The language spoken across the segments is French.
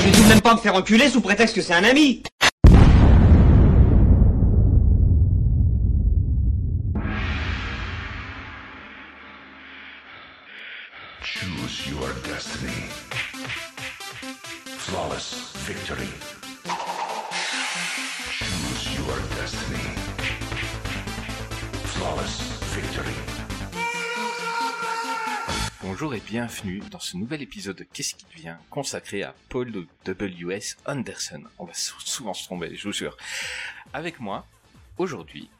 Je vais tout de même pas me faire enculer sous prétexte que c'est un ami Choose your destiny. Flawless victory. Bonjour et bienvenue dans ce nouvel épisode de Qu'est-ce qui devient consacré à Paul W.S. Anderson. On va sou- souvent se tromper, je vous jure. Avec moi, aujourd'hui,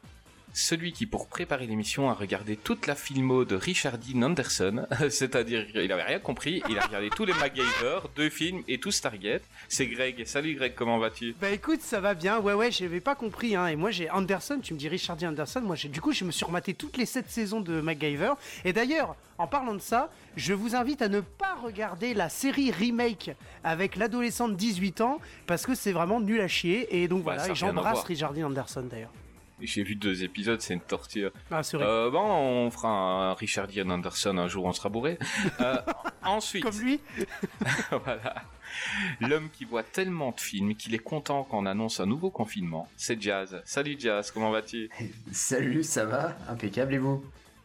celui qui, pour préparer l'émission, a regardé toute la filmo de Richard Dean Anderson, c'est-à-dire qu'il avait rien compris, il a regardé tous les MacGyver, deux films et tout Stargate. C'est Greg. Salut Greg, comment vas-tu? Bah écoute, ça va bien. Ouais, ouais, j'avais pas compris. Hein. Et moi, j'ai Anderson. Tu me dis Richard D. Anderson. Moi, j'ai- du coup, je me suis rematé toutes les 7 saisons de MacGyver. Et d'ailleurs, en parlant de ça, je vous invite à ne pas regarder la série remake avec l'adolescent de 18 ans parce que c'est vraiment nul à chier. Et donc Bah, voilà, et j'embrasse. Richard D. Anderson d'ailleurs. J'ai vu deux épisodes, c'est une torture. Ah, c'est vrai. Euh, bon, on fera un Richard Dean Anderson un jour, on sera bourré. Euh, ensuite, Comme lui. voilà. L'homme qui voit tellement de films qu'il est content quand on annonce un nouveau confinement, c'est Jazz. Salut Jazz, comment vas-tu? Salut, ça va? Impeccable et vous?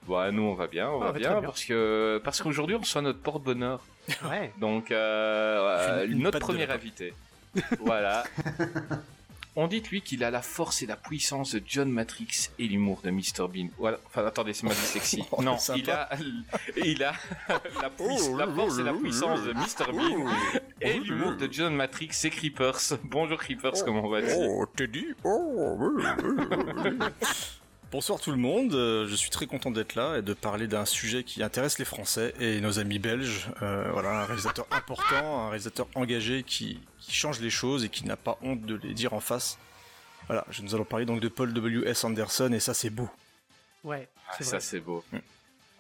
Ouais, nous on va bien, on Ah, va bah, bien, parce que parce qu'aujourd'hui on reçoit notre porte-bonheur. Ouais. Donc euh, Une- une notre premier invité. voilà. On dit de lui qu'il a la force et la puissance de John Matrix et l'humour de Mr Bean. Voilà. Enfin, attendez, c'est ma dyslexie. Oh, non, il a, il a la, puiss- la force et la puissance de Mr Bean et l'humour de John Matrix et Creepers. Bonjour Creepers, comment vas-tu? Oh, Teddy Oh, Bonsoir tout le monde, euh, je suis très content d'être là et de parler d'un sujet qui intéresse les Français et nos amis belges. Euh, voilà, un réalisateur important, un réalisateur engagé qui, qui change les choses et qui n'a pas honte de les dire en face. Voilà, je- nous allons parler donc de Paul W.S. Anderson et ça c'est beau. Ouais. Ah, C'est Ça c'est beau. Mm.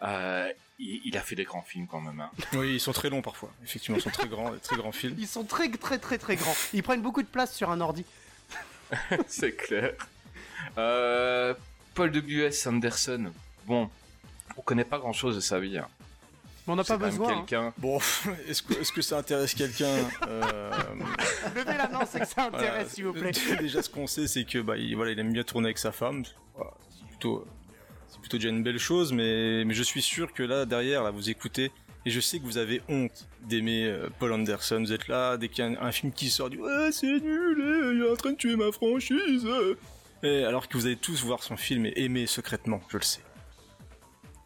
Euh, il, il a fait des grands films quand même. Hein. Oui, ils sont très longs parfois, effectivement, ils sont très grands, très grands films. Ils sont très, très, très, très grands. Ils prennent beaucoup de place sur un ordi. c'est clair. Euh, Paul W.S. Anderson. Bon, on connaît pas grand chose de sa vie. Hein. Mais on n'a pas besoin. hein. quelqu'un. Bon, est-ce que, est-ce que ça intéresse quelqu'un Euh, Levez la main, c'est que ça Voilà. intéresse, s'il vous plaît. Déjà, ce qu'on sait, c'est que bah, il, voilà, il aime bien tourner avec sa femme. Voilà, c'est plutôt, c'est plutôt déjà une belle chose, mais, mais je suis sûr que là, derrière, là, vous écoutez, et je sais que vous avez honte d'aimer euh, Paul Anderson. Vous êtes là, dès qu'il y a un, un film qui sort, du ouais, c'est nul, eh, il est en train de tuer ma franchise. euh. Et alors que vous allez tous voir son film et aimer secrètement, je le sais.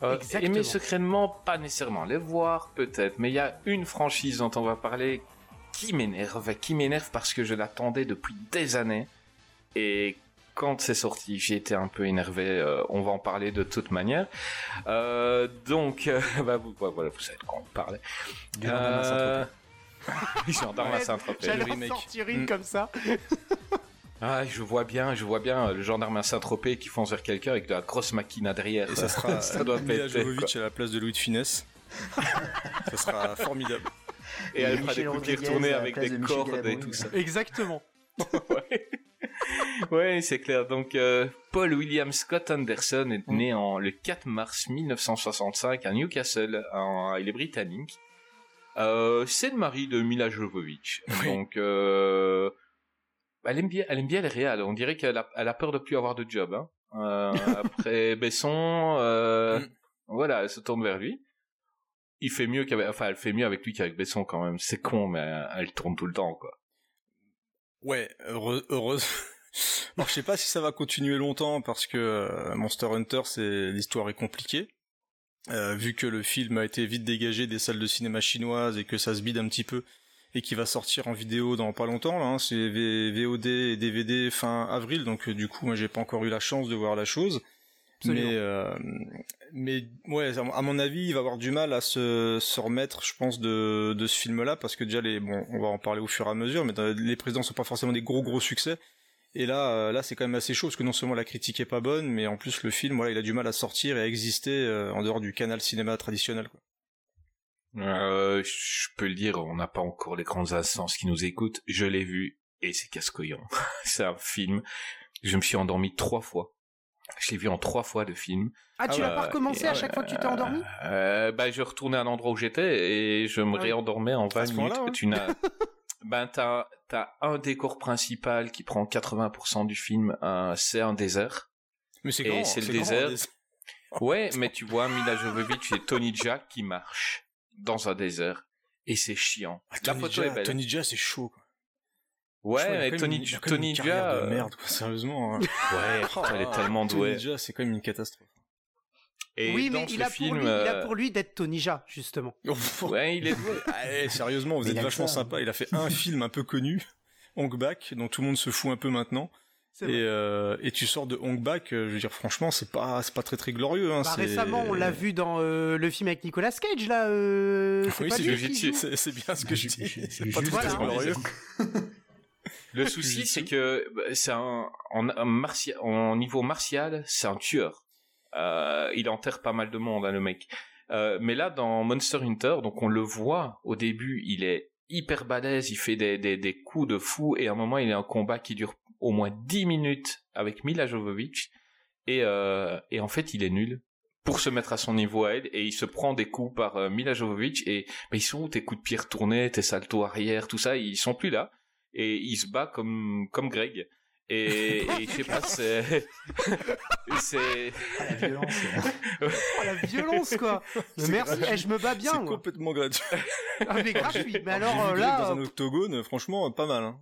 Euh, Exactement. aimer secrètement, pas nécessairement. Les voir, peut-être. Mais il y a une franchise dont on va parler qui m'énerve. Qui m'énerve parce que je l'attendais depuis des années. Et quand c'est sorti, j'ai été un peu énervé. euh, on va en parler de toute manière. Euh, donc, euh, bah, vous, ouais, voilà, vous savez de quoi on parlait. Du Gendarme à Saint-Tropez. Gendarme à Saint-Tropez. J'allais sortir une Mm. comme ça. Ah, je vois bien, je vois bien euh, le gendarme à Saint-Tropez qui fonce vers quelqu'un avec de la grosse machine derrière. Et ça sera ça doit Mila péter, quoi. Jovovich à la place de Louis de Finesse. ça sera formidable. Et elle fera des Rodriguez retournés avec des de cordes et tout ça. Exactement. ouais, Ouais, c'est clair. Donc, euh, Paul William Scott Anderson est né en le 4 mars 1965 à Newcastle. en- il est britannique. Euh, c'est le mari de Mila Jovovich. Oui. Donc, euh, elle aime bien, elle aime bien les réals. On dirait qu'elle a, elle a peur de plus avoir de job. Hein. Euh, après Besson, euh, Mm. voilà, elle se tourne vers lui. Il fait mieux qu'avec, enfin, elle fait mieux avec lui qu'avec Besson quand même. C'est con, mais elle tourne tout le temps, quoi. Ouais, heureux, heureuse. Alors je sais pas si ça va continuer longtemps parce que euh, Monster Hunter, c'est l'histoire est compliquée. Vu que le film a été vite dégagé des salles de cinéma chinoises et que ça se bide un petit peu et qui va sortir en vidéo dans pas longtemps là, hein, c'est VOD et DVD fin avril donc euh, du coup moi j'ai pas encore eu la chance de voir la chose. Absolument. Mais, euh, mais ouais, à mon avis, il va avoir du mal à se, se remettre, je pense, de, de ce film-là, parce que déjà, les, bon, on va en parler au fur et à mesure, mais dans- les présidents sont pas forcément des gros gros succès. Et là, euh, là, c'est quand même assez chaud, parce que non seulement la critique est pas bonne, mais en plus le film, voilà, il a du mal à sortir et à exister euh, en dehors du canal cinéma traditionnel. Quoi. Euh, je peux le dire, on n'a pas encore les grandes instances qui nous écoutent. Je l'ai vu et c'est casse-couillon. c'est un film. Je me suis endormi trois fois. Je l'ai vu en trois fois le film. Ah, tu l'as pas recommencé à chaque fois que tu t'es endormi? euh, bah, je retournais à l'endroit où j'étais et je me Ah réendormais en 20 ce minutes. ouais. Tu n'as, ben, t'as, t'as un décor principal qui prend 80% du film, un- c'est un désert. Mais c'est Et grand, c'est le grand, désert. un désert. Ouais, mais tu vois Mila Jovovich et Tony Jaa qui marchent dans un désert et c'est chiant. La Tony photo Jaa, est belle. Tony Jaa, c'est chaud. Quoi. Ouais, mais Tony, une- Tony Jaa, euh, merde, quoi, sérieusement. hein. ouais, elle est tellement douée. Tony Jaa, c'est quand même une catastrophe. Et Oui, dans mais ce il a, film, pour lui, il a pour lui d'être Tony Jaa, justement. ouais, il est doué. Allez, sérieusement, vous Mais êtes vachement ça, hein. sympa. Il a fait un film un peu connu, Hong Bak, dont tout le monde se fout un peu maintenant. Et, euh, et tu sors de Hong Bak, je veux dire, franchement, c'est pas, c'est pas très très glorieux. Hein, Bah, c'est- récemment, on l'a vu dans euh, le film avec Nicolas Cage, là. euh, c'est Oui, pas c'est bien ce que je dis. C'est pas Juste très Voilà. glorieux. Le souci, c'est que bah, c'est un, en, en martia- en niveau martial, c'est un tueur. Euh, il enterre pas mal de monde, hein, le mec. Euh, mais là, dans Monster Hunter, donc on le voit au début, il est hyper balèze, il fait des, des, des coups de fou, et à un moment, il y a un combat qui dure au moins 10 minutes avec Mila Jovovich, et, euh, et en fait, il est nul pour se mettre à son niveau à elle, et il se prend des coups par euh, Mila Jovovich, et mais ils sont où tes coups de pied retournés, tes saltos arrière, tout ça, ils sont plus là et il se bat comme comme Greg et, et je sais pas c'est c'est Ah, la violence. là. Oh, la violence, quoi. Mais merci, eh, je me bats bien, C'est complètement gratuit. Ah, mais gratuit. Mais alors euh, là. dans un euh, octogone, franchement, pas mal. Hein.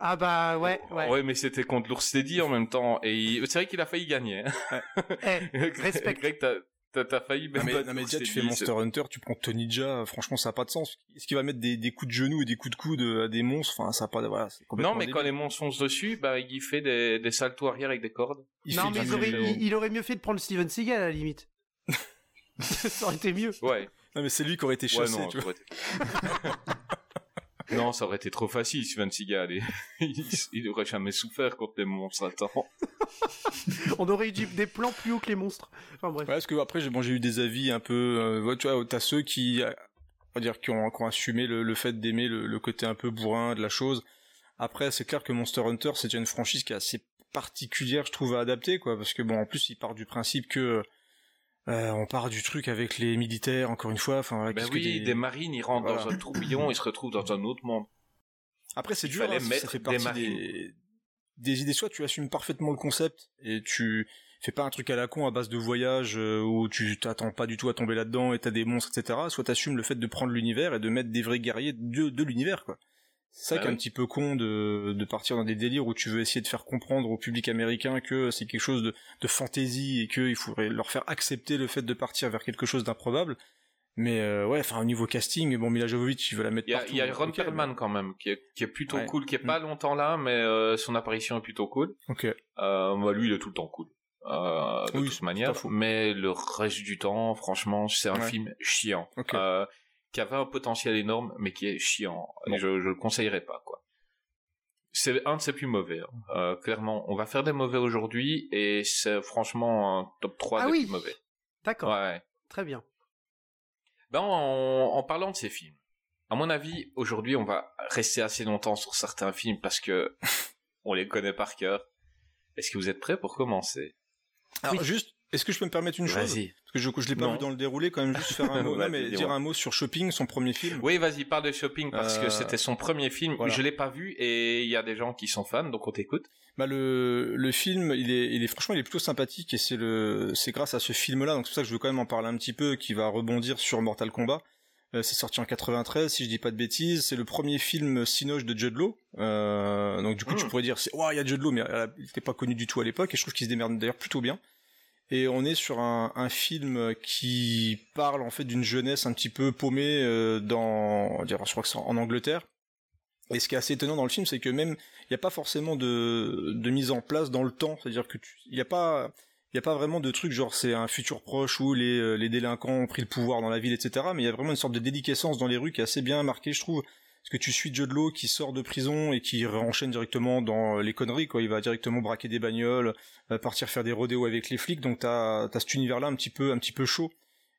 Ah, bah ouais, ouais. ouais. mais c'était contre l'ours Teddy en même temps et il- c'est vrai qu'il a failli gagner hein. Eh, Respect. Greg t'as failli Non même mais, non, mais l'ours déjà tu fais Monster Hunter, tu prends Tony Jaa, franchement ça a pas de sens. Est-ce qu'il va mettre des, des coups de genoux et des coups de coude à des monstres? Enfin ça a pas de... Voilà, c'est c'est- complètement non mais quand les monstres foncent dessus bah il fait des, des saltos arrière avec des cordes Il non, mais il aurait, il, il aurait mieux fait de prendre Steven Seagal à la limite. ça aurait été mieux. ouais Non mais c'est lui qui aurait été ouais chassé, non tu vois. Non ça aurait été trop facile Steven Seagal et- il, il aurait jamais souffert contre les monstres attends On aurait eu des plans plus hauts que les monstres. Enfin bref. Ouais, parce que après j'ai bon, j'ai eu des avis un peu... Euh, ouais, tu vois, t'as ceux qui... euh, On va dire qui ont, qui ont assumé le, le fait d'aimer le, le côté un peu bourrin de la chose. Après c'est clair que Monster Hunter c'est déjà une franchise qui est assez particulière je trouve à adapter quoi parce que bon en plus il part du principe que euh, on part du truc avec les militaires encore une fois enfin Ben qu'est-ce que oui, des- des marines, ils rentrent dans un tourbillon, ils se retrouvent dans un autre monde. Après, c'est dur, hein, ça mettre fait des partie marines. des... des idées. Soit tu assumes parfaitement le concept et tu fais pas un truc à la con à base de voyage euh, où tu t'attends pas du tout à tomber là-dedans et t'as des monstres, etc. Soit t'assumes le fait de prendre l'univers et de mettre des vrais guerriers de, de l'univers, quoi. C'est ça Bah qui est un petit peu con de, de partir dans des délires où tu veux essayer de faire comprendre au public américain que c'est quelque chose de, de fantaisie et qu'il faudrait leur faire accepter le fait de partir vers quelque chose d'improbable. Mais euh, ouais, enfin au niveau casting, bon Mila Jovovich, il veut la mettre Il y a, partout. il y a Ron ok, Perlman quand même, qui est, qui est plutôt Ouais. cool, qui est Mm. pas longtemps là, mais euh, son apparition est plutôt cool. Ok. Euh, bah, lui, il est tout le temps cool. Euh, de Oui, toute manière, mais le reste du temps, franchement, c'est un Ouais. film chiant, euh, qui avait un potentiel énorme, mais qui est chiant. Et je, je le conseillerais pas, quoi. C'est un de ses plus mauvais, hein. Euh, clairement. On va faire des mauvais aujourd'hui, et c'est franchement un top 3 Ah des oui. plus mauvais. D'accord. Ouais. Très bien. Ben, en, en parlant de ces films, à mon avis, aujourd'hui, on va rester assez longtemps sur certains films parce que on les connaît par cœur. Est-ce que vous êtes prêts pour commencer? Alors juste, est-ce que je peux me permettre une chose? Vas-y. Parce que je, je l'ai pas Non. vu dans le déroulé, quand même juste faire un mot, non, mais dire un mot sur Shopping, son premier film. Oui, vas-y, parle de Shopping parce que Euh, c'était son premier film. voilà. Je l'ai pas vu et il y a des gens qui sont fans, donc on t'écoute. Bah le, le film, il est, il est franchement, il est plutôt sympathique et c'est le, c'est grâce à ce film-là, donc c'est pour ça que je veux quand même en parler un petit peu, qui va rebondir sur Mortal Kombat. Euh, c'est sorti en 93, si je dis pas de bêtises. C'est le premier film Cinoche de Judd Law. Euh, donc du coup, tu Mm. pourrais dire, c'est, ouais, il y a Judd Law, mais euh, il n'était pas connu du tout à l'époque, et je trouve qu'il se démerde d'ailleurs plutôt bien. Et on est sur un, un film qui parle en fait d'une jeunesse un petit peu paumée euh, dans, je crois que c'est en Angleterre. Et ce qui est assez étonnant dans le film, c'est que même il n'y a pas forcément de, de mise en place dans le temps, c'est-à-dire que il n'y a pas il n'y a pas vraiment de truc genre c'est un futur proche où les, euh, les délinquants ont pris le pouvoir dans la ville, etc. Mais il y a vraiment une sorte de déliquescence dans les rues qui est assez bien marquée, je trouve. Parce que tu suis Jude Law qui sort de prison et qui enchaîne directement dans les conneries, quoi. Il va directement braquer des bagnoles, euh, partir faire des rodéos avec les flics. Donc t'as as cet univers-là un petit peu un petit peu chaud.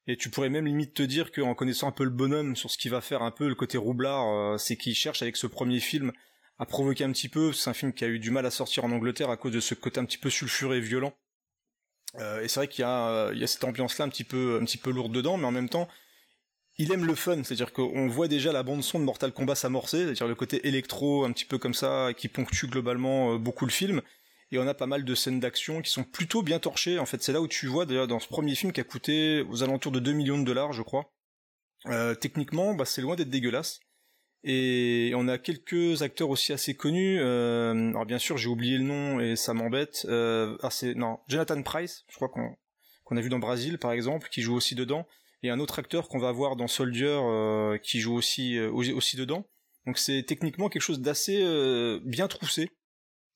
Et tu pourrais même limite te dire qu'en connaissant un peu le bonhomme sur ce qu'il va faire un peu le côté roublard, euh, c'est qu'il cherche avec ce premier film à provoquer un petit peu. C'est un film qui a eu du mal à sortir en Angleterre à cause de ce côté un petit peu sulfuré et violent. Euh, et c'est vrai qu'il y a, cette ambiance-là un petit peu, un petit peu lourde dedans, mais en même temps, il aime le fun, c'est-à-dire qu'on voit déjà la bande son de Mortal Kombat s'amorcer, c'est-à-dire le côté électro un petit peu comme ça qui ponctue globalement euh, beaucoup le film. Et on a pas mal de scènes d'action qui sont plutôt bien torchées. En fait, c'est là où tu vois d'ailleurs dans ce premier film qui a coûté aux alentours de 2 millions de dollars, je crois. Euh, techniquement, bah, c'est loin d'être dégueulasse. Et on a quelques acteurs aussi assez connus. Euh, alors bien sûr, j'ai oublié le nom et ça m'embête. Ah c'est non, Jonathan Price, je crois qu'on qu'on a vu dans Brésil par exemple, qui joue aussi dedans. Et un autre acteur qu'on va voir dans Soldier euh, qui joue aussi euh, aussi dedans. Donc c'est techniquement quelque chose d'assez euh, bien troussé.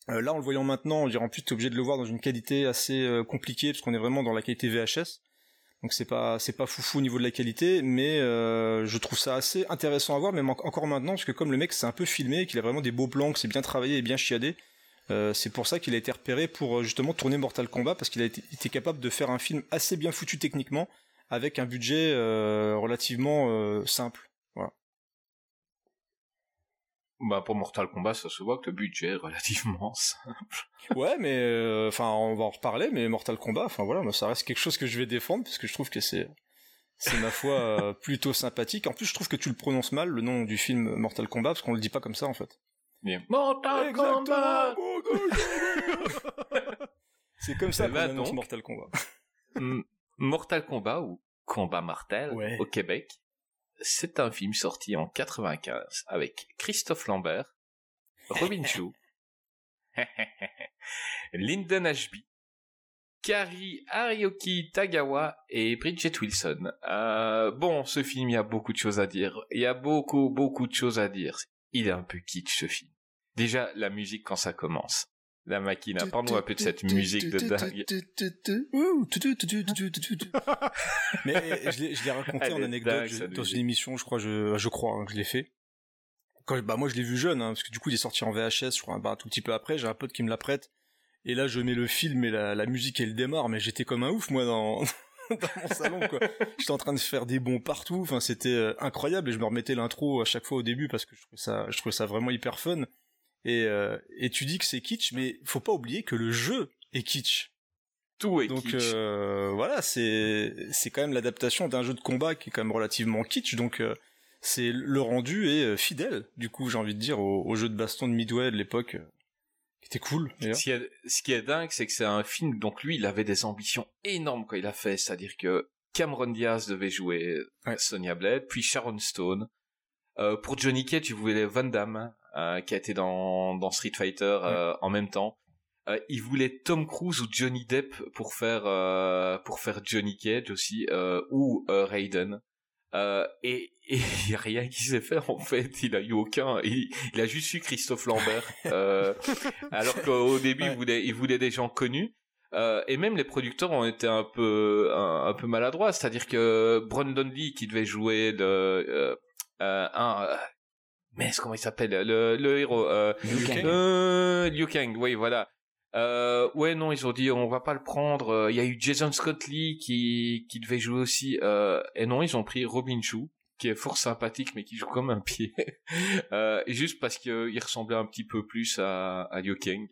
là, en le voyant maintenant, on dirait en plus t'es obligé de le voir dans une qualité assez compliquée parce qu'on est vraiment dans la qualité VHS. Donc c'est pas c'est pas foufou au niveau de la qualité, mais euh, je trouve ça assez intéressant à voir, même encore maintenant, parce que comme le mec c'est un peu filmé, qu'il a vraiment des beaux plans, que c'est bien travaillé et bien chiadé, euh, c'est pour ça qu'il a été repéré pour justement tourner Mortal Kombat, parce qu'il a été, capable de faire un film assez bien foutu techniquement, avec un budget relativement simple. Bah pour Mortal Kombat, ça se voit que le budget est relativement simple. ouais, mais euh, enfin on va en reparler, mais Mortal Kombat, enfin voilà, ça reste quelque chose que je vais défendre parce que je trouve que c'est c'est ma foi euh, plutôt sympathique. En plus, je trouve que tu le prononces mal le nom du film Mortal Kombat parce qu'on le dit pas comme ça en fait. Mortal Kombat. c'est comme ça qu'on annonce Mortal Kombat. Mortal Kombat ou Combat Martel au Québec c'est un film sorti en 95 avec Christophe Lambert, Robin Chou, Lyndon Ashby, Kari Arioki Tagawa et Bridget Wilson. Euh, bon, ce film, il y a beaucoup de choses à dire. Il y a beaucoup, beaucoup de choses à dire. Il est un peu kitsch, ce film. Déjà, la musique quand ça commence. La machine, parle-nous un peu de cette musique de dingue. Mais je l'ai raconté en anecdote dans une émission, je crois, je, je crois hein, que je l'ai fait. Quand, bah moi je l'ai vu jeune, hein, parce que du coup il est sorti en VHS, je crois, bah, un tout petit peu après, j'ai un pote qui me la prête. Et là je mets le film et la, la musique elle démarre, mais j'étais comme un ouf moi dans, dans mon salon quoi. J'étais en train de faire des bons partout, enfin c'était euh, incroyable et je me remettais l'intro à chaque fois au début parce que je trouvais ça, je trouvais ça vraiment hyper fun. Et, euh, et tu dis que c'est kitsch, mais faut pas oublier que le jeu est kitsch. Tout est donc, kitsch. Donc euh, voilà, c'est c'est quand même l'adaptation d'un jeu de combat qui est quand même relativement kitsch. Donc euh, c'est le rendu est fidèle. Du coup, j'ai envie de dire au, au, jeu de baston de Midway de l'époque, qui était cool. Ce qui, est, ce qui est dingue, c'est que c'est un film. Donc lui, il avait des ambitions énormes quand il a fait. C'est-à-dire que Cameron Diaz devait jouer ouais. Sonya Blade, puis Sharon Stone. Euh, pour Johnny Cage, tu voulais Van Damme, euh, qui a été dans, dans Street Fighter euh, ouais. en même temps. Euh, il voulait Tom Cruise ou Johnny Depp pour faire pour faire Johnny Cage aussi ou Raiden. et il y a rien qui s'est fait en fait. Il a eu aucun. Il, il a juste eu Christophe Lambert. alors qu'au début, ouais. il voulait il voulait des gens connus. Euh, et même les producteurs ont été un peu un, un peu maladroits, c'est-à-dire que Brandon Lee qui devait jouer de euh, euh, un mais comment il s'appelle le, le héros euh, Liu Kang. Euh, Liu Kang oui voilà euh, ouais non ils ont dit on va pas le prendre il y a eu Jason Scott Lee qui qui devait jouer aussi euh, et non ils ont pris Robin Chou qui est fort sympathique mais qui joue comme un pied euh, juste parce qu'il ressemblait un petit peu plus à, à Liu Kang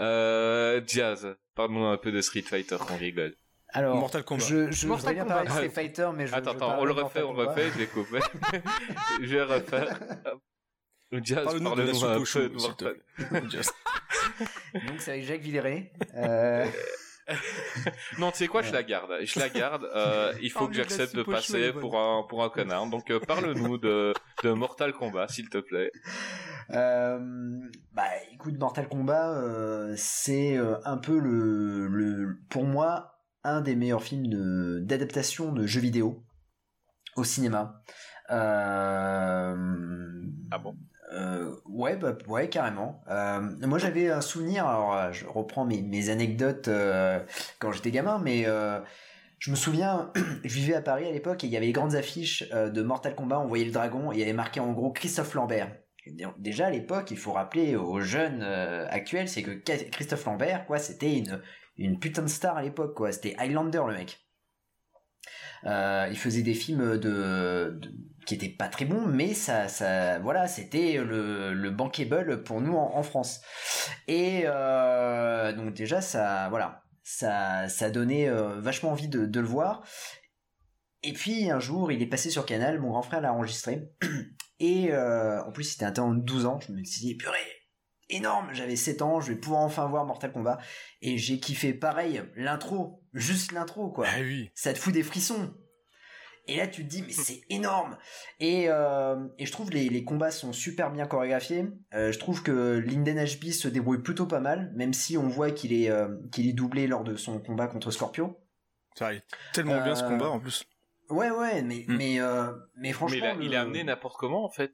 euh, Jazz parle-nous un peu de Street Fighter qu'on rigole alors, Mortal Kombat. je, je bien parler de Street Fighter, mais je Attends, je attends, on le refait, on le refait, je l'ai coupé. je vais refaire. Jazz, Parle-nous de la soupe au chaud, s'il te plaît. Donc, c'est avec Jacques Villeray. Euh... non, tu sais quoi, je la garde. Je la garde. Euh, il faut que j'accepte de, passer pour un pour un connard. Donc euh, parle-nous de de Mortal Kombat, s'il te plaît. Euh, bah, écoute, Mortal Kombat, euh, c'est un peu le le pour moi un des meilleurs films d'adaptation de, de, jeux vidéo au cinéma. Euh, ah bon? Euh, ouais, bah, ouais, carrément. Euh, moi, j'avais un souvenir. Alors, euh, je reprends mes, anecdotes quand j'étais gamin, mais je me souviens, je vivais à Paris à l'époque et il y avait les grandes affiches de Mortal Kombat. On voyait le dragon et il y avait marqué en gros Christophe Lambert. Déjà à l'époque, il faut rappeler aux jeunes actuels, c'est que Christophe Lambert, quoi, c'était une une putain de star à l'époque, quoi. C'était Highlander le mec. Euh, il faisait des films de, qui étaient pas très bons, mais ça, ça, voilà, c'était le, le bankable pour nous en, France. Et euh, donc déjà, ça, voilà, ça, ça donnait euh, vachement envie de, le voir. Et puis un jour, il est passé sur Canal, mon grand frère l'a enregistré. Et en plus, c'était un temps de 12 ans. Je me suis dit, purée, énorme, j'avais 7 ans, je vais pouvoir enfin voir Mortal Kombat. Et j'ai kiffé pareil, l'intro, juste l'intro, quoi Ah oui. ça te fout des frissons. Et là, tu te dis, mais c'est énorme. Et, euh, et je trouve les, les combats sont super bien chorégraphiés. Euh, je trouve que Linden HB se débrouille plutôt pas mal, même si on voit qu'il est, euh, qu'il est doublé lors de son combat contre Scorpio. Ça il est tellement bien ce combat en plus. Ouais, ouais, mais, Mm. mais, euh, mais franchement. Mais il, a, il le- est amené n'importe comment en fait.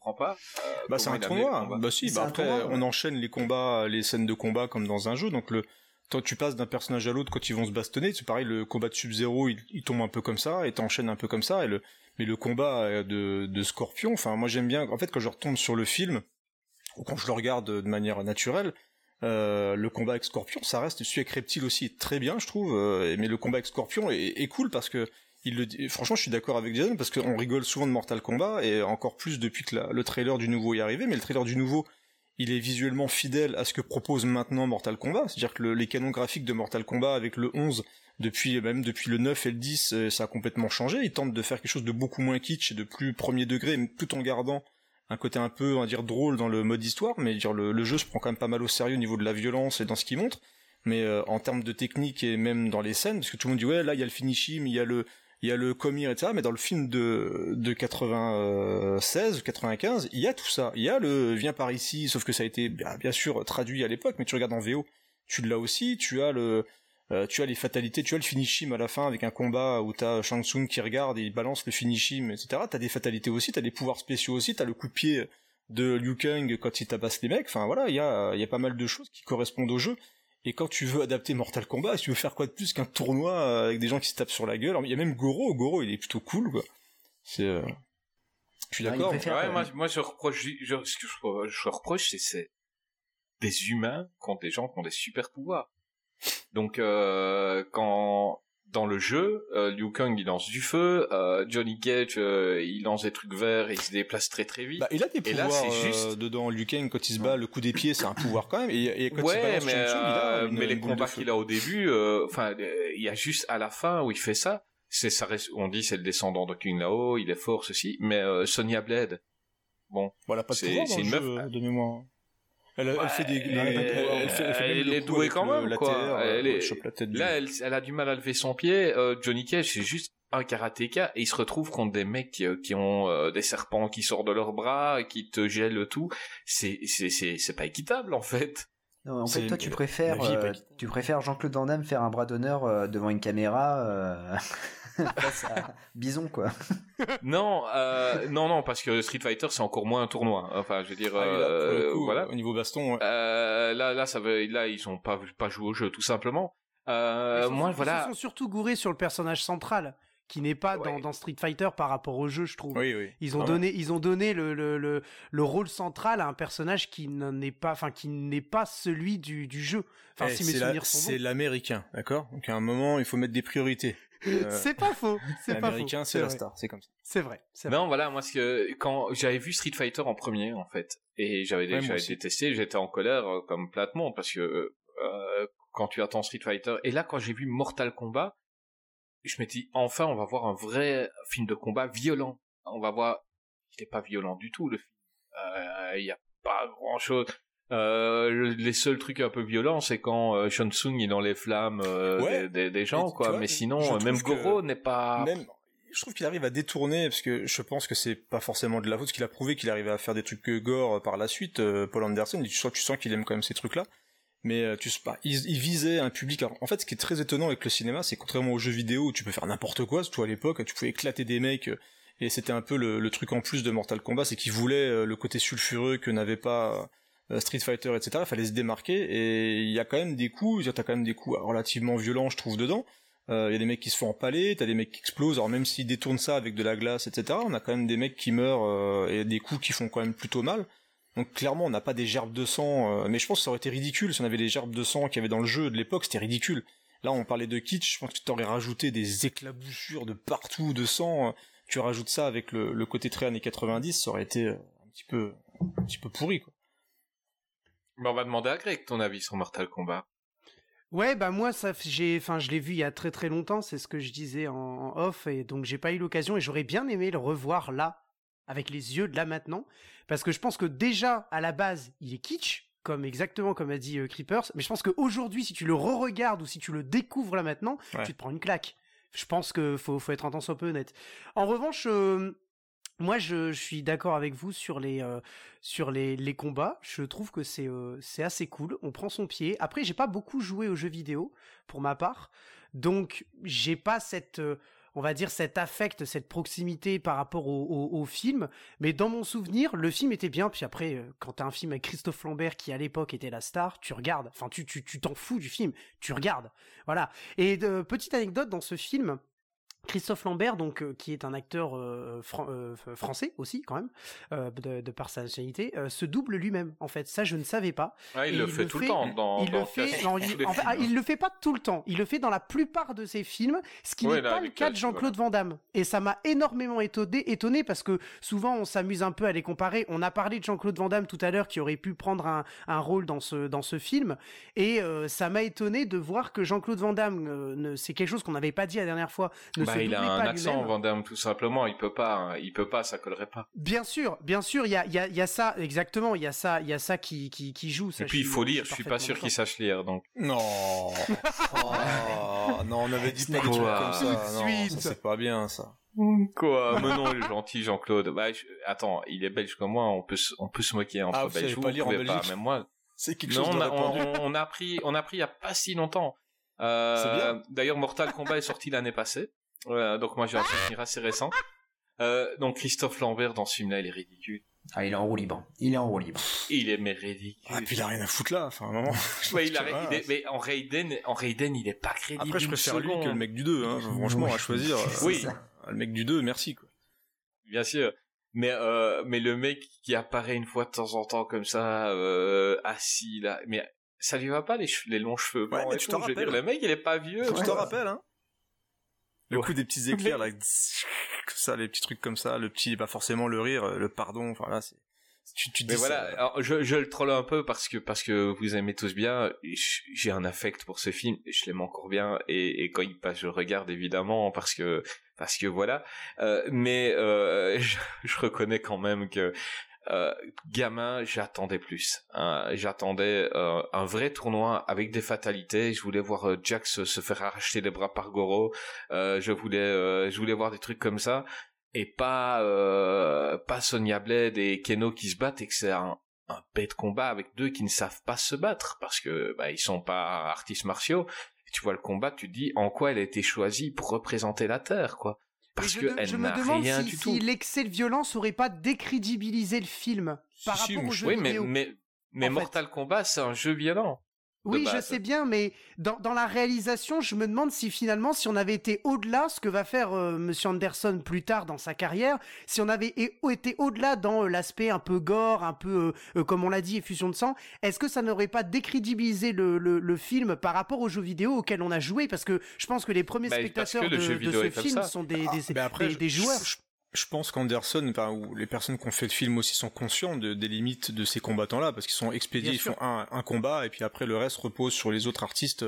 Je comprends pas. Euh, Bah c'est un tournoi. Bah si, bah après tournoi, ouais. on enchaîne les combats, les scènes de combat comme dans un jeu. Donc le toi tu passes d'un personnage à l'autre quand ils vont se bastonner, c'est pareil le combat de Sub-Zero, il, il tombe un peu comme ça et t'enchaînes un peu comme ça et le mais le combat euh, de, de Scorpion, enfin moi j'aime bien en fait quand je retombe sur le film ou quand je le regarde de manière naturelle euh, le combat avec Scorpion, ça reste celui avec Reptile aussi est très bien, je trouve. euh, mais le combat avec Scorpion est, est cool parce que il le dit- franchement, je suis d'accord avec Jason parce qu'on rigole souvent de Mortal Kombat et encore plus depuis que le trailer du nouveau est arrivé. Mais le trailer du nouveau, il est visuellement fidèle à ce que propose maintenant Mortal Kombat. C'est-à-dire que le- les canons graphiques de Mortal Kombat avec le 11, depuis même depuis le 9 et le 10, euh, ça a complètement changé. Ils tentent de faire quelque chose de beaucoup moins kitsch et de plus premier degré, tout en gardant un côté un peu, on va dire, drôle dans le mode histoire, mais dire le, le jeu se prend quand même pas mal au sérieux au niveau de la violence et dans ce qu'il montre. Mais euh, en termes de technique et même dans les scènes, parce que tout le monde dit ouais là il y a le finishing, il y a le il y a le commir etc. Mais dans le film de de 96 95, il y a tout ça. Il y a le viens par ici, sauf que ça a été bien, sûr traduit à l'époque, mais tu regardes en VO, tu l'as aussi. Tu as le euh, tu as les fatalités, tu as le finishim à la fin avec un combat où t'as Shang Tsung qui regarde et il balance le finishim, etc. T'as des fatalités aussi, t'as des pouvoirs spéciaux aussi, t'as le coup de pied de Liu Kang quand il tabasse les mecs. Enfin voilà, il y a, il y a pas mal de choses qui correspondent au jeu. Et quand tu veux adapter Mortal Kombat, si tu veux faire quoi de plus qu'un tournoi euh, avec des gens qui se tapent sur la gueule, alors, il y a même Goro, Goro il est plutôt cool quoi. C'est, euh, je suis il d'accord. Ouais, moi, moi je reproche, je, ce que je, je reproche, c'est c'est des humains contre des gens qui ont des super pouvoirs. Donc euh, quand dans le jeu, euh, Liu Kang il lance du feu, euh, Johnny Cage euh, il lance des trucs verts et il se déplace très très vite. Bah, il a des là, pouvoirs c'est euh, juste- dedans. Liu Kang, quand il se bat, le coup des pieds, c'est un pouvoir quand même. Et, et quand il ouais, balance mais, il a euh, une- mais les combats qu'il a au début, euh, enfin, il y a juste à la fin où il fait ça. C'est ça, reste- on dit c'est le descendant de King Lao, il est fort ceci, mais euh, Sonya Blade, bon, Voilà, pas de C'est- pouvoir dans le une jeu, meuf- euh, de mémoire. Elle, a- elle Ouais, fait des, elle- elle, fait- elle fait elle même le est douée quand le- même, la quoi. terre, Elle euh, Là, elle, elle a du mal à lever son pied. Euh, Johnny Cage, c'est juste un karatéka et il se retrouve contre des mecs qui, qui ont euh, des serpents qui sortent de leurs bras, qui te gèlent tout. C'est c'est c'est c'est pas équitable en fait. Non, en fait, toi, tu préfères, euh, tu préfères Jean-Claude Van Damme faire un bras d'honneur euh, devant une caméra euh, face à Bison, quoi. non, euh, non, non, parce que Street Fighter c'est encore moins un tournoi. Enfin, je veux dire, Ah, là, euh, coup, voilà. Au niveau baston, ouais. Euh, là, là, ça veut, là, ils ont pas pas joué au jeu, tout simplement. Euh, Ils sont- moi, Ils voilà. se sont surtout gourés sur le personnage central, qui n'est pas dans, Ouais. dans Street Fighter par rapport au jeu, je trouve. Oui, oui. Ils ont Ah, donné, ils ont donné le, le, le, le rôle central à un personnage qui n'en est pas, enfin qui n'est pas celui du, du jeu. Enfin, Eh, si mes c'est la- souvenirs sont C'est bons. l'américain, d'accord? Donc à un moment, il faut mettre des priorités. Euh, C'est pas faux. C'est pas faux. L'américain, c'est la vrai. star, c'est comme ça. C'est vrai. c'est vrai. Non, voilà, moi, ce que, quand j'avais vu Street Fighter en premier, en fait, et j'avais Ouais, détesté, j'étais en colère euh, comme plein de monde, parce que euh, quand tu attends Street Fighter, et là, quand j'ai vu Mortal Kombat, je me dis, enfin, on va voir un vrai film de combat violent. On va voir, il est pas violent du tout, le film. Euh, Il y a pas grand chose. Euh, le- les seuls trucs un peu violents, c'est quand euh, Shang Tsung est dans les flammes euh, Ouais. des, des- des gens, quoi. vois, Mais sinon, même Goro n'est pas. Même, je trouve qu'il arrive à détourner, parce que je pense que c'est pas forcément de la faute, qu'il a prouvé qu'il arrivait à faire des trucs que gore euh, par la suite, euh, Paul Anderson, tu sens, tu sens qu'il aime quand même ces trucs-là. Mais tu sais pas, il, il visait un public. alors, en fait, ce qui est très étonnant avec le cinéma, c'est contrairement aux jeux vidéo où tu peux faire n'importe quoi, surtout à l'époque, tu pouvais éclater des mecs Et c'était un peu le, le truc en plus de Mortal Kombat, c'est qu'il voulait le côté sulfureux que n'avait pas euh, Street Fighter, etc. Il fallait se démarquer et il y a quand même des coups, t'as quand même des coups relativement violents, je trouve, dedans. Euh, Il y a des mecs qui se font empaler, t'as des mecs qui explosent. Alors même s'ils détournent ça avec de la glace, etc. On a quand même des mecs qui meurent euh, et des coups qui font quand même plutôt mal. Donc clairement, on n'a pas des gerbes de sang, euh, mais je pense que ça aurait été ridicule si on avait les gerbes de sang qu'il y avait dans le jeu de l'époque. C'était ridicule. Là, on parlait de kitsch. Je pense que tu t'aurais rajouté des éclaboussures de partout de sang. Tu rajoutes ça avec le, le côté très années 90, ça aurait été euh, un petit peu, un petit peu pourri, quoi. Mais on va demander à Greg ton avis sur Mortal Kombat. Ouais, bah moi, ça, j'ai, enfin, je l'ai vu il y a très très longtemps. C'est ce que je disais en, en off, et donc j'ai pas eu l'occasion. Et j'aurais bien aimé le revoir là, avec les yeux de là maintenant, parce que je pense que déjà à la base, il est kitsch, comme exactement comme a dit euh, Creepers. Mais je pense qu'aujourd'hui, si tu le re-regardes ou si tu le découvres là maintenant, Ouais. tu te prends une claque. Je pense que faut, faut être un tant soit peu honnête. En revanche, euh, moi, je, suis d'accord avec vous sur les euh, sur les, les combats. Je trouve que c'est euh, c'est assez cool. On prend son pied. Après, j'ai pas beaucoup joué aux jeux vidéo pour ma part, donc j'ai pas cette euh, on va dire cet affect, cette proximité par rapport au, au, film. Mais dans mon souvenir, le film était bien. Puis après, quand t'as un film avec Christophe Lambert qui à l'époque était la star, tu regardes. Enfin, tu tu tu t'en fous du film. Tu regardes. Voilà. Et petite anecdote dans ce film. Christophe Lambert, donc euh, qui est un acteur euh, fran- euh, français aussi quand même, de, de par sa nationalité, se double lui-même. En fait, ça je ne savais pas. Ah, il le fait tout le temps dans, il dans le fait. tous il, en fait, films. ah, il le fait pas tout le temps. Il le fait dans la plupart de ses films, ce qui Ouais, n'est pas le cas de Jean-Claude Van Damme. Et ça m'a énormément étonné, étonné parce que souvent on s'amuse un peu à les comparer. On a parlé de Jean-Claude Van Damme tout à l'heure qui aurait pu prendre un, un rôle dans ce dans ce film, et ça m'a étonné de voir que Jean-Claude Van Damme, c'est quelque chose qu'on n'avait pas dit la dernière fois, ne Bah, se il a un pas accent. Van Damme, tout simplement. Il peut pas, hein. il peut pas, ça collerait pas. Bien sûr, bien sûr, il y a, il y, a, il y a ça, exactement, il y a ça, il y a ça qui, qui, qui joue. Ça, Et puis il faut lire. Je suis pas sûr qu'il sache lire, donc. Non. Oh, non, on avait dit pas des trucs Quoi comme ça. Tout de suite. c'est pas bien ça. Quoi? Mais non, il est gentil, Jean-Claude. Bah, je- attends, il est belge comme moi. On peut, se- on peut se moquer entre Ah, vous Belges. pas Vous lire en pouvez pas, Belgique Même moi. C'est quelque Non, chose de on a, on, on a appris, on a appris il y a pas si longtemps. Euh, C'est bien. D'ailleurs, Mortal Kombat est sorti l'année passée. Euh, donc moi j'ai un souvenir assez récent. Euh, donc Christophe Lambert dans ce film-là, il est ridicule. Ah, il est en roue libre. Il est en roue libre. Il est mais ridicule. Ah, puis il a rien à foutre là. Enfin, à un moment. Ouais, il a- il est- mais en Raiden, en Raiden, il est pas crédible. Après, je préfère lui que le mec du 2. Hein. Franchement, Oui. à choisir. euh, Oui. ça. Le mec du 2, merci quoi. Bien sûr. Mais euh, mais le mec qui apparaît une fois de temps en temps comme ça, euh, assis là, mais ça lui va pas les, che- les longs cheveux blancs mais et tu tout, te je veux rappelles. dire, le mec il est pas vieux. tu Ouais. te rappelles, hein Le Ouais. coup des petits éclairs, là, ça, les petits trucs comme ça, le petit, pas forcément le rire, le pardon, enfin là, c'est, tu, tu te Mais dis voilà, ça. alors, je, je le troll un peu parce que parce que vous aimez tous bien. J'ai un affect pour ce film, je l'aime encore bien et, et quand il passe, je le regarde évidemment parce que parce que voilà. Euh, mais euh, je, je reconnais quand même que euh, gamin, j'attendais plus. hein. j'attendais euh, un vrai tournoi avec des fatalités. Je voulais voir euh, Jax se, faire arracher les bras par Goro. Euh, je voulais euh, je voulais voir des trucs comme ça et pas euh, pas Sonya Blade et Keno qui se battent et que c'est un, un bête combat avec deux qui ne savent pas se battre parce que bah, ils sont pas artistes martiaux. Tu vois le combat, tu te dis en quoi elle a été choisie pour représenter la Terre, quoi. Parce je, que de- elle je me demande rien si, si l'excès de violence aurait pas décrédibilisé le film par Si, si, rapport mais au je- jeu Oui, mais vidéo. mais mais En fait. Mortal Kombat, c'est un jeu violent. Oui, je sais bien, mais dans, dans la réalisation, je me demande si finalement, si on avait été au-delà, ce que va faire euh, Monsieur Anderson plus tard dans sa carrière, si on avait été au-delà dans euh, l'aspect un peu gore, un peu, euh, euh, comme on l'a dit, effusion de sang, est-ce que ça n'aurait pas décrédibilisé le, le, le film par rapport aux jeux vidéo auxquels on a joué? Parce que je pense que les premiers Bah, spectateurs le de, ce film ça. sont des, Ah, des, mais après, des- je- des joueurs. Je, je pense qu'Anderson, enfin, ou les personnes qui ont fait le film aussi sont conscients de- des limites de ces combattants-là, parce qu'ils sont expédiés, Bien ils sûr. font un, un combat, et puis après le reste repose sur les autres artistes.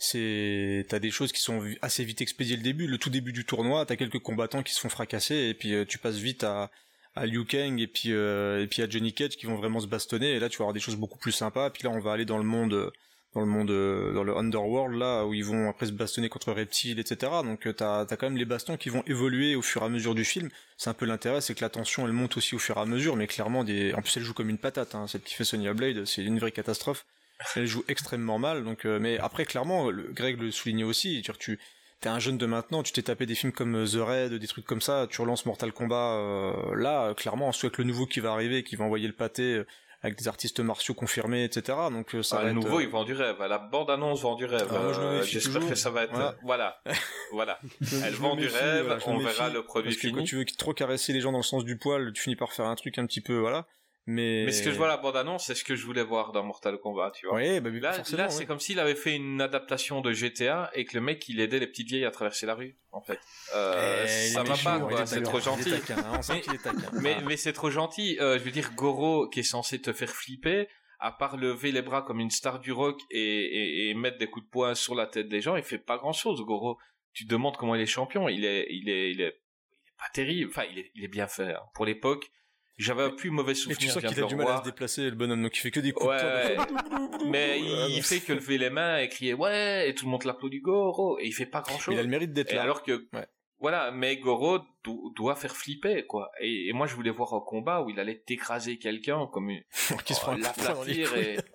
C'est, t'as des choses qui sont assez vite expédiées le début, le tout début du tournoi, t'as quelques combattants qui se font fracasser, et puis euh, tu passes vite à, à Liu Kang et puis euh, et puis à Johnny Cage qui vont vraiment se bastonner, et là tu vas avoir des choses beaucoup plus sympas. Puis là on va aller dans le monde, euh, dans le monde, euh, dans le underworld là où ils vont après se bastonner contre reptiles, etc. Donc euh, t'as t'as quand même les bastons qui vont évoluer au fur et à mesure du film. C'est un peu l'intérêt, c'est que la tension elle monte aussi au fur et à mesure, mais clairement des, en plus elle joue comme une patate. Hein. Celle qui fait Sonya Blade, c'est une vraie catastrophe. Elle joue extrêmement mal. Donc, euh, mais après clairement, le, Greg le soulignait aussi. Tu t'es un jeune de maintenant, tu t'es tapé des films comme The Raid, des trucs comme ça, tu relances Mortal Kombat, là, clairement, soit avec le nouveau qui va arriver, qui va envoyer le pâté avec des artistes martiaux confirmés, etc. Donc euh, ça Ah, va le être, nouveau, euh, il vend du rêve. La bande-annonce vend du rêve. Ah, Euh, J'espère que ça va être... Voilà. Voilà. Voilà. Elle vend du méfie, rêve, voilà, on verra le produit Parce que quand fini. tu veux trop caresser les gens dans le sens du poil, tu finis par faire un truc un petit peu, voilà. Mais, Mais ce que je vois à la bande-annonce, c'est ce que je voulais voir dans Mortal Kombat, tu vois. Ouais, bah, Là, là c'est comme s'il avait fait une adaptation de GTA et que le mec, il aidait les petites vieilles à traverser la rue, en fait. Euh, Eh, ça va pas, quoi, c'est trop gentil. taquin, hein, on sent Mais- qu'il est taquin. Mais, mais c'est trop gentil. Euh, je veux dire, Goro, qui est censé te faire flipper, à part lever les bras comme une star du rock et, et, et mettre des coups de poing sur la tête des gens, il fait pas grand chose, Goro. Tu te demandes comment il est champion. Il est, il est, il est, il est pas terrible. Enfin, il est, il est bien fait. hein. Pour l'époque, j'avais un plus mauvais Et souvenir. tu sens qu'il a du mal à se déplacer, le bonhomme, donc il fait que des coups Ouais, de. Mais il non, fait que lever les mains et crier ouais, et tout le monde l'applaudit Goro, et il fait pas grand chose. Il a le mérite d'être là. alors que, Ouais. voilà, mais Goro do- doit faire flipper, quoi. Et, et moi, je voulais voir un combat où il allait écraser quelqu'un comme une, qui se oh, prend un coup de poing dans les l'aplatir et...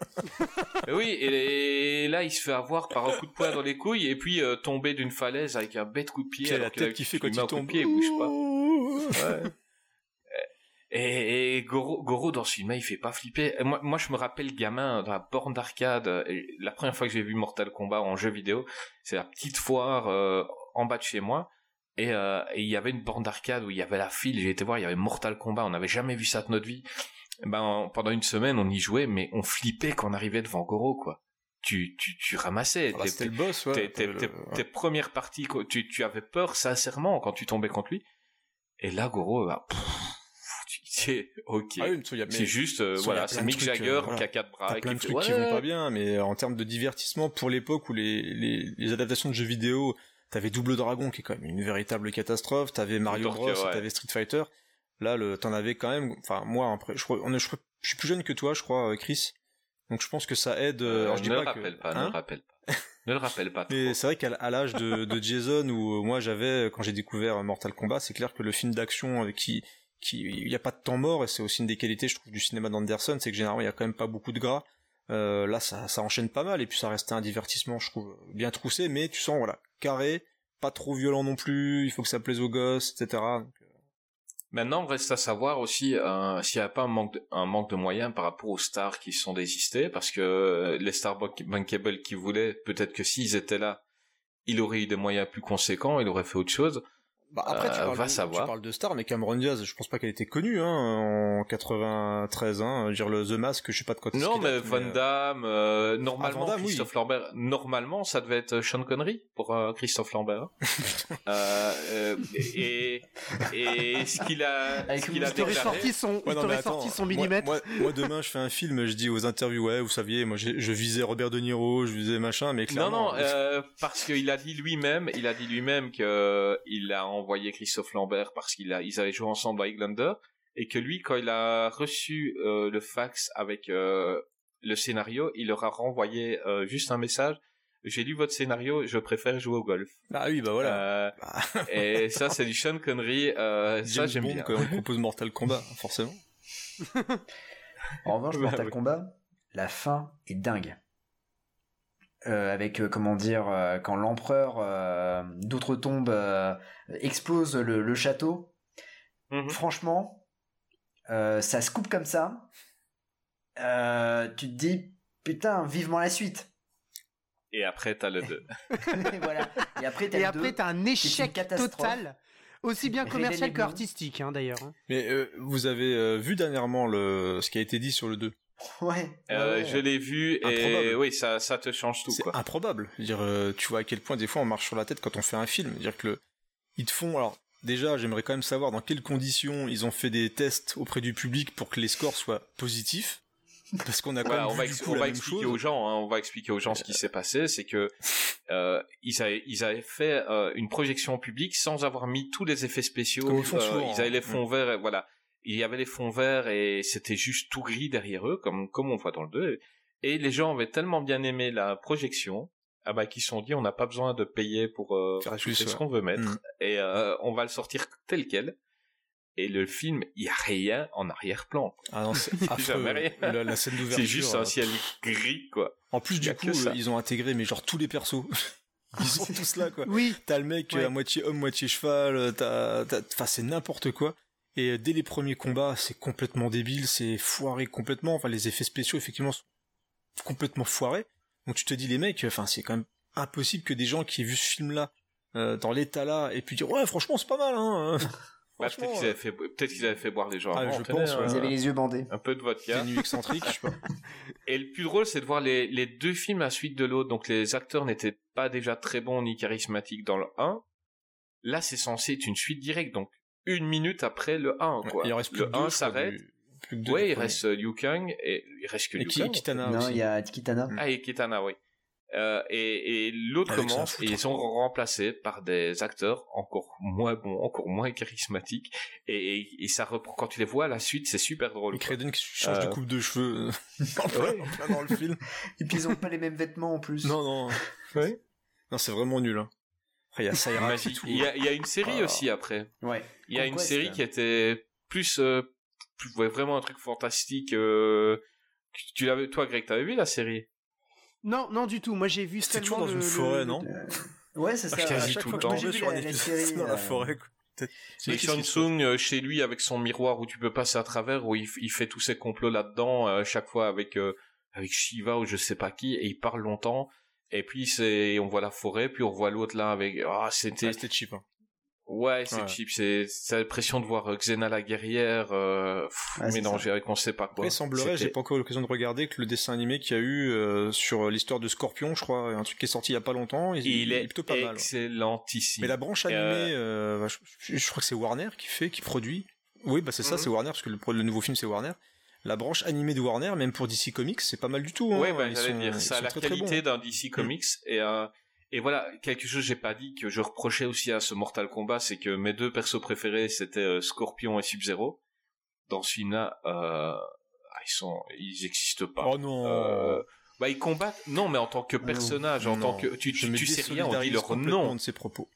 Et oui, et, là, il se fait avoir par un coup de poing dans les couilles et puis euh, tomber d'une falaise avec un bête coup de pied. Puis alors la tête qui fait quand il tombe. pied, il bouge pas. Ouais. Et, et Goro, Goro dans ce film il fait pas flipper. Moi, moi, je me rappelle gamin dans la borne d'arcade. La première fois que j'ai vu Mortal Kombat en jeu vidéo, c'est la petite foire euh, en bas de chez moi. Et euh, il y avait une borne d'arcade où il y avait la file. J'ai été voir, il y avait Mortal Kombat. On n'avait jamais vu ça de notre vie. Eh Ben pendant une semaine, on y jouait, mais on flippait quand on arrivait devant Goro, quoi. Tu tu tu ramassais. Ah bah, C'était le boss, ouais. tes, Le- ouais. premières parties, quoi, tu, tu avais peur sincèrement quand tu tombais contre lui. Et là, Goro, bah, pff, c'est ok. Ah oui, y a- mais- c'est juste, euh, voilà, c'est Mick trucs, euh, Jagger voilà. qui a quatre bras. T'as et plein de trucs qui vont pas bien, mais en termes de divertissement pour l'époque où les, les, les adaptations de jeux vidéo, t'avais Double Dragon qui est quand même une véritable catastrophe, t'avais Mario Bros, euh, ouais. t'avais Street Fighter. Là, le, t'en avais quand même. Enfin, moi, après, je crois, on est- je, suis plus jeune que toi, je crois, euh, Chris. Donc, je pense que ça aide. euh, Euh, alors, je dis ne pas le que. rappelle pas, ne le rappelle pas. ne le rappelle pas trop. mais c'est vrai qu'à l'âge de, de Jason où euh, moi j'avais quand j'ai découvert Mortal Kombat, c'est clair que le film d'action qui il y a pas de temps mort et c'est aussi une des qualités je trouve du cinéma d'Anderson, c'est que généralement il y a quand même pas beaucoup de gras. Euh, là ça enchaîne pas mal et puis ça restait un divertissement je trouve bien troussé mais tu sens voilà carré, pas trop violent non plus, il faut que ça plaise aux gosses etc. Euh, Maintenant, reste à savoir aussi euh, s'il n'y a pas un manque, de, moyens par rapport aux stars qui sont désistés, parce que les stars bank- bankable qui voulaient, peut-être que s'ils étaient là, il aurait eu des moyens plus conséquents, il aurait fait autre chose. Bah après, tu, Euh, parles va de, savoir. tu parles de star, mais Cameron Diaz, je pense pas qu'elle était connue hein, en 93. Hein, Je veux dire le The Mask, je sais pas de quoi Non, mais date, Van euh, Damme, euh, normalement, Van Damme, oui. Christophe Lambert, normalement, ça devait être Sean Connery pour euh, Christophe Lambert. euh, euh, et, et ce qu'il a, Avec ce qu'il a déclaré, sorti son, il Ouais, non, mais attends, sorti son millimètre. Moi, moi, demain, je fais un film, je dis aux interviews, ouais, vous saviez, moi, je visais Robert De Niro, je visais machin, mais Non, clairement. non, euh, parce qu'il a dit lui-même, il a dit lui-même que il a envoyé Christophe Lambert parce qu'il a, ils avaient joué ensemble à Highlander et que lui, quand il a reçu euh, le fax avec euh, le scénario, il leur a renvoyé euh, juste un message. J'ai lu votre scénario, je préfère jouer au golf. Ah oui, bah voilà. Euh, et ça, c'est du Sean Connery. Euh, ça, j'aime bien. quand on propose Mortal Kombat, forcément. En revanche, Bah Mortal. Kombat, la fin est dingue. Euh, avec, euh, comment dire, euh, quand l'empereur euh, d'outre-tombe euh, explose le, le château, Mhm. franchement, euh, ça se coupe comme ça. Euh, tu te dis, putain, vivement la suite. Et après, t'as le 2. Et voilà. Et après, t'as Et le après, deux. t'as un échec total. Aussi bien commercial le que nom. artistique, hein, d'ailleurs. hein. Mais euh, vous avez euh, vu dernièrement le ce qui a été dit sur le 2 Ouais. Euh, ouais. Je l'ai vu et Improbable. oui, ça, ça te change tout. C'est Quoi. improbable. Dire, euh, tu vois à quel point des fois on marche sur la tête quand on fait un film. dire que le... ils te font. Alors déjà, j'aimerais quand même savoir dans quelles conditions ils ont fait des tests auprès du public pour que les scores soient positifs. Parce qu'on a quand Voilà, même on va, ex- coup on va expliquer chose. aux gens, hein, on va expliquer aux gens ce qui s'est passé, c'est que euh, ils, avaient, ils avaient fait euh, une projection publique sans avoir mis tous les effets spéciaux. Ils souvent, ils avaient hein. les fonds verts, et voilà. Il y avait les fonds verts et c'était juste tout gris derrière eux, comme comme on voit dans le 2. Et les gens avaient tellement bien aimé la projection, ah bah qu'ils se sont dit on n'a pas besoin de payer pour euh, Faire plus, ce ouais. qu'on veut mettre Mm. et euh, on va le sortir tel quel. Et le film, il y a rien en arrière-plan. Ah non, c'est affreux. Jamais rien. La, la scène d'ouverture. C'est juste euh, un ciel gris, quoi. En plus, du coup, euh, ils ont intégré, mais genre tous les persos. Ils sont tous là, quoi. Oui. T'as le mec euh, Ouais. à moitié homme, moitié cheval, euh, t'as, t'as- enfin, c'est n'importe quoi. Et euh, dès les premiers combats, c'est complètement débile, c'est foiré complètement. Enfin, les effets spéciaux, effectivement, sont complètement foirés. Donc tu te dis, les mecs, enfin, c'est quand même impossible que des gens qui aient vu ce film-là, euh, dans l'état là, et puis dire, ouais, franchement, c'est pas mal, hein. Bah, Franchement, peut-être qu'ils avaient fait, peut-être qu'ils avaient fait boire les gens. Ah, avant, je pense, ouais. Ils avaient les yeux bandés. un peu de Des vodka. nuits excentriques, je sais pas. Et le plus drôle, c'est de voir les, les deux films à la suite de l'autre. Donc les acteurs n'étaient pas déjà très bons ni charismatiques dans le 1. Là, c'est censé être une suite directe, donc une minute après le 1, Ouais, quoi. il en reste plus le que deux, 1 je crois, s'arrête. plus que deux Ouais, il reste euh, Liu Kang et il reste que Et Liu Kang. Kitana Non, il y a Kitana. Ah, et Kitana, oui. Euh, et et l'autre commence et ils sont remplacés par des acteurs encore moins bons, encore moins charismatiques. Et, et, et ça reprend, quand tu les vois à la suite, c'est super drôle. Et. Kraden qui change Euh, de coupe de cheveux euh, en, plein, Ouais. en plein dans le film. Et puis ils ont pas les mêmes vêtements en plus. Non, non. Ouais. Non, c'est vraiment nul. Hein. Après, il y a Sayra et Magique. tout. Il y, a, il y a une série Ah. aussi après. Ouais. Il y a une série qui était plus, euh, plus- ouais, vraiment un truc fantastique. euh, tu l'avais, toi, Greg, t'avais vu la série? Non, non du tout. Moi j'ai vu C'était seulement toujours dans le- une forêt, le- non? Ouais, c'est Ah, ça. à quasi chaque tout fois le temps. moi, j'ai vu sur un la, la série. dans la euh, forêt. quoi. C'est euh, chez lui avec son miroir où tu peux passer à travers, où il, fait tous ses complots là-dedans, euh, chaque fois avec euh, avec Shiva ou je sais pas qui, et il parle longtemps. Et puis c'est, on voit la forêt, puis on voit l'autre là avec. Ah, c'était. Ah, C'était cheap. Hein. Ouais, c'est Ouais. cheap. C'est, c'est l'impression de voir euh, Xena la guerrière euh, pff, Ouais, c'est mélangée avec on sait pas quoi. Il semblerait, j'ai pas encore l'occasion de regarder, que le dessin animé qu'il y a eu euh, sur l'histoire de Scorpion, je crois, un truc qui est sorti il y a pas longtemps, il, Il est plutôt pas mal. ouais. excellentissime. Mais la branche animée, euh, je, crois que c'est Warner qui fait, qui produit. Oui, bah c'est ça, Mhm. c'est Warner, parce que le nouveau film c'est Warner. La branche animée de Warner, même pour DC Comics, c'est pas mal du tout. Hein. Ouais, bah, j'allais dire, ça a la qualité d'un DC Comics et euh, et voilà quelque chose que j'ai pas dit que je reprochais aussi à ce Mortal Kombat, c'est que mes deux persos préférés c'était euh, Scorpion et Sub Zero. Dans ce film-là, euh, ah, ils sont, ils existent pas. Oh non Euh, bah ils combattent, non mais en tant que personnage, en Non. tant que tu Je tu, sais rien, on dit leur nom, de ses propos.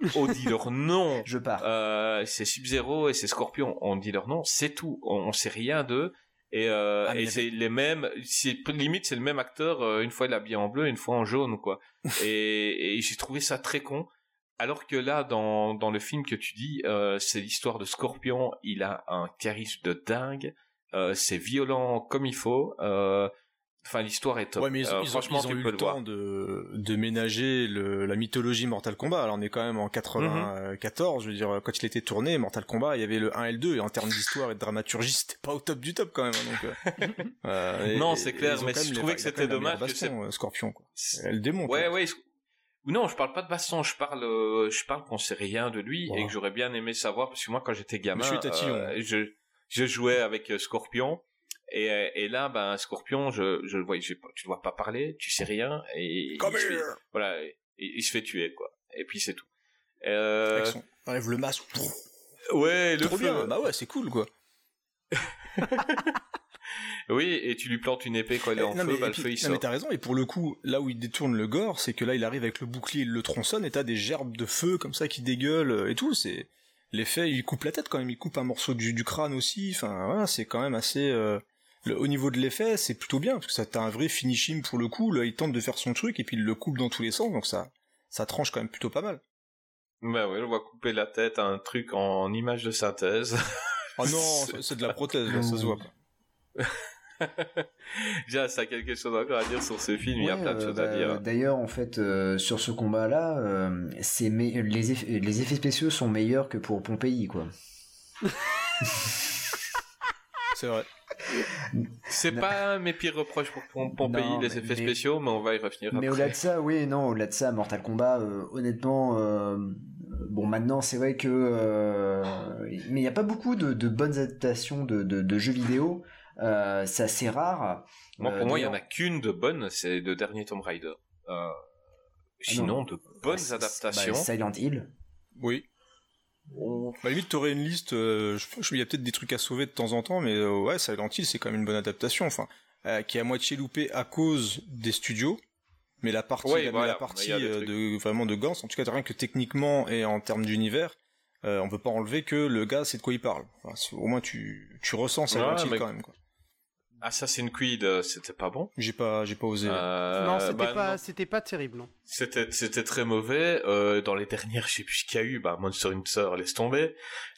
on dit leur nom. Je pars. Euh, c'est Sub-Zero et c'est Scorpion. On dit leur nom, c'est tout. On, on sait rien d'eux. Et, euh, Ah, et c'est les mêmes, c'est limite c'est le même acteur. euh, une fois il est habillé en bleu, une fois en jaune, quoi. et et j'ai trouvé ça très con. Alors que là, dans dans le film que tu dis, euh, c'est l'histoire de Scorpion. Il a un charisme de dingue. Euh, c'est violent comme il faut. Enfin, l'histoire est top. Ouais, mais ils, Euh, ils ont, franchement, ils ont eu le voir. temps de, de ménager le, la mythologie Mortal Kombat. Alors on est quand même en 94, je veux dire, quand il était tourné, Mortal Kombat, il y avait le 1 et le 2, et en termes d'histoire et de dramaturgie, c'était pas au top du top quand même. hein, donc, euh, euh, et- Non, c'est clair, ont mais je trouvais que c'était dommage meilleure que baston, euh, Scorpion, quoi. Elle démonte. Ouais, quoi. ouais. Non, je parle pas de baston, je parle, euh, je parle qu'on sait rien de lui et que j'aurais bien aimé savoir parce que moi, quand j'étais gamin, Tatillon. je, je jouais avec Scorpion et, euh, et là, ben Scorpion, je, je le pas- tu le vois pas parler, tu sais rien et Come il, se fait, here voilà, et- il se fait tuer quoi. Et puis c'est tout. Euh, son... Enlève le masque. Ouais, le Trop feu. bien. Bah ouais, c'est cool, quoi. Oui, et tu lui plantes une épée quand il est en non, feu, mais, bah, le puis- feu il non, sort. mais t'as raison, et pour le coup, là où il détourne le gore, c'est que là, il arrive avec le bouclier, il le tronçonne, et t'as des gerbes de feu comme ça qui dégueulent, euh, et tout, c'est... L'effet, il coupe la tête quand même, il coupe un morceau du, du crâne aussi, enfin, voilà, c'est quand même assez... euh, le- au niveau de l'effet, c'est plutôt bien, parce que ça t'as un vrai finishing pour le coup, là, il tente de faire son truc, et puis il le coupe dans tous les sens, donc ça, ça tranche quand même plutôt pas mal. Bah ouais, on va couper la tête à un truc en image de synthèse. Oh non, c'est- de la prothèse, là, ça se voit pas. Déjà, ça a quelque chose encore à dire sur ce film, il y a plein de euh, choses bah, à dire. D'ailleurs, en fait, euh, sur ce combat-là, euh, les, eff- les effets spéciaux sont meilleurs que pour Pompéi, quoi. C'est vrai. C'est pas mes pires reproches pour Pom- Pompéi, Non, les effets mais- spéciaux, mais on va y revenir Mais au-delà de ça, oui, non, au-delà de ça, Mortal Kombat, euh, honnêtement, euh, bon, maintenant, c'est vrai que, euh, mais il n'y a pas beaucoup de, de bonnes adaptations de, de, de jeux vidéo. C'est assez rare. Moi, pour moi, il y en a qu'une de bonne, c'est le dernier Tomb Raider. Euh, sinon, de bonnes bah, adaptations. bah, Silent Hill. Oui. Bah, limite, t'aurais une liste, euh, je pense qu'il y a peut-être des trucs à sauver de temps en temps, mais euh, ouais, Silent Hill, c'est quand même une bonne adaptation, enfin, euh, qui est à moitié loupée à cause des studios, mais la partie, la, voilà, la partie euh, de, vraiment de Gans, en tout cas, rien que techniquement et en termes d'univers, euh, on peut pas enlever que le gars sait de quoi il parle. Enfin, c'est- au moins, tu, tu ressens Silent Ouais, Hill mais- quand même, quoi. Assassin's Creed, euh, c'était pas bon? J'ai pas, j'ai pas osé. Euh, non, c'était bah, pas, non. c'était pas terrible, non. C'était, c'était très mauvais. Euh, dans les dernières, je sais plus ce qu'il y a eu. Bah, Monster Hunter, laisse tomber.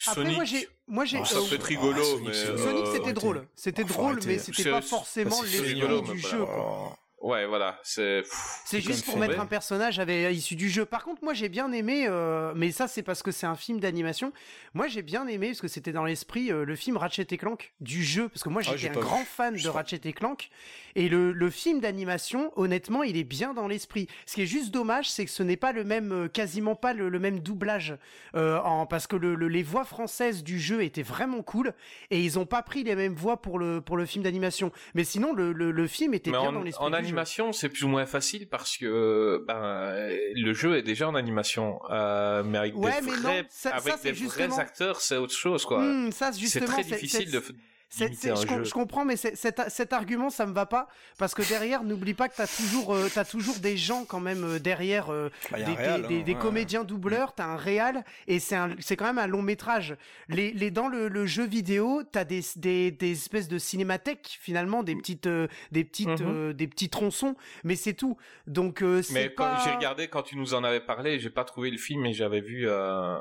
Après, Sonic, moi j'ai, moi j'ai. bon, ça peut être rigolo, Ah, Sonic, mais euh, Sonic, c'était drôle. C'était drôle, mais c'était pas forcément l'esprit rigolo, du jeu, quoi. Ouais, voilà, c'est. juste pour fait. mettre un personnage avec, issu du jeu. Par contre, moi j'ai bien aimé, euh, mais ça c'est parce que c'est un film d'animation. Moi j'ai bien aimé parce que c'était dans l'esprit euh, le film Ratchet et Clank du jeu, parce que moi Ah, j'étais un grand vu. fan Je de. Ratchet et Clank et le, le film d'animation, honnêtement, il est bien dans l'esprit. Ce qui est juste dommage, c'est que ce n'est pas le même, euh, quasiment pas le, le même doublage, euh, en, parce que le, le- les voix françaises du jeu étaient vraiment cool et ils ont pas pris les mêmes voix pour le pour le film d'animation. Mais sinon le, le, le film était Mais bien en, dans l'esprit en du jeu. Animation, c'est plus ou moins facile parce que ben, le jeu est déjà en animation, euh, mais avec Ouais, des mais vrais, non, ça- avec ça, des justement- vrais acteurs, c'est autre chose quoi. Hmm, ça c'est très difficile de je, com- je comprends, mais cet, cet argument, ça me va pas, parce que derrière, n'oublie pas que t'as toujours, euh, t'as toujours des gens quand même euh, derrière, euh, Bah, des, réal, hein, des ouais. comédiens doubleurs, t'as un réal, et c'est quand même un long métrage. Les, les dans le, le jeu vidéo, t'as des, des, des espèces de cinémathèques finalement, des petites, euh, des petites, Mhm. euh, des petits tronçons, mais c'est tout. Donc euh, Mais quand pas. j'ai regardé quand tu nous en avais parlé, j'ai pas trouvé le film et j'avais vu euh,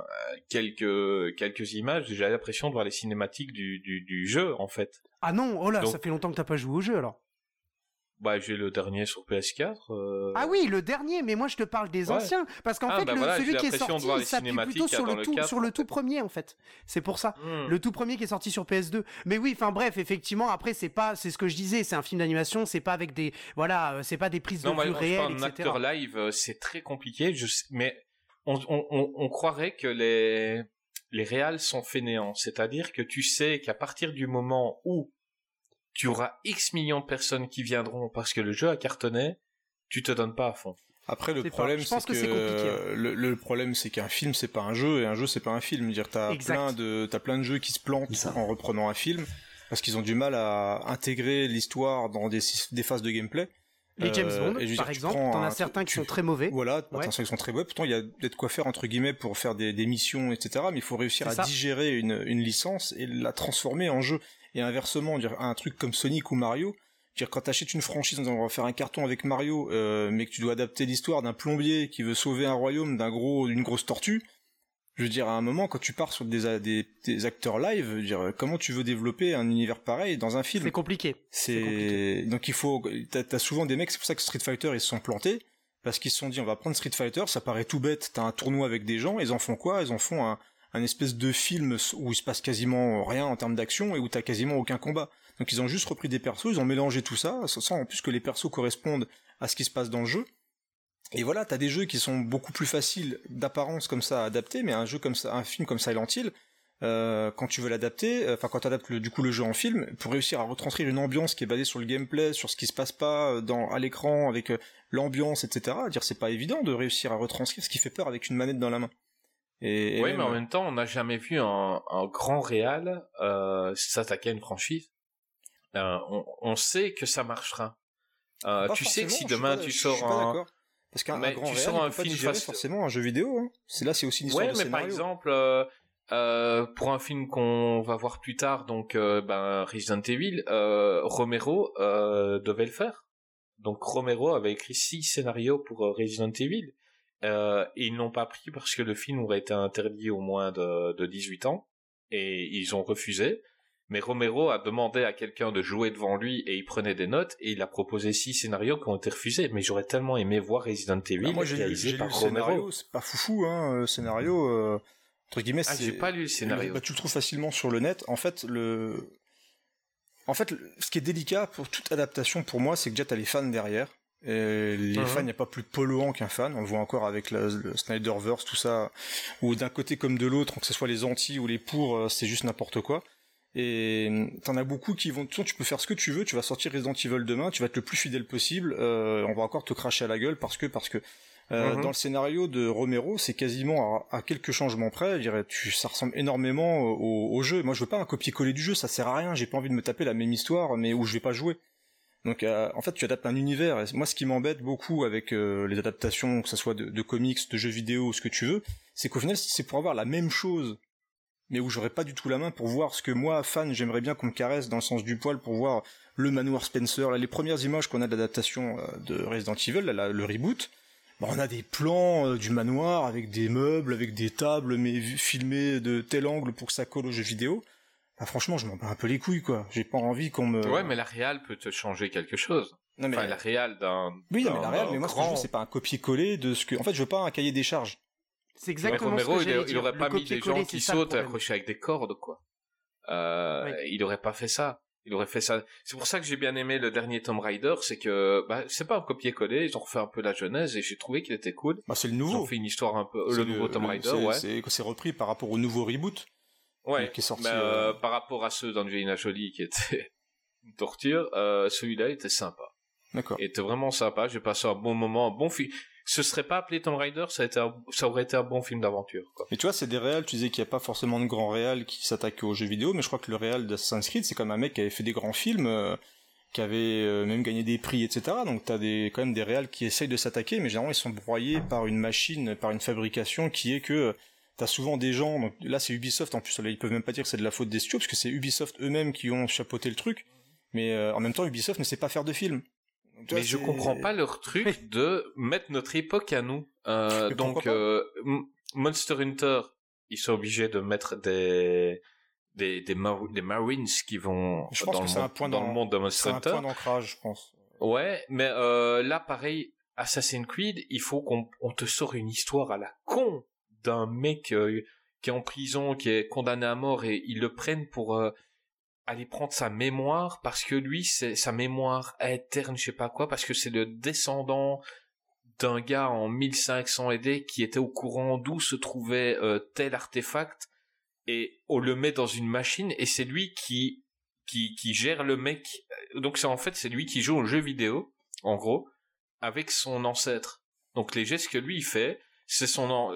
quelques quelques images. J'avais l'impression de voir les cinématiques du, du, du jeu en fait. Ah non, oh là, Donc- ça fait longtemps que t'as pas joué au jeu alors. Bah j'ai le dernier sur PS4. euh, Ah oui, le dernier, mais moi je te parle des Ouais. anciens, parce qu'en Ah, fait bah le- voilà, celui qui est sorti, il s'appuie plutôt sur le tout, sur le tout premier en fait. C'est pour ça. hmm. Le tout premier qui est sorti sur PS2. Mais oui, enfin bref, effectivement, après c'est pas, c'est ce que je disais, c'est un film d'animation, c'est pas avec des, voilà, euh, c'est pas des prises de Non, vue réelles, etc. acteur live, euh, c'est très compliqué. Je sais- mais on, on, on, on croirait que les les réals sont fainéants, c'est-à-dire que tu sais qu'à partir du moment où tu auras X millions de personnes qui viendront parce que le jeu a cartonné, tu te donnes pas à fond. Après, le problème, je c'est pense que, que c'est compliqué, hein. le, le problème, c'est qu'un film, c'est pas un jeu, et un jeu, c'est pas un film. Dire, t'as plein de, t'as plein de jeux qui se plantent ça. en reprenant un film, parce qu'ils ont du mal à intégrer l'histoire dans des, des phases de gameplay. Les James Euh, Bond, par exemple, t'en as certains qui sont très mauvais. Voilà, Ouais. attention, ils sont très beaux. Pourtant, il y a peut-être quoi faire entre guillemets pour faire des, des missions, etc. Mais il faut réussir à ça. digérer une, une licence et la transformer en jeu. Et inversement, dire un truc comme Sonic ou Mario, dire quand t'achètes une franchise, on va faire un carton avec Mario, euh, mais que tu dois adapter l'histoire d'un plombier qui veut sauver un royaume d'un gros, d'une grosse tortue. Je veux dire, à un moment, quand tu pars sur des, des, des acteurs live, je veux dire, comment tu veux développer un univers pareil dans un film? C'est compliqué. C'est donc il faut t'as as souvent des mecs c'est pour ça que Street Fighter ils se sont plantés parce qu'ils se sont dit on va prendre Street Fighter ça paraît tout bête t'as un tournoi avec des gens ils en font quoi? Ils en font un, un espèce de film où il se passe quasiment rien en termes d'action et où t'as quasiment aucun combat. Donc ils ont juste repris des persos ils ont mélangé tout ça sans en plus que les persos correspondent à ce qui se passe dans le jeu et voilà, t'as des jeux qui sont beaucoup plus faciles d'apparence comme ça à adapter, mais un jeu comme ça, un film comme Silent Hill, euh, quand tu veux l'adapter, euh, enfin quand tu adaptes du coup le jeu en film, pour réussir à retranscrire une ambiance qui est basée sur le gameplay, sur ce qui se passe pas euh, dans à l'écran avec euh, l'ambiance, etc. à Dire c'est pas évident de réussir à retranscrire ce qui fait peur avec une manette dans la main. Et, et oui, même- mais en même temps, on n'a jamais vu un, un grand réal euh, s'attaquer à une franchise. On, on sait que ça marchera. Euh, tu sais que si demain pas- tu sors un. Parce qu'un Mais grand tu réel, sors un film face- forcément un jeu vidéo. Hein. C'est là, c'est aussi une histoire Ouais, de mais par exemple, euh, euh, pour un film qu'on va voir plus tard, donc euh, ben, Resident Evil, euh, Romero devait le faire. Donc Romero avait écrit six scénarios pour Resident Evil. Et ils n'ont pas pris parce que le film aurait été interdit au moins de, de 18 ans. Et ils ont refusé. Mais Romero a demandé à quelqu'un de jouer devant lui et il prenait des notes et il a proposé six scénarios qui ont été refusés. Mais j'aurais tellement aimé voir Resident Evil Bah, moi j'ai lu, réalisé j'ai lu par le Romero. scénario, c'est pas foufou hein, le scénario. euh, entre guillemets, Ah, c'est. j'ai pas lu le scénario. Bah, tu le trouves facilement sur le net. En fait, le. En fait, ce qui est délicat pour toute adaptation, pour moi, c'est que déjà t'as les fans derrière. Et les Mhm. fans, il n'y a pas plus polluant qu'un fan. On le voit encore avec la- le Snyderverse, tout ça. Où d'un côté comme de l'autre, que ce soit les anti ou les pour, euh, c'est juste n'importe quoi. Et euh, t'en as beaucoup qui vont. Tu peux faire ce que tu veux. Tu vas sortir Resident Evil demain. Tu vas être le plus fidèle possible. euh, on va encore te cracher à la gueule parce que parce que euh, Mhm. dans le scénario de Romero, c'est quasiment à, à quelques changements près. Je dirais, tu, ça ressemble énormément au, au jeu. Moi, je veux pas un copier-coller du jeu. Ça sert à rien. J'ai pas envie de me taper la même histoire, mais où je vais pas jouer. Donc, euh, en fait, tu adaptes un univers. Et moi, ce qui m'embête beaucoup avec euh, les adaptations, que ce soit de, de comics, de jeux vidéo, ce que tu veux, c'est qu'au final, c'est pour avoir la même chose mais où j'aurais pas du tout la main pour voir ce que moi, fan, j'aimerais bien qu'on me caresse dans le sens du poil pour voir le manoir Spencer. Là, les premières images qu'on a de l'adaptation euh, de Resident Evil, là, là, le reboot, bah, on a des plans euh, du manoir avec des meubles, avec des tables, mais filmés de tel angle pour que ça colle au jeu vidéo. Bah, franchement, je m'en bats un peu les couilles, quoi. J'ai pas envie qu'on me. Ouais, mais la réal peut te changer quelque chose. non, mais Enfin, la réal d'un. oui, non, mais la d'un mais moi, ce que je grand- veux, c'est pas un copier-coller de ce que. En fait, je veux pas un cahier des charges. C'est exactement mais ce que Romero, il, j'allais il dire. aurait pas mis des gens qui sautent accrochés avec des cordes, quoi. Euh, Oui. Il aurait pas fait ça. Il aurait fait ça. C'est pour ça que j'ai bien aimé le dernier Tomb Raider, c'est que bah, c'est pas un copier-coller. Ils ont refait un peu la genèse et j'ai trouvé qu'il était cool. Bah, c'est le Ils ont nouveau. fait une histoire un peu C'est le nouveau Tomb Raider, c'est- ouais. C'est c'est repris par rapport au nouveau reboot. Ouais. qui est sorti, Mais, euh, euh, par rapport à ceux d'Angelina Jolie qui étaient une torture, euh, celui-là était sympa. D'accord. Il était vraiment sympa. J'ai passé un bon moment, un bon film. Ce serait pas appelé Tomb Raider, ça, aurait été un bon film d'aventure. Et tu vois, c'est des réals, tu disais qu'il n'y a pas forcément de grands réals qui s'attaquent aux jeux vidéo, mais je crois que le réal d'Assassin's Creed, c'est comme un mec qui avait fait des grands films, euh, qui avait euh, même gagné des prix, etc. Donc t'as des, quand même des réals qui essayent de s'attaquer, mais généralement ils sont broyés par une machine, par une fabrication qui est que euh, t'as souvent des gens, donc là c'est Ubisoft en plus, ils peuvent même pas dire que c'est de la faute des studios, parce que c'est Ubisoft eux-mêmes qui ont chapeauté le truc, mais en même temps Ubisoft ne sait pas faire de films. Mais je c'est- comprends pas leur truc de mettre notre époque à nous. Euh, donc euh, Monster Hunter, ils sont obligés de mettre des des des, Mar- des Marines qui vont Je pense dans, que le, c'est un monde, point dans le monde de C'est Monster un Hunter. point d'ancrage, je pense. Ouais, mais euh, là pareil, Assassin's Creed, il faut qu'on on te sort une histoire à la con d'un mec euh, qui est en prison, qui est condamné à mort et ils le prennent pour euh, aller prendre sa mémoire parce que lui c'est sa mémoire interne, je sais pas quoi, parce que c'est le descendant d'un gars en 1500 AD qui était au courant d'où se trouvait euh, tel artefact et on le met dans une machine et c'est lui qui qui qui gère le mec. Donc c'est en fait c'est lui qui joue au jeu vidéo en gros avec son ancêtre. Donc les gestes que lui il fait c'est son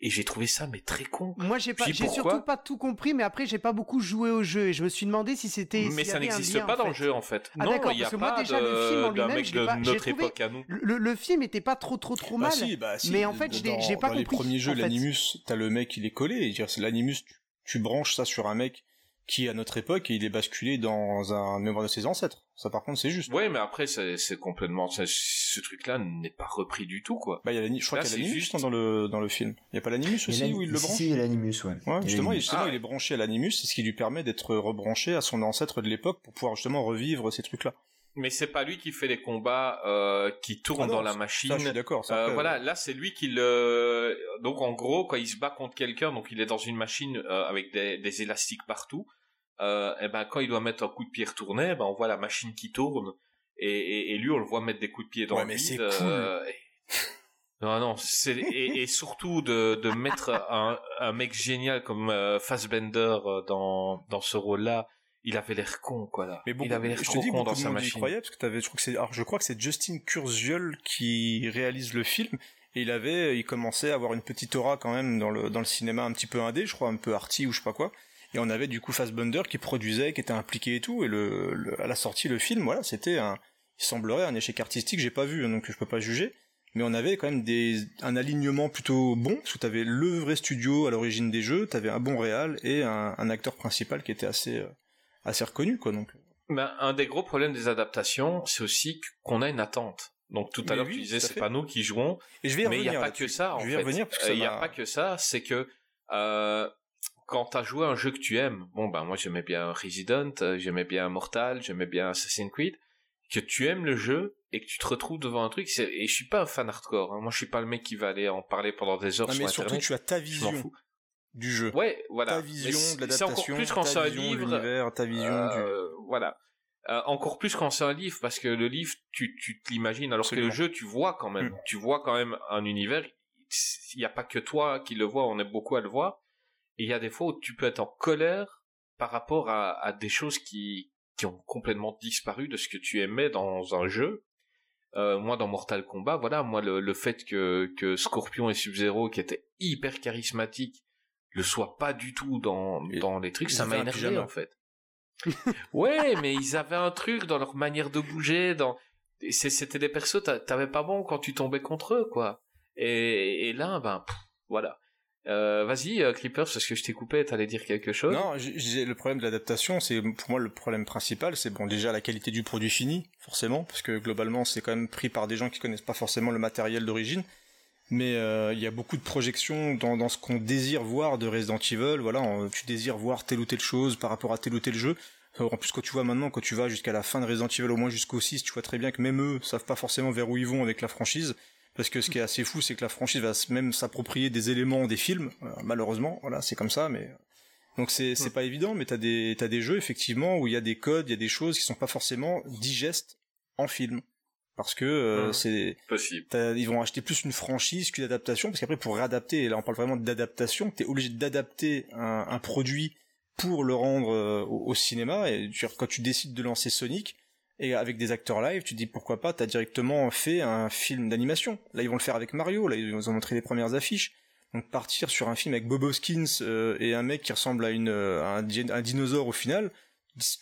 et, j'ai trouvé ça mais très con Moi, j'ai pas, j'ai surtout pas tout compris, mais après, j'ai pas beaucoup joué au jeu et je me suis demandé si c'était. mais ça n'existe pas dans le jeu en fait Ah, non il y a parce que moi, déjà, le film en lui-même, je pas- notre trouvé- époque à nous Le, le film était pas trop trop trop mal. Bah si, bah si. mais en fait, Dans- j'ai pas dans compris, les premiers jeux, l'animus, t'as le mec, il est collé. Et dire, c'est l'animus, tu, tu branches ça sur un mec qui à notre époque il est basculé dans un mémoire de ses ancêtres. Ça, par contre, c'est juste. ouais mais après c'est complètement ça- ce truc là n'est pas repris du tout quoi Bah, il y a je crois Là, qu'il y a c'est l'animus juste- non, dans le dans le film. Il y a pas l'animus aussi où il le si, branche. Si, il y a l'animus, ouais. Justement, il, l'animus. justement, Ah, il est branché à l'animus, c'est ce qui lui permet d'être rebranché à son ancêtre de l'époque pour pouvoir justement revivre ces trucs-là. mais c'est pas lui qui fait les combats euh, qui tournent Ah non, dans la Ça, machine je suis d'accord. Euh, voilà, là c'est lui qui le. Donc en gros, quand il se bat contre quelqu'un, donc il est dans une machine euh, avec des, des élastiques partout. Euh, et ben quand il doit mettre un coup de pied retourné, ben on voit la machine qui tourne et, et, et lui on le voit mettre des coups de pied dans Ouais, le mais vide. euh, et- Non non, c'est et, et surtout de, de mettre un, un mec génial comme euh, Fassbender euh, dans dans ce rôle-là, il avait l'air con quoi là. Mais bon, il avait l'air je te trop dis, con dans sa machine. croyait, parce que t'avais, je crois que c'est, alors je crois que c'est Justin Kurziel qui réalise le film, et il avait, il commençait à avoir une petite aura quand même dans le, dans le cinéma un petit peu indé, je crois, un peu arty ou je sais pas quoi. Et on avait du coup Fassbender qui produisait, qui était impliqué et tout, et le, le- à la sortie, le film, voilà, c'était un, il semblerait un échec artistique, j'ai pas vu, hein, donc je peux pas juger. Mais on avait quand même des, un alignement plutôt bon, parce que t'avais le vrai studio à l'origine des jeux, t'avais un bon réal et un, un acteur principal qui était assez, euh, assez reconnu, quoi, donc. Ben, un des gros problèmes des adaptations, c'est aussi qu'on a une attente. Donc tout à l'heure oui, tu disais c'est pas nous qui jouons, Et je vais y mais il n'y a pas que ça en Je vais y fait. revenir parce que Euh, Il n'y a pas que ça, c'est que euh, quand t'as joué à un jeu que tu aimes, bon ben moi j'aimais bien Resident, euh, j'aimais bien Mortal, j'aimais bien Assassin's Creed, que tu aimes le jeu et que tu te retrouves devant un truc, et je suis pas un fan hardcore, hein. moi je suis pas le mec qui va aller en parler pendant des heures Non, sur mais surtout, tu as ta vision du jeu. Ouais, voilà. Ta vision de C'est encore l'adaptation, plus quand ta un de l'univers, ta vision du... Euh, voilà. Euh, encore plus quand c'est un livre, parce que le livre, tu, tu te l'imagines, alors que le jeu, tu vois quand même. Mm. Tu vois quand même un univers. Il n'y a pas que toi qui le vois, on est beaucoup à le voir. Il y a des fois où tu peux être en colère par rapport à, à des choses qui, qui ont complètement disparu de ce que tu aimais dans un jeu. Euh, moi, dans Mortal Kombat, voilà, moi, le, le fait que, que Scorpion et Sub-Zero, qui étaient hyper charismatiques, le soient pas du tout dans, Et dans les trucs, ça m'a énervé, pyjama. en fait. ouais, mais ils avaient un truc dans leur manière de bouger, dans, c'était des persos, t'a- t'avais pas bon quand tu tombais contre eux, quoi. Et, et là, ben, pff, voilà. Euh, vas-y, euh, Creepers, parce que je t'ai coupé, t'allais dire quelque chose. Non, le problème de l'adaptation, c'est pour moi le problème principal, c'est bon déjà la qualité du produit fini, forcément, parce que globalement c'est quand même pris par des gens qui connaissent pas forcément le matériel d'origine. Mais euh, il y a beaucoup de projections dans, ce qu'on désire voir de Resident Evil. Voilà, tu désires voir telle ou telle chose par rapport à tel ou tel jeu. Euh, En plus, quand tu vois maintenant, quand tu vas jusqu'à la fin de Resident Evil, au moins jusqu'au 6, tu vois très bien que même eux savent pas forcément vers où ils vont avec la franchise. Parce que ce qui est assez fou, c'est que la franchise va même s'approprier des éléments des films. Euh, malheureusement, voilà, c'est comme ça, mais donc c'est c'est pas évident. Mais t'as des t'as des jeux effectivement où il y a des codes, il y a des choses qui sont pas forcément digestes en film, parce que euh, c'est Possible. Ils vont acheter plus une franchise qu'une adaptation, parce qu'après pour réadapter, et là on parle vraiment d'adaptation, t'es obligé d'adapter un, un produit pour le rendre euh, au, au cinéma. Et tu- quand tu décides de lancer Sonic et avec des acteurs live, tu te dis pourquoi pas, t'as directement fait un film d'animation. Là ils vont le faire avec Mario, là ils nous ont montré les premières affiches. Donc partir sur un film avec Bob Hoskins euh, et un mec qui ressemble à une euh, à un, di- un dinosaure au final.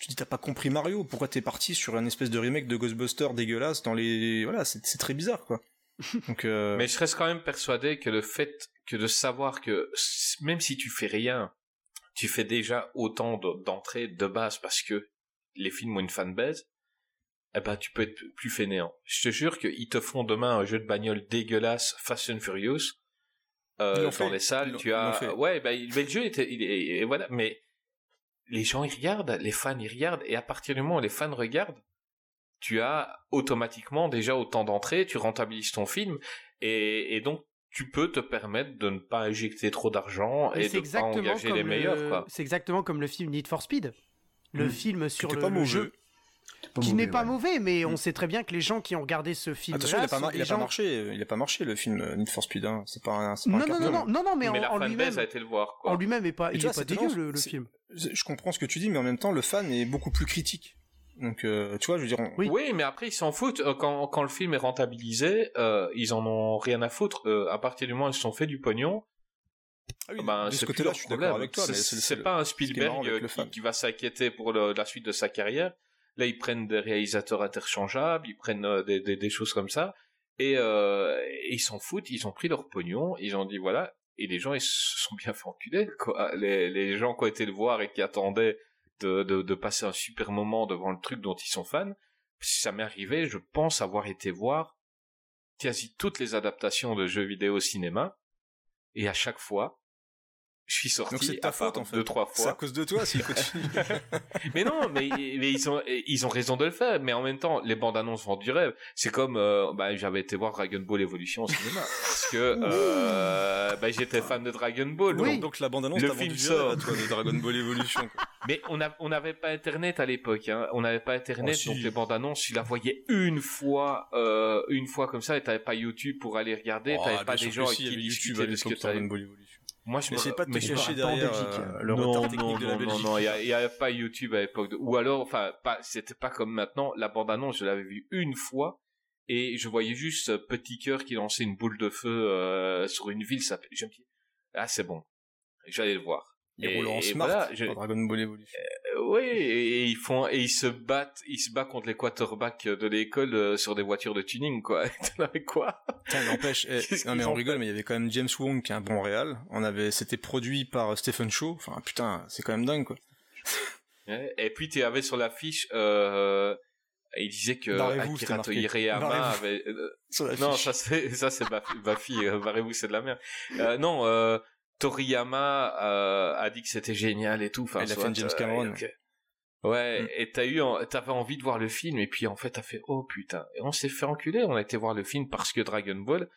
Tu dis t'as pas compris Mario, pourquoi t'es parti sur un espèce de remake de Ghostbusters dégueulasse dans les voilà c'est très bizarre quoi. Donc euh, Mais je reste quand même persuadé que le fait que de savoir que même si tu fais rien, tu fais déjà autant de- d'entrées de base parce que les films ont une fanbase, eh ben tu peux être plus fainéant. Je te jure qu'ils te font demain un jeu de bagnole dégueulasse, Fast and Furious, euh, dans fait. les salles. Tu as, ouais, ben mais le jeu était, il est, et voilà, mais les gens ils regardent, les fans ils regardent, et à partir du moment où les fans regardent, tu as automatiquement déjà autant d'entrées, tu rentabilises ton film, et, et donc tu peux te permettre de ne pas injecter trop d'argent et de pas engager les meilleurs, le- quoi. C'est exactement comme le film Need for Speed. Le Hmm. film sur le, pas le jeu, qui n'est pas ouais. mauvais, mais on Hmm. sait très bien que les gens qui ont regardé ce film Attention, il a pas, mar- il a pas marché, il a pas marché le film euh, Need for Speed. Hein. C'est pas un, pas Non, un non, non, non, non, non, mais, Mais, en, lui-même, a été le voir, quoi. en lui-même est pas, Et il tu est vois, pas dégueu le, film. Je comprends ce que tu dis, mais en même temps, le fan est beaucoup plus critique. Donc, euh, tu vois, je veux dire, on- Oui. Oui, mais après ils s'en foutent. Euh, Quand, quand le film est rentabilisé, euh, ils en ont rien à foutre. Euh, à partir du moment où ils se sont fait du pognon, Ah oui, ben, de ce c'est plus côté-là, je suis d'accord avec toi, C'est- pas un ce Spielberg euh, qui, qui va s'inquiéter pour le- la suite de sa carrière. Là, ils prennent des réalisateurs interchangeables, ils prennent euh, des, des, des choses comme ça, et, euh, ils s'en foutent. Ils ont pris leur pognon, ils ont dit voilà, et les gens ils se sont bien fait enculer. Quoi. Les, les gens qui ont été le voir et qui attendaient de, de, de passer un super moment devant le truc dont ils sont fans, si ça m'est arrivé, je pense avoir été voir quasi toutes les adaptations de jeux vidéo au cinéma, et à chaque fois, je suis sorti Donc c'est de ta faute en fait. deux trois C'est à fois. cause de toi s'il continue. mais non, mais, mais ils ont ils ont raison de le faire. Mais en même temps, les bandes annonces vendent du rêve. C'est comme euh, bah, j'avais été voir Dragon Ball Evolution au cinéma parce que euh, bah, j'étais fan de Dragon Ball. Oui. donc- Donc la bande-annonce Le t'a film vendu du sort. rêve toi de Dragon Ball Evolution. quoi. Mais on a- on n'avait pas Internet à l'époque. Hein. On n'avait pas Internet, Oh, si. donc les bandes annonces, tu la voyais une fois, euh, une fois comme ça, et t'avais pas YouTube pour aller regarder. Oh, t'avais pas des gens si, qui à de ce que t'avais. Dragon Ball Evolution. Moi, je me N'essayez pas de te cacher derrière Belgique. euh, le non, retard non, technique de la non, Belgique. non, non, il y a- pas YouTube à l'époque. de- Ou alors, enfin, pas, c'était pas comme maintenant. La bande-annonce, je l'avais vue une fois et je voyais juste ce petit cœur qui lançait une boule de feu euh, sur une ville. Ça, je me dis, ah, c'est bon. J'allais le voir. Il Et- roule en et smart voilà, je- dans Dragon Ball Evolution. Euh, oui, et, et ils font, et ils se battent, ils se battent contre les quarterbacks de l'école euh, sur des voitures de tuning, quoi. T'en avais quoi? Putain, n'empêche, eh, non mais on rigole, mais il y avait quand même James Wong qui est un bon réal. On avait, c'était produit par Stephen Shaw. Enfin, putain, c'est quand même dingue, quoi. Et puis tu avais sur l'affiche, euh, il disait que Akira Barrez-vous. avait, euh, Non, ça c'est ça c'est fille. Euh, Barrez-vous, c'est de la merde. Euh, non, euh, Toriyama euh, a dit que c'était génial et tout. Enfin, Il a fait James euh, Cameron. Ouais, Mm. et t'as eu, t'avais envie de voir le film et puis en fait t'as fait oh putain. Et on s'est fait enculer. On a été voir le film parce que Dragon Ball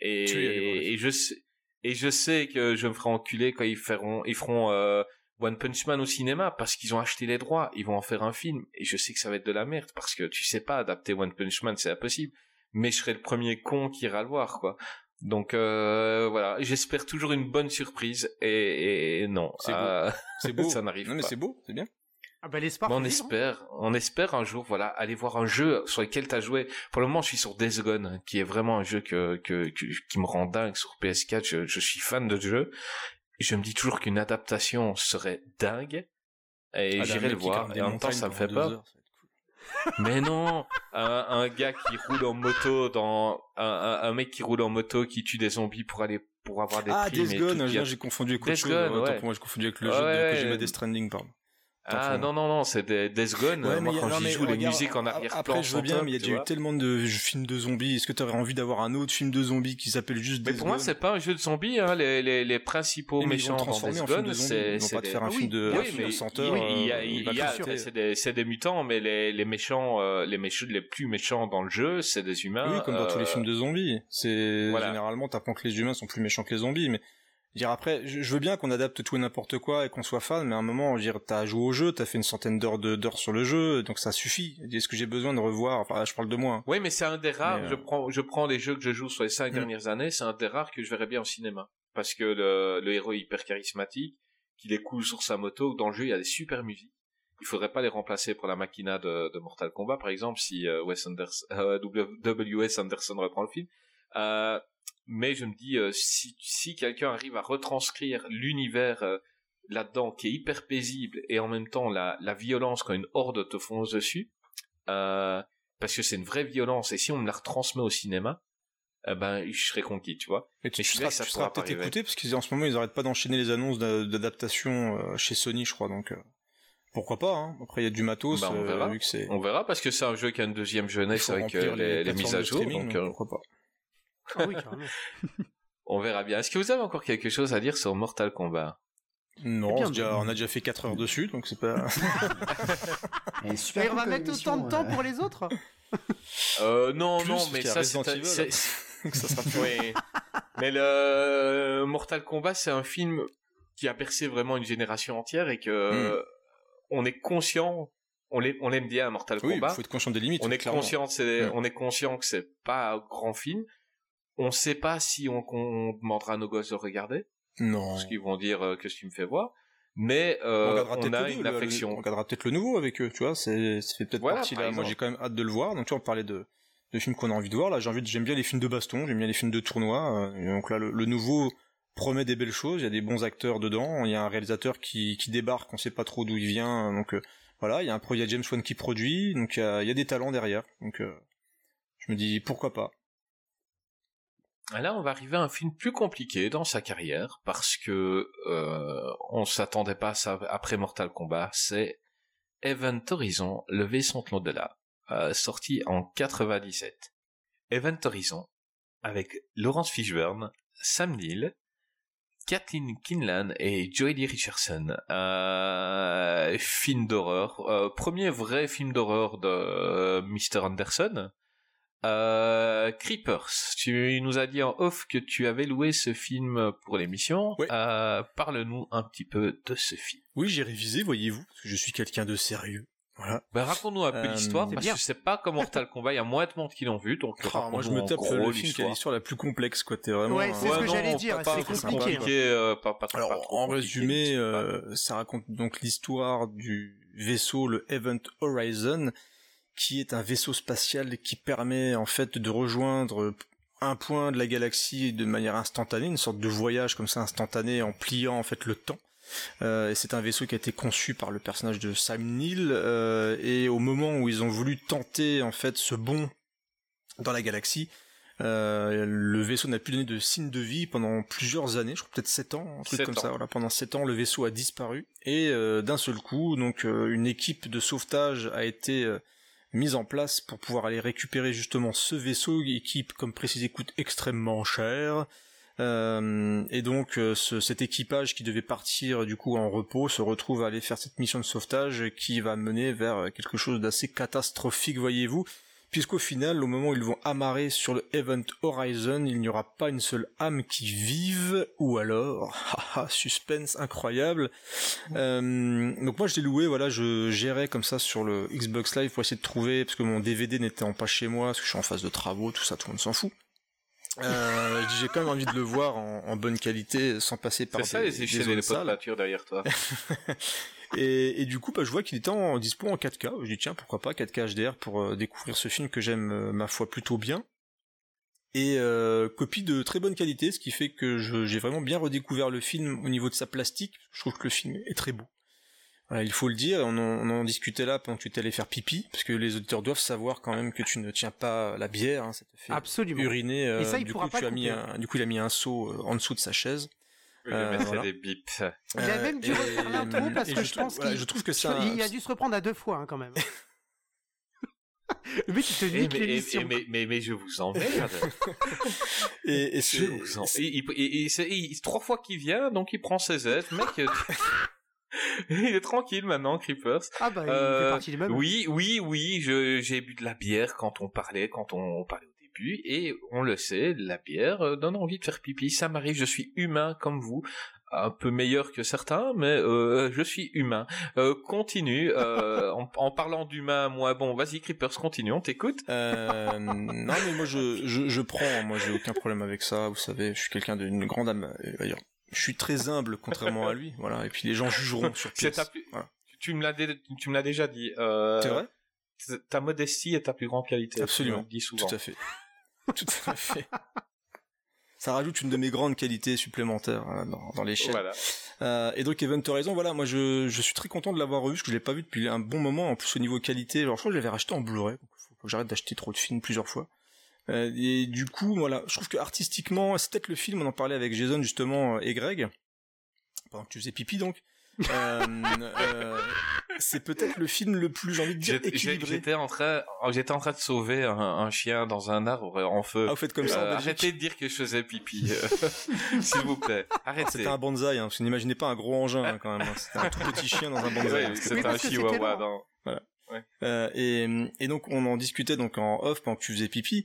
et je sais et je sais que je me ferai enculer quand ils feront ils feront euh, One Punch Man au cinéma parce qu'ils ont acheté les droits. Ils vont en faire un film et je sais que ça va être de la merde parce que tu sais pas adapter One Punch Man, c'est impossible mais je serai le premier con qui ira le voir, quoi. Donc euh, voilà, j'espère toujours une bonne surprise et, et non, C'est beau. euh, C'est beau. ça n'arrive Non mais pas. c'est beau, c'est bien. Ah bah l'espoir. On hein. espère, on espère un jour, voilà, aller voir un jeu sur lequel t'as joué. Pour le moment, je suis sur Days Gone, qui est vraiment un jeu que, que, que- qui me rend dingue sur PS4. Je, je suis fan de ce jeu. Et je me dis toujours qu'une adaptation serait dingue. Et Ah, j'irai le voir. Et en même temps, ça me fait peur. heures, ça va être cool. Mais non, un, un gars qui roule en moto dans un, un, un mec qui roule en moto qui tue des zombies pour aller pour avoir des Ah, prix. Days mais Gone, j'ai confondu avec autre Days chose. Gone, Autant ouais. pour moi, j'ai confondu avec le Ouais, jeu de ouais. Kojima Death Stranding, pardon. Ah non non non, c'est des Days Gone. Ouais, Moi mais quand j'y mais joue les regarde, musiques en arrière-plan. Après, je veux bien, top, mais il y a eu tellement de films de zombies. Est-ce que tu aurais envie d'avoir un autre film de zombies qui s'appelle juste Mais Days pour moi, c'est pas un jeu de zombies. Hein. Les, les, les principaux mais vont méchants dans film Gone, de zombies. c'est Ils vont c'est pas te des- faire un Ah film de oui, oui, film mais de il, senteur. oui, il y a, euh, il y a- c'est des, c'est des mutants, mais les, les méchants, euh, les méchants les plus méchants dans le jeu, c'est des humains. Oui, comme dans tous les euh, films de zombies. C'est généralement t'apprends que les humains sont plus méchants que les zombies, mais dire après, je, veux bien qu'on adapte tout et n'importe quoi et qu'on soit fan, mais à un moment, dire, t'as joué au jeu, t'as fait une centaine d'heures de- d'heures sur le jeu, donc ça suffit. Est-ce que j'ai besoin de revoir Enfin, là, je parle de moi. hein. Oui, mais c'est un des rares. Euh, Je prends, je prends les jeux que je joue sur les cinq Mm. dernières années, c'est un des rares que je verrais bien au cinéma, parce que le, le héros est hyper charismatique, qu'il est cool sur sa moto. Dans le jeu, il y a des super musiques. Il faudrait pas les remplacer pour la machina de, de Mortal Kombat, par exemple, si euh, Wes Anderson, euh, W.S. Anderson reprend le film. Euh, mais je me dis, euh, si, si quelqu'un arrive à retranscrire l'univers euh, là-dedans, qui est hyper paisible, et en même temps la, la violence quand une horde te fonce dessus, euh, parce que c'est une vraie violence, et si on me la retransmet au cinéma, eh ben, je serais conquis, tu vois. Et tu, Mais je tu seras, ça tu seras peut-être écouté parce qu'en ce moment ils arrêtent pas d'enchaîner les annonces d'a- d'adaptation chez Sony, je crois. Donc euh, pourquoi pas hein. Après il y a du matos, Bah, on euh, verra. vu que c'est. On verra, parce que c'est un jeu qui a une deuxième jeunesse avec les, les plateformes mises à jour, donc donc pourquoi pas. Ah oui, carrément. on verra bien. Est-ce que vous avez encore quelque chose à dire sur Mortal Kombat? Non, bien, on, a déjà fait 4 heures dessus, donc c'est pas. Et super Et on va mettre autant de temps euh. pour les autres? Euh, Non, Plus, non, mais ça, c'est... Ça sera plus. Oui. Mais le Mortal Kombat, c'est un film qui a bercé vraiment une génération entière et que Hmm. on est conscient, on l'aime, on l'aime bien Mortal Oui, il Kombat. faut être conscient des limites. on est clairement. conscient, c'est, Hmm. on est conscient que c'est pas un grand film. On sait pas si on, demandera à nos gosses de regarder, Non. parce qu'ils vont dire euh, qu'est-ce que tu me fais voir. Mais on euh, on, peut-être a le, une nouveau, le- affection. on regardera peut-être le nouveau avec eux, tu vois, c'est, ça fait peut-être Voilà, partie par là. Moi, j'ai quand même hâte de le voir. Donc, tu vois, on parlait de, de films qu'on a envie de voir. Là, j'ai envie de, j'aime bien les films de baston, j'aime bien les films de tournoi. euh, donc là, le, le nouveau promet des belles choses. Il y a des bons acteurs dedans. Il y a un réalisateur qui, qui débarque, on sait pas trop d'où il vient. Donc, euh, voilà, il y a un pro, il y a James Wan qui produit. Donc, il y a, il y a des talents derrière. Donc, euh, je me dis, pourquoi pas. Là, on va arriver à un film plus compliqué dans sa carrière parce que euh, on s'attendait pas à ça après Mortal Kombat. C'est Event Horizon, le vaisseau de l'au-delà, euh, sorti en 97. Event Horizon avec Laurence Fishburne, Sam Neill, Kathleen Kinlan et Joey Richardson. Euh, film d'horreur, euh, premier vrai film d'horreur de euh, Mr. Anderson. Euh, Creepers, tu nous as dit en off que tu avais loué ce film pour l'émission. Ouais. Euh, Parle-nous un petit peu de ce film. Oui, j'ai révisé, voyez-vous, parce que je suis quelqu'un de sérieux. Voilà. Ben, raconte-nous un peu Euh, l'histoire, c'est parce bien. que c'est pas comme Mortal Kombat, il y a moins de monde qui l'ont vu, donc Ah, moi, je me tape le film qui a l'histoire. la plus complexe, quoi. T'es vraiment. Ouais, c'est ce euh, que j'allais dire, pas- c'est compliqué. compliqué, euh, pas, pas Alors, trop en résumé, euh, ça raconte donc l'histoire du vaisseau, le Event Horizon, qui est un vaisseau spatial qui permet en fait de rejoindre un point de la galaxie de manière instantanée, une sorte de voyage comme ça instantané en pliant en fait le temps. Euh, et c'est un vaisseau qui a été conçu par le personnage de Sam Neill euh, et au moment où ils ont voulu tenter en fait ce bond dans la galaxie, euh, le vaisseau n'a plus donné de signe de vie pendant plusieurs années, je crois peut-être 7 ans, un truc Sept comme ans. ça. Voilà, pendant 7 ans, le vaisseau a disparu et euh, d'un seul coup, donc une équipe de sauvetage a été mise en place pour pouvoir aller récupérer justement ce vaisseau, équipe comme précisé coûte extrêmement cher. Euh, et donc euh, ce- cet équipage qui devait partir du coup en repos se retrouve à aller faire cette mission de sauvetage qui va mener vers quelque chose d'assez catastrophique, voyez-vous, puisqu'au final, au moment où ils vont amarrer sur le Event Horizon, il n'y aura pas une seule âme qui vive, ou alors, haha, suspense incroyable. Euh, donc moi je l'ai loué, voilà, je gérais comme ça sur le Xbox Live pour essayer de trouver, parce que mon DVD n'était pas chez moi, parce que je suis en phase de travaux, tout ça, tout le monde s'en fout. Euh, j'ai quand même envie de le voir en, en bonne qualité sans passer par C'est ça des, les des zones sales. derrière toi. Et, et du coup, bah, je vois qu'il était en dispo en 4K. Je dis tiens, pourquoi pas 4K HDR pour euh, découvrir ce film que j'aime euh, ma foi plutôt bien. Et euh, copie de très bonne qualité, ce qui fait que j'ai vraiment bien redécouvert le film au niveau de sa plastique. Je trouve que le film est très beau. Voilà, il faut le dire, on en, on en discutait là pendant que tu étais allé faire pipi, parce que les auditeurs doivent savoir quand même que tu ne tiens pas la bière, hein, ça te fait Absolument. uriner. euh, Et ça, il du pourra coup, pas tu as mis un, du coup, il a mis un seau en dessous de sa chaise. Euh, mettrai voilà. des bips. Il a même dû et- refaire l'intro parce et que je, trouve- pense qu'il je trouve que c'est un- il a dû se reprendre à deux fois hein, quand même. Le mec il te nique mais, l'émission. mais, mais, mais je vous emmerde. Et, et Je vous c'est- il- trois fois qu'il vient, donc il prend ses aides. Mec, euh, il est tranquille maintenant, Creepers. Ah bah il Euh, fait partie du même. Oui, oui, oui, je- j'ai bu de la bière quand on parlait, quand on parlait et on le sait, la bière euh, donne envie de faire pipi. Ça m'arrive, je suis humain comme vous, un peu meilleur que certains, mais euh, je suis humain. Euh, continue, euh, en, en parlant d'humain, moi, bon, vas-y, Creepers, continue, on t'écoute. Non mais moi je, je, je prends, moi j'ai aucun problème avec ça, vous savez, je suis quelqu'un d'une grande âme, d'ailleurs. Je suis très humble contrairement à lui, voilà, et puis les gens jugeront sur pièce. ta Voilà. Tu me l'as dé- tu me l'as déjà dit. C'est vrai? Ta modestie est ta plus grande qualité. Absolument. Dis souvent. Tout à fait. Tout à fait. Ça rajoute une de mes grandes qualités supplémentaires euh, dans, dans les chaînes. Voilà. Euh, et donc Event Horizon, voilà, moi je, je suis très content de l'avoir revu, parce que je l'ai pas vu depuis un bon moment, en plus au niveau qualité, alors je crois que je l'avais racheté en Blu-ray, donc faut, faut que j'arrête d'acheter trop de films plusieurs fois. Euh, et du coup, voilà, je trouve que artistiquement, c'est peut-être le film, on en parlait avec Jason justement et Greg, pendant que tu faisais pipi donc, c'est peut-être le film le plus, j'ai envie de dire, équilibré. J'étais en train, j'étais en train de sauver un, un chien dans un arbre en feu. Ah, vous faites comme ça Euh, arrêtez de dire que je faisais pipi, euh, s'il vous plaît. Arrêtez. C'était un bonsaï, hein, parce que n'imaginez pas un gros engin hein, quand même. hein. C'était un tout petit chien dans un bonsaï. Ouais, hein. c'était un chihuahua. Euh, et, et donc on en discutait donc en off pendant que tu faisais pipi.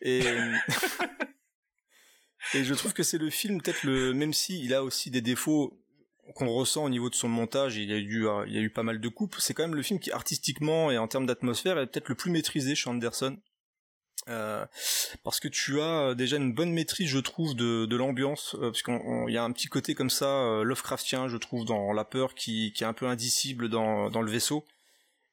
Et, et je trouve que c'est le film peut-être le même si il a aussi des défauts qu'on ressent au niveau de son montage. Il y a eu il y a eu pas mal de coupes. C'est quand même le film qui artistiquement et en termes d'atmosphère est peut-être le plus maîtrisé chez Anderson. Euh, parce que tu as déjà une bonne maîtrise, je trouve, de, l'ambiance, euh, parce qu'il y a un petit côté comme ça euh, Lovecraftien, je trouve, dans la peur qui, est un peu indicible dans, le vaisseau.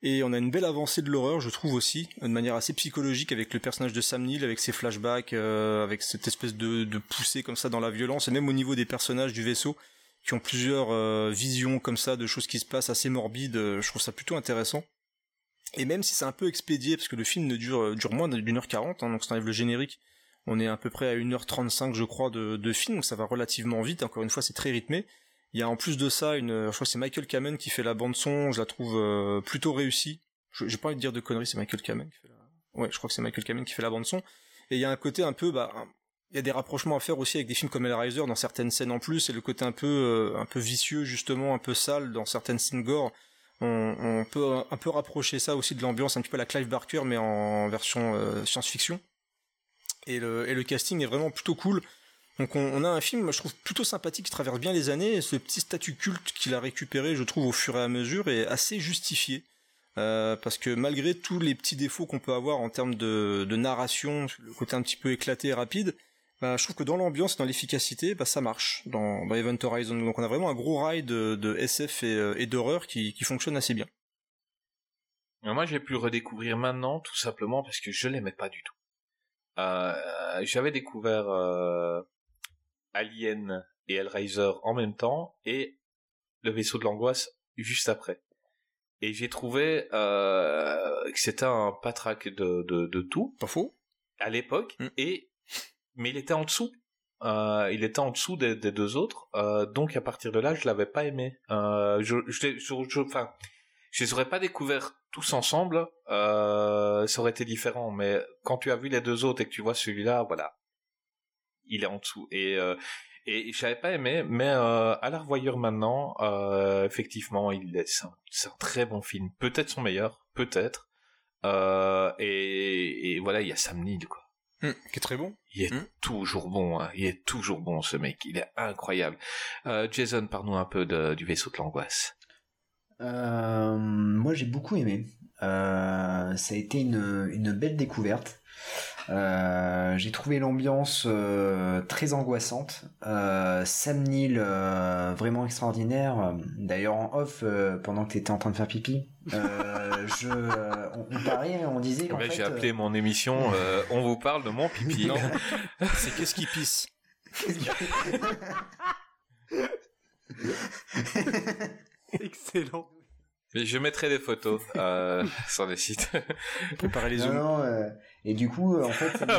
Et on a une belle avancée de l'horreur, je trouve aussi, de manière assez psychologique avec le personnage de Sam Neill, avec ses flashbacks, euh, avec cette espèce de poussée comme ça dans la violence, et même au niveau des personnages du vaisseau, qui ont plusieurs euh, visions comme ça de choses qui se passent assez morbides, euh, je trouve ça plutôt intéressant. Et même si c'est un peu expédié, parce que le film ne dure, euh, dure moins d'une heure quarante, hein, donc si t'enlèves le générique, on est à peu près à 1h35 je crois de, de film, donc ça va relativement vite, encore une fois c'est très rythmé. Il y a en plus de ça une, je crois que c'est Michael Kamen qui fait la bande son, je la trouve euh, plutôt réussie. J'ai pas envie de dire de conneries, c'est Michael Kamen qui fait la, ouais, je crois que c'est Michael Kamen qui fait la bande son. Et il y a un côté un peu, bah, il y a des rapprochements à faire aussi avec des films comme Hellraiser dans certaines scènes en plus, et le côté un peu, euh, un peu vicieux justement, un peu sale dans certaines scènes gore. On, peut un peu rapprocher ça aussi de l'ambiance un petit peu à la Clive Barker, mais en version euh, science-fiction. Et le, casting est vraiment plutôt cool. Donc on, a un film, je trouve, plutôt sympathique, qui traverse bien les années, et ce petit statut culte qu'il a récupéré, je trouve, au fur et à mesure, est assez justifié. Euh, parce que malgré tous les petits défauts qu'on peut avoir en termes de, de narration, le côté un petit peu éclaté et rapide, bah, je trouve que dans l'ambiance et dans l'efficacité, bah, ça marche dans, dans Event Horizon. Donc on a vraiment un gros rail de, de SF et, euh, et d'horreur qui, qui fonctionne assez bien. Moi, j'ai pu le redécouvrir maintenant, tout simplement parce que je l'aimais pas du tout. Euh, J'avais découvert euh, Alien et Hellraiser en même temps et le vaisseau de l'angoisse juste après. Et j'ai trouvé euh, que c'était un patraque de, de, de tout Pas faux à l'époque Mm. et mais il était en dessous. Euh, il était en dessous des, deux autres, euh, donc à partir de là, je l'avais pas aimé. Euh, je, je, je, enfin, je les aurais pas découverts tous ensemble, euh, ça aurait été différent. Mais quand tu as vu les deux autres et que tu vois celui-là, voilà, il est en dessous. Et euh, et j'avais pas aimé, mais euh, à la revoyure maintenant, effectivement, il est, c'est un, c'est un très bon film. Peut-être son meilleur, peut-être. Euh, et, et voilà, il y a Sam Neill, quoi. Hum, Qui est très bon. Il est Hmm. toujours bon, hein. il est toujours bon ce mec, il est incroyable. Euh, Jason, parle-nous un peu de- du vaisseau de l'angoisse. Euh, moi j'ai beaucoup aimé. Euh, ça a été une, une belle découverte. Euh, j'ai trouvé l'ambiance euh, très angoissante. Euh, Sam Neill euh, vraiment extraordinaire. D'ailleurs en off euh, pendant que tu étais en train de faire pipi, euh, je, euh, on, on parlait, on disait qu'en Ouais, fait, J'ai appelé mon émission euh, On vous parle de mon pipi. Non, c'est qu'est-ce qui pisse Excellent. Mais je mettrai des photos euh, sur les sites. Préparez les Non, zooms. non, euh, et du coup, euh, en fait, dit,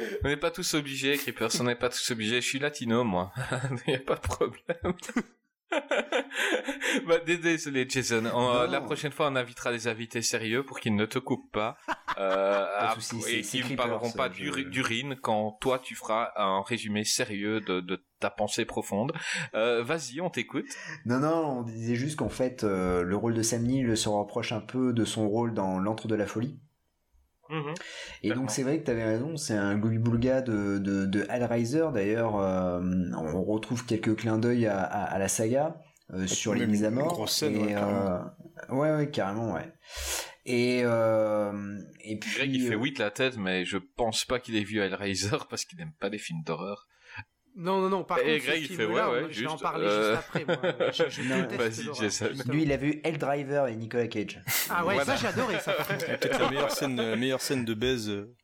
euh, on n'est pas tous obligés, Creepers, on n'est pas tous obligés. Je suis latino, moi. Il n'y a pas de problème. bah, dé- désolé, Jason. On- la prochaine fois, on invitera des invités sérieux pour qu'ils ne te coupent pas. Euh, Pas de souci, et qu'ils ne parleront pas d'urine quand toi, tu feras un résumé sérieux de, de ta pensée profonde. Euh, Vas-y, on t'écoute. Non, non, on disait juste qu'en fait, euh, le rôle de Sam Neill se rapproche un peu de son rôle dans L'Antre de la Folie. Mhm. Et donc c'est vrai que tu avais raison, c'est un Boulga de, de, de Hellraiser. D'ailleurs, euh, on retrouve quelques clins d'œil à, à, à la saga euh, sur les mises à une mort. grosse scène, et, ouais, carrément. euh, ouais, ouais, carrément, ouais. Et, euh, et puis... Greg, il fait oui de la tête, mais je pense pas qu'il ait vu Hellraiser parce qu'il n'aime pas les films d'horreur. Non, non, non, par Et contre, Greg, ce il fait, ouais, ouais, je vais en juste, parler euh, juste après, moi. Je, je Non, vas-y. Jason. Lui, il a vu Helldriver et Nicolas Cage. Ah ouais, Voilà. ça j'ai adoré ça. Peut-être la meilleure scène, la meilleure scène de baise euh,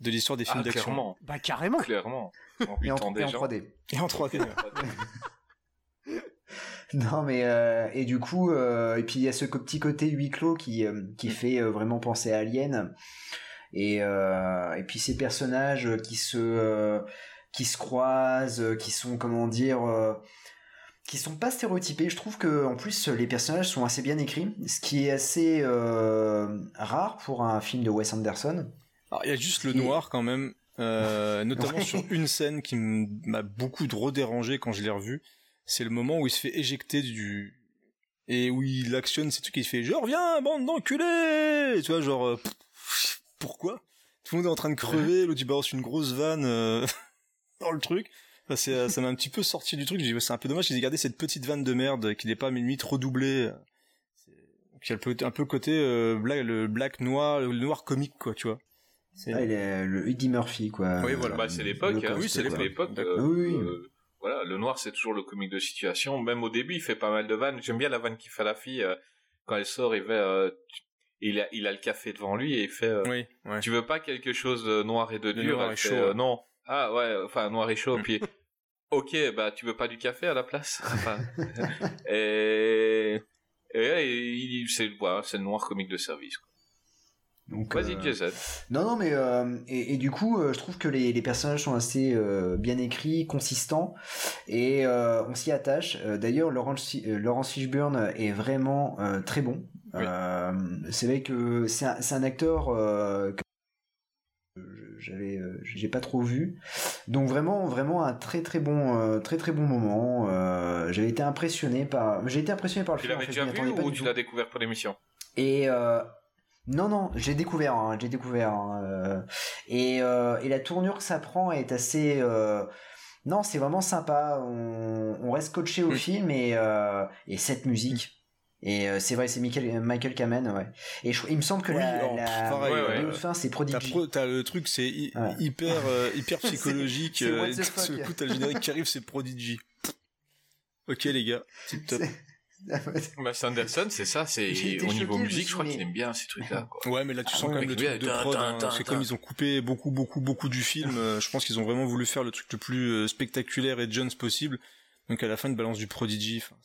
de l'histoire des films Ah, d'action. clairement, Bah carrément. clairement. En Et en, et en gens. 3D. Et en 3D. Non mais euh, et du coup euh, et puis il y a ce co- petit côté huis clos qui euh, qui fait euh, vraiment penser à Alien et euh, et puis ces personnages qui se euh, qui se croisent euh, qui sont comment dire euh, qui sont pas stéréotypés je trouve que en plus les personnages sont assez bien écrits ce qui est assez euh, rare pour un film de Wes Anderson Alors, il y a juste le Et- noir quand même, euh, notamment Ouais. sur une scène qui m'a beaucoup redérangé quand je l'ai revu. C'est le moment où il se fait éjecter du et où il actionne ces trucs il fait je reviens bande d'enculés tu vois genre pff, pourquoi? Tout le monde est en train de crever l'autre il balance une grosse vanne dans le truc Enfin, c'est, euh, ça m'a un petit peu sorti du truc j'ai dit, c'est un peu dommage qu'ils aient gardé cette petite vanne de merde qu'il n'ait pas limite redoublé C'est- donc il y a un peu côté euh, black, le black noir le noir comique quoi tu vois C'est- Ah, il est le Eddie Murphy quoi Oui, voilà. Bah, c'est l'époque, hein. Oui, c'est l'époque. D'accord. euh, Oui, euh, voilà, le noir c'est toujours le comique de situation. Même au début, il fait pas mal de vannes. J'aime bien la vanne qu'il fait à la fille euh, quand elle sort. Il fait, euh, tu- il a, il a le café devant lui et il fait. euh, oui ouais Tu veux pas quelque chose de noir et de dur? noir Elle et fait, euh. Non. Ah ouais, enfin noir et chaud. Mm. Puis ok, bah tu veux pas du café à la place? Enfin, Et, et, il- c'est voilà, le noir comique de service. quoi. Donc, Vas-y, euh. Non, non, mais euh, et, et du coup, euh, je trouve que les, les personnages sont assez euh, bien écrits, consistants, et on s'y attache. D'ailleurs, Laurence, Laurence Fishburne est vraiment très bon. Oui. C'est vrai que c'est un, acteur j'avais, euh, j'ai pas trop vu. Donc vraiment, vraiment un très très bon, euh, très très bon moment. Euh, j'avais été impressionné par, j'ai été impressionné par le Tu film. en l'avais fait, déjà vu ou tu l'as découvert pour l'émission? Et non, non, j'ai découvert, hein, j'ai découvert. hein, euh, et, euh, et la tournure que ça prend est assez. euh, non, c'est vraiment sympa. On, on reste coaché au Mm. film et, et cette musique. Et euh, c'est vrai, c'est Michael, Michael Kamen, ouais. Et je- il me semble que Oui, la, la, pareil, la ouais, ouais. fin, c'est Prodigy. pro- t'as le truc, c'est Ouais. hyper, euh, hyper psychologique. c'est euh, seul coup, t'as le générique qui arrive, c'est Prodigy. Ok, les gars, tip top. Bah, Sanderson, c'est ça, c'est au niveau choqué, musique, je crois qu'il aime bien ces trucs-là. quoi. Ouais, mais là, tu sens Ah quand ouais, même le truc de prod. hein. C'est comme ils ont coupé beaucoup, beaucoup, beaucoup du film. euh, je pense qu'ils ont vraiment voulu faire le truc le plus euh, spectaculaire et Jones possible. Donc à la fin, ils balancent du Prodigy. Enfin,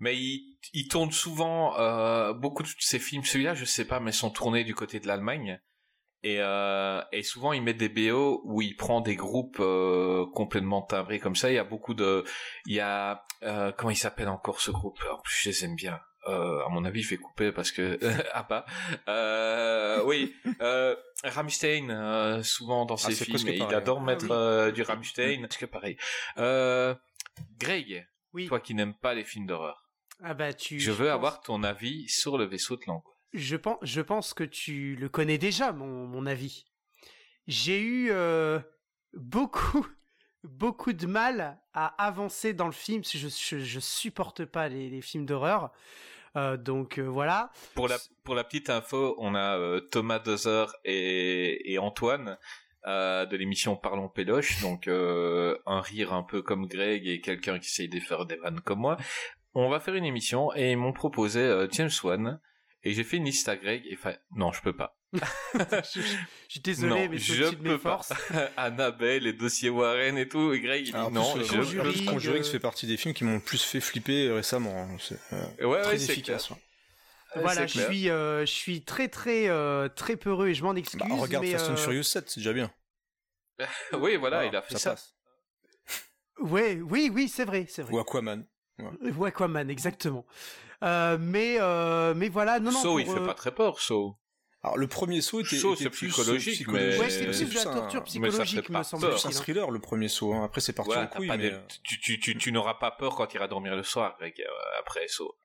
Mais il, il tourne souvent euh, beaucoup de ses films. Celui-là, je sais pas, mais sont tournés du côté de l'Allemagne. Et, euh, et souvent, il met des BO où il prend des groupes euh, complètement timbrés comme ça. Il y a beaucoup de... Il y a... euh, comment il s'appelle encore ce groupe? En plus, je les aime bien. Euh, à mon avis, je vais couper parce que... ah pas. Euh, oui. Euh, Rammstein, euh, souvent dans ses c'est films, il adore Ah mettre oui. du Rammstein. Parce que pareil. Euh, Greg, Oui. toi qui n'aimes pas les films d'horreur. Ah bah tu. Je veux avoir ton avis sur le vaisseau de l'angoisse. Je pense, je pense que tu le connais déjà, mon, mon avis. J'ai eu euh, beaucoup, beaucoup de mal à avancer dans le film. parce que Je, je, je supporte pas les, les films d'horreur. Euh, donc euh, voilà. Pour la, pour la petite info, on a Thomas Dozer et, et Antoine de l'émission Parlons Péloche, donc euh, un rire un peu comme Greg et quelqu'un qui essaye de faire des vannes comme moi. On va faire une émission et ils m'ont proposé euh, James Wan Et j'ai fait une liste à Greg et enfin, non, je peux pas. je, je suis désolé, non, mais je au-dessus de mes peux pas. forces. Annabelle, les dossiers Warren et tout, et Greg, il dit Alors, en non, plus, je euh, Conjuring, Conjuring, peux euh, ça fait partie des films qui m'ont le plus fait flipper récemment. hein. C'est euh, Ouais, très ouais, efficace. ouais. Voilà, je suis, euh, je suis très très euh, très peureux et je m'en excuse. Bah, regarde mais, Fast and euh, Furious 7, c'est déjà bien. Oui, voilà, il a fait ça. passe. Ouais, oui, oui, c'est vrai, c'est vrai. Ou Aquaman. Ou Aquaman, exactement. Euh, mais euh, mais voilà, non non. So, pour, il fait euh, pas très peur, So. Alors le premier saut était, Saut, était c'est plus psychologique, psychologique, mais- Ouais, c'est c'est plus de la torture mais ça fait psychologique, pas me semble C'est peur. plus un thriller le premier saut. hein. Après c'est parti Ouais, en couille, mais de- tu, tu, tu, tu n'auras pas peur quand tu iras dormir le soir, Greg, euh, après So.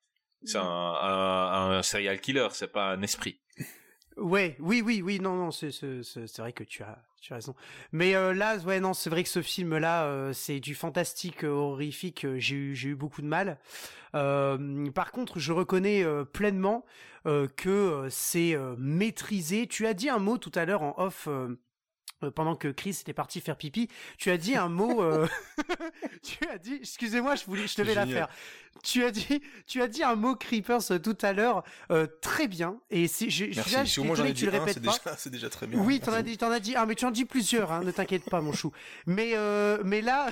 C'est un, un, un serial killer, c'est pas un esprit. Ouais, oui, oui, oui, non, non, c'est c'est c'est vrai que tu as tu as raison. Mais euh, là, ouais, non, c'est vrai que ce film-là, euh, c'est du fantastique euh, horrifique. J'ai eu j'ai eu beaucoup de mal. Par contre, je reconnais pleinement que c'est maîtrisé. Tu as dit un mot tout à l'heure en off. Euh, pendant que Chris était parti faire pipi, tu as dit un mot. euh, tu as dit, excusez-moi, je voulais, je devais la faire. Tu as dit, tu as dit un mot creepers euh, tout à l'heure, euh, très bien. Et c'est, je, je, là, Si au que tu le un, répètes c'est pas. déjà, c'est déjà très bien. Oui, t'en as dit, t'en as dit, ah, mais tu en dis plusieurs, hein, ne t'inquiète pas, mon chou. Mais, euh, mais là,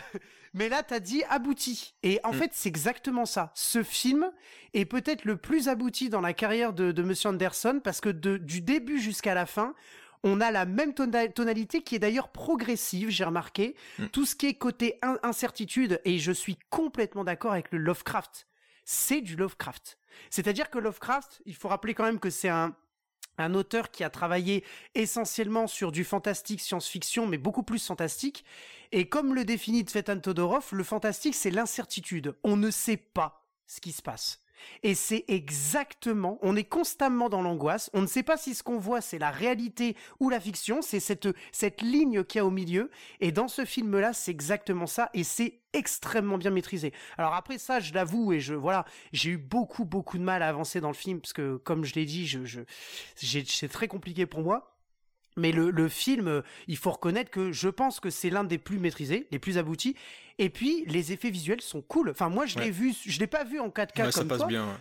mais là, t'as dit abouti. Et en Mm. fait, c'est exactement ça. Ce film est peut-être le plus abouti dans la carrière de, de Monsieur Anderson parce que de, du début jusqu'à la fin, on a la même tona- tonalité qui est d'ailleurs progressive, j'ai remarqué. Mm. Tout ce qui est côté in- incertitude, et je suis complètement d'accord avec le Lovecraft. C'est du Lovecraft. C'est-à-dire que Lovecraft, il faut rappeler quand même que c'est un, un auteur qui a travaillé essentiellement sur du fantastique science-fiction, mais beaucoup plus fantastique. Et comme le définit Tvetan Todorov, le fantastique, c'est l'incertitude. On ne sait pas ce qui se passe. Et c'est exactement, on est constamment dans l'angoisse, on ne sait pas si ce qu'on voit c'est la réalité ou la fiction, c'est cette, cette ligne qu'il y a au milieu, et dans ce film-là c'est exactement ça, et c'est extrêmement bien maîtrisé. Alors après ça, je l'avoue, et je, voilà, j'ai eu beaucoup beaucoup de mal à avancer dans le film, parce que comme je l'ai dit, je, je, c'est très compliqué pour moi. Mais le, le film, euh, il faut reconnaître que je pense que c'est l'un des plus maîtrisés, les plus aboutis. Et puis, les effets visuels sont cool. Enfin, moi, je l'ai Ouais. vu, je l'ai pas vu en 4K Ouais, ça comme passe toi. bien. ouais.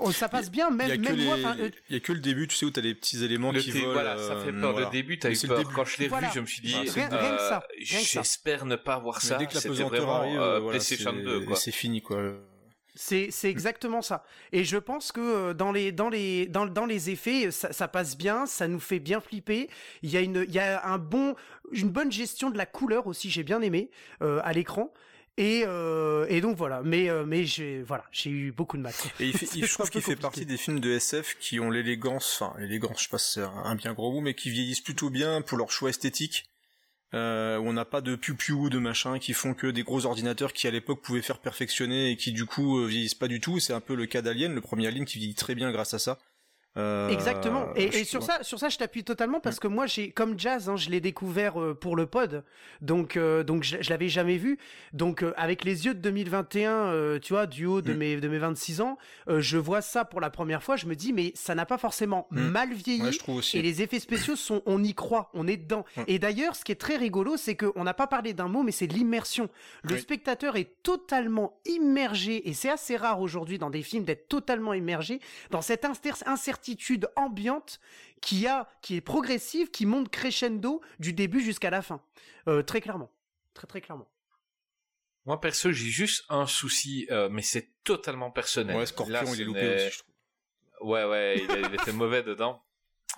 Oh, ça passe bien, Il y même, a que même moi. les- enfin, euh, il y a que le début, tu sais, où t'as les petits éléments Le qui volent. voilà, ça fait euh, peur. voilà. Le début, t'as eu le peur. début. Quand je l'ai Voilà. vu, je me suis dit, ça, euh, rien que ça. j'espère ne pas voir Mais ça. dès que la pesanteur vraiment arrive, euh, voilà, PlayStation c'est- 2, quoi. c'est fini, quoi. C'est c'est exactement ça. Et je pense que euh, dans les dans les dans, dans les effets, ça, ça passe bien, ça nous fait bien flipper. Il y a une il y a un bon une bonne gestion de la couleur aussi, j'ai bien aimé euh, à l'écran. Et, euh, et donc voilà, mais euh, mais j'ai voilà, j'ai eu beaucoup de mal. Et il fait, je trouve qu'il fait partie des films de SF qui ont l'élégance, enfin l'élégance, je sais pas si c'est un un bien gros mot, mais qui vieillissent plutôt bien pour leur choix esthétique. Euh, où on n'a pas de piou-piou, de machin, qui font que des gros ordinateurs qui à l'époque pouvaient faire perfectionner et qui du coup euh, vieillissent pas du tout. C'est un peu le cas d'Alien, le premier Alien qui vieillit très bien grâce à ça. Euh, Exactement. Et, je- et sur ça, sur ça, je t'appuie totalement parce que moi, j'ai comme Jazz, hein, je l'ai découvert euh, pour le pod, donc euh, donc je, je l'avais jamais vu. Donc avec les yeux de 2021, euh, tu vois, du haut de Mm. mes de mes 26 ans, je vois ça pour la première fois. Je me dis, mais ça n'a pas forcément Mm. mal vieilli. Ouais, je trouve aussi. Et les effets spéciaux sont, on y croit, on est dedans. Et d'ailleurs, ce qui est très rigolo, c'est qu'on n'a pas parlé d'un mot, mais c'est l'immersion. Le Oui. spectateur est totalement immergé, et c'est assez rare aujourd'hui dans des films d'être totalement immergé dans cette inster- incertitude ambiante qui a, qui est progressive, qui monte crescendo du début jusqu'à la fin. Euh, très clairement, très très clairement. Moi, perso, j'ai juste un souci, euh, mais c'est totalement personnel. Ouais, Scorpion, Là, il est loupé aussi, je trouve. Ouais, ouais, il, a- il était mauvais dedans.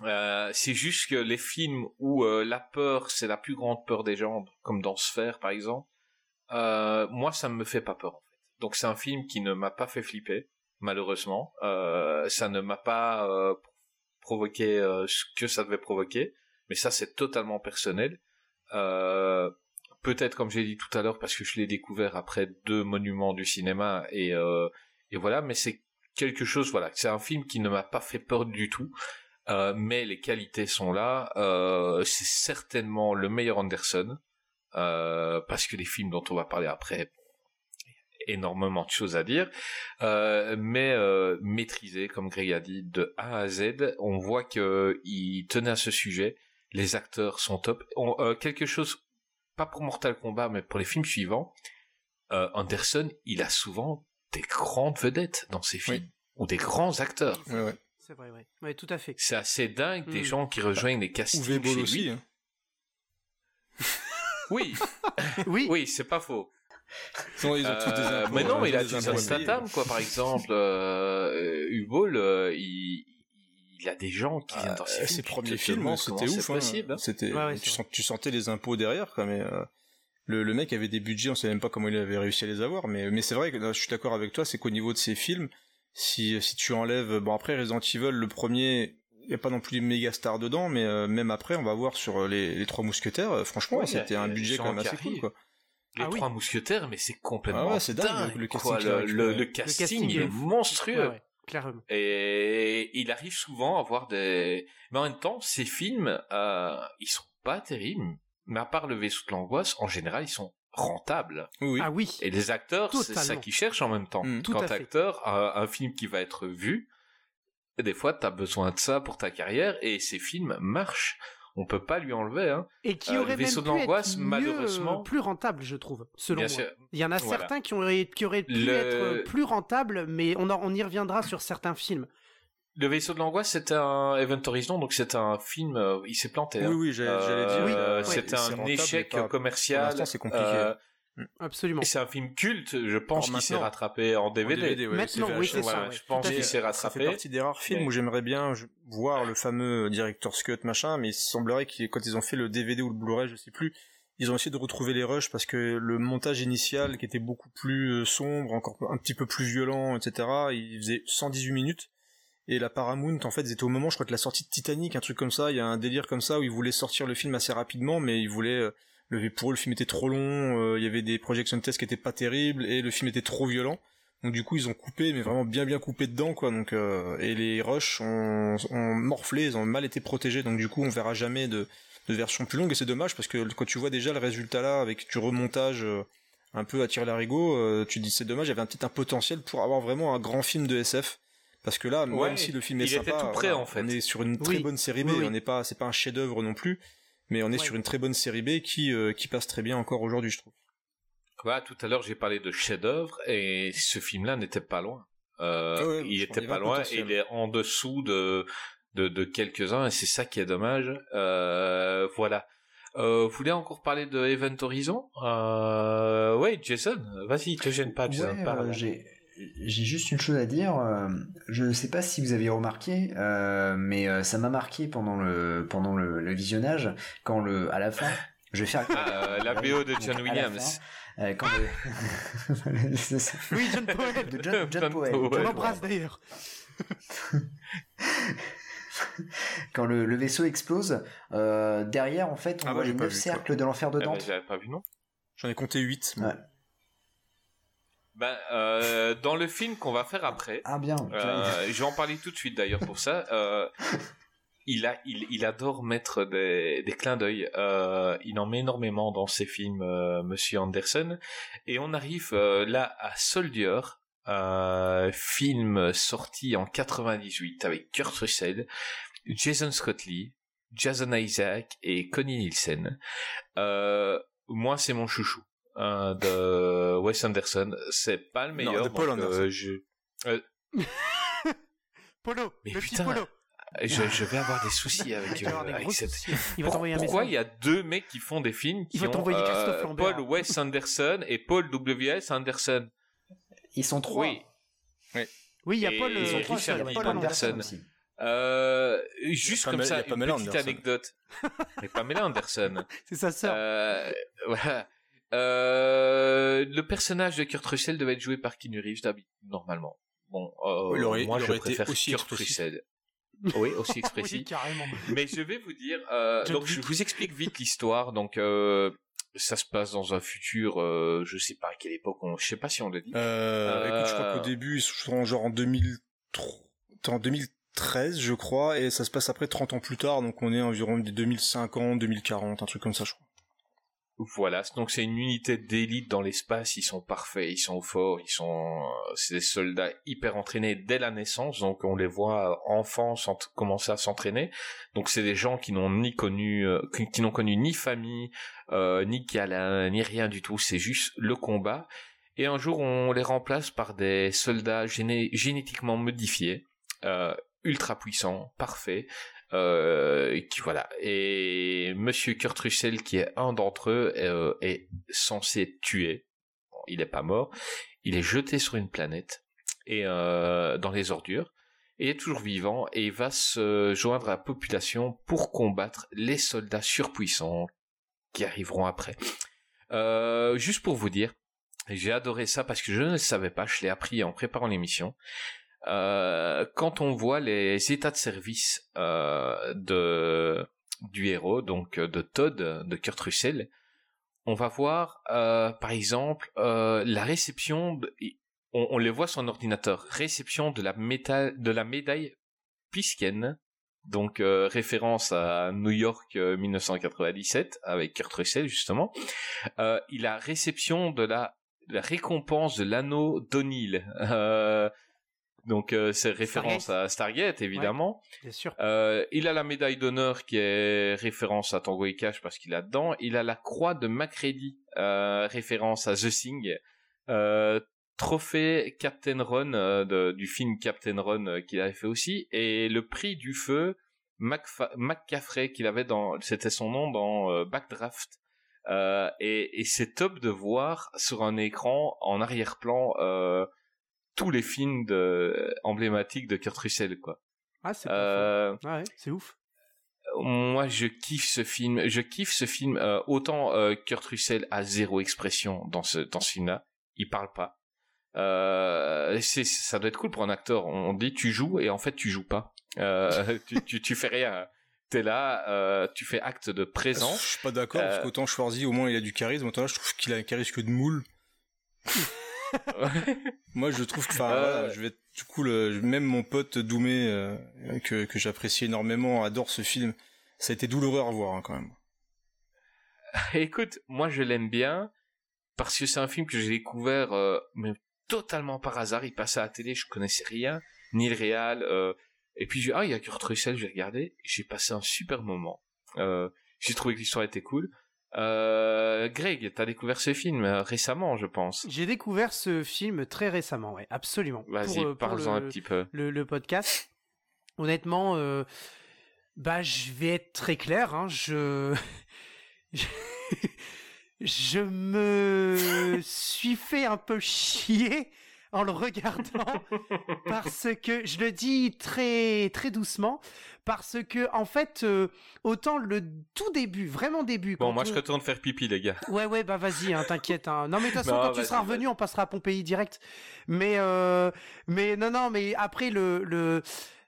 Euh, c'est juste que les films où euh, la peur, c'est la plus grande peur des gens, comme dans Sphère, par exemple, euh, moi, ça ne me fait pas peur, en fait. Donc, c'est un film qui ne m'a pas fait flipper, malheureusement. Euh, ça ne m'a pas euh, provoqué euh, ce que ça devait provoquer, mais ça, c'est totalement personnel. Euh, Peut-être, comme j'ai dit tout à l'heure, parce que je l'ai découvert après deux monuments du cinéma, et, euh, et voilà, mais c'est quelque chose, voilà, c'est un film qui ne m'a pas fait peur du tout, euh, mais les qualités sont là. C'est certainement le meilleur Anderson, parce que les films dont on va parler après, énormément de choses à dire, euh, mais euh, maîtrisé, comme Greg a dit, de A à Z. On voit que il tenait à ce sujet. Les acteurs sont top. On- euh, quelque chose, pas pour Mortal Kombat, mais pour les films suivants. euh, Anderson, il a souvent des grandes vedettes dans ses films ou des grands acteurs. C'est vrai. Ouais, tout à fait. C'est assez dingue des Mm. gens qui rejoignent les castings Uwe Boll chez aussi. lui. hein. Oui, Oui, oui, c'est pas faux. Sinon, ils ont tous des Euh, impôts, mais non, mais il a des Jason. Statham, quoi, par exemple. Euh, Hubble, il, il a des gens qui viennent dans ses films. ses premiers films, c'était ouf. Hein. hein. C'était, Ouais, ouais, tu, c'est sens- tu sentais les impôts derrière, quoi, mais euh, le, le mec avait des budgets, on savait même pas comment il avait réussi à les avoir. Mais, mais c'est vrai que là, je suis d'accord avec toi, c'est qu'au niveau de ces films, si, si tu enlèves, bon après Resident Evil, le premier, il y a pas non plus les méga stars dedans, mais euh, même après, on va voir sur les, les trois mousquetaires. euh, franchement, Ouais, c'était un des budget quand même assez cool, quoi. Les Ah oui. trois mousquetaires, mais c'est complètement Ah ouais, c'est dingue, dingue, le- quoi. casting Le, le- casting, est monstrueux. Ouais, ouais, clairement. Et il arrive souvent à avoir des... Mais en même temps, ces films, euh, ils sont pas terribles. Mais à part le vaisseau de l'angoisse, en général, ils sont rentables. Oui. Ah oui. Et les acteurs, c'est ça qu'ils cherchent en même temps. Mm. Tout Quand acteur, un, un film qui va être vu, des fois, t'as besoin de ça pour ta carrière, et ces films marchent. On peut pas lui enlever, hein. Et qui Euh, le aurait même vaisseau de pu l'angoisse, être mieux, malheureusement- euh, plus rentable, je trouve, selon Bien moi. sûr. Il y en a Voilà. certains qui auraient, qui auraient pu Le- être euh, plus rentables, mais on, en- on y reviendra sur certains films. Le vaisseau de l'angoisse, c'était un Event Horizon, donc c'était un film, euh, il s'est planté. Oui, hein. oui, j'allais dire. Oui, euh, ouais. c'est un rentable, échec pas- commercial. pour l'instant, c'est compliqué. Euh, Absolument. et c'est un film culte, je pense qu'il s'est rattrapé en en DVD. ouais, Maintenant, c'est oui, c'est ça, Ouais, je pense qu'il fait. s'est Ça fait rattrapé. partie des rares films où j'aimerais bien voir le fameux director's cut machin, mais il semblerait que quand ils ont fait le DVD ou le Blu-ray, je sais plus, ils ont essayé de retrouver les rushs parce que le montage initial qui était beaucoup plus euh, sombre, encore un petit peu plus violent, etc. Il faisait 118 minutes. Et la Paramount, en fait, ils étaient au moment, je crois que la sortie de Titanic, un truc comme ça, il y a un délire comme ça où ils voulaient sortir le film assez rapidement, mais ils voulaient, euh, le, pour eux, le film était trop long, euh, il y avait des projection tests qui étaient pas terribles, et le film était trop violent. Donc du coup ils ont coupé, mais vraiment bien bien coupé dedans quoi. Donc euh, et les rushs ont, ont morflé, ils ont mal été protégés. Donc du coup on verra jamais de, de version plus longue et c'est dommage parce que quand tu vois déjà le résultat là avec du remontage euh, un peu à tir larigot, euh, tu te dis c'est dommage. Il y avait un- peut-être un potentiel pour avoir vraiment un grand film de SF. Parce que là, Ouais, même si le film est il était sympa, tout prêt, voilà, en fait. on est sur une très Oui. bonne série B. Oui, oui. On n'est pas, c'est pas un chef-d'œuvre non plus, mais on est Ouais. sur une très bonne série B qui euh, qui passe très bien encore aujourd'hui, je trouve. Voilà, tout à l'heure j'ai parlé de chef-d'œuvre et ce film-là n'était pas loin. Euh, Ah ouais, il était pas loin, il est en dessous de de, de quelques-uns et c'est ça qui est dommage. Euh, voilà. Euh, vous voulez encore parler de Event Horizon? Euh, Ouais, Jason, vas-y, te gêne pas, Jason, Ouais, parle. euh, j'ai j'ai juste une chose à dire. euh, je ne sais pas si vous avez remarqué, euh, mais euh, ça m'a marqué pendant le pendant le, le visionnage quand le à la fin. Je vais faire Ah, euh, la BO de John Williams. euh, quand le... Ça. Oui, John Powell. De John, John Powell. L'embrasse d'ailleurs. Quand le, le vaisseau explose, euh, derrière en fait on Ah voit bah, les pas neuf vu, cercles de l'enfer de Eh ben, Dante. J'avais pas vu non. J'en ai compté 8. Ouais. Ben, euh, dans le film qu'on va faire après, Ah bien. Euh, je vais en parler tout de suite d'ailleurs pour ça. Euh, il, a, il, il adore mettre des, des clins d'œil. Euh, il en met énormément dans ses films, euh, Monsieur Anderson. Et on arrive euh, là à Soldier, euh, film sorti en 98 avec Kurt Russell, Jason Scott Lee, Jason Isaac et Connie Nielsen. Euh, moi, c'est mon chouchou. Hein, de Wes Anderson, c'est pas le meilleur. de Paul donc, euh, Anderson. je, Polo, Mais le putain, Polo. je, je vais avoir des soucis avec, avoir euh, des avec cette... soucis. Il va t'envoyer un Pourquoi message. il y a deux mecs qui font des films qui Il ont t'envoyer euh. Paul Wes Anderson et Paul W.S. Anderson Ils sont trois. Oui. Oui, il y a Et Paul, ils ont euh, trois Il y a Richard Paul Anderson. Euh, juste comme ça, une petite Anderson. anecdote. Mais Pamela Anderson. C'est sa sœur. Euh, voilà. Euh, le personnage de Kurt Russell devait être joué par Keanu Reeves d'habitude, normalement. Bon, euh, Il aurait- moi il je aurait été préfère aussi Kurt. Russell. Oui, aussi expressif. oui, carrément. Mais je vais vous dire, euh, donc je vous explique vite l'histoire. Donc euh, ça se passe dans un futur, euh, je sais pas à quelle époque, on, je sais pas si on le dit. Euh, écoute, je crois Euh. qu'au début, ils sont genre en 2003, en 2013, je crois, et ça se passe après 30 ans plus tard, donc on est environ des 2050, 2040, un truc comme ça, je crois. Voilà, donc c'est une unité d'élite dans l'espace. Ils sont parfaits, ils sont forts, ils sont, euh, c'est des soldats hyper entraînés dès la naissance. Donc on les voit enfants s'ent- commencer à s'entraîner. Donc c'est des gens qui n'ont ni connu, euh, qui, n'ont connu ni famille, euh, ni câlin, ni rien du tout. C'est juste le combat. Et un jour, on les remplace par des soldats géné- génétiquement modifiés. Euh, ultra puissant, parfait. Euh, qui voilà et Monsieur Kurt Russell qui est un d'entre eux euh, est censé être tué. Bon, il est pas mort. Il est jeté sur une planète et euh, dans les ordures. Il est toujours vivant et va se joindre à la population pour combattre les soldats surpuissants qui arriveront après. Euh, juste pour vous dire, j'ai adoré ça parce que je ne le savais pas, je l'ai appris en préparant l'émission. Euh, quand on voit les états de service euh, de du héros, donc euh, de Todd, de Kurt Russell, on va voir euh, par exemple euh, la réception, de, on, on les voit sur un ordinateur, réception de la, méta, de la médaille Pisken, donc référence à New York euh, 1997 avec Kurt Russell justement. Il a réception de la, la récompense de l'anneau d'O'Neill. Donc euh, c'est référence Stargate. à Stargate évidemment. Bien sûr. Euh, il a la médaille d'honneur qui est référence à Tango et Cash parce qu'il a dedans. Il a la croix de Macready, euh, référence à The Thing. Euh, trophée Captain Ron euh, de- du film Captain Ron euh, qu'il avait fait aussi. Et le prix du feu Macfa- McCaffrey qu'il avait dans, c'était son nom dans Backdraft. Euh, et et c'est top de voir sur un écran en arrière-plan euh, tous les films de, emblématiques de Kurt Russell quoi. Ah, c'est pas Euh, faux. Ouais, c'est ouf. moi, je kiffe ce film. Je kiffe ce film. Euh, autant euh, Kurt Russell a zéro expression dans ce dans ce film-là. Il parle pas. Euh, c'est ça doit être cool pour un acteur. On dit tu joues et en fait tu joues pas. Euh, tu, tu tu fais rien. T'es là, euh, tu fais acte de Je présence. suis pas d'accord, parce Euh, qu'autant Schwarzy, au moins, il a du charisme, autant là, je trouve qu'il a un charisme que de moule. Moi, je trouve que, enfin, Euh. je vais, du coup, le, même mon pote Doumé, euh, que, que j'apprécie énormément, adore ce film. Ça a été douloureux à revoir, hein, quand même. Écoute, moi je l'aime bien parce que c'est un film que j'ai découvert euh, mais totalement par hasard. Il passait à la télé, je connaissais rien, ni le réal. euh, et puis j'ai ah il y a Kurt Russell, j'ai regardé, j'ai passé un super moment. Euh, j'ai trouvé que l'histoire était cool. Euh, Greg, t'as découvert ce film euh, récemment, je pense. J'ai découvert ce film très récemment, ouais, absolument. Vas-y, euh, parle-en le- un petit peu. le, le podcast. Honnêtement, euh, bah, je vais être très clair. Hein, je... je, je me suis fait un peu chier en le regardant parce que je le dis très très doucement parce que en fait euh, autant le tout début vraiment début Bon, moi on- je retourne faire pipi, les gars. Ouais, ouais, bah vas-y, hein, t'inquiète. Hein. Non, mais de toute façon, Non, quand tu seras revenu, on passera à Pompéi direct. Mais, euh, mais non, non, mais après le, le,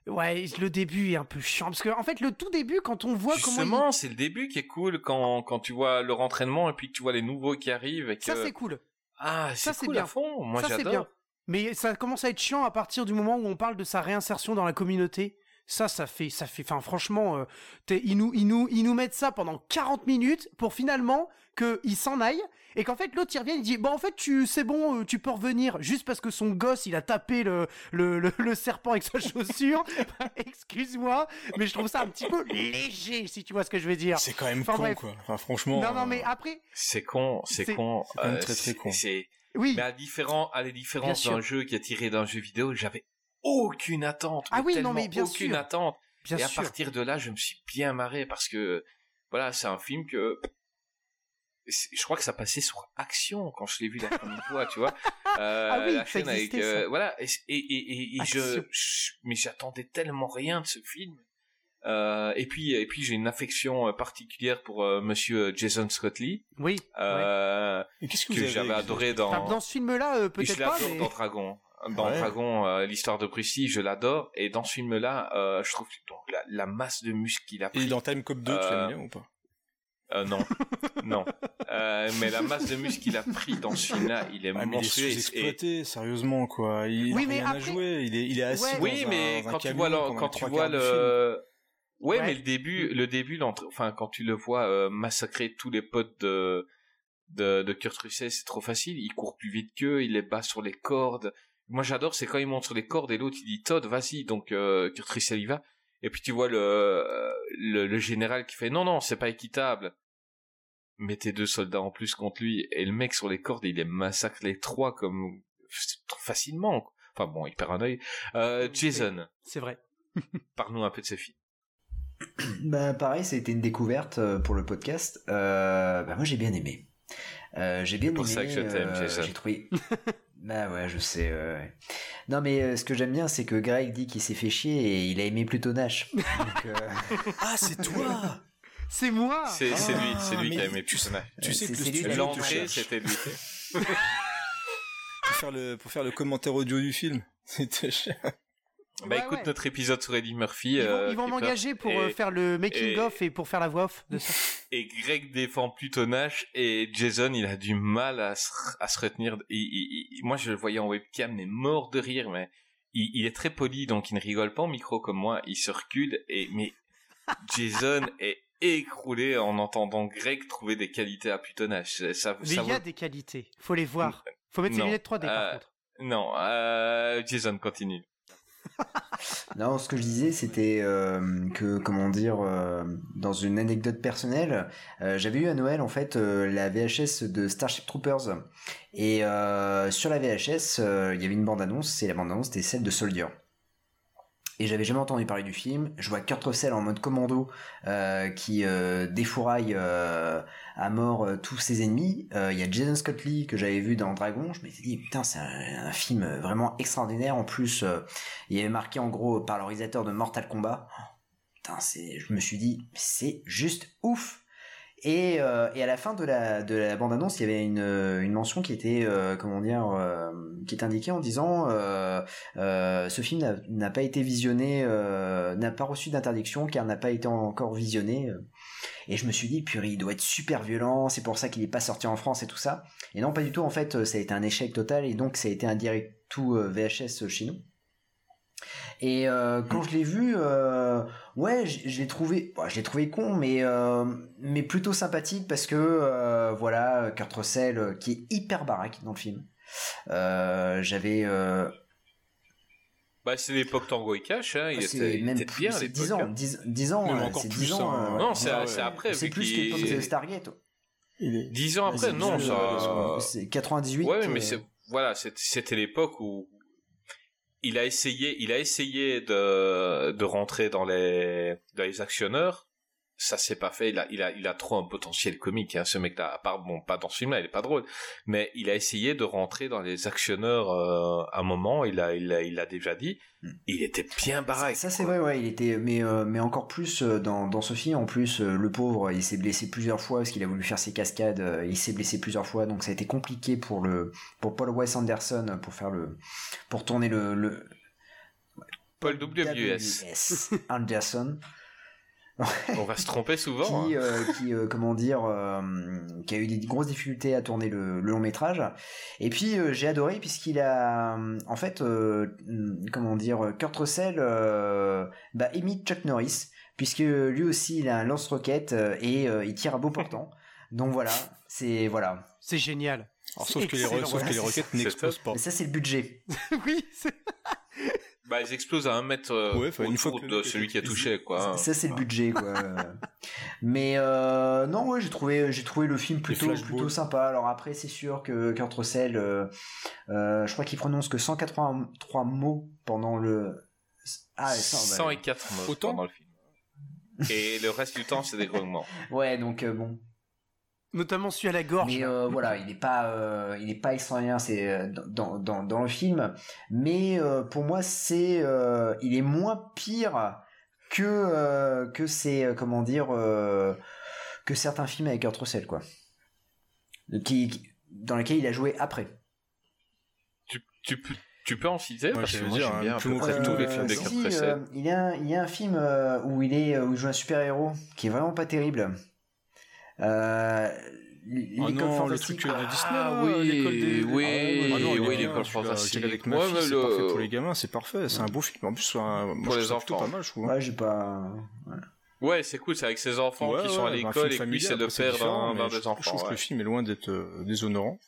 ouais, le début est un peu chiant parce que en fait, le tout début, quand on voit comment Justement, c'est le début qui est cool quand quand tu vois leur entraînement et puis que tu vois les nouveaux qui arrivent et il... que ça c'est cool. ah c'est cool bien. à fond. Moi j'adore. Mais ça commence à être chiant à partir du moment où on parle de sa réinsertion dans la communauté. Ça, ça fait, ça fait, enfin, franchement, euh, t'es- ils nous, ils nous, ils nous mettent ça pendant 40 minutes pour finalement qu'il s'en aille et qu'en fait l'autre il revient, il dit, bon en fait tu, c'est bon, euh, tu peux revenir juste parce que son gosse il a tapé le, le, le, le serpent avec sa chaussure. Excuse-moi, mais je trouve ça un petit peu léger si tu vois ce que je veux dire. C'est quand même Enfin, con, bref. quoi. Enfin, franchement. Non, non, euh, mais après, C'est con, c'est con. c'est quand même euh, très, très con. C'est, oui. mais à différent, à la différence Bien sûr. d'un jeu qui est tiré d'un jeu vidéo, j'avais aucune attente. Ah oui, non, mais bien aucune sûr. attente. Bien et à sûr. partir de là, je me suis bien marré parce que, voilà, c'est un film que, je crois que ça passait sur Action quand je l'ai vu la première fois, tu vois. Euh, Ah oui, la chaîne avec, existait, euh, voilà, et, et, et, et je- mais j'attendais tellement rien de ce film. Euh, et puis, et puis j'ai une affection euh, particulière pour euh, Monsieur Jason Scott Lee, Oui. euh, qu'est-ce que, que j'avais adoré dans. Enfin, dans ce film-là, euh, peut-être je pas, l'adore mais... dans Dragon. Dans Ouais. Dragon, euh, l'histoire de Bruce je l'adore. Et dans ce film-là, euh, je trouve que donc, la, la masse de muscles qu'il a pris. Et dans Time Cop 2, tu Euh, l'aimes bien ou pas? Euh, non, non. Euh, mais la masse de muscles qu'il a pris dans ce film-là, il est Ah, mais il est monstrueux. et- sérieusement, quoi. Il Oui, a mais rien à après- jouer. Il est, il est assis Ouais. dans Oui, un- mais un quand tu camion vois le, pendant quand les tu trois vois le, ouais, Ouais. mais le début, le début, l'entre- enfin, quand tu le vois euh, massacrer tous les potes de, de, de Kurt Russell, c'est trop facile. Il court plus vite qu'eux, il les bat sur les cordes. Moi, j'adore, c'est quand il monte sur les cordes et l'autre il dit Todd, vas-y. Donc euh, Kurt Russell y va. Et puis tu vois le, le le général qui fait non non, c'est pas équitable. Mettez deux soldats en plus contre lui et le mec sur les cordes, il les massacre les trois comme facilement. Enfin bon, il perd un œil. Euh, Jason. C'est vrai. Parle-nous un peu de ce film. Bah pareil, ça a été une découverte euh, pour le podcast. Euh, bah moi j'ai bien aimé. Euh, j'ai bien C'est pour aimé. ça que je t'aime, euh, Jason. J'ai trouvé. bah ouais, je sais. ouais, ouais. Non mais euh, ce que j'aime bien, c'est que Greg dit qu'il s'est fait chier et il a aimé plutôt Nash. Donc, euh, Ah, c'est toi C'est moi C'est c'est lui, c'est lui qui a aimé tu plus Tu sais c'est- que le c'est lui qui a studio te L'entrée, c'était lui. pour faire le pour faire le commentaire audio du film. C'était cher. Bah Ouais, écoute, ouais. notre épisode sur Eddie Murphy. Ils vont, euh, vont m'engager pour et- euh, faire le making et- of et pour faire la voix off de ça. Et Greg défend plutôt Nash et Jason, il a du mal à se, à se retenir. Il- il- il- moi, je le voyais en webcam, mais mort de rire, mais il, est très poli, donc il ne rigole pas au micro comme moi. Il se recule et mais Jason est écroulé en entendant Greg trouver des qualités à plutôt Nash. Ça, ça Mais il y a des qualités, faut les voir. Faut mettre ses Non, lunettes 3D par euh, contre. Non, euh, Jason continue. Non, ce que je disais, c'était euh, que, comment dire, euh, dans une anecdote personnelle, euh, j'avais eu à Noël en fait la VHS de Starship Troopers et sur la VHS, il y avait une bande-annonce, et la bande-annonce c'était celle de Soldier. Et j'avais jamais entendu parler du film. Je vois Kurt Russell en mode commando euh, qui euh, défouraille euh, à mort euh, tous ses ennemis. Il y a Jason Scott Lee que j'avais vu dans Dragon. Je m'étais dit putain c'est un, film vraiment extraordinaire. En plus il avait marqué en gros par le réalisateur de Mortal Kombat. Oh, putain, je me suis dit, c'est juste ouf. Et, euh, et à la fin de la, de la bande-annonce, il y avait une, euh, une mention qui était, euh, comment dire, euh, qui est indiquée en disant, euh, euh, ce film n'a- pas été visionné, n'a pas reçu d'interdiction car n'a pas été encore visionné. Et je me suis dit, purée, il doit être super violent, c'est pour ça qu'il n'est pas sorti en France et tout ça. Et non, pas du tout, en fait, ça a été un échec total et donc ça a été un direct tout VHS chez nous. Et euh, quand je l'ai vu, euh, ouais, je je l'ai trouvé, bon, je l'ai trouvé con, mais euh, mais plutôt sympathique parce que euh, voilà, Kurt Russell euh, qui est hyper baraque dans le film. Euh, J'avais euh, Bah, c'est l'époque Tango et Cash, hein. Il c'est était, même était bien c'est l'époque. 10 ans, hein. 10, 10 ans, euh, c'est plus, 10 ans. hein. euh, Non, c'est Ouais, après. c'est plus l'époque de Stargate. Est... Dix ans après, non, ça. C'est 98. Ouais, mais c'est voilà, c'était l'époque où il a essayé, il a essayé de de rentrer dans les dans les actionneurs. Ça s'est pas fait. Il a, il a, il a trop un potentiel comique. Hein, ce mec-là, à part bon, pas dans ce film-là, il est pas drôle, mais il a essayé de rentrer dans les actionneurs euh, un moment. Il a, il a, il a déjà dit. Hmm. Il était bien baraque. Ça c'est vrai, ouais, il était, mais euh, mais encore plus euh, dans dans ce film. En plus, euh, le pauvre, il s'est blessé plusieurs fois parce qu'il a voulu faire ses cascades. euh, il s'est blessé plusieurs fois, donc ça a été compliqué pour le pour Paul Wes Anderson pour faire le pour tourner le le Paul W.S. W.S. Anderson On va se tromper souvent. qui hein. euh, qui euh, comment dire euh, qui a eu des grosses difficultés à tourner le, le long métrage. Et puis euh, j'ai adoré puisqu'il a en fait comment dire Kurt Russell euh, bah, imite Chuck Norris puisque lui aussi il a un lance-roquette et euh, il tire à beau portant. Donc voilà, c'est voilà. C'est génial. Alors, sauf que les, sauf Voilà, que les c'est roquettes n'explosent pas. Mais ça c'est le budget. oui, c'est- Bah, ils explosent à un mètre euh, Ouais, une fois que de mec celui qui a touché, quoi. Ça c'est le budget quoi. Mais euh, non ouais j'ai trouvé j'ai trouvé le film plutôt sympa. Alors après c'est sûr que Kurt Russell euh, euh, je crois qu'il prononce que 183 mots pendant le ah ouais, ça, bah, 104 mots Autant pendant le film. Et le reste du temps, c'est des grognements. ouais donc euh, bon notamment celui à la gorge. mais euh, voilà il n'est pas euh, il est pas extraordinaire c'est euh, dans, dans dans le film. Mais euh, pour moi c'est euh, il est moins pire que euh, que c'est comment dire euh, que certains films avec Kurt Russell quoi. Qui, qui- dans lesquels il a joué après. Tu, tu, peux- tu peux en citer Ouais, Parce je que veux moi, dire, j'aime bien. peu Euh, tous les films de si, euh, il y a un, il y a un film euh, où il est où il joue un super héros qui est vraiment pas terrible euh, Ah l'école non, le truc euh, de Disney, Ah oui, l'école des... oui, Ah non, il est oui, bien, l'école fantastique. Avec ma Ouais, fille, mais c'est le- parfait pour les gamins, c'est parfait, c'est un beau film. En plus, c'est un... moi, Pour je les enfants. pas mal, je trouve. ouais j'ai pas Ouais, c'est cool, c'est avec ses enfants Ouais, qui sont à ouais, bah, l'école et familial, c'est de après, perdre différent, un mais vers je- des enfants. Je trouve que ouais. le film est loin d'être euh, déshonorant.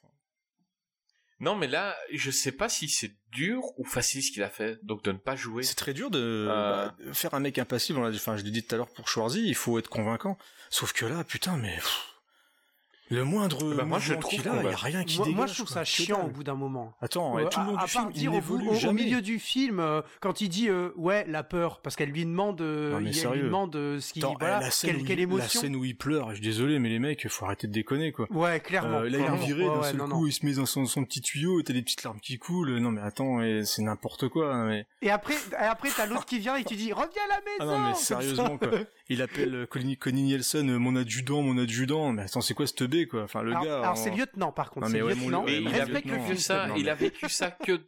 Non, mais là, je sais pas si c'est dur ou facile ce qu'il a fait, donc de ne pas jouer. C'est très dur de Euh. bah, faire un mec impassible. Enfin, je l'ai dit tout à l'heure pour Schwarzy, il faut être convaincant. Sauf que là, putain, mais pff, Le moindre Bah, moi, je trouve qu'il a, y a rien qui Moi, dégage. moi, je trouve quoi. ça chiant au bout d'un moment. Attends, Euh, tout le long à, à du film, il au, bout- n'évolue au- au jamais. milieu du film, euh, quand il dit euh, ouais la peur, parce qu'elle lui demande, euh, Non, il- elle lui demande ce qui, Attends, voilà, la, scène quelle, quelle il, la émotion. scène où il pleure, je suis désolé, mais les mecs, faut arrêter de déconner, quoi. Ouais, clairement. Euh, là, il est clairement. viré, Ouais, d'un ouais, seul non, coup, non. il se met dans son, son petit tuyau, et t'as des petites larmes qui coulent. Non, mais attends, et c'est n'importe quoi. Mais... Et après, et après t'as l'autre qui vient et tu dis reviens à la maison. Ah non, mais sérieusement, quoi. Il appelle euh, Connie, Connie Nielsen, euh, mon adjudant, mon adjudant. Mais attends, c'est quoi ce teubé, quoi? Enfin, le alors, gars. alors en- c'est lieutenant par contre. Non, c'est mais ouais, lieutenant. ouais, Mais il a le lieutenant, vécu ça, non, il a vécu ça que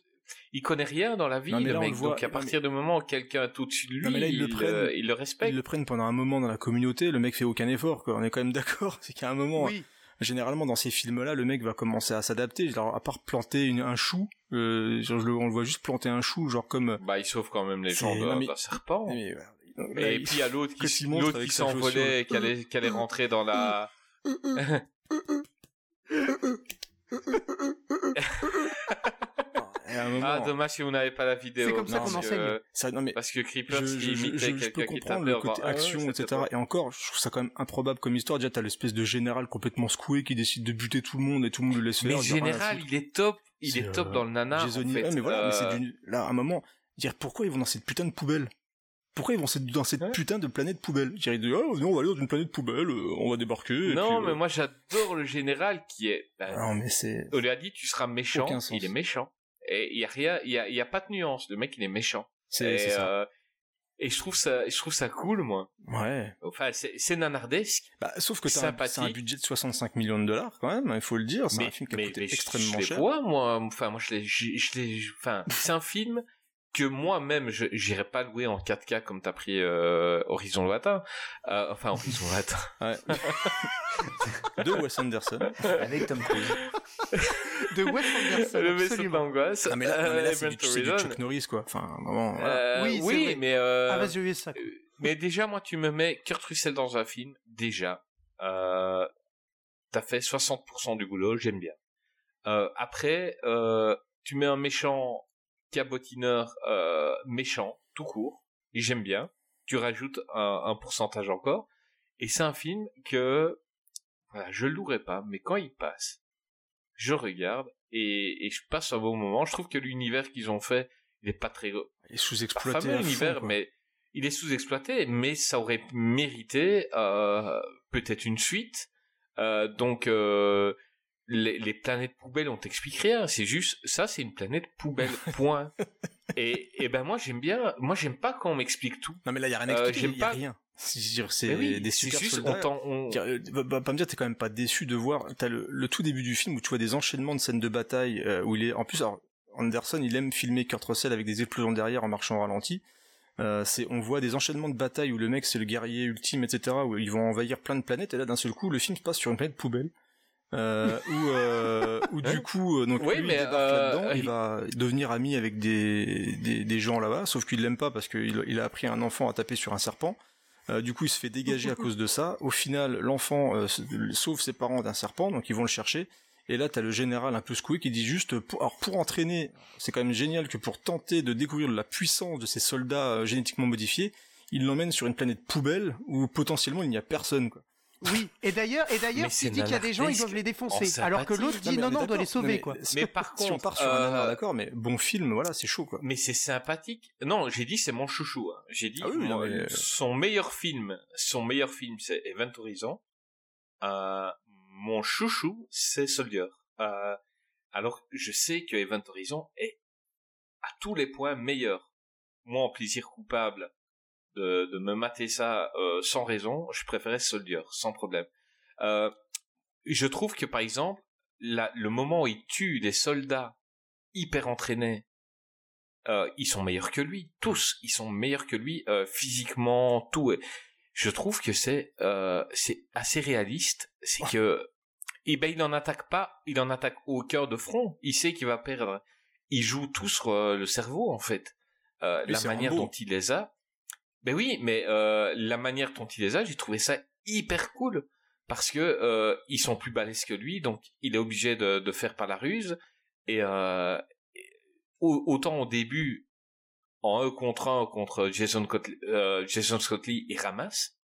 il connaît rien dans la vie, Non, mais le là, on mec. le voit- donc à partir du moment où quelqu'un est au-dessus de lui, Non, mais là, ils le il, prennent. euh, il le Ils respecte. le prennent pendant un moment dans la communauté, le mec fait aucun effort, quoi. On est quand même d'accord. C'est qu'à un moment, Oui. généralement dans ces films-là, le mec va commencer à s'adapter. Genre, à part planter une- un chou, euh, genre, le- on le voit juste planter un chou, genre comme. Bah, il sauve quand même les gens d'un serpent. Mais, voilà. Là, Et il- puis il y a l'autre qui, qui s'envolait, qui allait, qui allait rentrer dans la. Et moment, Ah, dommage si vous n'avez pas la vidéo. C'est comme ça qu'on parce enseigne. ça, non mais Parce que Creepers, je, je, il je, imitait je- je peux comprendre le côté. Ah ouais, action, etc. Et encore, je trouve ça quand même improbable comme histoire. Déjà, t'as l'espèce de général complètement secoué qui décide de buter tout le monde et tout le monde le laisse Mais faire. à général, il est top. Il est top euh, dans le nanar. Jason en Lee- fait. Ouais, mais voilà, mais Euh, c'est là, à un moment, dire pourquoi ils vont dans cette putain de poubelle? Pourquoi ils vont dans cette Ouais. putain de planète poubelle? Je dirais, oh, non, on va aller dans une planète poubelle, euh, on va débarquer. Non, puis, mais euh, moi j'adore le général qui est. Non, mais c'est, On lui a dit tu seras méchant, il est méchant. Et il y a rien, il y a, y a pas de nuance. Le mec il est méchant. c'est, ça. euh, et je trouve ça, je trouve ça cool moi. Ouais. Enfin c'est, nanardesque. Bah, sauf que c'est un budget de 65 millions de dollars quand même, il faut le dire. C'est un film qui a mais, coûté mais je- extrêmement je, les cher. vois moi. Enfin moi je l'ai, je, je enfin c'est un film que moi-même je j'irai pas louer en 4K comme t'as pris euh, Horizon Lointain. Euh, enfin Horizon Lointain. De Wes Anderson. Avec Tom Cruise. De Wes Anderson, le vaisseau absolument. d'angoisse. Ah, mais là, non, mais là, c'est Euh, du, c'est du Chuck Norris, quoi. Enfin, vraiment, voilà. Euh, Oui, oui, c'est vrai. mais euh, Ah vas-y, ça. Euh, Mais déjà, moi, tu me mets Kurt Russell dans un film, déjà, euh, t'as fait 60% du boulot, j'aime bien. Euh, après, euh, tu mets un méchant cabotineur euh, méchant, tout court, et j'aime bien. Tu rajoutes un, un pourcentage encore, et c'est un film que, voilà, je louerai pas, mais quand il passe, je regarde et, et je passe un bon moment. Je trouve que l'univers qu'ils ont fait, il est pas très Il est sous-exploité. l'univers, mais il est sous-exploité, mais ça aurait mérité euh, peut-être une suite. Euh, donc euh, les, les planètes poubelles, on t'explique rien. C'est juste ça, c'est une planète poubelle. Point. et, et ben moi j'aime bien. Moi j'aime pas quand on m'explique tout. Non, mais là, il y a rien Euh, j'aime pas- rien. C'est oui, des super juste, soldats. on va pas me dire, t'es quand même pas déçu de voir, t'as le, le tout début du film où tu vois des enchaînements de scènes de bataille, euh, où il est, en plus, alors, Anderson, il aime filmer Kurt Russell avec des explosions derrière en marchant au ralenti. Euh, c'est, on voit des enchaînements de bataille où le mec c'est le guerrier ultime, etc., où ils vont envahir plein de planètes, et là, d'un seul coup, le film se passe sur une planète poubelle. Euh, où, euh, où du coup, euh, donc Oui, lui, mais, il débarque euh, là-dedans, il va devenir ami avec des, des, des gens là-bas, sauf qu'il l'aime pas parce qu'il il a appris un enfant à taper sur un serpent. Euh, du coup, il se fait dégager à cause de ça. Au final, l'enfant euh, sauve ses parents d'un serpent, donc ils vont le chercher. Et là, t'as le général un peu secoué qui dit juste, pour, alors pour entraîner, c'est quand même génial que pour tenter de découvrir la puissance de ces soldats euh, génétiquement modifiés, il l'emmène sur une planète poubelle où potentiellement il n'y a personne. Quoi. Oui, et d'ailleurs, et d'ailleurs, il dit qu'il y a des gens, ils doivent les défoncer, alors que l'autre dit non, non, on doit les sauver, mais quoi. Mais par si on contre, part sur un euh, d'accord, mais bon film, voilà, c'est chaud quoi. Mais c'est sympathique. Non, j'ai dit c'est mon chouchou. hein. J'ai dit Ah mais- son meilleur film, son meilleur film c'est Event Horizon. Euh, mon chouchou c'est Soldier. Euh, alors je sais que Event Horizon est à tous les points meilleur. Moi en plaisir coupable de, de me mater ça euh, sans raison, je préférais Soldier sans problème. Euh, je trouve que par exemple la- le moment où il tue des soldats hyper entraînés euh, ils sont meilleurs que lui. Tous, ils sont meilleurs que lui physiquement, tout. Et je trouve que c'est c'est assez réaliste. C'est que eh ben il en attaque pas, il en attaque au cœur de front. Il sait qu'il va perdre. Il joue tout sur le cerveau en fait. Euh, la manière dont il les a. Ben oui, mais euh, la manière dont il les a, j'ai trouvé ça hyper cool parce que euh, ils sont plus balèzes que lui, donc il est obligé de, de faire par la ruse. Et, euh, au- autant au début, en 1 contre 1 contre Jason, Cot- euh, Jason Scott Lee, il ramasse.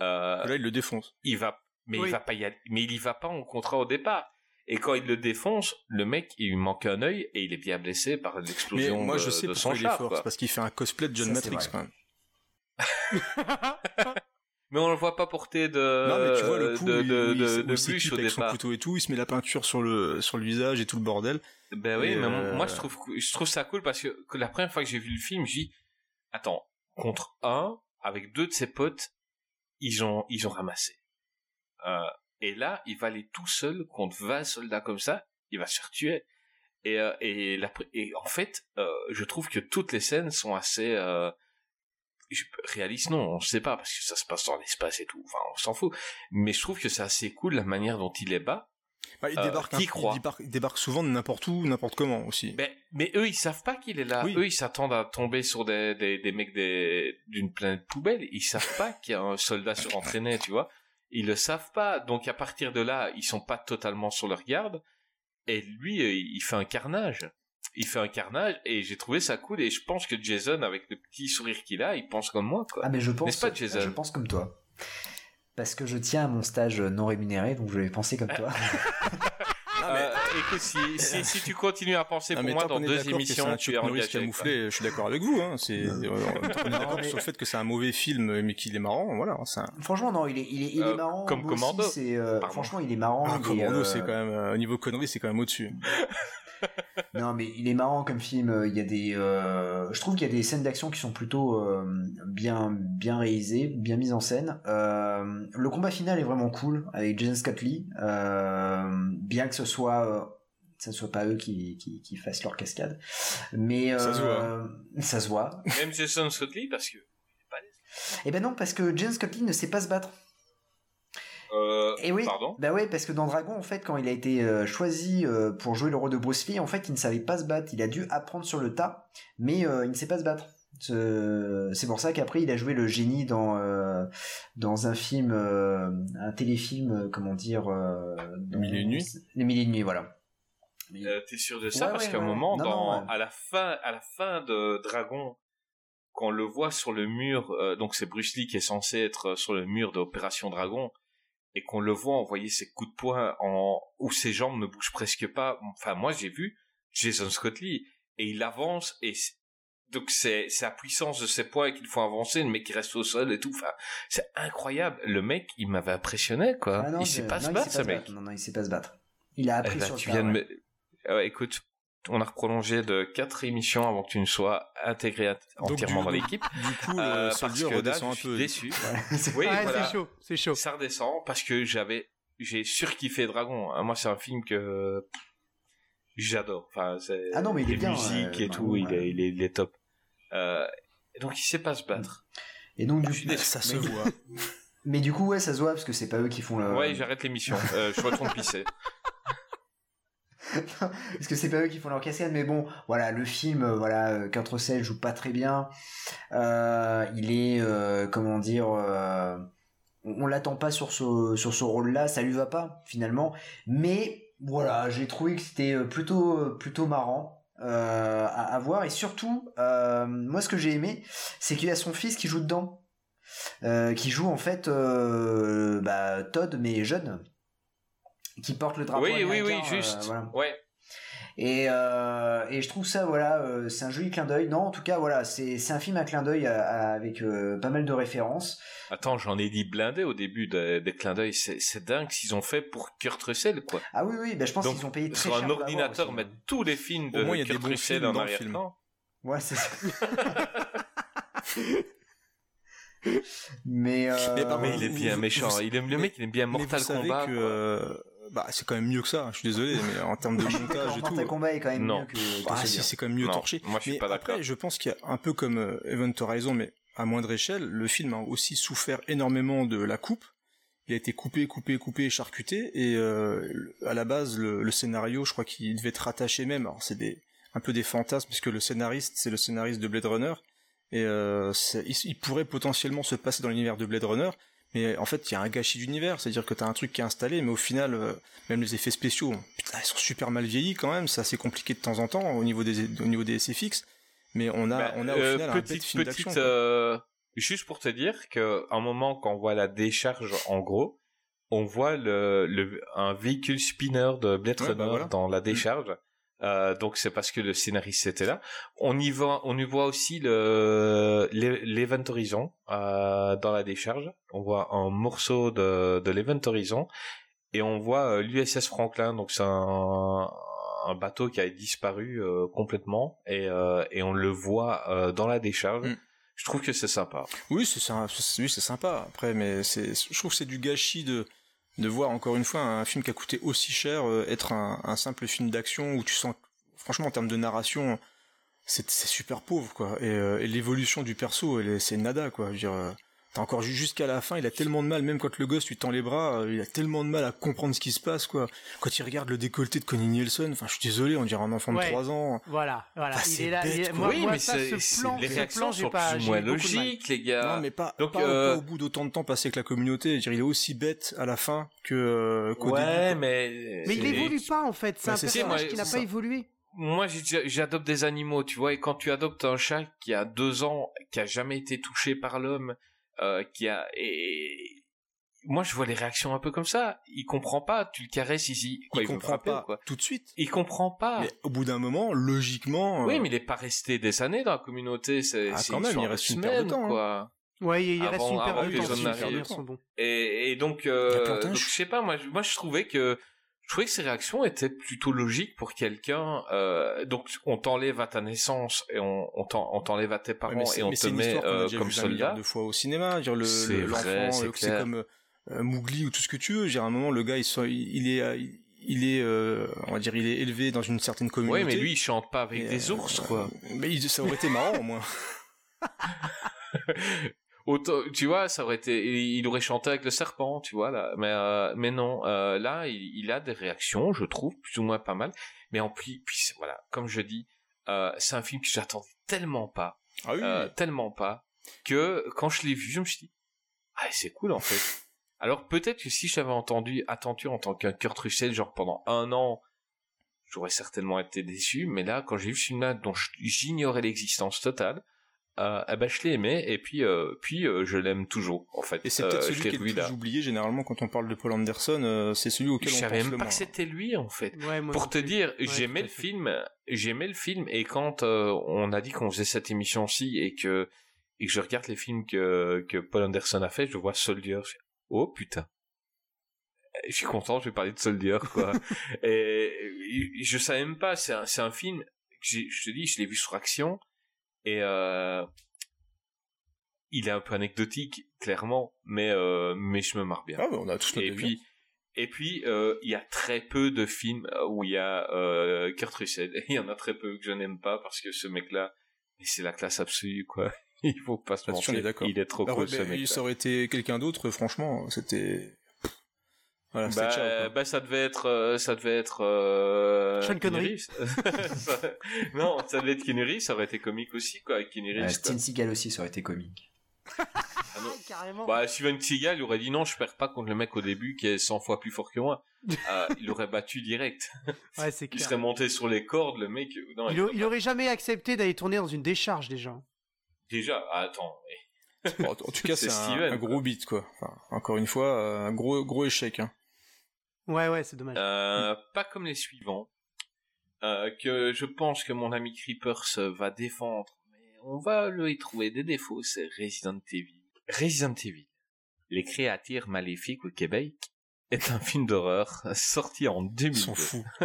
Euh, Là, il le défonce. il va, mais Oui. il va pas y aller, mais il y va pas en contrat au départ. Et quand il le défonce, le mec, il lui manque un œil et il est bien blessé par Mais l'explosion moi, de, je sais de pourquoi son il est char. fort. C'est parce qu'il fait un cosplay de John Ça, Matrix, quand même. Mais on le voit pas porter de, non, mais tu vois, le coup, de, il- de, il- de, il de s'équipe bûche au avec son couteau et tout, il se met la peinture sur le, sur le visage et tout le bordel. Ben oui, Et, mais euh, moi je trouve je trouve ça cool parce que, que la première fois que j'ai vu le film, j'ai dit attends, contre un avec deux de ses potes, ils ont ils ont ramassé. Euh, et là, il va aller tout seul contre 20 soldats comme ça, il va se faire tuer. Et euh, et, la, et en fait, euh, je trouve que toutes les scènes sont assez euh, réalistes. Non, on sait pas parce que ça se passe dans l'espace et tout. Enfin, on s'en fout. Mais je trouve que c'est assez cool la manière dont il les bat. Bah, il, Euh, débarque qui il croit? débarque, il débarque souvent de n'importe où, n'importe comment aussi. Mais, mais eux, ils savent pas qu'il est là. Oui. Eux, ils s'attendent à tomber sur des, des, des mecs des- d'une planète poubelle. Ils savent pas qu'il y a un soldat surentraîné, tu vois. Ils le savent pas. Donc, à partir de là, ils sont pas totalement sur leur garde. Et lui, il fait un carnage. Il fait un carnage et j'ai trouvé ça cool. Et je pense que Jason, avec le petit sourire qu'il a, il pense comme moi, quoi. Ah mais je pense, pas, Jason je pense comme toi. Parce que je tiens à mon stage non rémunéré, donc je vais penser comme toi. Euh, écoute, si, si, si tu continues à penser Ah, pour moi dans deux émissions, un tu es engagé. quoi. camouflé, je suis d'accord avec vous. Hein, c'est, on est d'accord mais- sur le fait que c'est un mauvais film, mais qu'il est marrant. Voilà, c'est un... franchement, non, il est, il est, il est Euh, marrant. comme aussi, Commando. c'est, euh, Pardon. franchement, il est marrant. Ah, Commando, euh, c'est quand même, euh, au niveau conneries, c'est quand même au-dessus. Non, mais il est marrant comme film. Il y a des, euh, je trouve qu'il y a des scènes d'action qui sont plutôt euh, bien, bien réalisées, bien mises en scène. Euh, le combat final est vraiment cool avec Jason Scott Lee, euh, bien que ce soit, euh, ça ne soit pas eux qui, qui, qui fassent leur cascade, mais Ça se euh, ça se voit. Même Jason Scott Lee, parce que. Et ben non, parce que Jason Scott Lee ne sait pas se battre. Euh, Et oui. Pardon Bah ouais, parce que dans Dragon, en fait, quand il a été euh, choisi euh, pour jouer le rôle de Bruce Lee, en fait, il ne savait pas se battre. Il a dû apprendre sur le tas, mais euh, il ne sait pas se battre. Ce- C'est pour ça qu'après, il a joué le génie dans euh, dans un film, euh, un téléfilm, comment dire, euh, dans- Mille et nuits Les Mille et nuits, voilà. Euh, T'es sûr de ça? Ouais, Parce ouais, qu'à un moment, Non, dans, non, ouais. à la fin, à la fin de Dragon, quand on le voit sur le mur, euh, donc c'est Bruce Lee qui est censé être sur le mur d'Opération Dragon, et qu'on le voit envoyer ses coups de poing en où ses jambes ne bougent presque pas. Enfin, moi, j'ai vu Jason Scott Lee et il avance et donc c'est c'est la puissance de ses poings qu'il faut avancer, le mec qui reste au sol et tout. Enfin, c'est incroyable. Le mec, il m'avait impressionné quoi. Ah non, il sait pas non, se battre ce mec. Non, non, il sait pas se battre. Il a Eh appris ben, sur le tu viens de me... Ah ouais, écoute, on a prolongé de quatre émissions avant que tu ne sois intégré entièrement du- dans l'équipe. Du coup, Euh, le parce que là, redescend je un suis peu. déçu. C'est- Oui, ouais, voilà. c'est chaud, c'est chaud. Ça redescend parce que j'avais, j'ai surkiffé Dragon. hein. Moi, c'est un film que j'adore. Enfin, c'est Ah non, mais il est les bien, musiques euh, et tout, il, est, il, est, il est top. Euh, et donc, il sait pas se battre. Et donc, du coup. Ça se mais, voit. mais du coup, ouais, ça se voit parce que c'est pas eux qui font le. Ouais, j'arrête l'émission. Euh, je retourne pisser. parce que c'est pas eux qui font leur cascade mais bon voilà le film euh, voilà euh, Kurt Russell joue pas très bien. Euh, il est euh, comment dire euh, on, l'attend pas sur ce sur ce rôle là ça lui va pas finalement. Mais voilà j'ai trouvé que c'était euh, plutôt euh, plutôt marrant euh, à, voir. Et surtout euh, moi ce que j'ai aimé c'est qu'il y a son fils qui joue dedans. Euh, qui joue en fait euh, bah, Todd mais jeune qui porte le drapeau Oui, oui, oui, américain, euh, juste. voilà. Ouais. Et, euh, et je trouve ça, voilà, euh, c'est un joli clin d'œil. Non, en tout cas, voilà, c'est c'est un film à clin d'œil à- à- avec euh, pas mal de références. Attends, j'en ai dit blindé au début des, des clins d'œil. C'est, c'est dingue ce qu'ils ont fait pour Kurt Russell, quoi. Ah oui, oui, bah, je pense Donc, qu'ils ont payé très sur cher. un pour l'avoir ordinateur, mettre tous les films de Au moins, il y a des Kurt Russell en dans le film. arrière-plan. Ouais, c'est ça. mais, euh, Mais il est bien vous- méchant. vous- il aime le mec, il aime bien Mortal Kombat. que euh, bah, c'est quand même mieux que ça. Je suis désolé, mais en termes de montage et tout. Mortal Kombat est quand même Non. mieux que, que Ah si, c'est quand même mieux Non, torché. moi, je suis mais pas d'accord. après, je pense qu'il y a un peu comme euh, Event Horizon, mais à moindre échelle, le film a aussi souffert énormément de la coupe. Il a été coupé, coupé, coupé, charcuté, et euh, à la base, le, le scénario, je crois qu'il devait être rattaché même. Alors c'est des un peu des fantasmes, puisque le scénariste, c'est le scénariste de Blade Runner, et euh, il pourrait potentiellement se passer dans l'univers de Blade Runner. Mais en fait, il y a un gâchis d'univers, c'est-à-dire que t'as un truc qui est installé, mais au final, euh, même les effets spéciaux, putain, ils sont super mal vieillis quand même. C'est assez compliqué de temps en temps au niveau des au niveau des SFX. Mais on a Bah, on a au euh, final un bête petite, film d'action. quoi. euh, juste pour te dire que un moment quand on voit la décharge en gros, on voit le, le un véhicule spinner de Blade Ouais, Runner bah voilà. dans la décharge. Euh, donc c'est parce que le scénariste était là. On y voit, on y voit aussi le l'e- l'Event Horizon euh, dans la décharge. On voit un morceau de, de l'Event Horizon et on voit euh, l'USS Franklin. Donc c'est un, un bateau qui a disparu euh, complètement et, et on le voit dans la décharge. Mm. Je trouve que c'est sympa. Oui, c'est oui, sympa. Après, mais c'est, je trouve que c'est du gâchis de de voir encore une fois un film qui a coûté aussi cher euh, être un, simple film d'action où tu sens, franchement, en termes de narration, c'est, super pauvre, quoi. Et, euh, et l'évolution du perso, c'est nada, quoi. Je veux dire, euh, t'as encore ju- jusqu'à la fin, il a tellement de mal, même quand le gosse lui tend les bras, euh, il a tellement de mal à comprendre ce qui se passe, quoi. Quand il regarde le décolleté de Connie Nielsen, enfin, je suis désolé, on dirait un enfant Ouais. de 3 ans. Voilà, voilà. Il c'est est là. il bête, est- quoi. moi, oui, moi, mais ça, c'est, ce plan, les réactions sont pas, plus ou moins logiques, les gars. Non, mais pas, donc, pas, euh, pas au bout d'autant de temps passé avec la communauté. Je veux dire, il est aussi bête à la fin que euh, qu'au début. ouais, quoi. mais Mais il évolue pas en fait. C'est Bah, un personnage qui n'a pas évolué. moi j'adopte des animaux, tu vois, et quand tu adoptes un chat qui a deux ans, qui a jamais été touché par l'homme, euh, qui a et moi je vois les réactions un peu comme ça. Il comprend pas, tu le caresses ici, quoi, il comprend frapper pas quoi. tout de suite. Il comprend pas. Mais au bout d'un moment, logiquement. Oui, euh, mais il est pas resté des années dans la communauté. C'est Ah, quand même, il reste de une paire de temps, hein. quoi. Ouais, il Avant- reste une paire de temps. les les sont bons. Et, et donc, Il y a euh, donc je sais pas, moi, je- moi je trouvais que je trouvais que ces réactions étaient plutôt logiques pour quelqu'un. Euh, donc on t'enlève à ta naissance et on, on t'en- on t'enlève à tes parents et on te met euh, comme soldat. de fois au cinéma. Dire, le- C'est euh, comme euh, Mowgli ou tout ce que tu veux. Dire, à un moment, le gars, il, est, euh, il est, euh, on va dire, il est élevé dans une certaine communauté. Oui, mais lui il chante pas avec Et, des euh, ours, quoi. Mais ça aurait été marrant au moins. Autant, tu vois, ça aurait été, il aurait chanté avec le serpent, tu vois là. Mais euh, mais non, euh, là il, il a des réactions, je trouve plus ou moins pas mal. Mais en plus, puis voilà, comme je dis, euh, c'est un film que j'attendais tellement pas, Ah oui. euh, tellement pas, que quand je l'ai vu, je me suis dit, ah c'est cool en fait. Alors peut-être que si j'avais entendu attendu en tant qu'un Kurt Russell, genre pendant un an, j'aurais certainement été déçu. Mais là, quand j'ai vu ce film-là, dont j'ignorais l'existence totale, euh, eh ben je l'ai aimé et puis euh, puis euh, je l'aime toujours en fait. Et c'est Euh, peut-être celui qui est le revu plus là. oublié généralement quand on parle de Paul Anderson. euh, c'est celui auquel Je on savais pense même le pas moins. que c'était lui en fait. Ouais, moi Pour te plus. dire, Ouais, j'aimais le film, j'aimais le film et quand euh, on a dit qu'on faisait cette émission-ci et que et que je regarde les films que que Paul Anderson a fait, je vois Soldier, je oh putain. Je suis content, je vais parler de Soldier quoi. et, je savais même pas, c'est un c'est un film que je te dis, je l'ai vu sur Action et euh, il est un peu anecdotique clairement, mais euh, mais je me marre bien. Ah, ouais, on a tous Et puis, et puis, euh, il y a très peu de films où il y a euh, Kurt Russell. Il y en a très peu que je n'aime pas parce que ce mec-là, mais c'est la classe absolue, quoi. Il faut pas se on mentir. Il est trop cool, ouais, ce mec. ça aurait été quelqu'un d'autre, franchement, c'était. Voilà, Bah, bah, ça devait être, euh, ça devait être, euh, Sean Connery. Ça- non, ça devait être Reeves, ça aurait été comique aussi, quoi, avec Euh. Steven Seagal aussi, ça aurait été comique. Ah non. Ah, carrément. Bah, Steven Seagal, aurait dit non, je perds pas contre le mec au début qui est 100 fois plus fort que moi. Euh, il aurait battu direct. ouais, c'est Il serait monté sur les cordes, le mec. Non, Il, il aurait jamais accepté d'aller tourner dans une décharge déjà. Déjà, ah, attends. mais- Bon, en tout cas, C'est c'est un, un gros beat, quoi. Enfin, encore une fois, euh, un gros, gros échec. Hein. Ouais, ouais, c'est dommage. Euh, pas comme les suivants. Euh, que je pense que mon ami Creepers va défendre, mais on va lui trouver des défauts, c'est Resident Evil. Resident Evil, les créatures maléfiques au Québec, est un film d'horreur sorti en 2002. Ils sont fous.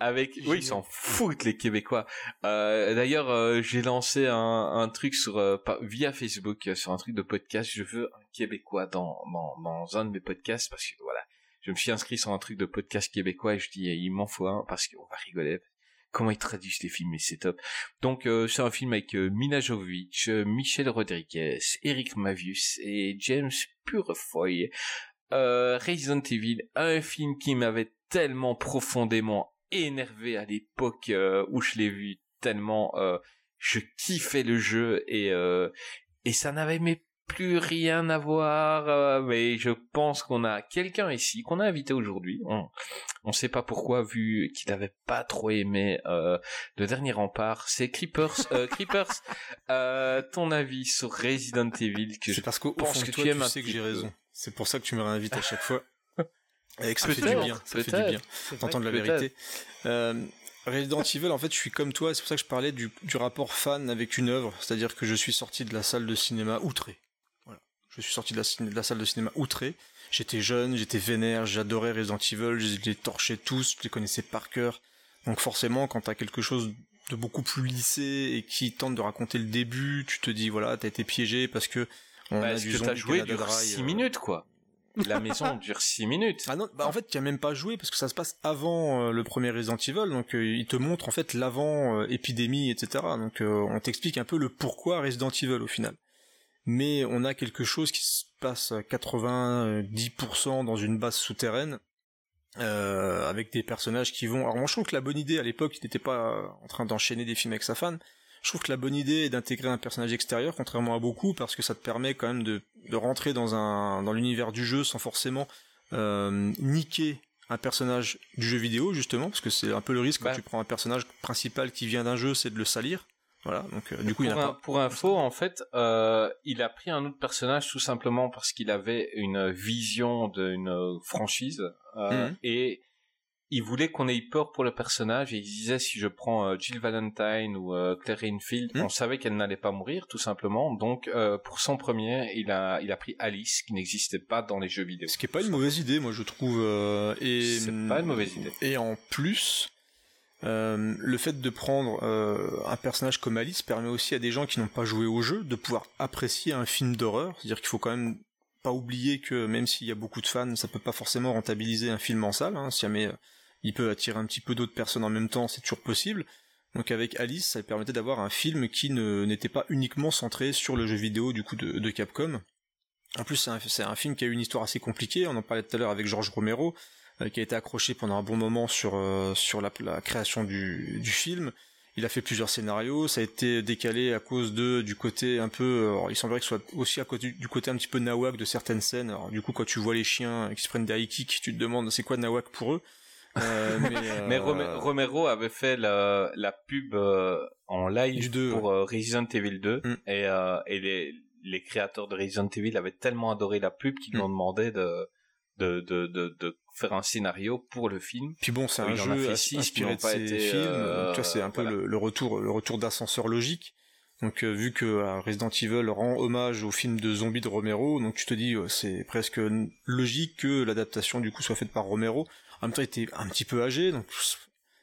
avec oui ils s'en foutent les Québécois euh, d'ailleurs euh, j'ai lancé un, un truc sur euh, via Facebook euh, sur un truc de podcast je veux un Québécois dans, dans dans un de mes podcasts parce que voilà je me suis inscrit sur un truc de podcast québécois et je dis il m'en faut un parce qu'on va rigoler. Comment ils traduisent les films et c'est top. Donc euh, c'est un film avec euh, Mila Jovovich euh, Michel Rodriguez Eric Mavius et James Purefoy. Euh, Resident Evil, un film qui m'avait tellement profondément énervé à l'époque euh, où je l'ai vu, tellement euh, je kiffais le jeu et et ça n'avait mais plus rien à voir. euh, mais je pense qu'on a quelqu'un ici qu'on a invité aujourd'hui. On on sait pas pourquoi vu qu'il avait pas trop aimé euh, le dernier rempart. C'est Creepers. Euh, Creepers, euh, ton avis sur Resident Evil que je C'est parce pense fond que toi, tu tu, aimes un sais que j'ai raison. C'est pour ça que tu me réinvites à chaque fois. Avec ça fait du bien, ça fait du bien d'entendre la vérité. Euh, Resident Evil, en fait, je suis comme toi, c'est pour ça que je parlais du, du rapport fan avec une œuvre, c'est-à-dire que je suis sorti de la salle de cinéma outré. Je suis sorti de la, ciné- de la salle de cinéma outré. J'étais jeune, j'étais vénère, j'adorais Resident Evil, je les torchais tous, je les connaissais par cœur. Donc forcément, quand t'as quelque chose de beaucoup plus lissé et qui tente de raconter le début, tu te dis voilà, t'as été piégé parce que on Bah, a du que t'as joué dure Dry, 6 euh, minutes, quoi. La maison dure 6 minutes. ah non, bah en fait, tu as même pas joué parce que ça se passe avant euh, le premier Resident Evil, donc euh, il te montre en fait l'avant euh, épidémie, etc. Donc euh, on t'explique un peu le pourquoi Resident Evil au final. Mais on a quelque chose qui se passe à 90% dans une base souterraine, euh, avec des personnages qui vont. Alors moi je trouve que la bonne idée à l'époque, il n'était pas en train d'enchaîner des films avec sa fan. Je trouve que la bonne idée est d'intégrer un personnage extérieur, contrairement à beaucoup, parce que ça te permet quand même de, de rentrer dans un dans l'univers du jeu sans forcément euh, niquer un personnage du jeu vidéo justement, parce que c'est un peu le risque Bah. quand tu prends un personnage principal qui vient d'un jeu, c'est de le salir. Voilà, donc euh, du coup il y en pour, a un- pas. pour info, en fait, euh, il a pris un autre personnage tout simplement parce qu'il avait une vision d'une franchise euh, Mhm. et il voulait qu'on ait peur pour le personnage et il disait si je prends euh, Jill Valentine ou euh, Claire Redfield, Mhm. on savait qu'elle n'allait pas mourir tout simplement. Donc euh, pour son premier, il a il a pris Alice qui n'existait pas dans les jeux vidéo. Ce qui est pas une mauvaise idée, moi je trouve. euh, et C'est pas une mauvaise idée. Et en plus, euh, le fait de prendre euh, un personnage comme Alice permet aussi à des gens qui n'ont pas joué au jeu de pouvoir apprécier un film d'horreur. C'est-à-dire qu'il faut quand même pas oublier que même s'il y a beaucoup de fans, ça peut pas forcément rentabiliser un film en salle. Hein, si jamais euh, il peut attirer un petit peu d'autres personnes en même temps, c'est toujours possible. Donc avec Alice, ça permettait d'avoir un film qui n'était pas uniquement centré sur le jeu vidéo du coup de, Capcom. En plus, c'est un, un film qui a eu une histoire assez compliquée. On en parlait tout à l'heure avec George Romero, qui a été accroché pendant un bon moment sur euh, sur la, la création du, du film. Il a fait plusieurs scénarios. Ça a été décalé à cause de du côté un peu. alors, il semblerait que ce soit aussi à côté du côté un petit peu nawak de certaines scènes. Alors, du coup, quand tu vois les chiens qui se prennent des high kicks, tu te demandes c'est quoi nawak pour eux? Euh, mais euh, Mais Rome- Romero avait fait la, la pub euh, en live pour euh, Resident Evil 2 Mm. et, euh, et les, les créateurs de Resident Evil avaient tellement adoré la pub qu'ils Mm. demandé de, de, de, de, de faire un scénario pour le film. Puis bon, c'est un il en a jeu fait six inspiré de pas ces été, films. euh, Donc, tu vois, c'est un peu voilà. le, le retour, le retour d'ascenseur logique. Donc, euh, vu que euh, Resident Evil rend hommage au film de zombies de Romero, donc tu te dis, euh, c'est presque logique que l'adaptation du coup soit faite par Romero. En même temps, il était un petit peu âgé, donc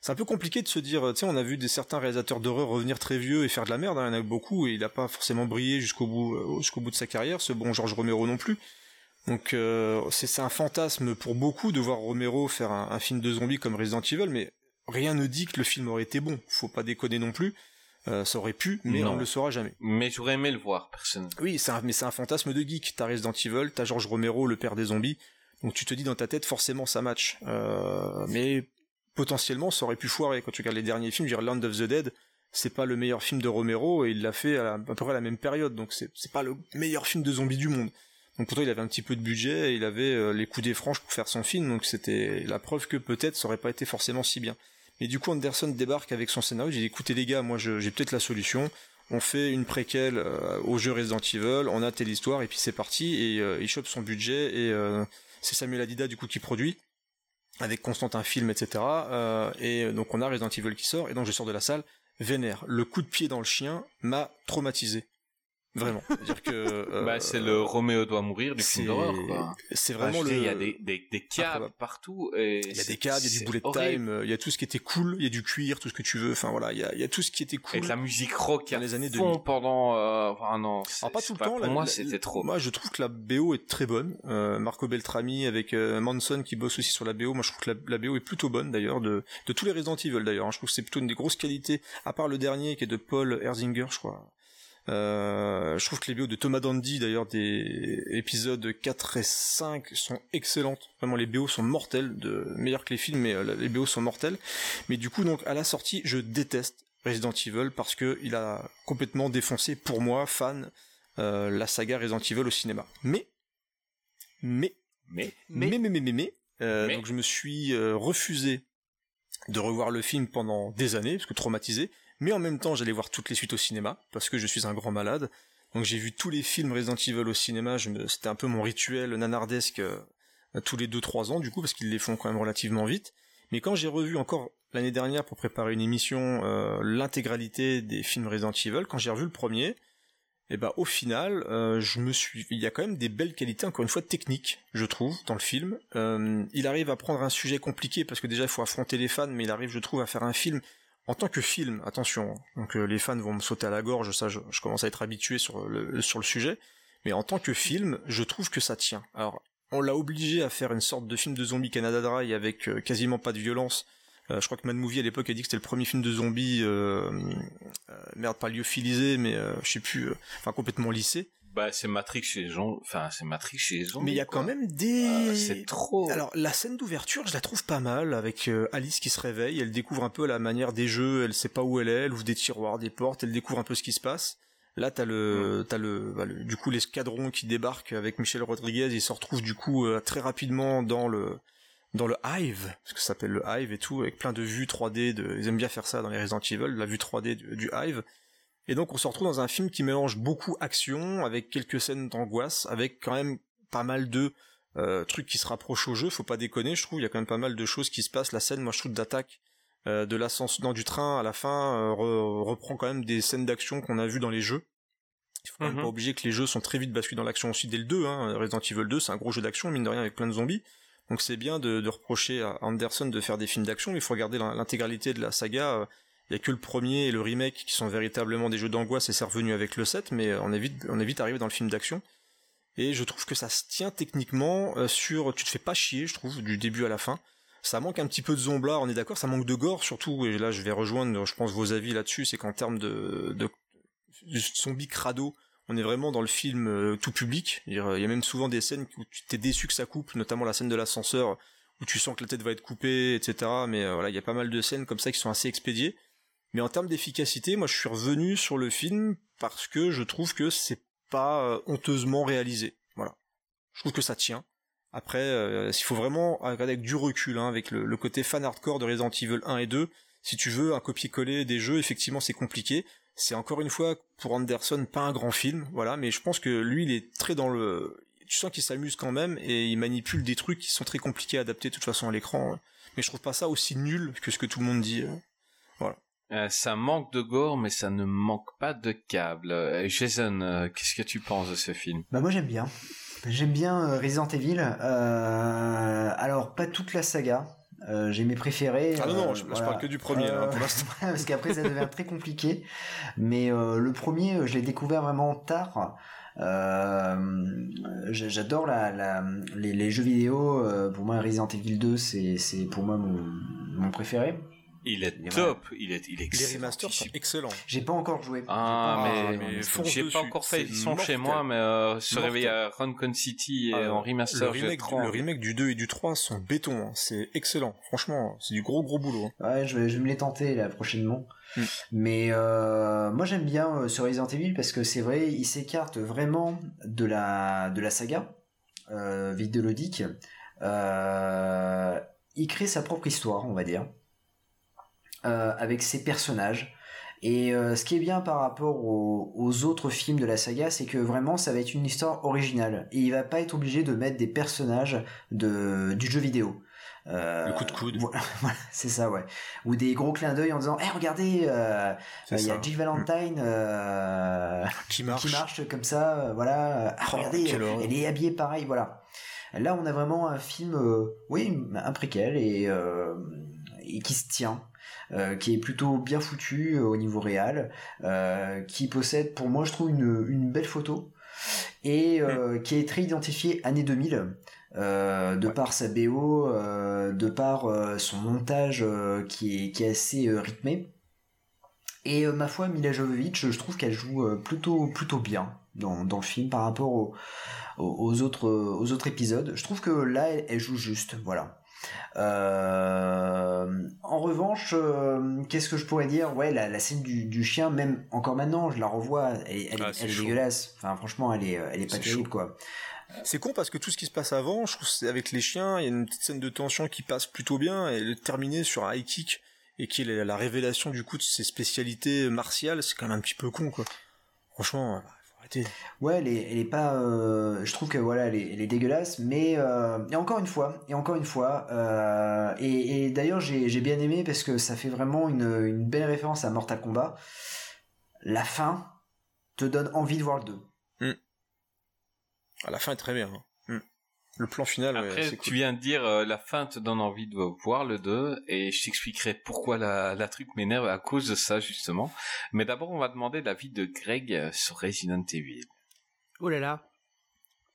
c'est un peu compliqué de se dire, euh, tu sais, on a vu des certains réalisateurs d'horreur revenir très vieux et faire de la merde, hein, il y en a eu beaucoup, et il n'a pas forcément brillé jusqu'au bout, euh, jusqu'au bout de sa carrière, ce bon George Romero non plus. Donc euh, c'est un fantasme pour beaucoup de voir Romero faire un, un film de zombies comme Resident Evil, mais rien ne dit que le film aurait été bon. Faut pas déconner non plus. Euh, ça aurait pu, mais Non. on ne le saura jamais. Mais j'aurais aimé le voir, personnellement. Oui, un, mais c'est un fantasme de geek. T'as Resident Evil, t'as George Romero, le père des zombies. Donc tu te dis dans ta tête, forcément ça match. Euh, mais potentiellement, ça aurait pu foirer. Quand tu regardes les derniers films, je veux dire Land of the Dead, c'est pas le meilleur film de Romero et il l'a fait à, la- à peu près à la même période. Donc c'est c'est pas le meilleur film de zombies du monde. Donc pourtant il avait un petit peu de budget, et il avait euh, les coups des pour faire son film, donc c'était la preuve que peut-être ça aurait pas été forcément si bien. Mais du coup Anderson débarque avec son scénario, j'ai dit écoutez les gars, moi j'ai peut-être la solution, on fait une préquelle euh, au jeu Resident Evil, on a telle histoire et puis c'est parti, et euh, il chope son budget, et c'est Samuel Adida du coup qui produit, avec Constantin Film, etc. Et donc on a Resident Evil qui sort, et donc je sors de la salle, vénère. Le coup de pied dans le chien m'a traumatisé. Vraiment. C'est-à-dire que... euh, bah, c'est le Roméo doit mourir du film c'est- d'horreur, quoi. C'est Enfin, vraiment veux le... dire, Il y a des, des, des câbles partout. Et Il y a des cadres, il y a du bullet horrible. time, euh, il y a tout ce qui était cool, il y a du cuir, tout ce que tu veux, enfin voilà, il y a, il y a tout ce qui était cool. Avec la musique rock Dans à les années fond 2000. pendant... Euh... Ah non, Alors pas tout le temps, Pour la- moi, c'était trop. Moi je trouve que la BO est très bonne. Euh, Marco Beltrami avec euh, Manson qui bosse aussi sur la BO, moi je trouve que la, la BO est plutôt bonne d'ailleurs, de, de tous les Resident Evil d'ailleurs. hein. Je trouve que c'est plutôt une des grosses qualités, à part le dernier qui est de Paul Herzinger je crois. Euh, je trouve que les BO de Thomas Dandy d'ailleurs des épisodes 4 et 5 sont excellentes. Vraiment les BO sont mortelles, de meilleurs que les films, mais euh, les BO sont mortelles. Mais du coup donc à la sortie, je déteste Resident Evil parce que il a complètement défoncé pour moi fan euh, la saga Resident Evil au cinéma. Mais mais Mais mais mais mais mais, mais, euh, Mais. donc je me suis refusé de revoir le film pendant des années parce que traumatisé mais en même temps j'allais voir toutes les suites au cinéma parce que je suis un grand malade Donc j'ai vu tous les films Resident Evil au cinéma. Me- C'était un peu mon rituel nanardesque euh, tous les 2-3 ans du coup parce qu'ils les font quand même relativement vite. Mais quand j'ai revu encore l'année dernière pour préparer une émission euh, l'intégralité des films Resident Evil, quand j'ai revu le premier, et ben au final, euh, je me suis, il y a quand même des belles qualités, encore une fois techniques, je trouve, dans le film. Il arrive à prendre un sujet compliqué parce que déjà il faut affronter les fans, mais il arrive, je trouve, à faire un film en tant que film. Attention, donc euh, les fans vont me sauter à la gorge, ça, je, commence à être habitué sur le sujet, mais en tant que film, je trouve que ça tient. Alors, on l'a obligé à faire une sorte de film de zombie Canada Dry avec euh, quasiment pas de violence. Euh, je crois que Mad Movie à l'époque a dit que c'était le premier film de euh, merde pas lyophilisé, mais je sais plus, enfin complètement lissé. Bah, c'est Matrix chez les gens, enfin, c'est Matrix chez les. Mais il y a quoi. quand même des. Ah, c'est trop. Alors la scène d'ouverture, je la trouve pas mal avec euh, Alice qui se réveille, elle découvre un peu la manière des jeux, elle sait pas où elle est, elle ouvre des tiroirs, des portes, elle découvre un peu ce qui se passe. Là, t'as le, t'as le, bah, le- du coup l'escadron qui débarque avec Michel Rodriguez, il se retrouve du coup euh, très rapidement dans le, dans le Hive, parce que ça s'appelle le Hive et tout, avec plein de vues 3D. De, ils aiment bien faire ça dans les Resident Evil, la vue 3D du, du Hive. Et donc on se retrouve dans un film qui mélange beaucoup action avec quelques scènes d'angoisse, avec quand même pas mal de euh, trucs qui se rapprochent au jeu. Faut pas déconner, je trouve. Il y a quand même pas mal de choses qui se passent. La scène, moi, je trouve d'attaque euh, de l'ascension dans du train à la fin euh, re- reprend quand même des scènes d'action qu'on a vues dans les jeux. Il faut quand même Mhm. pas oublier que les jeux sont très vite basculés dans l'action aussi dès le 2. Hein. Resident Evil 2, c'est un gros jeu d'action, mine de rien, avec plein de zombies. Donc c'est bien de, de reprocher à Anderson de faire des films d'action, mais il faut regarder l'in- l'intégralité de la saga. Il y a que le premier et le remake qui sont véritablement des jeux d'angoisse et c'est revenu avec le 7, mais euh, on est vite, on arrivé dans le film d'action. Et je trouve que ça se tient techniquement euh, sur, tu te fais pas chier, je trouve, du début à la fin. Ça manque un petit peu de zombla, on est d'accord, ça manque de gore surtout, et là je vais rejoindre, je pense, vos avis là-dessus, c'est qu'en termes de, de, zombie crado, on est vraiment dans le film euh, tout public. Il y a même souvent des scènes où tu t'es déçu que ça coupe, notamment la scène de l'ascenseur, où tu sens que la tête va être coupée, etc. Mais voilà, il y a pas mal de scènes comme ça qui sont assez expédiées. Mais en termes d'efficacité, moi je suis revenu sur le film parce que je trouve que c'est pas euh, honteusement réalisé. Voilà. Je trouve que ça tient. Après, euh, il faut vraiment regarder avec du recul, hein, avec le, côté fan hardcore de Resident Evil 1 et 2. Si tu veux un copier-coller des jeux, effectivement, c'est compliqué. C'est encore une fois pour Anderson pas un grand film, voilà. Mais je pense que lui, il est très dans le. Tu sens qu'il s'amuse quand même et il manipule des trucs qui sont très compliqués à adapter de toute façon à l'écran. hein. Mais je trouve pas ça aussi nul que ce que tout le monde dit. euh. Euh, ça manque de gore, mais ça ne manque pas de câble. Euh, Jason, euh, qu'est-ce que tu penses de ce film? Bah moi j'aime bien. J'aime bien Resident Evil. Euh, alors pas toute la saga. Euh, j'ai mes préférés. Ah non, non, euh, je, parle que du premier Euh, là, pour l'instant. parce qu'après ça devient très compliqué. Mais euh, le premier, je l'ai découvert vraiment tard. Euh, j'a- J'adore la, la, les, les jeux vidéo. Pour moi, Resident Evil 2, c'est c'est pour moi mon, mon préféré. Il est Et top, il est, il est Les excellent. remasters sont excellents. J'ai pas encore joué. Ah, pas- mais, j'ai pas encore fait. Ils sont chez moi, mais euh, se réveiller à Roncon City et Ah, en remaster, le remake, du, le remake du 2 et du 3 sont béton, hein. c'est excellent. Franchement, c'est du gros gros boulot. hein. Ouais, je vais, je vais me les tenter là prochainement. Mm. Mais euh, moi j'aime bien euh, ce Resident Evil parce que c'est vrai, il s'écarte vraiment de la de la saga euh, vidéoludique. Euh, il crée sa propre histoire, on va dire, avec ses personnages. Et euh, ce qui est bien par rapport aux, aux autres films de la saga, c'est que vraiment ça va être une histoire originale. Et il va pas être obligé de mettre des personnages de, du jeu vidéo. Euh, Le coup de coude. Voilà, voilà, c'est ça, ouais. Ou des gros clins d'œil en disant, Eh regardez, euh, il y a Jill Valentine euh, Qui marche. qui marche comme ça, euh, voilà. Ah, Oh, regardez, elle est habillée pareil, voilà. Là, on a vraiment un film, euh, oui, un préquel et, euh, et qui se tient. Euh, qui est plutôt bien foutu euh, au niveau réel, euh, qui possède pour moi je trouve une, une belle photo et euh, qui est très identifié année 2000 euh, de par sa BO, euh, de par euh, son montage qui, est, qui est assez rythmé. Et ma foi, Mila Jovovich, je trouve qu'elle joue plutôt, plutôt bien dans, dans le film par rapport au- au- aux, autres, aux autres épisodes. Je trouve que là, elle, elle joue juste, voilà. Euh, en revanche, euh, qu'est-ce que je pourrais dire? Ouais, la, la scène du, du chien, même encore maintenant, je la revois, elle, elle, Ah, est- elle est dégueulasse. Enfin, franchement, elle est, elle est pas terrible, quoi. C'est con parce que tout ce qui se passe avant, je trouve avec les chiens, il y a une petite scène de tension qui passe plutôt bien et le terminer sur un high kick et qui est la, la révélation du coup de ses spécialités martiales, c'est quand même un petit peu con quoi. Franchement, Ouais, elle est, elle est pas. euh, je trouve que voilà, elle est, elle est dégueulasse, mais euh, et encore une fois, et encore une fois, euh, et, et d'ailleurs j'ai bien aimé parce que ça fait vraiment une, une belle référence à Mortal Kombat. La fin te donne envie de voir le 2. À la fin est très bien. hein. Le plan final, ouais, Après, c'est tu cool. viens de dire euh, la fin te donne envie de voir le 2 et je t'expliquerai pourquoi la, la truc m'énerve à cause de ça justement. Mais d'abord, on va demander l'avis de Greg euh, sur Resident Evil. Oh là là.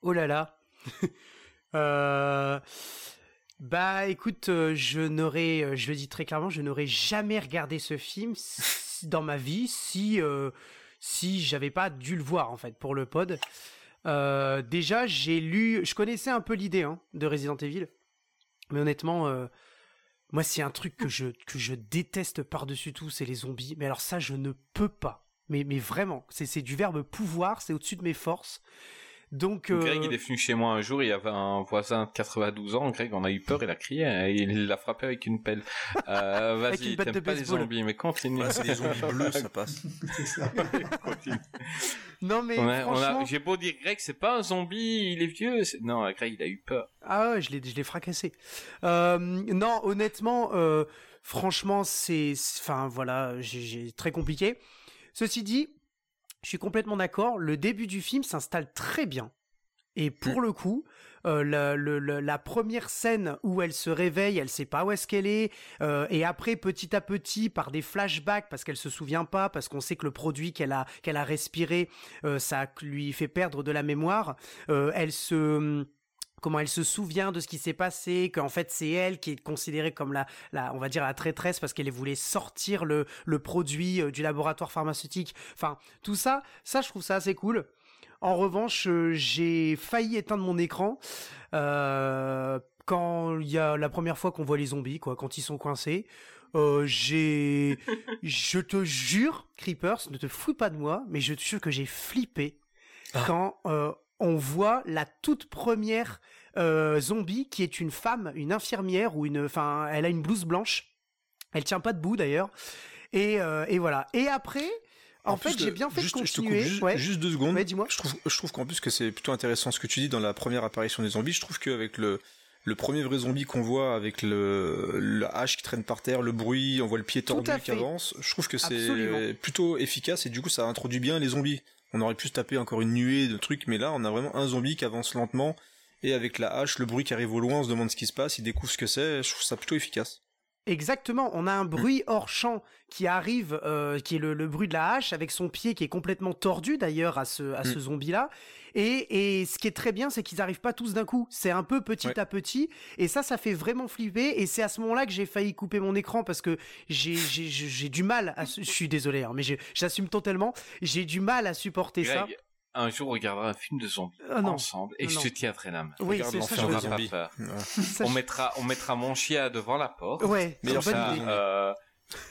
Oh là là. Euh, Bah écoute, euh, je n'aurais, euh, je le dis très clairement, je n'aurais jamais regardé ce film si- dans ma vie si euh, si j'avais pas dû le voir en fait pour le pod. Euh, déjà, j'ai lu, je connaissais un peu l'idée hein, de Resident Evil, mais honnêtement, euh, moi c'est un truc que je déteste par-dessus tout, c'est les zombies. Mais alors ça, je ne peux pas. Mais mais vraiment, c'est du verbe pouvoir, c'est au-dessus de mes forces. Donc euh, Greg, il est venu chez moi un jour, il y avait un voisin de 92 ans, Greg en a eu peur, il a crié, hein, et il l'a frappé avec une pelle. Euh, Vas-y, t'aimes pas les baseball. zombies, mais continue. Ouais, c'est des zombies bleus, ça passe. Continue. non mais On a- on a- franchement, J'ai beau dire Greg, c'est pas un zombie, il est vieux. c'est- Non, Greg, il a eu peur. Ah ouais, je l'ai, je l'ai fracassé. Euh, non, honnêtement, euh, franchement, c'est, c'est- enfin voilà, j'ai, j'ai- très compliqué. Ceci dit, je suis complètement d'accord. Le début du film s'installe très bien. Et pour le coup, euh, la, première scène où elle se réveille, elle sait pas où est-ce qu'elle est, euh, et après petit à petit, par des flashbacks, parce qu'elle se souvient pas, parce qu'on sait que le produit qu'elle a qu'elle a respiré, euh, ça lui fait perdre de la mémoire. elle se comment elle se souvient de ce qui s'est passé, qu'en fait c'est elle qui est considérée comme la, la on va dire la traîtresse parce qu'elle voulait sortir le, le produit euh, du laboratoire pharmaceutique. Enfin, tout ça, ça je trouve ça assez cool. En revanche, euh, j'ai failli éteindre mon écran euh, quand il y a la première fois qu'on voit les zombies, quoi, quand ils sont coincés. Euh, j'ai, je te jure, Creepers, ne te fous pas de moi, mais je te jure que j'ai flippé quand euh, on voit la toute première euh, zombie qui est une femme, une infirmière ou une, enfin, elle a une blouse blanche. Elle tient pas debout d'ailleurs. Et, euh, et voilà. Et après, en, fait, j'ai bien fait juste, de je te coupe continuer. juste, ouais. juste deux secondes. Ouais, dis-moi. Je trouve, je trouve qu'en plus que c'est plutôt intéressant ce que tu dis dans la première apparition des zombies. Je trouve qu'avec le, le premier vrai zombie qu'on voit avec le, la hache qui traîne par terre, le bruit, on voit le pied tordu qui avance. Je trouve que c'est plutôt efficace et du coup ça introduit bien les zombies. On aurait pu se taper encore une nuée de trucs, mais là on a vraiment un zombie qui avance lentement et avec la hache, le bruit qui arrive au loin, on se demande ce qui se passe, il découvre ce que c'est. Je trouve ça plutôt efficace. Exactement, on a un bruit hors champ qui arrive, euh, qui est le, le bruit de la hache, avec son pied qui est complètement tordu d'ailleurs à ce, à ce zombie-là. Et, et ce qui est très bien, c'est qu'ils arrivent pas tous d'un coup. C'est un peu petit Ouais. à petit, et ça, ça fait vraiment flipper. Et c'est à ce moment-là que j'ai failli couper mon écran parce que j'ai j'ai j'ai du mal. À, je suis désolé, hein, mais j'assume totalement. J'ai du mal à supporter ça. Un jour, on regardera un film de zombies Ah ensemble et Non, je te tiendrai la main. Oui, Regarde c'est ça, l'enfer je pas On mettra, on mettra mon chien devant la porte. Ouais, bonne ça, idée. Euh,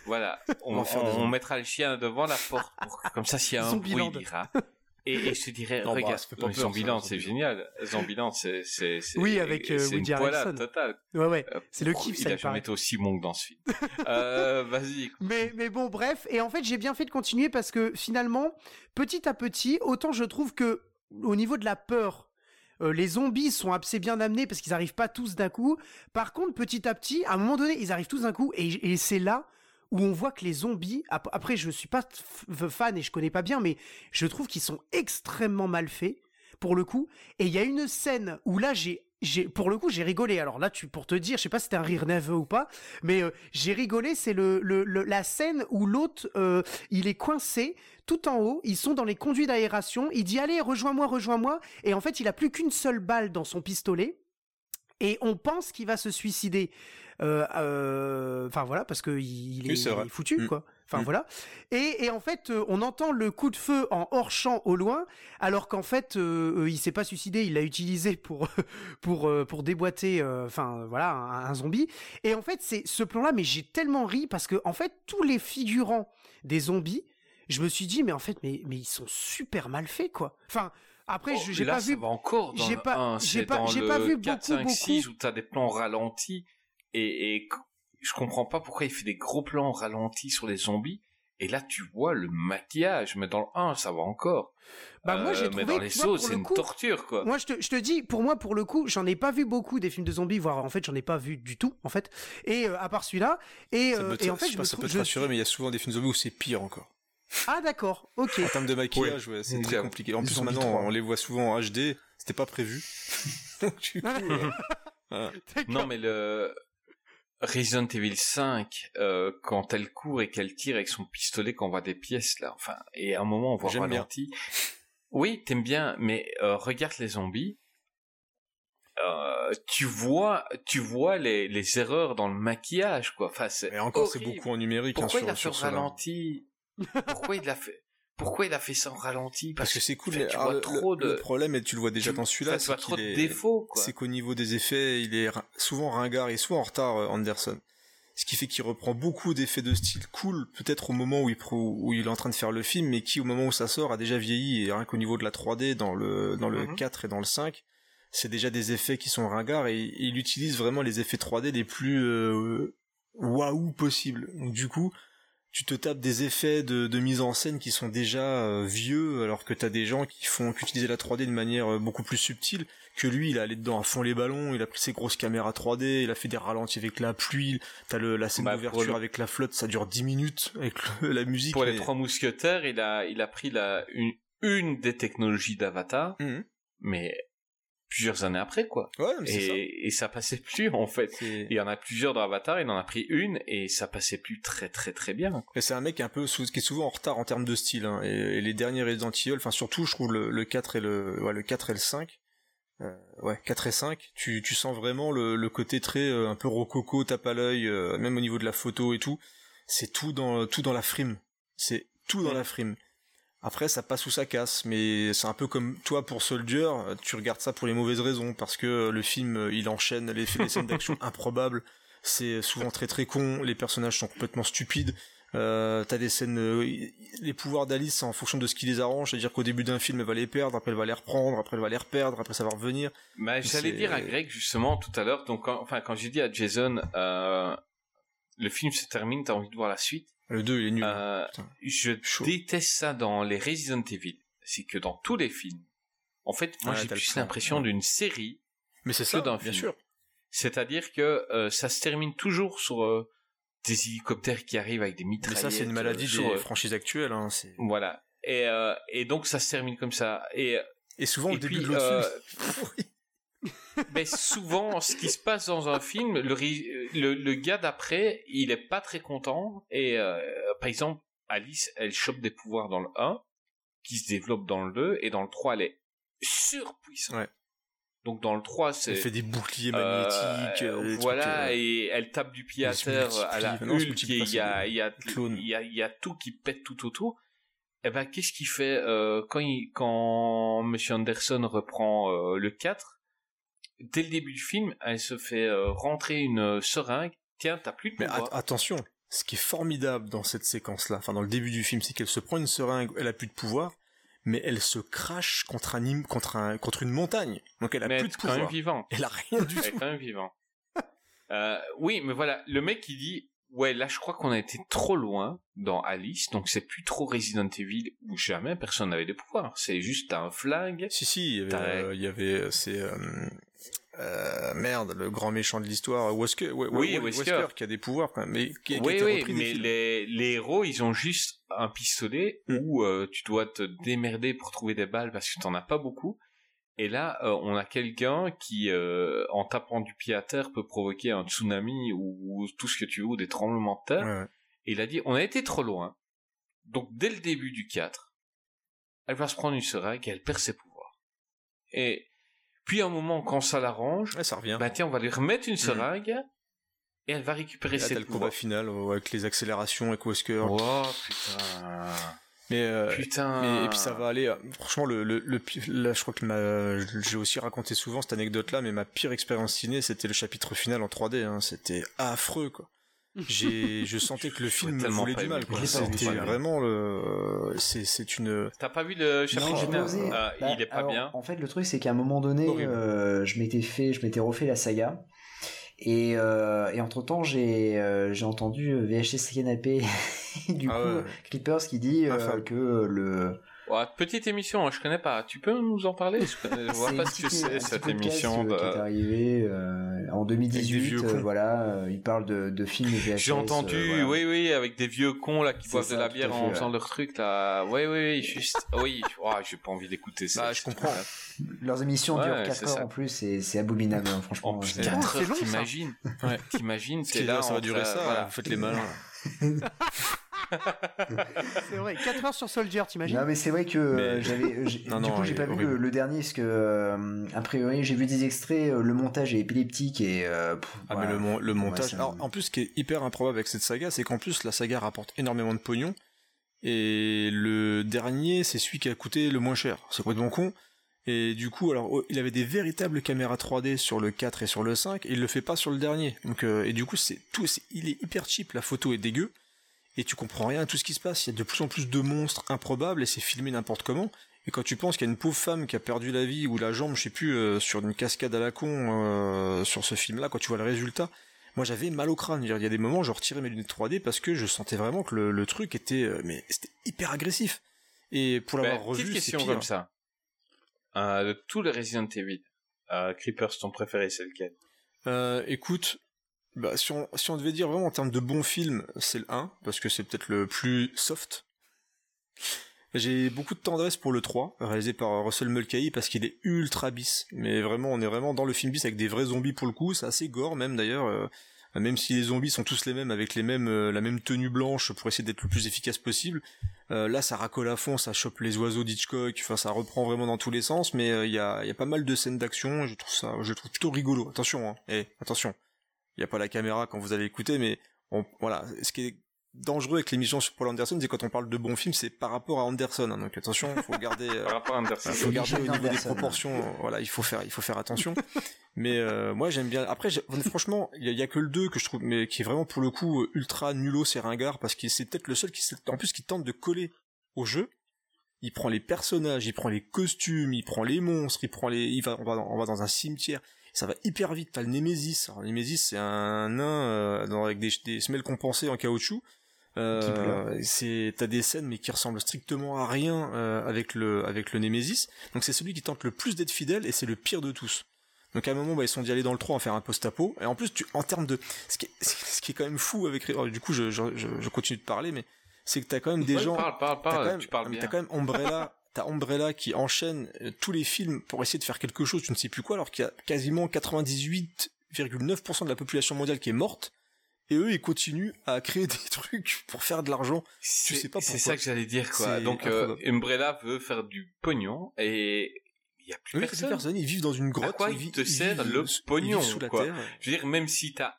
voilà, on, L'enfer mettra le chien devant la porte pour que- comme ça s'il y a un Zombieland. bruit, il ira. Et, et je te dirais, Non, bah, regarde, ça fait pas peur, Zombieland, c'est génial. Zombieland, c'est, c'est, c'est, Oui, avec, euh, c'est Woody une Harrelson. totale. Ouais, ouais. Euh, C'est le kiff, Il ça, a il jamais paraît. été aussi bon que dans ce film. euh, vas-y. Mais, mais bon, bref. Et en fait, j'ai bien fait de continuer parce que finalement, petit à petit, autant je trouve que au niveau de la peur, euh, les zombies sont assez bien amenés parce qu'ils arrivent pas tous d'un coup. Par contre, petit à petit, à un moment donné, ils arrivent tous d'un coup et, et c'est là où on voit que les zombies, ap- après je suis pas fan et je connais pas bien, mais je trouve qu'ils sont extrêmement mal faits pour le coup. Et il y a une scène où là j'ai pour le coup j'ai rigolé. Alors là pour te dire, je sais pas si c'était un rire nerveux ou pas, mais euh, j'ai rigolé. C'est le, la scène où l'autre euh, il est coincé tout en haut. Ils sont dans les conduits d'aération. Il dit allez rejoins-moi, rejoins-moi. Et en fait il a plus qu'une seule balle dans son pistolet. Et on pense qu'il va se suicider. Euh, euh, Enfin voilà, parce que il, est, il foutu Mm. quoi. Enfin Mm. voilà. Et, et en fait, euh, on entend le coup de feu en hors champ au loin, alors qu'en fait, euh, il s'est pas suicidé, il l'a utilisé pour pour euh, pour déboîter, euh, enfin voilà, un, un zombie. Et en fait, c'est ce plan-là, mais j'ai tellement ri parce que en fait, tous les figurants des zombies, je me suis dit, mais en fait, mais mais ils sont super mal faits quoi. Enfin. Après, je- j'ai Oh, Là, pas ça vu. va encore dans j'ai pas- 1, j'ai c'est pas- dans j'ai le pas vu 4, beaucoup, 5, beaucoup. 6 où t'as des plans ralentis et, et je comprends pas pourquoi il fait des gros plans ralentis sur les zombies Et là, tu vois le maquillage, mais dans le 1, ça va encore. Bah, moi, j'ai Euh, mais trouvé, dans les tu vois, pour sauts, c'est le une coup- torture, quoi. Moi, je te, je te dis, pour moi, pour le coup, j'en ai pas vu beaucoup des films de zombies, voire en fait, j'en ai pas vu du tout, en fait. Et euh, à part celui-là, et, Ça euh, peut te- et en fait, je pas me ça trouve- peut te je- rassurer, mais il y a souvent des films zombies où c'est pire encore. Ah d'accord, ok. En termes de maquillage, ouais, c'est Oui, très compliqué. En plus, maintenant, 3. on les voit souvent en HD. C'était pas prévu. Donc, du coup, Non, mais le Resident Evil 5, euh, quand elle court et qu'elle tire avec son pistolet, qu'on voit des pièces là, enfin, et à un moment on voit J'aime bien. ralenti. Oui, t'aimes bien, mais euh, regarde les zombies. Euh, tu vois, tu vois les, les erreurs dans le maquillage, quoi. Enfin, c'est Et encore, c'est beaucoup en numérique. Pourquoi hein, il a sur, fait sur ralenti? Pourquoi il a fait? Pourquoi il a fait ça en ralenti? Parce que c'est cool, en fait, tu vois le, trop de le problème, et tu le vois déjà tu- dans celui-là, enfin, c'est trop qu'il de est- défauts, quoi. c'est qu'au niveau des effets, il est souvent ringard et souvent en retard, euh, Anderson. Ce qui fait qu'il reprend beaucoup d'effets de style cool, peut-être au moment où il, pro- où il est en train de faire le film, mais qui, au moment où ça sort, a déjà vieilli, et rien qu'au niveau de la 3D, dans le, dans le Mhm. 4 et dans le 5, c'est déjà des effets qui sont ringards, et, et il utilise vraiment les effets 3D les plus euh, waouh possibles. Donc du coup, tu te tapes des effets de, de mise en scène qui sont déjà euh, vieux, alors que t'as des gens qui font qu'utiliser la 3D de manière euh, beaucoup plus subtile, que lui, il est allé dedans à fond les ballons, il a pris ses grosses caméras 3D, il a fait des ralentis avec la pluie, t'as le, la scène Bah, d'ouverture le- avec la flotte, ça dure 10 minutes, avec le- la musique. Pour les trois mousquetaires, il a, il a pris la, une, une des technologies d'Avatar, Mhm. mais plusieurs années après, quoi. Ouais, mais c'est ça. Et, et ça passait plus, en fait. Il y en a plusieurs dans Avatar, il en a pris une, et ça passait plus très très très bien. Et c'est un mec un peu sous- qui est souvent en retard en termes de style. hein. Et, et les derniers Resident Evil, enfin surtout, je trouve le, le 4 et le, ouais, le 4 et le 5. euh, ouais, 4 et 5, tu, tu sens vraiment le, le côté très euh, un peu rococo, tape à l'œil, euh, même au niveau de la photo et tout. C'est tout dans tout dans la frime. C'est tout dans la frime. Après, ça passe ou ça casse, mais c'est un peu comme toi pour Soldier, tu regardes ça pour les mauvaises raisons, parce que le film, euh, il enchaîne les, les scènes d'action improbables, c'est souvent très très con, les personnages sont complètement stupides, euh, t'as des scènes, euh, les pouvoirs d'Alice c'est en fonction de ce qui les arrange, c'est-à-dire qu'au début d'un film elle va les perdre, après elle va les reprendre, après elle va les reperdre, après ça va revenir. Bah, j'allais dire à Greg justement tout à l'heure, donc quand, enfin quand j'ai dit à Jason, euh, le film se termine, t'as envie de voir la suite. Le 2 il est nul. Euh, putain. je Chaud. déteste ça dans les Resident Evil, c'est que dans tous les films, en fait, moi Ouais, j'ai plus l'impression ouais. d'une série, mais c'est que ça, d'un bien film. sûr. c'est-à-dire que euh, ça se termine toujours sur euh, des hélicoptères qui arrivent avec des Mais mitraillettes. ça c'est une maladie euh, sur, des euh, franchises actuelles. Hein, Voilà. Et, euh, et donc ça se termine comme ça. Et Et souvent Et au début puis, de l'autre euh, film. mais souvent, ce qui se passe dans un film, le, le, le gars d'après, il est pas très content. Et euh, par exemple, Alice, elle chope des pouvoirs dans le 1, qui se développent dans le 2, et dans le 3, elle est surpuissante. Ouais. Donc dans le 3, c'est... Elle fait des boucliers euh, magnétiques. euh, voilà, trucs, euh, et elle tape du pied à terre à la Hulk, il y a, y, a, y, a, y a tout qui pète tout autour. Et ben, qu'est-ce qu'il fait euh, quand, il, quand Monsieur Anderson reprend euh, le 4 Dès le début du film, elle se fait euh, rentrer une euh, seringue. Tiens, t'as plus de Mais pouvoir. at- attention, ce qui est formidable dans cette séquence-là, enfin dans le début du film, c'est qu'elle se prend une seringue, elle a plus de pouvoir, mais elle se crache contre un im- contre un contre une montagne. Donc elle a mais elle plus de est quand même pouvoir. vivant. Elle a rien du Elle est tout. quand même vivant. Euh, oui, mais voilà, le mec il dit ouais là je crois qu'on a été trop loin dans Alice, donc c'est plus trop Resident Evil où jamais personne n'avait des pouvoirs. C'est juste un flingue. Si si, il y avait, euh, il y avait euh, c'est euh, euh, merde, le grand méchant de l'histoire, Wesker, ouais, Oui, Wesker. qui a des pouvoirs quand même, mais qui, qui a été oui, repris mais les, les héros, ils ont juste un pistolet Mm. où tu dois te démerder pour trouver des balles parce que t'en as pas beaucoup. Et là, euh, on a quelqu'un qui, euh, en tapant du pied à terre, peut provoquer un tsunami ou, ou tout ce que tu veux, ou des tremblements de terre. Ouais, ouais. Et il a dit, on a été trop loin. Donc, dès le début du 4, elle va se prendre une seringue et elle perd ses pouvoirs. Et puis, à un moment, quand ça l'arrange, Ouais, ça revient. bah tiens, on va lui remettre une seringue et elle va récupérer Et là, ses t'as le combat pouvoirs. final euh, avec les accélérations avec Wesker. Oh, putain. Mais euh, Putain. Mais, et puis ça va aller. euh, Franchement, le, le, là, je crois que ma, j'ai aussi raconté souvent cette anecdote-là, mais ma pire expérience ciné, c'était le chapitre final en 3D. Hein. C'était affreux, quoi. J'ai, je sentais que le film me voulait du mal, quoi. C'était vraiment le, c'est, c'est une, T'as pas vu le chapitre Non, osé. Bah, Il est pas alors, bien. En fait, le truc, c'est qu'à un moment donné, euh, je m'étais fait, je m'étais refait la saga. Et, euh, et entre temps, j'ai euh, j'ai entendu VHS Canapé du Ah coup, ouais. Creepers qui dit euh, que le Ouais, petite émission, hein, je connais pas. Tu peux nous en parler? Je connais- je vois C'est pas ce que c'est cette émission. euh, de- qui est arrivé euh, en 2018. vieux euh, cons. voilà, euh, il parle de, de films VHS. J'ai entendu, euh, voilà. oui, oui, avec des vieux cons là qui C'est boivent de la bière en faisant leur truc là. Oui, oui, oui, juste. Oui, Ouah, j'ai pas envie d'écouter ça. Bah, je comprends. Leurs émissions Ouais, durent 4 c'est heures ça. en plus, et c'est abominable, hein, franchement. En plus, c'est- 4 c'est heures, t'imagines. T'imagines, Ce t'es qui là. ça va durer ça, voilà. faites les malins. C'est vrai, 4 heures sur Soldier, t'imagines Non mais c'est vrai que euh, Mais- j'avais Non, du non, coup j'ai pas vu le, le dernier parce que euh, a priori j'ai vu des extraits euh, le montage est épileptique et euh, pff, Ah voilà. mais le, mon- le Moi, montage. ça Alors en plus, ce qui est hyper improbable avec cette saga, c'est qu'en plus la saga rapporte énormément de pognon et le dernier, c'est celui qui a coûté le moins cher. C'est complètement con. Et du coup, alors oh, il avait des véritables caméras 3D sur le 4 et sur le 5, et il le fait pas sur le dernier. Donc euh, et du coup, c'est tout, il est hyper cheap. La photo est dégueu et tu comprends rien à tout ce qui se passe. Il y a de plus en plus de monstres improbables et c'est filmé n'importe comment. Et quand tu penses qu'il y a une pauvre femme qui a perdu la vie ou la jambe, je sais plus, euh, sur une cascade à la con euh, sur ce film-là, quand tu vois le résultat, moi j'avais mal au crâne. Il y a des moments, je retirais mes lunettes 3D parce que je sentais vraiment que le, le truc était, euh, mais c'était hyper agressif. Et pour Ben, l'avoir revu, petite c'est question pire. comme ça. De tous les Resident Evil, Creepers, ton préféré, c'est lequel? Écoute, bah, si, on, si on devait dire vraiment en termes de bons films, c'est le 1, parce que c'est peut-être le plus soft. J'ai beaucoup de tendresse pour le 3, réalisé par Russell Mulcahy, parce qu'il est ultra bis. Mais vraiment, on est vraiment dans le film bis avec des vrais zombies pour le coup, c'est assez gore même d'ailleurs. euh, même si les zombies sont tous les mêmes avec les mêmes euh, la même tenue blanche pour essayer d'être le plus efficace possible. Euh, là, ça racole à fond, ça chope les oiseaux d'Hitchcock, enfin ça reprend vraiment dans tous les sens, mais il y, a, y a pas mal de scènes d'action, je trouve ça, je trouve plutôt rigolo. Attention, hein, eh, attention, il y a pas la caméra quand vous allez écouter, mais on, voilà, ce qui est dangereux avec l'émission sur Paul Anderson, c'est quand on parle de bons films, c'est par rapport à Anderson, hein, donc attention, faut garder. euh, Par rapport à Anderson. il faut garder au niveau des proportions, euh, voilà, il faut faire, il faut faire attention. mais euh, moi j'aime bien. Après, franchement, il y, a- il y a que le 2 que je trouve, mais qui est vraiment pour le coup ultra nullo, c'est ringard parce que c'est peut-être le seul qui, en plus, qui tente de coller au jeu. Il prend les personnages, il prend les costumes, il prend les monstres, il prend les, il va, on va, dans- on va dans un cimetière. Ça va hyper vite. T'as le Némésis. Alors, le Némésis, c'est un nain euh, dans- avec des, des semelles compensées en caoutchouc. Euh, c'est t'as des scènes mais qui ressemblent strictement à rien euh, avec le avec le Némésis. Donc c'est celui qui tente le plus d'être fidèle et c'est le pire de tous. Donc à un moment bah, ils sont dit aller dans le 3 en faire un post-apo et en plus tu en termes de ce qui est, ce qui est quand même fou avec alors, du coup je, je, je, je continue de parler mais c'est que t'as quand même des Ouais, gens Parle, parle, t'as parle, quand même, tu parles mais bien. t'as quand même Umbrella, t'as Umbrella qui enchaîne euh, tous les films pour essayer de faire quelque chose, tu ne sais plus quoi, alors qu'il y a quasiment 98,9% de la population mondiale qui est morte, et eux ils continuent à créer des trucs pour faire de l'argent. C'est- sais pas C'est pourquoi. ça que j'allais dire, quoi. C'est Donc, euh. Umbrella veut faire du pognon et il y a plus c'est des personne. personnes, ils vivent dans une grotte, quoi ils, te vivent le pognon, sous la quoi? terre. Je veux dire, même si t'as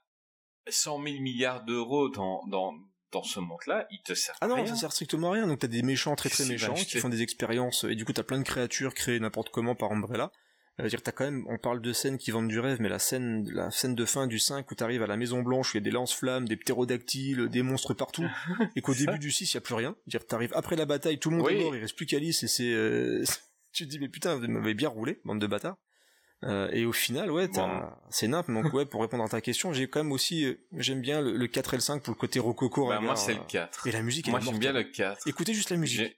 100 000 milliards d'euros dans, dans, dans ce monde-là, ils te servent Ah non, rien. ça sert strictement à rien. Donc t'as des méchants très très méchants qui font des expériences et du coup t'as plein de créatures créées n'importe comment par Umbrella. Euh, dire t'as quand même, on parle de scènes qui vendent du rêve, mais la scène, la scène de fin du 5 où t'arrives à la Maison Blanche, où il y a des lance-flammes, des ptérodactyles, des monstres partout, et qu'au début du 6 il y a plus rien. Dire t'arrives après la bataille, tout le monde Oui. est mort, il reste plus qu'Alice et c'est, euh, tu te dis mais putain vous m'avez bien roulé, bande de bâtards. Euh, et au final, ouais, Bon. c'est nimp. Donc ouais, pour répondre à ta question, j'ai quand même aussi, euh, j'aime bien le, le 4 et le 5 pour le côté rococo. Bah, moi, c'est euh, le 4. Et la musique, Moi, j'aime bien le 4. Écoutez juste la musique.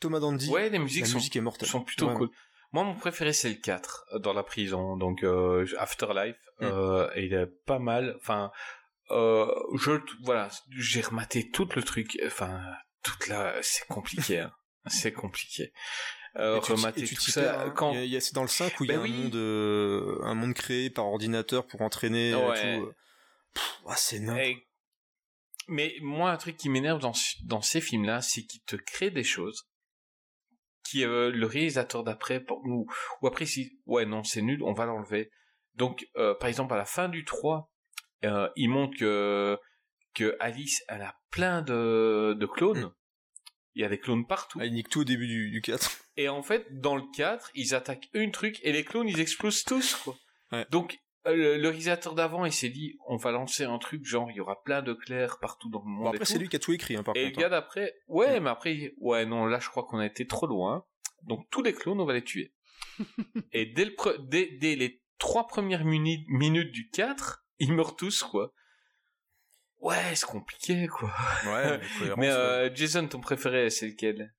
Thomas Dandy. Ouais, les musiques la sont, musique est mortelle. sont plutôt Ouais, cool. Moi, mon préféré, c'est le 4, euh, dans la prison. Donc, euh, Afterlife. Mm. Euh, et il est pas mal. Enfin, euh, je, voilà, j'ai rematé tout le truc. Enfin, toute la, c'est compliqué, hein. C'est compliqué. Euh, Et tu remater tout ça. hein. Quand, Il y a- a- c'est dans le 5 où il y a Ben un monde, euh, un monde créé par ordinateur pour entraîner Ouais. tout. euh. Pff, ah, c'est n'importe Et- Mais moi, un truc qui m'énerve dans, dans ces films-là, c'est qu'ils te créent des choses qui euh, le réalisateur d'après ou, ou après si ouais non c'est nul, on va l'enlever. Donc euh, par exemple à la fin du 3, euh, il montre que que Alice elle a plein de de clones. Mm. Il y a des clones partout. Ah, il nique tout au début du, du 4. Et en fait, dans le 4, ils attaquent une truc et les clones, ils explosent tous, quoi. Ouais. Donc, euh, le, le réalisateur d'avant, il s'est dit, on va lancer un truc, genre, il y aura plein de clairs partout dans le monde. Bon, et après, c'est lui qui a tout écrit, hein, par Et le contre. gars hein. d'après, ouais, mais après, ouais, non, là, je crois qu'on a été trop loin. Donc, tous les clones, on va les tuer. et dès, le pre- dès, dès les trois premières minutes du 4, ils meurent tous, quoi. ouais, c'est compliqué, quoi. Ouais, Mais ouais. euh, Jason, ton préféré, c'est lequel?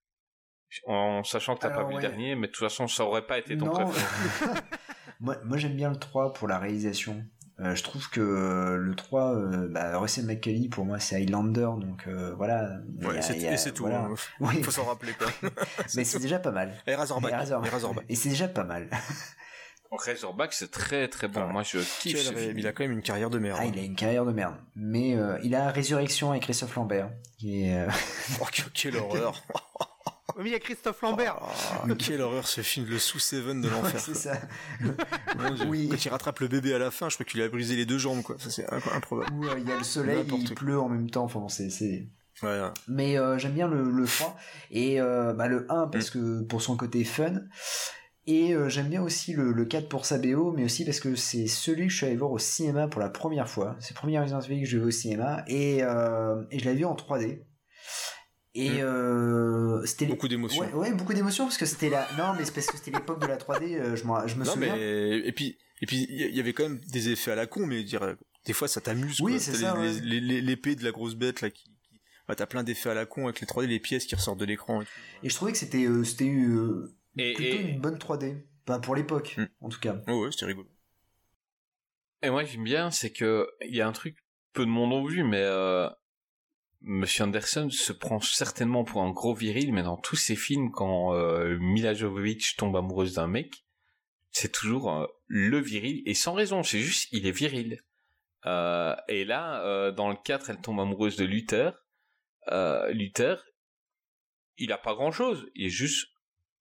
En sachant que t'as pas vu ouais. le dernier, mais de toute façon, ça aurait pas été ton Non. préféré. moi, moi j'aime bien le 3 pour la réalisation. Euh, je trouve que euh, le 3, euh, bah, Russell McCallie, pour moi, c'est Highlander, donc euh, voilà. Ouais, a- et c'est tout. voilà. hein. Oui. Faut s'en rappeler, quoi. Mais c'est déjà pas mal. Et Razorback. Et Razorback. Et Razorback. Et c'est déjà pas mal. Razorback, c'est très très bon. Ah, Moi, je kiffe ce film. Il a quand même une carrière de merde. Ah, il a une carrière de merde. Mais euh, il a Résurrection avec Christophe Lambert. Qui est, euh, Oh, que- quelle horreur. Oui, mais il y a Christophe Lambert. Ah, quelle horreur ce film, le sous-seven de l'enfer. c'est ça. Dieu. Oui. Quand il rattrape le bébé à la fin, je crois qu'il lui a brisé les deux jambes, quoi. Ça, c'est improbable. Euh, il y a le soleil, il quoi. pleut en même temps. Enfin bon, c'est. c'est- Ouais, ouais. Mais euh, j'aime bien le, le 3 et euh, bah, le 1 Mm. parce que pour son côté fun. Et euh, j'aime bien aussi le, le 4 pour sa BO, mais aussi parce que c'est celui que je suis allé voir au cinéma pour la première fois. C'est le premier Resident Evil que je vais au cinéma et, euh, et je l'avais vu en 3D. Et Mm. euh, c'était Beaucoup d'émotions. Ouais, ouais, beaucoup d'émotions parce que c'était la. Non, mais c'est parce que c'était l'époque de la 3D. euh, je, je me Non, souviens. mais et puis et puis il y avait quand même des effets à la con, mais dire des fois ça t'amuse. Oui, c'est ça, les- ouais. les- les- L'épée de la grosse bête là qui. qui- bah, t'as plein d'effets à la con avec les 3D, les pièces qui ressortent de l'écran. et tout. Et je trouvais que c'était euh, c'était euh, Et, plutôt et, une bonne 3D. Enfin, pour l'époque, Mm. en tout cas. Oh ouais, c'était rigolo. et moi, j'aime bien, c'est que il y a un truc peu de monde ont vu, mais euh, Monsieur Anderson se prend certainement pour un gros viril, mais dans tous ses films, quand euh, Mila Jovovich tombe amoureuse d'un mec, c'est toujours euh, le viril, et sans raison, c'est juste, il est viril. Euh, et là, euh, dans le 4, elle tombe amoureuse de Luther. Luther, il a pas grand chose, il est juste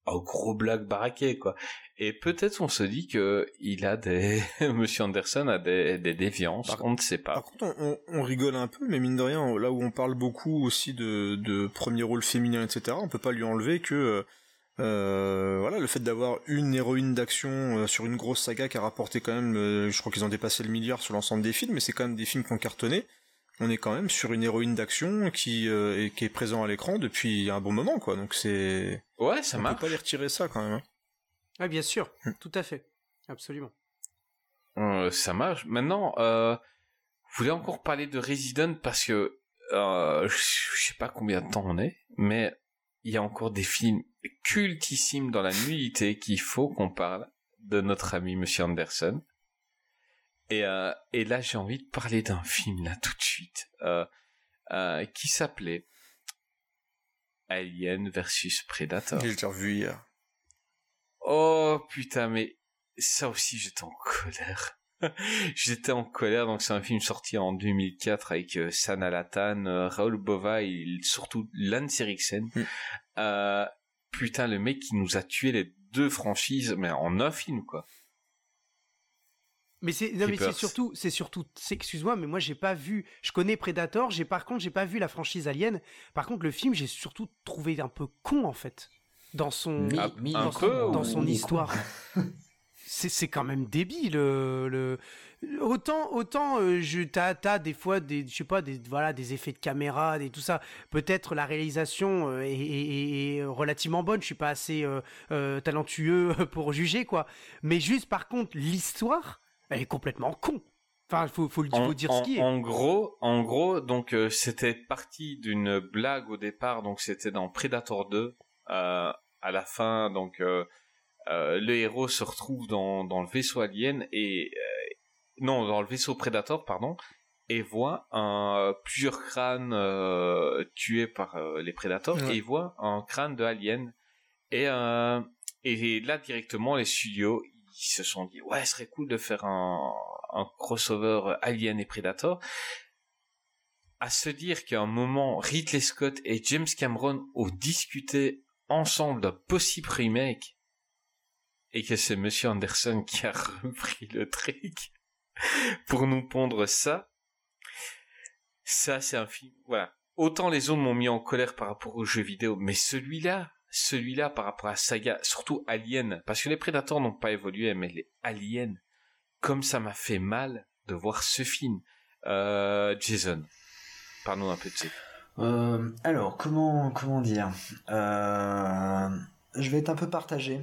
un gros blague baraqué, quoi. Et peut-être on se dit que il a des, Monsieur Anderson a des, des déviances, Par- on ne sait pas. Par contre, on, rigole un peu, mais mine de rien, là où on parle beaucoup aussi de, de premier rôle féminin, etc., on peut pas lui enlever que euh, voilà le fait d'avoir une héroïne d'action euh, sur une grosse saga qui a rapporté quand même, euh, je crois qu'ils ont dépassé le milliard sur l'ensemble des films, mais c'est quand même des films qui ont cartonné. On est quand même sur une héroïne d'action qui euh, est, qui est présent à l'écran depuis un bon moment, quoi. Donc c'est, Ouais, ça on marche. peut pas les retirer ça quand même. hein. Ah, bien sûr, Mm. tout à fait. Absolument. Euh, ça marche. Maintenant, euh, vous voulez encore parler de Resident parce que euh, je je sais pas combien de temps on est, mais il y a encore des films cultissimes dans la nullité qu'il faut qu'on parle de notre ami Monsieur Anderson. Et, euh, et là, j'ai envie de parler d'un film là tout de suite euh, euh, qui s'appelait Alien versus Predator. J'ai déjà revu hier. Oh putain, mais ça aussi j'étais en colère. j'étais en colère, donc c'est un film sorti en 2004 avec Sana Latan, euh, Raoul Bova et surtout Lance Eriksen. Mm. Euh, putain, le mec qui nous a tué les deux franchises, mais en un film quoi. Mais c'est non mais c'est surtout c'est surtout c'est- excuse-moi mais moi j'ai pas vu je connais Predator j'ai par contre j'ai pas vu la franchise Alien. Par contre le film j'ai surtout trouvé un peu con en fait dans son Ah, dans son, dans son histoire. C'est c'est quand même débile le, le- autant autant euh, je t'as t'as des fois des je sais pas des voilà des effets de caméra des tout ça. Peut-être la réalisation euh, est, est- est relativement bonne. Je suis pas assez euh, euh, talentueux pour juger quoi. Mais juste par contre l'histoire elle est complètement con enfin faut faut, faut En, dire en- ce qui est en gros, en gros, donc euh, c'était parti d'une blague au départ, donc c'était dans Predator 2. euh, à la fin, donc euh, euh, le héros se retrouve dans, dans le vaisseau alien et euh, non, dans le vaisseau Predator, pardon, et voit un, plusieurs crânes euh, tués par euh, les Predators Ouais. et il voit un crâne de alien et euh, et là directement les studios ils se sont dit ouais ce serait cool de faire un, crossover Alien et Predator. À se dire qu'à un moment Ridley Scott et James Cameron ont discuté ensemble d'un possible remake et que c'est Monsieur Anderson qui a repris le truc pour nous pondre ça ça c'est un film voilà. Autant les autres m'ont mis en colère par rapport aux jeux vidéo mais celui-là celui-là par rapport à saga surtout Alien parce que les Predators n'ont pas évolué mais les Aliens comme ça m'a fait mal de voir ce film euh, Jason parle-nous un peu de ça Euh, alors, comment, comment dire? Euh, Je vais être un peu partagé.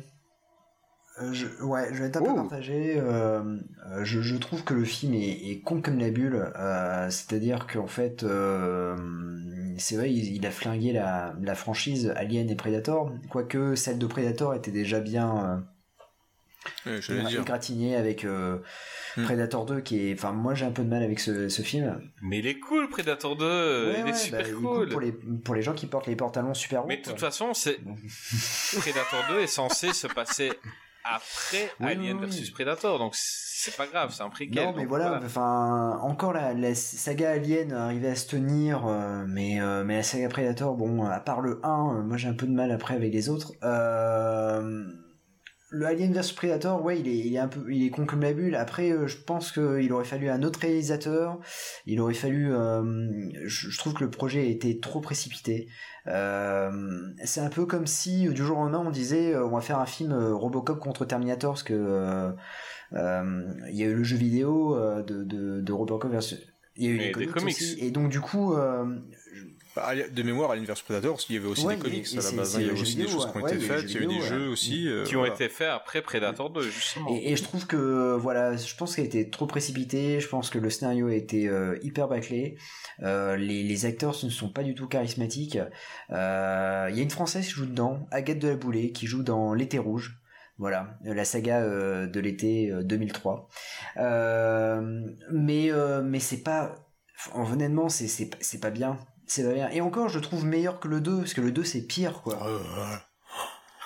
Je, ouais, je vais être un peu partagé. euh, je, je trouve que le film est, est con comme la bulle. C'est-à-dire qu'en fait, c'est vrai, il, il a flingué la, la franchise Alien et Predator. Quoique celle de Predator était déjà bien euh, égratignée avec euh, Hmm. Predator 2, qui est. Enfin, moi j'ai un peu de mal avec ce, ce film. Mais il est cool, Predator 2. Ouais, il ouais, est super bah, cool. pour les, pour les gens qui portent les pantalons super hauts. Mais de toute façon, c'est Predator 2 est censé se passer après Oui, Alien oui, oui. versus Predator, donc c'est pas grave, c'est un préquel. Non, mais voilà, enfin, encore la, la saga Alien arrivait à se tenir, euh, mais, euh, mais la saga Predator, bon, à part le 1, euh, moi j'ai un peu de mal après avec les autres. Euh, le Alien vs Predator, ouais, il est, il est un peu, il est con comme la bulle. Après, euh, je pense qu'il aurait fallu un autre réalisateur. Il aurait fallu, euh, je, je trouve que le projet a été trop précipité. Euh, c'est un peu comme si du jour au lendemain on disait, on va faire un film Robocop contre Terminator, parce que il y a eu le jeu vidéo de, de, de Robocop versus. Il y a eu Et les comics, comics. aussi. Et donc du coup, euh, de mémoire, Alien vs Predator, parce qu'il y avait aussi Ouais, des comics à la base. hein, Il y le a jeu aussi des choses qui ont ouais, été il faites. Il y a eu des jeux aussi. euh, qui ont voilà. été faits après Predator 2, justement. Et, et je trouve que voilà, je pense qu'elle a été trop précipité. Je pense que le scénario a été euh, hyper bâclé. Euh, les, les acteurs ne sont pas du tout charismatiques. Euh, Il y a une française qui joue dedans, Agathe de la Boulée, qui joue dans L'été rouge. Voilà, la saga euh, de l'été euh, 2003. Euh, mais euh, mais c'est pas, honnêtement, c'est c'est pas bien. C'est pas bien. Et encore, je le trouve meilleur que le 2, parce que le 2 c'est pire quoi. Oh, ouais.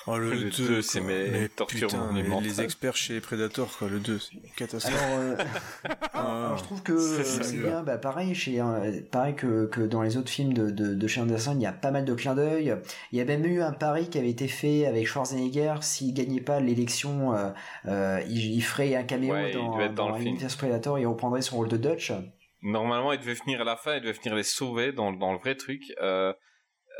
Oh, le, Le 2, deux, c'est mes Mais putain, les, les experts chez Predator, quoi, le 2, c'est une catastrophe. Alors, euh, Ah. alors, je trouve que C'est bien, bah, pareil, chez, euh, pareil que, que dans les autres films de, de, de chez Anderson, il y a pas mal de clins d'œil. Il y a même eu un pari qui avait été fait avec Schwarzenegger, s'il gagnait pas l'élection, euh, euh, il, il ferait un caméo Ouais, il dans, être dans le film. Predator, il reprendrait son rôle de Dutch. Normalement, il devait venir à la fin, il devait venir les sauver dans, dans le vrai truc. Euh,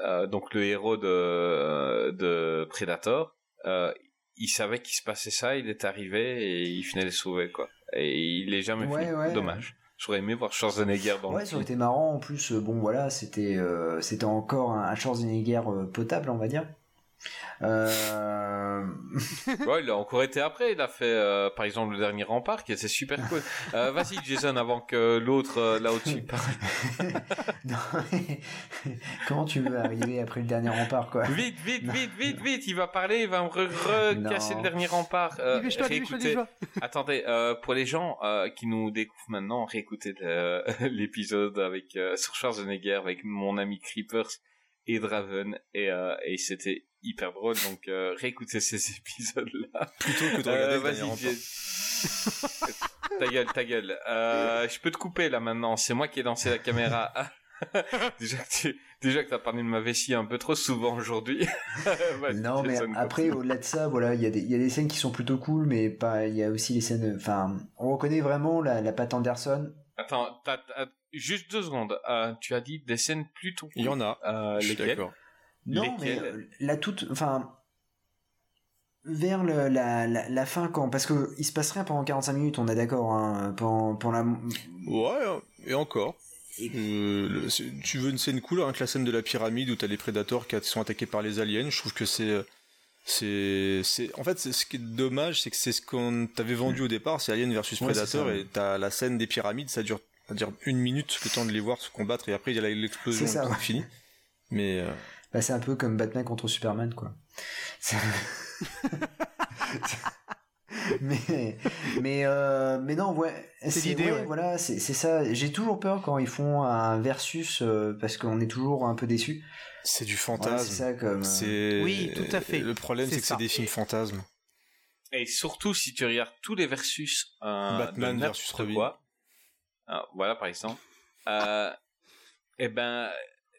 euh, donc le héros de, de Predator, euh, il savait qu'il se passait ça, il est arrivé et il venait les sauver, quoi. Et il est jamais Ouais, venu. ouais. Dommage. J'aurais aimé voir Schwarzenegger dans Ouais, le ça aurait été marrant. En plus, bon, voilà, c'était c'était encore un, Schwarzenegger potable, on va dire. Euh... Ouais, il a encore été après. Il a fait, euh, par exemple, le dernier rempart, qui était super cool. Euh, Vas-y, Jason, avant que l'autre euh, là au-dessus parle. non, mais Comment tu veux arriver après le dernier rempart, quoi? Vite, vite, vite, vite, vite. Il va parler, il va me re- recasser le dernier rempart. Euh, réécoutez-. Attendez, euh, pour les gens euh, qui nous découvrent maintenant, réécoutez l'épisode avec euh, sur Schwarzenegger avec mon ami Creepers et Draven et, euh, et c'était hyper drôle. Donc euh, réécoutez ces épisodes-là. Plutôt que de Euh, regarder vas-y, ta gueule, ta gueule. Euh, je peux te couper là maintenant. C'est moi qui ai lancé la caméra. déjà que tu, déjà que t'as parlé de ma vessie un peu trop souvent aujourd'hui. Non, mais après, au-delà de ça, voilà, il y, a des- il y a des scènes qui sont plutôt cool, mais pas, il y a aussi les scènes. Enfin, on reconnaît vraiment la, la patte Anderson. Attends, juste deux secondes. Euh, tu as dit des scènes plutôt. Il y en a. Euh, je suis d'accord. Non, Lesquelles mais euh, la toute. Enfin. Vers le- la, la, la fin, quand. Parce que il se passe rien pendant 45 minutes, on est d'accord, hein, pendant, pendant la. Ouais, et encore. Et- Euh, tu veux une scène cool, hein, que la scène de la pyramide où t'as les prédateurs qui sont attaqués par les aliens, je trouve que c'est... C'est, c'est, en fait, c'est ce qui est dommage, c'est que c'est ce qu'on t'avait vendu au départ, c'est Alien versus Ouais, Predator, ça, ouais. et t'as la scène des pyramides, ça dure, ça dure une minute, le temps de les voir se combattre, et après il y a l'explosion, C'est ouais. fini. Mais, euh, Bah, c'est un peu comme Batman contre Superman, quoi. Mais mais euh, mais non ouais c'est l'idée, ouais, ouais. voilà c'est c'est ça j'ai toujours peur quand ils font un versus euh, parce qu'on est toujours un peu déçu c'est du fantasme. c'est ça comme euh, c'est, Oui, tout à fait. Le problème, C'est c'est que ça. c'est des films fantasmes. Et surtout si tu regardes tous les versus euh, Batman versus Robin. quoi, euh, voilà par exemple, euh, eh ben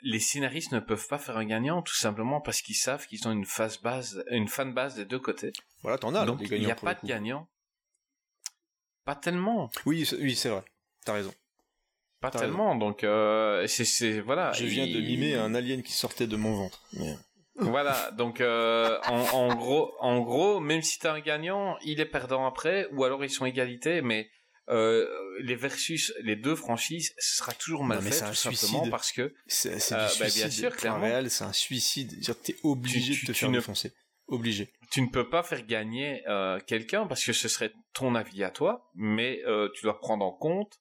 les scénaristes ne peuvent pas faire un gagnant tout simplement parce qu'ils savent qu'ils ont une phase base, une fan base des deux côtés. Voilà, t'en as, là, Donc des il n'y a pas de gagnant. Pas tellement, Oui, c'est- oui, c'est vrai. T'as raison. Pas tellement. Donc euh, c'est voilà. Je viens de mimer un alien qui sortait de mon ventre. Mais- Voilà, donc euh, en, en gros, en gros, même si t'as un gagnant, il est perdant après, ou alors ils sont égalité, mais euh, les versus les deux franchises, ce sera toujours mal Non, mais fait un tout simplement parce que C'est, c'est du bah, bien suicide. sûr, clairement. réel, c'est un suicide. C'est-à-dire, T'es obligé Tu- de te tu faire ne- défoncer. Obligé. tu ne peux pas faire gagner quelqu'un parce que ce serait ton avis à toi, mais tu dois prendre en compte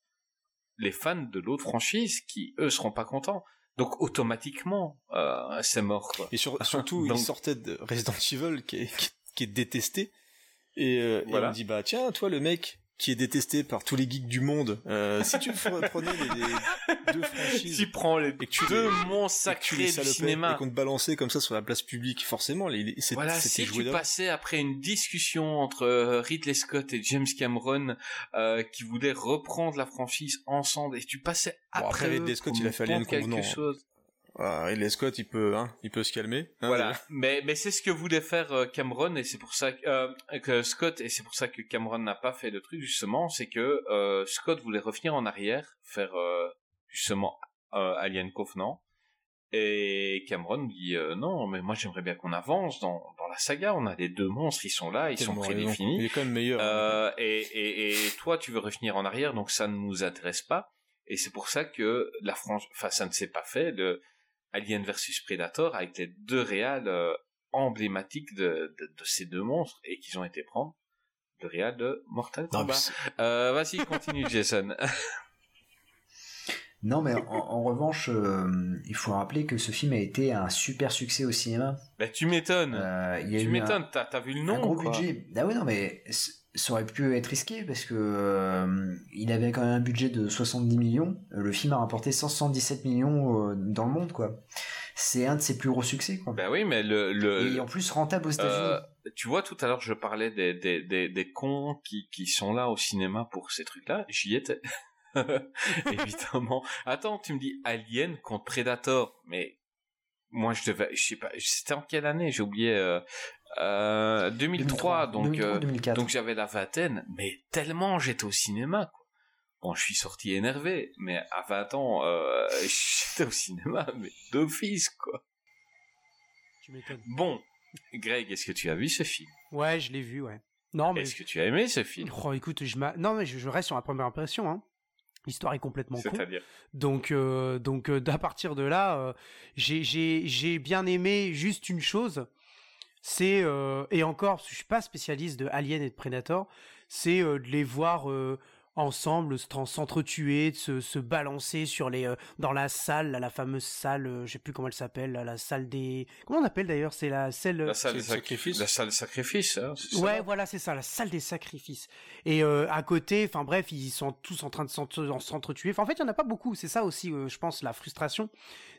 les fans de l'autre franchise qui eux seront pas contents. Donc automatiquement, euh, c'est mort. Quoi. Et sur- surtout, Donc- il sortait de Resident Evil qui est, qui, qui est détesté. Et, euh, et Voilà. on dit, bah tiens, toi le mec qui est détesté par tous les geeks du monde, euh, si tu pre- prenais les, les deux franchises Tu prends les et que tu deux tu sacrés du cinéma. et qu'on te balançait comme ça sur la place publique, forcément, les, les- Voilà, si joué tu passais après une discussion entre euh, Ridley Scott et James Cameron euh, qui voulaient reprendre la franchise ensemble et tu passais Bon, après, Ridley Scott, il a Alien pour quelque chose. Ah, Ridley Scott, il peut, hein, il peut se calmer. hein, Voilà, mais mais c'est ce que voulait faire euh, Cameron et c'est pour ça que, euh, que Scott et c'est pour ça que Cameron n'a pas fait le truc justement, c'est que euh, Scott voulait revenir en arrière, faire euh, justement euh, Alien Covenant et Cameron dit euh, non, mais moi j'aimerais bien qu'on avance dans dans la saga, on a les deux monstres, ils sont là, ils sont tellement prédéfinis. Il est quand même meilleur. hein. Euh, et, et, et toi, tu veux revenir en arrière, donc ça ne nous intéresse pas. Et c'est pour ça que la France, enfin, ça ne s'est pas fait. Le Alien versus Predator avec les deux réals euh, emblématiques de, de, de ces deux monstres et qu'ils ont été prendre le réal de Mortal Kombat. Euh, vas-y, continue, Jason. Non, mais en, en revanche, euh, il faut rappeler que ce film a été un super succès au cinéma. bah, tu m'étonnes. Euh, tu un- m'étonnes. T'as, vu le un nom gros quoi. budget. Ah oui, non, mais ça aurait pu être risqué parce que euh, il avait quand même un budget de 70 millions. Le film a rapporté 177 millions euh, dans le monde, quoi. C'est un de ses plus gros succès, quoi. Bah oui, mais le, le, Et en plus rentable aux États-Unis. Euh, tu vois, tout à l'heure, je parlais des, des, des, des cons qui, qui sont là au cinéma pour ces trucs-là. J'y étais. Évidemment. Attends, tu me dis Alien contre Predator, mais moi, je devais, je sais pas, c'était en quelle année? J'ai oublié. Euh, euh, 2003, donc 2003, euh, 2004. donc j'avais la vingtaine, mais tellement j'étais au cinéma. Quoi. Bon, je suis sorti énervé, mais à 20 ans, euh, j'étais au cinéma, mais d'office, quoi. Tu m'étonnes. Bon, Greg, est-ce que tu as vu ce film? Ouais, je l'ai vu, ouais. Non, mais. Est-ce que tu as aimé ce film? Oh, écoute, je m'a- non, mais je, je reste sur la première impression. Hein. L'histoire est complètement con. C'est-à-dire? Donc, euh, donc euh, à partir de là, euh, j'ai- j'ai j'ai bien aimé juste une chose. C'est, euh, et encore, parce que je suis pas spécialiste de Alien et de Predator, c'est euh, de les voir euh, ensemble se- s'entretuer, de se, se balancer sur les, euh, dans la salle, là, la fameuse salle, euh, je sais plus comment elle s'appelle, la salle des... Comment on appelle d'ailleurs C'est la celle... La salle c'est de le sacrifice. sacrifice. La salle de sacrifice. Hein, c'est ça Ouais, voilà, c'est ça, la salle des sacrifices. Et euh, à côté, enfin bref, ils sont tous en train de s'entre- s'entretuer. Enfin, en fait, il y en a pas beaucoup. C'est ça aussi, euh, je pense, la frustration.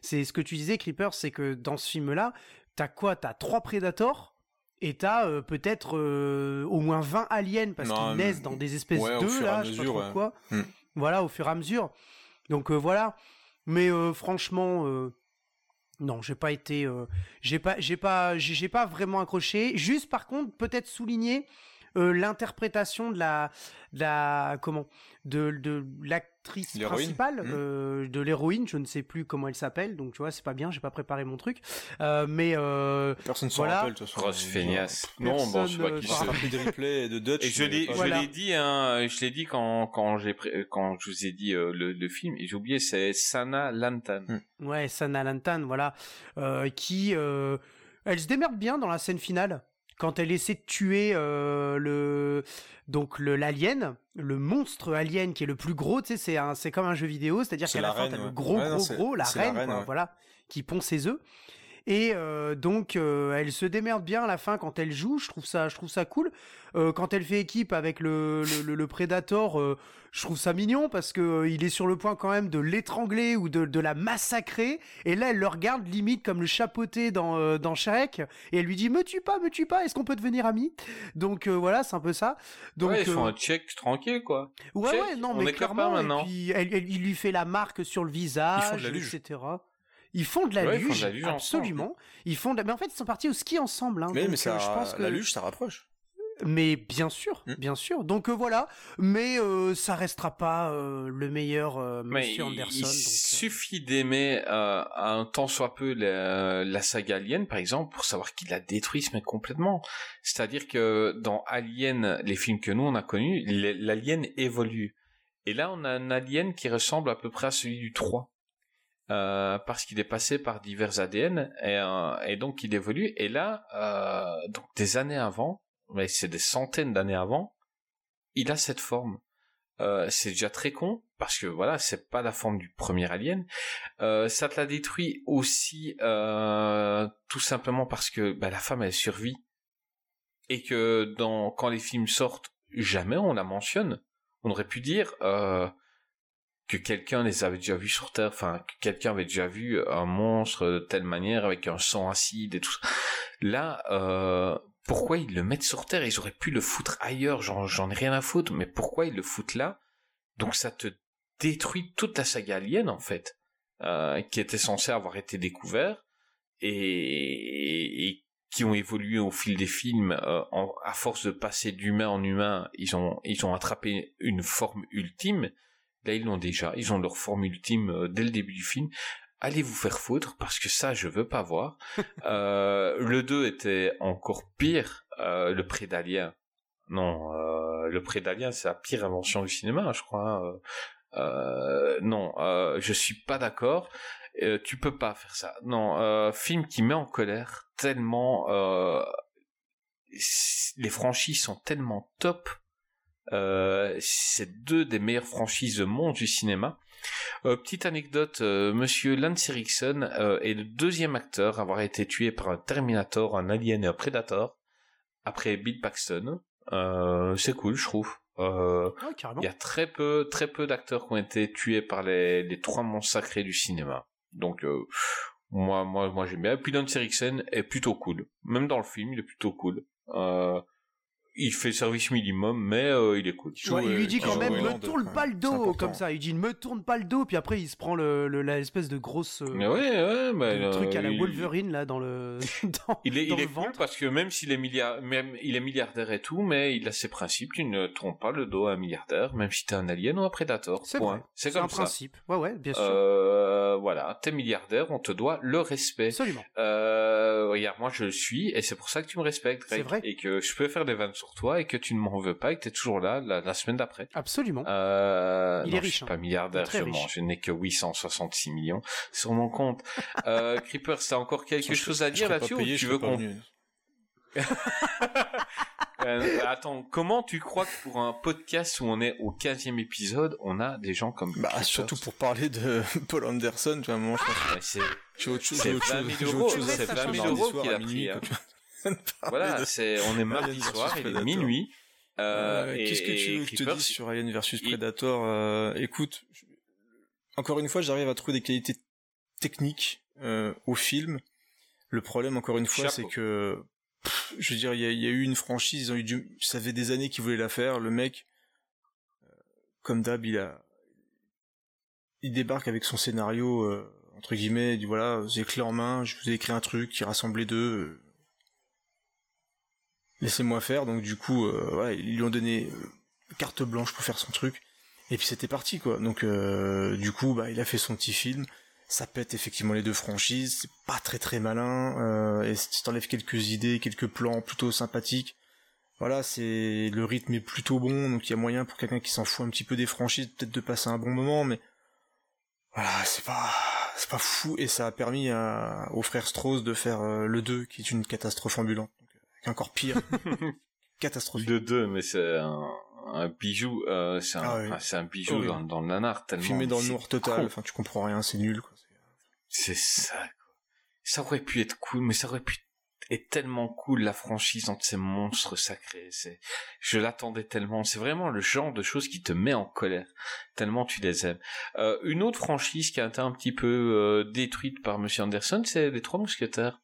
C'est ce que tu disais, Creeper, c'est que dans ce film-là, t'as quoi T'as trois prédateurs et t'as euh, peut-être euh, au moins 20 aliens parce qu'ils naissent dans des espèces ouais, d'œufs là, je sais pas mesure, trop ouais. quoi. Hmm. Voilà, au fur et à mesure. Donc euh, voilà. Mais franchement. non, j'ai pas été, j'ai pas, j'ai pas, j'ai j'ai pas vraiment accroché. Juste par contre, peut-être souligner euh, l'interprétation de la, de la, comment, de, de l'actrice principale, Mhm. euh, de l'héroïne. Je ne sais plus comment elle s'appelle, donc tu vois, c'est pas bien. J'ai pas préparé mon truc, Euh, mais euh, Personne s'en Voilà. rappelle, de toute façon. Grosse feignasse. Non, bon, je vois euh, qui des replays et de Dutch. Et je l'ai, pas- je Voilà. l'ai dit, hein, je l'ai dit quand quand j'ai pré- quand je vous ai dit euh, le, le film et j'ai oublié, c'est Sana Lantan. Hmm. Ouais, Sana Lantan, voilà, euh, qui, euh, elle se démerde bien dans la scène finale quand elle essaie de tuer euh, le donc le l'alien, le monstre alien qui est le plus gros, tu sais, c'est un, c'est comme un jeu vidéo, c'est-à-dire C'est qu'à la, la fin reine, t'as le ouais. gros Ouais, non, gros c'est- gros, la c'est la reine, reine, quoi, ouais. voilà, qui pond ses œufs. Et euh, donc euh, elle se démerde bien à la fin quand elle joue, je trouve ça, je trouve ça cool. Euh, quand elle fait équipe avec le le, le, le Predator, euh, je trouve ça mignon parce que euh, il est sur le point quand même de l'étrangler ou de, de la massacrer. Et là, elle le regarde limite comme le chapeauté dans, euh, dans Shrek. Et elle lui dit Me tue pas, me tue pas, est-ce qu'on peut devenir amis? Donc euh, voilà, c'est un peu ça. Donc, ouais, ils font un check tranquille quoi. ouais, check, ouais, non, on mais clairement. maintenant. Et puis, elle- elle- il lui fait la marque sur le visage, Ils font de la luge. etc. Ils font de la Ouais, ils font de luge, la luge absolument. Ils font de la- Mais en fait, ils sont partis au ski ensemble. Hein, Mais, donc, mais ça, euh, je pense que... la luge, ça rapproche. Mais bien sûr, Hmm. bien sûr. Donc euh, voilà, mais euh, ça restera pas euh, le meilleur euh, Mais Monsieur il, Anderson. il donc, euh, suffit d'aimer euh, un tant soit peu la, la saga Alien, par exemple, pour savoir qu'il la détruise mais complètement. C'est-à-dire que dans Alien, les films que nous on a connus, l'alien évolue. Et là, on a un alien qui ressemble à peu près à celui du 3. Euh, parce qu'il est passé par divers ADN et, euh, et donc il évolue. Et là, euh, donc des années avant, mais c'est des centaines d'années avant, il a cette forme. Euh, c'est déjà très con parce que voilà, c'est pas la forme du premier alien. Euh, ça te la détruit aussi euh, tout simplement parce que bah, la femme elle survit et que dans quand les films sortent, jamais on la mentionne. On aurait pu dire que quelqu'un les avait déjà vus sur Terre, enfin que quelqu'un avait déjà vu un monstre de telle manière avec un sang acide et tout ça. Là, euh, pourquoi ils le mettent sur Terre? Ils auraient pu le foutre ailleurs, j'en, ai rien à foutre, mais pourquoi ils le foutent là? Donc ça te détruit toute la saga Alien en fait, euh, qui était censée avoir été découvert et, et qui ont évolué au fil des films euh, en, à force de passer d'humain en humain, ils ont ils ont attrapé une forme ultime. Là ils l'ont déjà, ils ont leur forme ultime euh, dès le début du film. Allez vous faire foutre parce que ça je veux pas voir. euh, le 2 était encore pire, euh, le Prédalien. Non, euh, le Prédalien c'est la pire invention du cinéma, je crois. hein. Non, je suis pas d'accord. Tu peux pas faire ça. Non, film qui met en colère tellement. les franchises sont tellement top. Euh, c'est deux des meilleures franchises au monde du cinéma. Euh, petite anecdote, euh, Monsieur Lance Erickson euh, est le deuxième acteur à avoir été tué par un Terminator, un Alien et un Predator après Bill Paxton. Euh, c'est cool, je trouve. Euh, carrément. il y a très peu, très peu d'acteurs qui ont été tués par les, les trois monstres sacrés du cinéma. Donc, euh, moi, moi, moi, j'aime bien. Et puis Lance Erickson est plutôt cool. Même dans le film, il est plutôt cool. Euh, il fait service minimum, mais euh, il est cool. Ouais, il lui dit quand même, me tourne pas le dos, comme ça. Il dit, me tourne pas le dos, puis après, il se prend le, le- la espèce de grosse euh, Mais ouais, ouais, bah, le euh, truc à la il- Wolverine, là, dans le, dans, Il est, dans il le est cool parce que même s'il est milliard, même il est milliardaire et tout, mais il a ses principes. Tu ne trompes pas le dos à un milliardaire, même si t'es un alien ou un prédateur. C'est vrai. C'est comme un ça. principe. Ouais, ouais, bien sûr. Euh, voilà, t'es milliardaire, on te doit le respect. Absolument. Euh, regarde, moi je le suis, et c'est pour ça que tu me respectes, Greg. C'est vrai. Et que je peux faire des vannes sur toi, et que tu ne m'en veux pas, et que t'es toujours là la, la semaine d'après. Absolument. Euh, Il non, est riche, Je suis hein. pas milliardaire, je, je n'ai que 866 millions sur mon compte. euh, Creeper, t'as encore quelque Je- chose je à dire là-dessus ou tu veux qu'on. Euh, attends, comment tu crois que pour un podcast où on est au 15e épisode, on a des gens comme Bah, surtout pour parler de Paul Anderson, tu vois, à un moment, je pense c'est- que j'ai autre chose, C'est j'ai autre 20 chose, 000 j'ai autre euros, chose à c'est faire 20 ce 000 mardi euros qu'il a pris, minuit, hein. Voilà, de- c'est, on est mardi soir, il est minuit. Euh, Euh, Qu'est-ce que tu veux que je te dise sur Alien versus Predator euh, Écoute, je- encore une fois, j'arrive à trouver des qualités techniques euh, au film. Le problème, encore une fois, c'est que, pff, je veux dire, il y, a- il y a eu une franchise, ils ont eu du, ça fait des années qu'ils voulaient la faire. Le mec, euh, comme d'hab, il a, il débarque avec son scénario euh, entre guillemets, il dit voilà, j'ai clé en main, je vous ai écrit un truc qui rassemblait deux. Laissez-moi faire. Donc du coup, euh, ils lui ont donné euh, carte blanche pour faire son truc. Et puis c'était parti quoi. Donc euh, du coup, bah il a fait son petit film. Ça pète effectivement les deux franchises. C'est pas très très malin. Et si t'enlèves quelques idées, quelques plans plutôt sympathiques? Voilà, c'est le rythme est plutôt bon. Donc il y a moyen pour quelqu'un qui s'en fout un petit peu des franchises, peut-être de passer un bon moment. Mais voilà, c'est pas c'est pas fou. Et ça a permis à, au frère Strauss de faire le 2, qui est une catastrophe ambulante. Est encore pire. Catastrophique. de deux, mais c'est un, un bijou, euh, c'est un, Ah c'est un bijou dans, dans le nanar tellement. Filmé dans le noir total, enfin tu comprends rien, c'est nul quoi. C'est ça, quoi. Ça aurait pu être cool, mais ça aurait pu être tellement cool, la franchise entre ces monstres sacrés. C'est, je l'attendais tellement. C'est vraiment le genre de choses qui te met en colère. Tellement tu les aimes. Euh, une autre franchise qui a été un petit peu euh, détruite par Monsieur Anderson, c'est Les Trois Mousquetaires.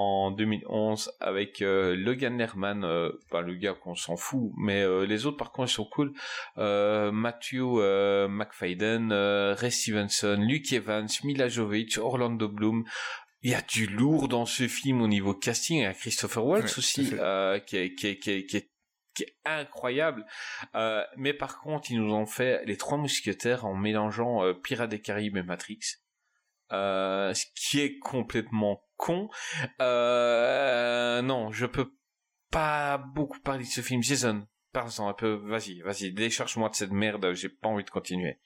En 2011, avec euh, Logan Lerman, euh, pas le gars qu'on s'en fout, mais euh, les autres par contre ils sont cool. Euh, Matthew euh, McFadden, euh, Ray Stevenson, Luke Evans, Mila Jovovich, Orlando Bloom. Il y a du lourd dans ce film au niveau casting. Il y a Christopher Waltz Ouais, aussi, euh, qui, est, qui, est, qui, est, qui, est, qui est incroyable. Euh, mais par contre, ils nous ont fait les trois mousquetaires en mélangeant euh, Pirates des Caraïbes et Matrix. Euh, ce qui est complètement con. Euh, non, je peux pas beaucoup parler de ce film. Jason, parle-en un peu. Vas-y, vas-y, décharge-moi de cette merde. J'ai pas envie de continuer.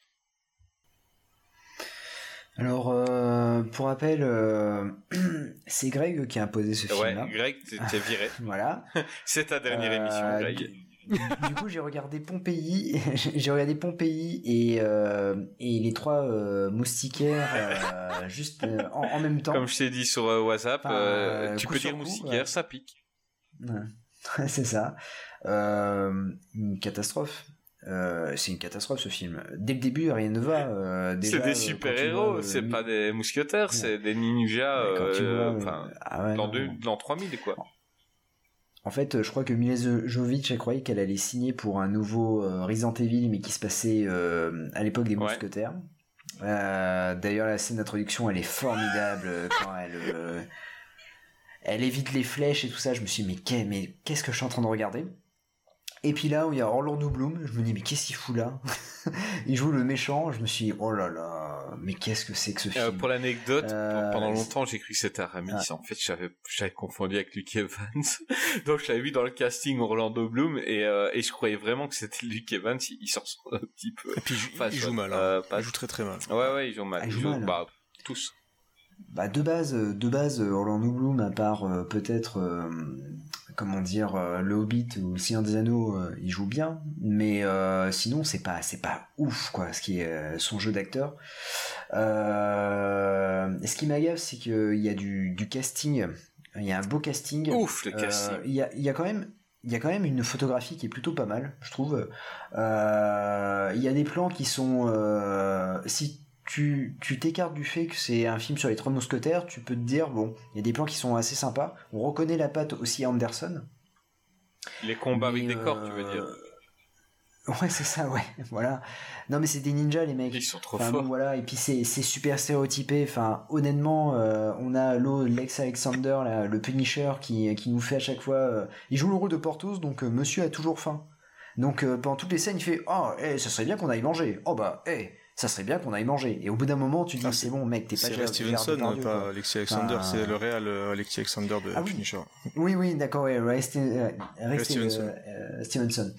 Alors, euh, pour rappel, euh, c'est Greg qui a imposé ce Ouais, film-là. Greg, t'es viré. Voilà. C'est ta dernière émission, Greg. Du, coup, j'ai regardé Pompéi, j'ai regardé Pompéi et, euh, et les trois euh, moustiquaires euh, juste en, en même temps. Comme je t'ai dit sur WhatsApp, Enfin, tu peux dire coup, moustiquaire, ouais. ça pique. Ouais. c'est ça. Une catastrophe. C'est une catastrophe ce film. Dès le début, rien ne va. C'est des super-héros, c'est pas des mousquetaires, c'est des ninjas, Ouais, vois, enfin, ah l'an l'an 3000, quoi. En fait, je crois que Mila Jovic, elle croyait qu'elle allait signer pour un nouveau euh, Resident Evil, mais qui se passait euh, à l'époque des Ouais. mousquetaires. Euh, D'ailleurs, la scène d'introduction, elle est formidable euh, quand elle, euh, elle évite les flèches et tout ça. Je me suis dit, mais qu'est-ce que je suis en train de regarder? Et puis là, où il y a Orlando Bloom, je me dis, mais qu'est-ce qu'il fout là Il joue le méchant. Je me suis dit, oh là là, mais qu'est-ce que c'est que ce film Euh, pour l'anecdote, Euh, pendant longtemps, j'ai cru que c'était Aramis. Ouais. En fait, j'avais, j'avais confondu avec Luke Evans. Donc, je l'avais vu dans le casting Orlando Bloom et, euh, et je croyais vraiment que c'était Luke Evans. Il, il s'en ressemble un petit peu. Et puis il joue- il soit, joue mal. hein. euh, pas- Il joue très très mal. Ouais, ouais, ils jouent mal. Ah, Ils ils jouent jouent, mal. bah, tous. Bah de base, de base, Orlando Bloom, à part euh, peut-être, euh, comment dire, euh, le Hobbit ou le Seigneur des Anneaux, euh, il joue bien, mais euh, sinon c'est pas, c'est pas ouf quoi, ce qui est son jeu d'acteur. Ce qui m'agave, c'est qu'il y a du, du casting, il y a un beau casting. Ouf, le casting. Il y a, y a quand même. Il y a quand même une photographie qui est plutôt pas mal, je trouve. Euh, il y a des plans qui sont, euh, si tu tu t'écartes du fait que c'est un film sur les trois mousquetaires, tu peux te dire bon, il y a des plans qui sont assez sympas. On reconnaît la patte aussi à Anderson. Les combats avec des corps, tu veux euh, dire. Ouais, c'est ça, ouais, voilà. Non, mais c'est des ninjas, les mecs. Ils sont trop Enfin, forts. bon, voilà, et puis c'est c'est super stéréotypé. Enfin, honnêtement, euh, on a l'eau Lex Alexander, là, le Punisher, qui, qui nous fait à chaque fois. euh, il joue le rôle de Portos, donc euh, Monsieur a toujours faim. Donc pendant toutes les scènes, il fait Oh, eh, ça serait bien qu'on aille manger. Oh bah, eh, ça serait bien qu'on aille manger. Et au bout d'un moment, tu dis Ah, c'est bon, mec, t'es pas C'est Gérard- Ray Gérard Stevenson, Depardieu, pas quoi. Alexis Alexander. Enfin, C'est le réel euh, Alexis Alexander de Ah oui. Punisher. Oui, oui, d'accord, ouais, Ray, Ste- euh, Ray Ste- Stevenson. euh, Stevenson.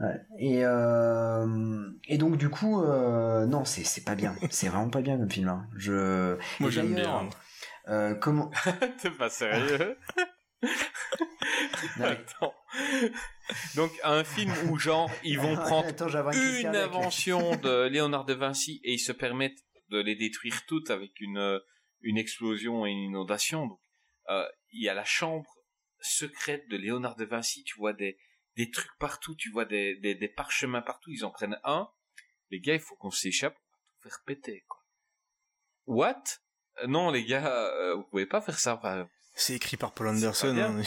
Ouais. Et, euh, et donc, du coup, euh, non, c'est c'est pas bien. C'est vraiment pas bien comme film. hein. Je... Moi j'aime bien. Euh, comment... T'es pas sérieux Non, Attends. Donc, un film où, genre, ils vont prendre Attends, une invention de Léonard de Vinci et ils se permettent de les détruire toutes avec une, euh, une explosion et une inondation. Donc, euh, il y a la chambre secrète de Léonard de Vinci, tu vois des, des trucs partout, tu vois des, des, des parchemins partout, ils en prennent un. Les gars, il faut qu'on s'échappe, on va tout faire péter, quoi. What? Euh, Non, les gars, euh, vous pouvez pas faire ça. Enfin, C'est écrit par Paul Anderson.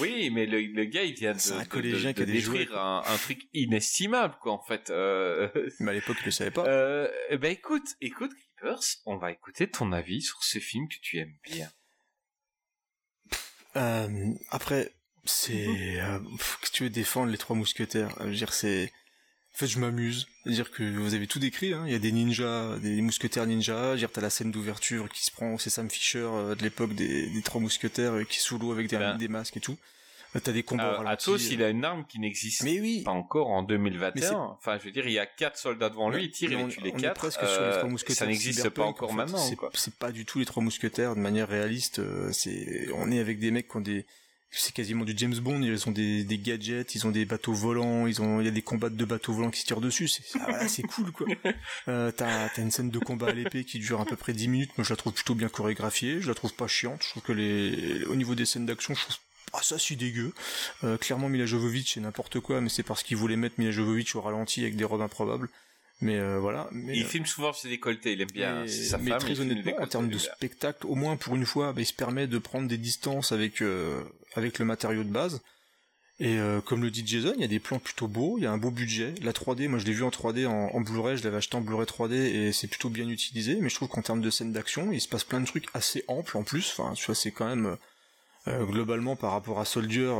Oui, mais le, le gars, il vient de, qui a détruire un, un truc inestimable, quoi, en fait. Euh, Mais à l'époque, il le savait pas. euh, ben écoute, écoute, Creepers, on va écouter ton avis sur ce film que tu aimes bien. Euh, après, c'est euh, pff, que tu veux défendre les trois mousquetaires? Euh, Je veux dire, c'est en fait, je m'amuse. C'est-à-dire que vous avez tout décrit. Hein. Il y a des ninjas, des mousquetaires ninjas. Dire, t'as la scène d'ouverture qui se prend, c'est Sam Fisher euh, de l'époque des, des trois mousquetaires euh, qui est sous l'eau avec des, Ben. des masques et tout. Euh, T'as des combats Euh, ralenti, Athos, il a une arme qui n'existe Mais oui. pas encore en Mais 2021. c'est- Enfin, je veux dire, il y a quatre soldats devant lui, il tire, il on, tue les on est quatre. presque sur les trois mousquetaires. ça n'existe pas encore en fait. maintenant, C'est- pas du tout les trois mousquetaires de manière réaliste. C'est, on est avec des mecs qui ont des, c'est quasiment du James Bond. Ils ont des, des gadgets, ils ont des bateaux volants, ils ont, il y a des combats de bateaux volants qui se tirent dessus. C'est, ah, voilà, c'est cool, quoi. Euh, t'as, t'as une scène de combat à l'épée qui dure à peu près 10 minutes. Moi, je la trouve plutôt bien chorégraphiée. Je la trouve pas chiante. Je trouve que les, au niveau des scènes d'action, je trouve ah ça si dégueu. Euh, clairement Mila Jovovich c'est n'importe quoi, mais c'est parce qu'ils voulaient mettre Mila Jovovich au ralenti avec des robes improbables. Mais euh, voilà. Mais, Il euh, filme souvent ses décolletés, il aime bien. mais, C'est sa mais femme, très honnêtement, en termes de spectacle, au moins pour une fois, bah, il se permet de prendre des distances avec euh, avec le matériau de base. Et euh, comme le dit Jason, il y a des plans plutôt beaux, il y a un beau budget. La 3D, moi je l'ai vu en 3D en, en Blu-ray, je l'avais acheté en Blu-ray 3D et c'est plutôt bien utilisé. Mais je trouve qu'en termes de scènes d'action, il se passe plein de trucs assez amples en plus. Enfin, tu vois, c'est quand même euh, euh, globalement par rapport à Soldier,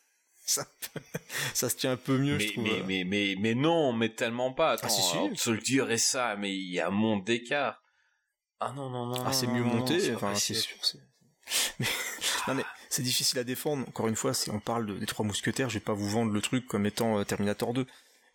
ça, ça se tient un peu mieux, je Mais, trouve. mais, mais, mais, mais non, mais tellement pas. Attends, Ah, si, si. alors, Soldier et ça, mais il y a un monde d'écart. Ah non, non, non. Ah, c'est mieux non, monté, enfin, c'est sûr. Mais, non, mais c'est difficile à défendre. Encore une fois, si on parle de- des trois mousquetaires, je vais pas vous vendre le truc comme étant euh, Terminator 2.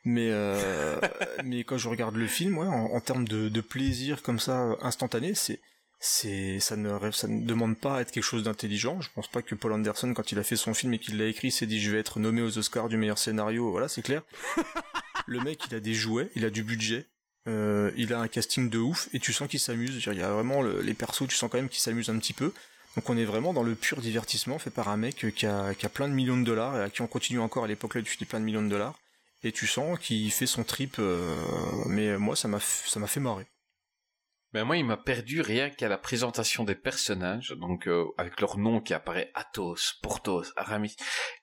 Mais euh, mais quand je regarde le film, ouais, en, en termes de, de plaisir comme ça instantané, c'est c'est ça ne ça ne demande pas à être quelque chose d'intelligent. Je pense pas que Paul Anderson quand il a fait son film et qu'il l'a écrit, s'est dit je vais être nommé aux Oscars du meilleur scénario. Voilà, c'est clair. le mec, il a des jouets, il a du budget. Euh, il a un casting de ouf et tu sens qu'il s'amuse. Il y a vraiment le- les persos, tu sens quand même qu'ils s'amusent un petit peu. Donc on est vraiment dans le pur divertissement fait par un mec qui a, qui a plein de millions de dollars et à qui on continue encore à l'époque là tu dis plein de millions de dollars et tu sens qu'il fait son trip. euh, mais moi ça m'a f- ça m'a fait marrer. Ben moi, il m'a perdu rien qu'à la présentation des personnages, donc euh, avec leur nom qui apparaît Athos, Porthos, Aramis.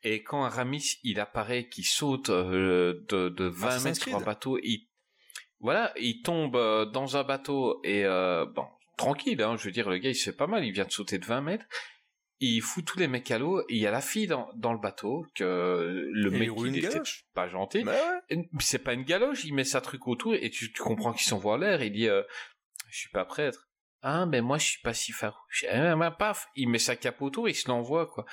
Et quand Aramis, il apparaît, qui saute euh, de, de 20 Assassin's mètres sur un bateau, il voilà, il tombe euh, dans un bateau et euh, bon, tranquille, hein, je veux dire, le gars, il se fait pas mal, il vient de sauter de 20 mètres. Il fout tous les mecs à l'eau il y a la fille dans, dans le bateau que le Et il mec il une était pas gentil. Bah ouais. C'est pas une galoche, il met sa truc autour et tu, tu comprends qu'il s'envoie en l'air. Il dit, euh, je suis pas prêtre. Ah, ben moi je suis pas si farouche. Ah, ben, paf, il met sa cape autour et il se l'envoie quoi.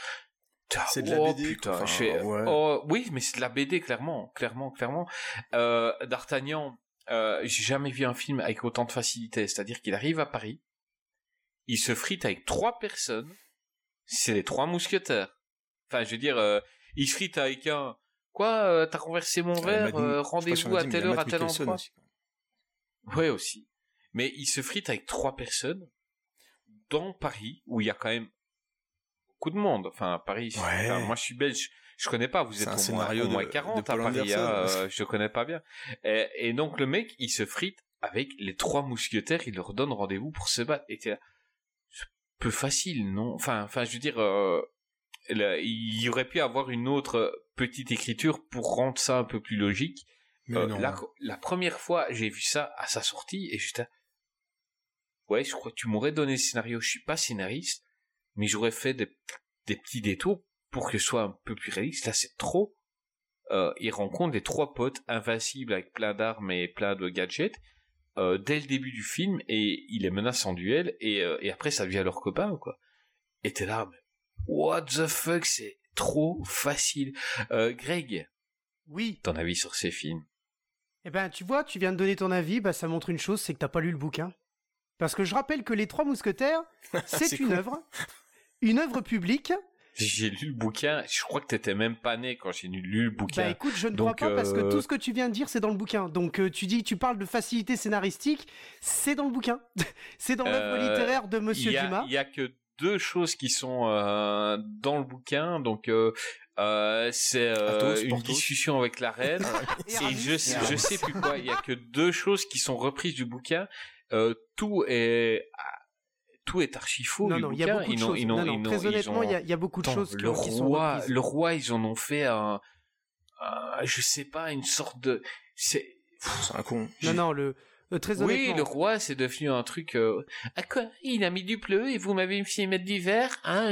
C'est de la oh, BD, putain, quoi. je fais- Enfin, ouais. oh, oui, mais c'est de la BD clairement, clairement, clairement. Euh, D'Artagnan, euh, j'ai jamais vu un film avec autant de facilité. C'est-à-dire qu'il arrive à Paris, il se frite avec trois personnes. C'est les trois mousquetaires. Enfin, je veux dire, euh, il se frite avec un. Quoi, euh, t'as renversé mon Euh, verre, rendez-vous à telle heure, à tel endroit. aussi. Ouais, aussi. Mais il se frite avec trois personnes dans Paris, où il y a quand même beaucoup de monde. Enfin, Paris, c'est- Ouais. enfin, moi je suis belge, je connais pas, vous êtes un au moins, scénario au moins de- 40 de à Paris, hein, euh, je connais pas bien. Et, et donc le mec, il se frite avec les trois mousquetaires, il leur donne rendez-vous pour se battre. Et c'est peu facile, non? Enfin, enfin, je veux dire, euh, là, il y aurait pu avoir une autre petite écriture pour rendre ça un peu plus logique. Mais Euh, non. la, la première fois, j'ai vu ça à sa sortie et j'étais, ouais, je crois que tu m'aurais donné le scénario. Je suis pas scénariste, mais j'aurais fait des, des petits détours pour que ce soit un peu plus réaliste. Là, c'est trop. Euh, il rencontre les trois potes invincibles avec plein d'armes et plein de gadgets euh, dès le début du film et il les menace en duel et, euh, et après ça devient leur copain quoi. Et t'es là, mais what the fuck, c'est trop facile. Greg, Oui. ton avis sur ces films? Eh ben, tu vois, tu viens de donner ton avis, bah ça montre une chose, c'est que t'as pas lu le bouquin. Parce que je rappelle que Les Trois Mousquetaires, c'est une œuvre, une œuvre publique. J'ai lu le bouquin, je crois que t'étais même pas né quand j'ai lu le bouquin. Bah écoute, je ne Donc, crois pas parce que euh, tout ce que tu viens de dire, c'est dans le bouquin. Donc euh, tu dis, tu parles de facilité scénaristique, c'est dans le bouquin. c'est dans l'œuvre Euh, littéraire de Monsieur il y a, Dumas. Il y a que deux choses qui sont euh, dans le bouquin, donc euh, euh, c'est euh, une discussion avec la reine. Et je, sais- je sais plus quoi. Il y a que deux choses qui sont reprises du bouquin. Euh, tout est tout est archi faux Non, non, il y a beaucoup de choses. Non, non, très honnêtement, il y, a- beaucoup de choses le roi, le roi, ils en ont fait un, un- je sais pas, une sorte de, c'est, C'est un con. Non, non, le, euh, très oui, le roi, c'est devenu un truc. Euh... À quoi? Il a mis du bleu et vous m'avez fait mettre du vert hein.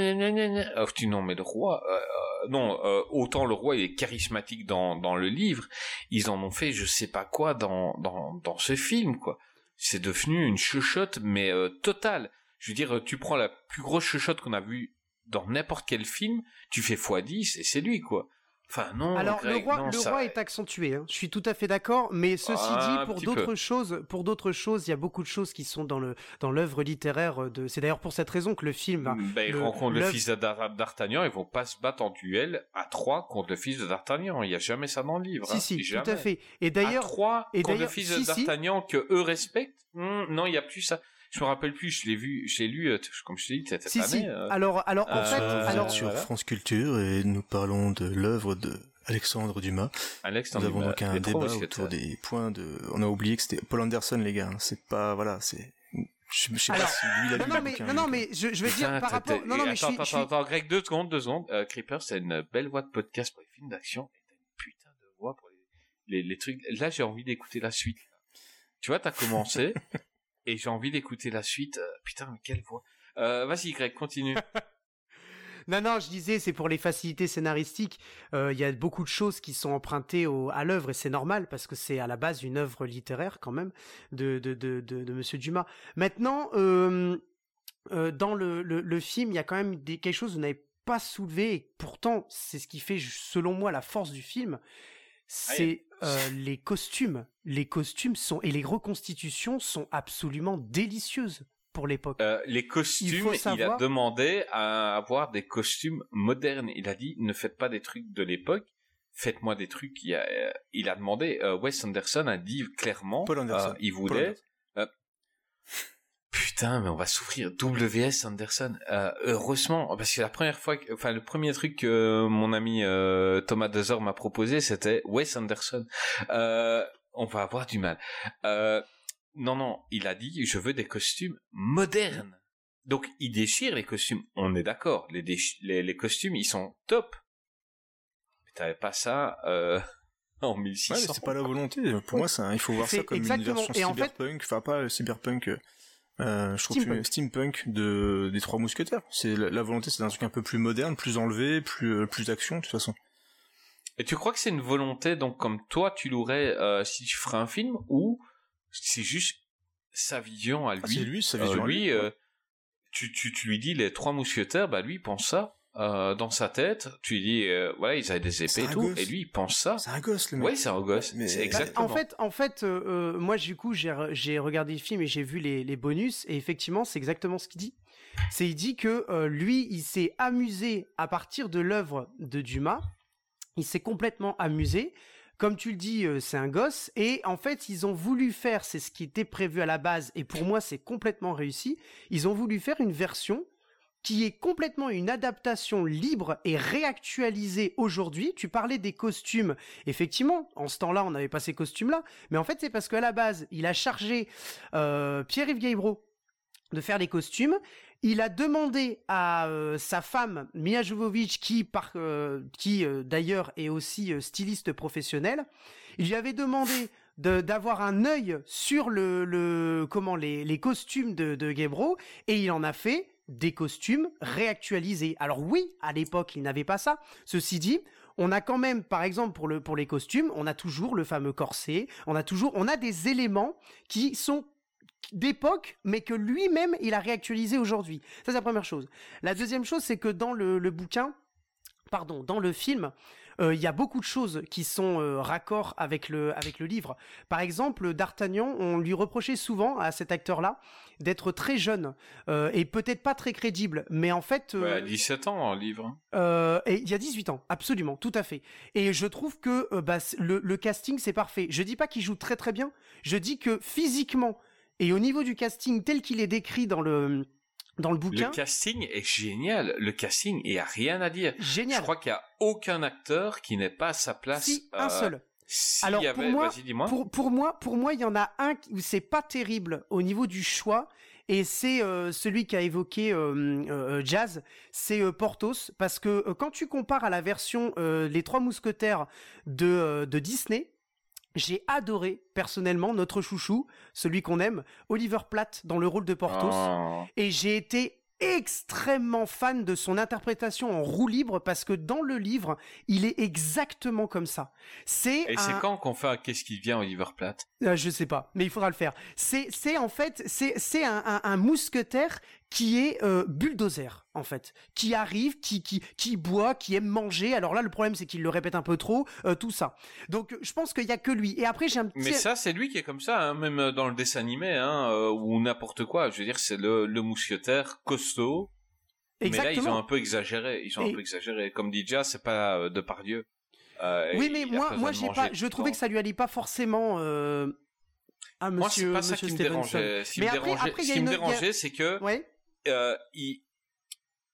Oh, tu non, mais le roi, euh, euh, non. euh, autant le roi il est charismatique dans dans le livre, ils en ont fait je sais pas quoi dans dans dans ce film quoi. C'est devenu une chuchote mais totale. Je veux dire, tu prends la plus grosse chuchote qu'on a vue dans n'importe quel film, tu fais x10 et c'est lui quoi. Enfin non. Alors Greg, le roi, non, le ça- roi est accentué. hein. Je suis tout à fait d'accord, mais ceci Ah, dit, pour d'autres choses, pour d'autres choses, il y a beaucoup de choses qui sont dans le dans l'œuvre littéraire de. C'est d'ailleurs pour cette raison que le film. Ben, ils le- rencontrent le fils d'Artagnan, ils vont pas se battre en duel à trois contre le fils de d'Artagnan. Il y a jamais ça dans le livre. Si hein. si, Jamais. tout à fait. Et À d'ailleurs, trois et contre le fils si, de si. d'Artagnan que eux respectent? Hmm, non, il y a plus ça. Je me rappelle plus. Je l'ai vu, je l'ai lu. euh, comme je t'ai dit, cette si année. si. euh, Alors alors en euh, fait, Euh, alors sur voilà. France Culture et nous parlons de l'œuvre de Alexandre Dumas. Alex, Nous avons dis, donc un débat mousquetaires. autour des points de. On a oublié que c'était Paul Anderson, les gars. hein. C'est pas voilà, c'est. Je, je sais Alors, pas si lui il a non lu non mais non mais je, je veux dire par rapport. Non non mais je attends, suis. je suis- attends, attends, Greg, deux secondes, deux secondes. Euh, Creeper, c'est une belle voix de podcast pour les films d'action. Et t'as une putain de voix pour les, les, les trucs. Là, j'ai envie d'écouter la suite. Tu vois, t'as commencé. Et j'ai envie d'écouter la suite. Euh, putain, mais quelle voix. Euh, vas-y, Greg, continue. Non, non, je disais, c'est pour les facilités scénaristiques. Euh, Il y a beaucoup de choses qui sont empruntées à l'œuvre et c'est normal parce que c'est à la base une œuvre littéraire quand même de de de de, Monsieur Dumas. Maintenant, dans le, le le film, il y a quand même des, quelque chose que vous n'avez pas soulevé et pourtant c'est ce qui fait selon moi la force du film. C'est euh, les costumes. Les costumes sont et les reconstitutions sont absolument délicieuses pour l'époque. Euh, les costumes, il, savoir- a demandé à avoir des costumes modernes. Il a dit, ne faites pas des trucs de l'époque, faites-moi des trucs. Il a, euh, il a demandé, euh, Wes Anderson a dit clairement, Paul Anderson. euh, il Paul voulait... Anderson. Putain, mais on va souffrir. WS Anderson. Euh, heureusement, parce que la première fois, que- enfin le premier truc que mon ami euh, Thomas Dezor m'a proposé, c'était Wes Anderson. Euh, on va avoir du mal. Euh, non, non, il a dit, je veux des costumes modernes. Donc, il déchire les costumes. On est d'accord. Les, déchi- les, les costumes, ils sont top. Mais t'avais pas ça euh, en Ouais, 1600. mais c'est pas la volonté. Pour moi, un- il faut voir ça comme exactement. une version Et en fait- cyberpunk. Enfin, pas cyberpunk. Euh, je trouve Steampunk. que steampunk de des trois mousquetaires. C'est la, la volonté, c'est d'un truc un peu plus moderne, plus enlevé, plus euh, plus d'action de toute façon. Et tu crois que c'est une volonté, donc comme toi, tu l'aurais euh, si tu ferais un film, ou c'est juste sa vision à lui? Ah, c'est lui, sa Euh, à lui, lui, euh, ouais. tu, tu, tu lui dis les trois mousquetaires, bah lui il pense ça euh, dans sa tête. Tu lui dis, euh, voilà, ils avaient des épées et tout, gosse. et lui il pense ça. C'est un gosse, le mec. Ouais, c'est un gosse. Mais- C'est Bah, exactement. En fait, en fait, euh, euh, moi du coup j'ai re- j'ai regardé le film et j'ai vu les, les bonus et effectivement c'est exactement ce qu'il dit. C'est il dit que euh, lui il s'est amusé à partir de l'œuvre de Dumas. Il s'est complètement amusé. Comme tu le dis, euh, c'est un gosse et en fait ils ont voulu faire, c'est ce qui était prévu à la base et pour moi c'est complètement réussi. Ils ont voulu faire une version qui est complètement une adaptation libre et réactualisée aujourd'hui. Tu parlais des costumes. Effectivement, en ce temps-là, on n'avait pas ces costumes-là. Mais en fait, c'est parce qu'à la base, il a chargé euh, Pierre-Yves Gaibreau de faire les costumes. Il a demandé à euh, sa femme, Mia Jovovich, qui, par, euh, qui d'ailleurs est aussi styliste professionnelle, il lui avait demandé de- d'avoir un œil sur le, comment les, costumes de, de et il en a fait des costumes réactualisés. Alors oui, à l'époque, il n'avait pas ça. Ceci dit, on a quand même, par exemple, pour, le, les costumes, on a toujours le fameux corset, on a toujours, on a des éléments qui sont d'époque, mais que lui-même, il a réactualisé aujourd'hui. Ça, c'est la première chose. La deuxième chose, c'est que dans le, bouquin, pardon, dans le film, il y a beaucoup de choses qui sont euh, raccords avec le, avec le livre. Par exemple, D'Artagnan, on lui reprochait souvent à cet acteur-là d'être très jeune euh, et peut-être pas très crédible, mais en fait, euh, Ouais, à 17 ans en livre. hein. euh, et il y a 18 ans, absolument, tout à fait. Et je trouve que euh, bah, le, le casting, c'est parfait. Je dis pas qu'il joue très très bien, je dis que physiquement et au niveau du casting tel qu'il est décrit dans le, dans le bouquin, Le casting est génial. Le casting, il n'y a rien à dire. génial. Je crois qu'il n'y a aucun acteur qui n'est pas à sa place. Si, un euh, seul. Alors, y pour moi-. Pour, pour moi, pour moi, il y en a un qui- où c'est pas terrible au niveau du choix. Et c'est euh, celui qu'a évoqué euh, Jazz, c'est Porthos, parce que quand tu compares à la version Les Trois Mousquetaires de, de Disney, j'ai adoré personnellement notre chouchou, celui qu'on aime, Oliver Platt dans le rôle de Porthos, Oh. et j'ai été extrêmement fan de son interprétation en roue libre parce que dans le livre, il est exactement comme ça. C'est Et c'est quand qu'on fait Qu'est-ce qui vient Oliver Platt? Euh, je sais pas, mais il faudra le faire. C'est, en fait, c'est, un, un, un mousquetaire qui est euh, bulldozer en fait, qui arrive, qui, qui, qui boit, qui aime manger. Alors là, le problème c'est qu'il le répète un peu trop, euh, tout ça. Donc je pense qu'il y a que lui. Et après j'ai un petit. Mais ça, c'est lui qui est comme ça, hein, même dans le dessin animé, hein, ou n'importe quoi. Je veux dire, c'est le, le mousquetaire costaud. Mais là, ils ont un peu exagéré. Ils ont Et- un peu exagéré. Comme dit Jazz, c'est pas de Pardieu. Euh, Oui, mais moi, j'ai pas. Je trouvais que ça lui allait pas forcément. Euh... à Moi, c'est Monsieur, pas ça Monsieur qui me dérangeait. Ce qui Mais me après- dérangeait, après, ce qui me dérangeait, c'est que Ouais. euh, ils,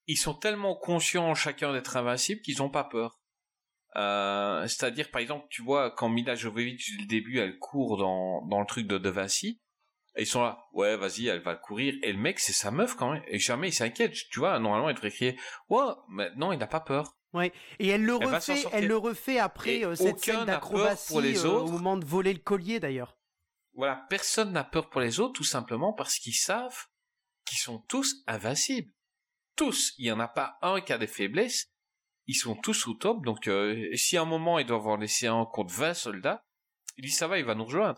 ils sont tellement conscients chacun d'être invincibles qu'ils ont pas peur. Euh, c'est-à-dire, par exemple, tu vois, quand Mila Jovovich, dès le début, elle court dans, dans le truc de De Vinci, et ils sont là, ouais, vas-y, elle va courir, et le mec, c'est sa meuf quand même, et jamais il s'inquiète, tu vois, normalement, il devrait crier, ouais, maintenant, il n'a pas peur. Et elle le Elle refait. Elle le refait après Et euh, cette scène d'acrobatie euh, au moment de voler le collier d'ailleurs. Voilà, personne n'a peur pour les autres, tout simplement parce qu'ils savent qu'ils sont tous invincibles. Tous. Il y en a pas un qui a des faiblesses. Ils sont tous au top. Donc, euh, si à un moment, ils doivent en laisser un contre 20 soldats, il dit ça va, il va nous rejoindre.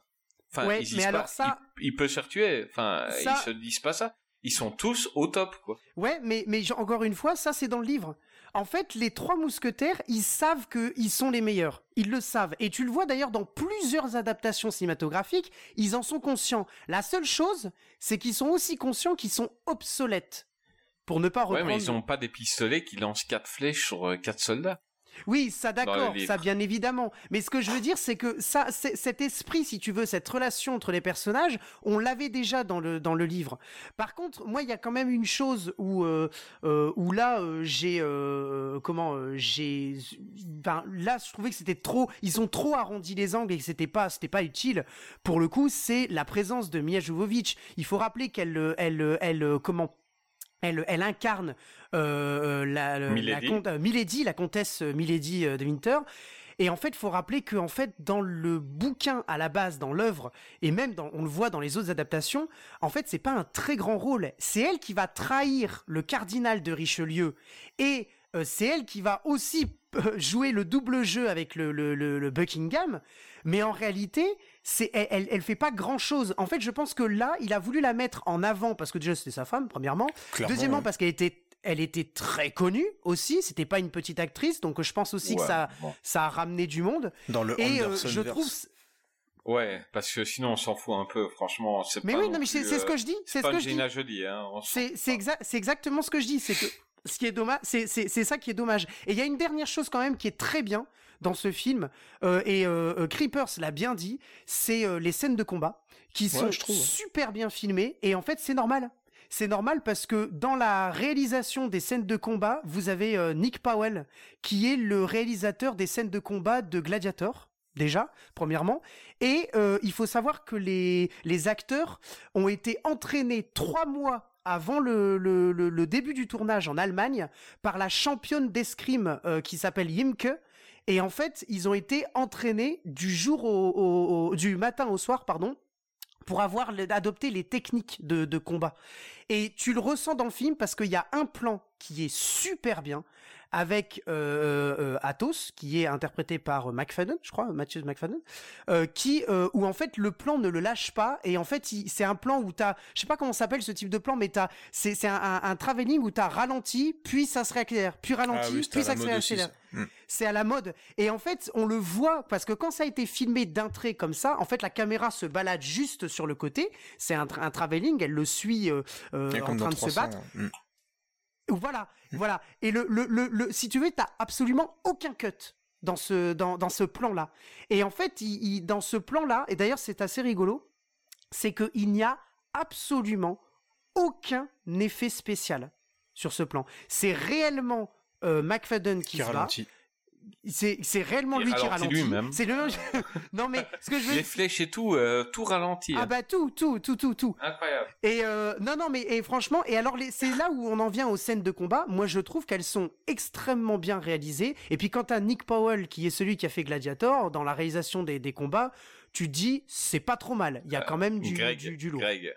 Enfin, Ouais, ils pas, ça- il, il peut se faire tuer. Enfin, Ça- ils se disent pas ça. Ils sont tous au top, quoi. Ouais, mais, mais encore une fois, ça c'est dans le livre. En fait, les trois mousquetaires, ils savent qu'ils sont les meilleurs. Ils le savent. Et tu le vois d'ailleurs dans plusieurs adaptations cinématographiques, ils en sont conscients. La seule chose, c'est qu'ils sont aussi conscients qu'ils sont obsolètes. Pour ne pas Ouais, reprendre... mais ils ont pas des pistolets qui lancent quatre flèches sur euh, quatre soldats. Oui, ça d'accord, ça bien évidemment. Mais ce que je veux dire, c'est que ça, cet esprit, si tu veux, cette relation entre les personnages, on l'avait déjà dans le dans le livre. Par contre, moi, il y a quand même une chose où euh, euh, où là, euh, j'ai euh, comment j'ai, ben là, je trouvais que c'était trop, ils ont trop arrondi les angles et que c'était pas c'était pas utile. Pour le coup, c'est la présence de Mia Jovovich. Il faut rappeler qu'elle elle elle comment elle, elle incarne euh, la, la, Milady. la comte- euh, Milady, la comtesse euh, Milady euh, de Winter. Et en fait, il faut rappeler que en fait, dans le bouquin à la base, dans l'œuvre, et même dans, on le voit dans les autres adaptations, en fait, c'est pas un très grand rôle. C'est elle qui va trahir le cardinal de Richelieu, et euh, c'est elle qui va aussi euh, jouer le double jeu avec le, le, le, le Buckingham. Mais en réalité, c'est elle, elle, elle fait pas grand chose. En fait, je pense que là, il a voulu la mettre en avant parce que déjà c'était sa femme, premièrement. Clairement, Deuxièmement, ouais. parce qu'elle était, elle était très connue aussi. C'était pas une petite actrice, donc je pense aussi que ça, bon. ça a ramené du monde. Dans le Et euh, je verse. trouve, Ouais, parce que sinon on s'en fout un peu, franchement. c'est mais pas oui, non mais c'est plus, c'est ce euh, que je dis. C'est ce pas que je dis. Jolie, hein. C'est c'est exact, c'est exactement ce que je dis. C'est que ce qui est dommage, c'est c'est c'est ça qui est dommage. Et il y a une dernière chose quand même qui est très bien dans ce film. euh, et euh, euh, Creepers l'a bien dit, c'est les scènes de combat qui Ouais, sont je trouve. super bien filmées. Et en fait, c'est normal. C'est normal parce que dans la réalisation des scènes de combat, vous avez euh, Nick Powell qui est le réalisateur des scènes de combat de Gladiator. Déjà, premièrement. Et euh, il faut savoir que les, les acteurs ont été entraînés trois mois avant le, le, le, le début du tournage en Allemagne par la championne d'escrime euh, qui s'appelle Yimke. Et en fait, ils ont été entraînés du jour au, du matin au soir, pardon, pour avoir adopté les techniques de combat. Et tu le ressens dans le film parce qu'il y a un plan qui est super bien avec euh, euh, Athos qui est interprété par McFadden, je crois, Matthew McFadden, euh, qui euh, où en fait le plan ne le lâche pas et en fait c'est un plan où t'as, je sais pas comment s'appelle ce type de plan, mais t'as, c'est c'est un, un, un travelling où t'as ralenti, puis ça se réaccélère, puis ralenti, Ah oui, c'était puis ça se réaccélère. ça. Mm. C'est à la mode. Et en fait, on le voit parce que quand ça a été filmé d'un trait comme ça, en fait, la caméra se balade juste sur le côté. C'est un, tra- un travelling, elle le suit euh, euh, en train de se 300, battre. mm. Voilà, voilà. Et le, le, le, le- si tu veux, t'as absolument aucun cut dans ce, dans, dans ce plan-là. Et en fait, il, il- dans ce plan-là, et d'ailleurs, c'est assez rigolo, c'est qu'il n'y a absolument aucun effet spécial sur ce plan. C'est réellement euh, McFadden qui, qui se bat. Ralentit. C'est, c'est réellement lui qui ralentit ralentit. lui-même. C'est le... non mais ce que je veux Les flèches et tout, euh, tout ralenti. ah hein. bah tout, tout, tout, tout, tout. Incroyable. Et euh, non, non, mais et franchement, et alors les- c'est là où on en vient aux scènes de combat. Moi, je trouve qu'elles sont extrêmement bien réalisées. Et puis quand t'as Nick Powell, qui est celui qui a fait Gladiator, dans la réalisation des, des combats, tu te dis c'est pas trop mal. Il y a quand même du, Greg, du, du lourd. Greg,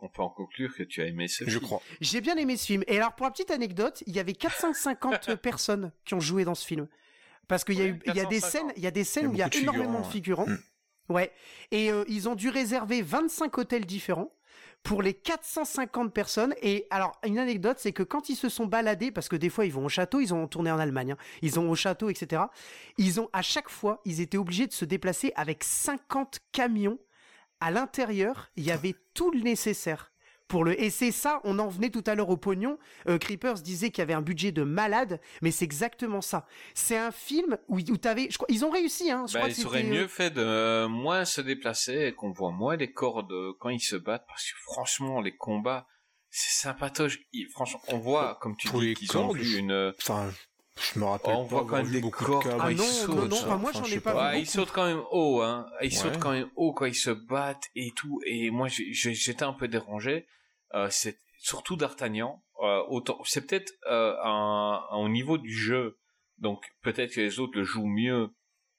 on peut en conclure que tu as aimé ce Je film. crois. J'ai bien aimé ce film. Et alors pour la petite anecdote, il y avait 450 personnes qui ont joué dans ce film. Parce qu'il y a Ouais, eu, il y a des 450. scènes, il y a des scènes Il y a où il y a énormément de figurants, figurants. Mm. Ouais. Et euh, ils ont dû réserver 25 hôtels différents pour les 450 personnes. Et alors, une anecdote, c'est que quand ils se sont baladés, parce que des fois ils vont au château, ils ont tourné en Allemagne, hein, ils ont au château, etc. Ils ont, à chaque fois, ils étaient obligés de se déplacer avec 50 camions. À l'intérieur, il y avait tout le nécessaire. Pour le... Et c'est ça, on en venait tout à l'heure au pognon. Euh, Creepers disait qu'il y avait un budget de malade, mais c'est exactement ça. C'est un film où, où t'avais, je crois, ils ont réussi, hein. Je Bah, crois ils auraient euh, mieux fait de euh, moins se déplacer et qu'on voit moins les corps de quand ils se battent parce que franchement les combats c'est sympatoche. Ils- franchement on voit comme tu dis les qu'ils ont vu je- une Enfin, je me rappelle Oh, on pas voit avoir quand même des beaucoup corps de Ah ils non, sautent, non, enfin, moi Enfin, j'en je ai pas, pas. vu Ouais, ils sautent quand même haut, hein. Ils Ouais. sautent quand même haut quand ils se battent et tout. Et moi, j'étais un peu dérangé. Euh, c'est surtout d'Artagnan. Euh, autant, c'est peut-être euh, un, un- au niveau du jeu. Donc peut-être que les autres le jouent mieux.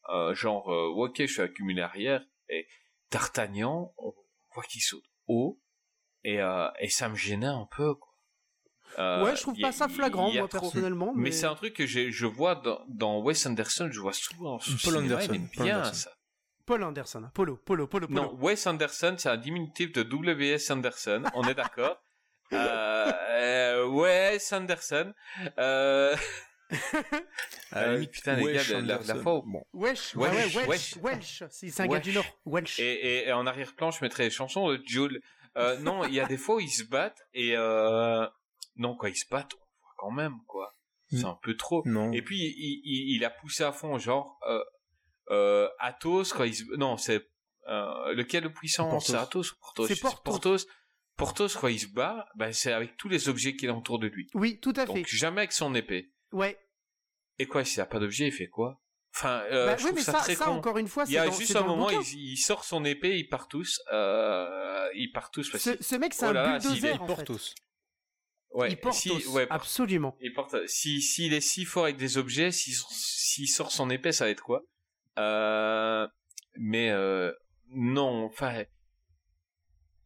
Euh, genre, euh, ok, je suis accumulé arrière. Et d'Artagnan, on voit qu'il saute haut. Et, euh, et ça me gênait un peu. Quoi. Euh, Ouais, je trouve pas ça flagrant, il y a moi, trop- personnellement. mais, Mais, c'est un truc que j'ai- je vois dans, dans Wes Anderson, je vois souvent. Paul Anderson, il aime Paul bien Anderson. ça. Paul Anderson. Polo, Polo, Polo, Polo. Non, Wes Anderson, c'est un diminutif de W.S. Anderson, on est d'accord. euh, euh, Wes Anderson. Euh, Euh, limite, putain, les Wesh gars, la- la- fois où- Bon. Wesh, Wesh, ouais, ouais, Welsh, wesh. Welsh. C'est c'est un gars du Nord. Welsh. Et, et, et en arrière-plan, je mettrais les chansons de Jules. Euh, non, il y a des fois où ils se battent et euh... non, quand ils se battent, on voit quand même quoi. C'est Mm. un peu trop. Non. Et puis il, il, il a poussé à fond, genre euh, euh, Athos quand il se... non c'est euh, lequel le puissant? C'est Athos ou Porthos C'est Porthos. Porthos. Porthos quand il se bat, ben, c'est avec tous les objets qu'il a autour de lui. Oui, tout à fait. Donc jamais avec son épée. Ouais. Et quoi, s'il a pas d'objet, il fait quoi? Enfin, euh, Bah je oui, trouve mais ça, ça, très ça con. encore une fois, Il y a dans, juste un moment, il, il sort son épée, ils partent tous. Euh, ils partent tous parce Ce, que ce mec, c'est Oh un bulldozer, est en fait. Portos. ouais, il porte si, ouais, absolument. il porte. Si s'il est si fort avec des objets, s'il s'il sort son épée, ça va être quoi? Euh, Mais euh, non, enfin.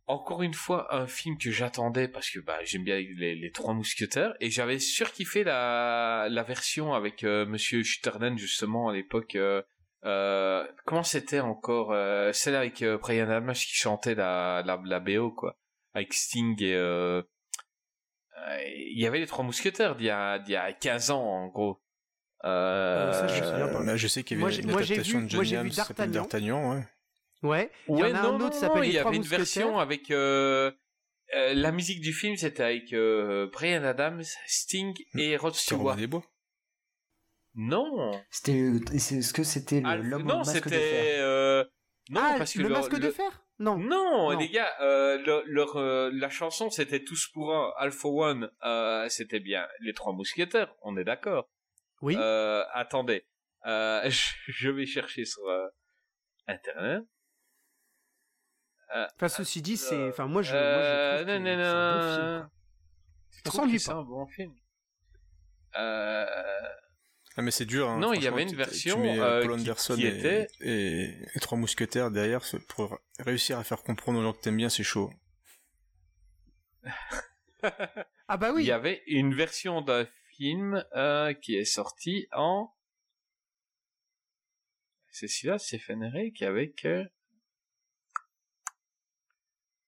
Encore une fois, un film que j'attendais parce que bah, j'aime bien les, trois mousquetaires et j'avais surkiffé la, la version avec euh, Monsieur justement à l'époque. euh, euh, comment c'était encore celle avec Brian Adams qui chantait la, la, la BO quoi avec Sting et il y avait les trois mousquetaires d'il y d'il y a 15 ans en gros. Euh, Euh, ça, je me souviens pas. Là, je sais qu'il y Moi, avait j'ai- une moi, j'ai adaptation vu- de moi, John qui s'appelle D'Artagnan. Ouais. Ouais. Il y Ouais, en a non, un autre qui non, s'appelle il y avait une version avec euh, euh, la musique du film, c'était avec euh, Brian Adams, Sting et Rod C'était Stewart. des Bois. Non, C'était est-ce que c'était le- Ah, l'homme au non, masque de c'était fer euh, non ah, parce que le leur- masque de fer? Non. Non, Non. les gars, euh, leur, leur, euh, la chanson c'était tous pour un, Alpha One, euh, c'était bien les trois mousquetaires, on est d'accord. Oui. Euh, attendez, euh, je, je vais chercher sur euh, internet. Enfin, ceci dit, c'est. Enfin, moi, je. Euh, moi, je non, non, c'est un bon non. c'est pas. un bon film? Euh, Ah mais c'est dur. Hein, Non, il y avait une version, Tu mets euh, Paul qui- Anderson qui et, était- et, et trois mousquetaires derrière pour réussir à faire comprendre aux gens que t'aimes bien, c'est chaud. Ah, bah Il oui. y avait une version d'un film euh, qui est sorti en. C'est celui-là, Stephen Eric, avec. euh,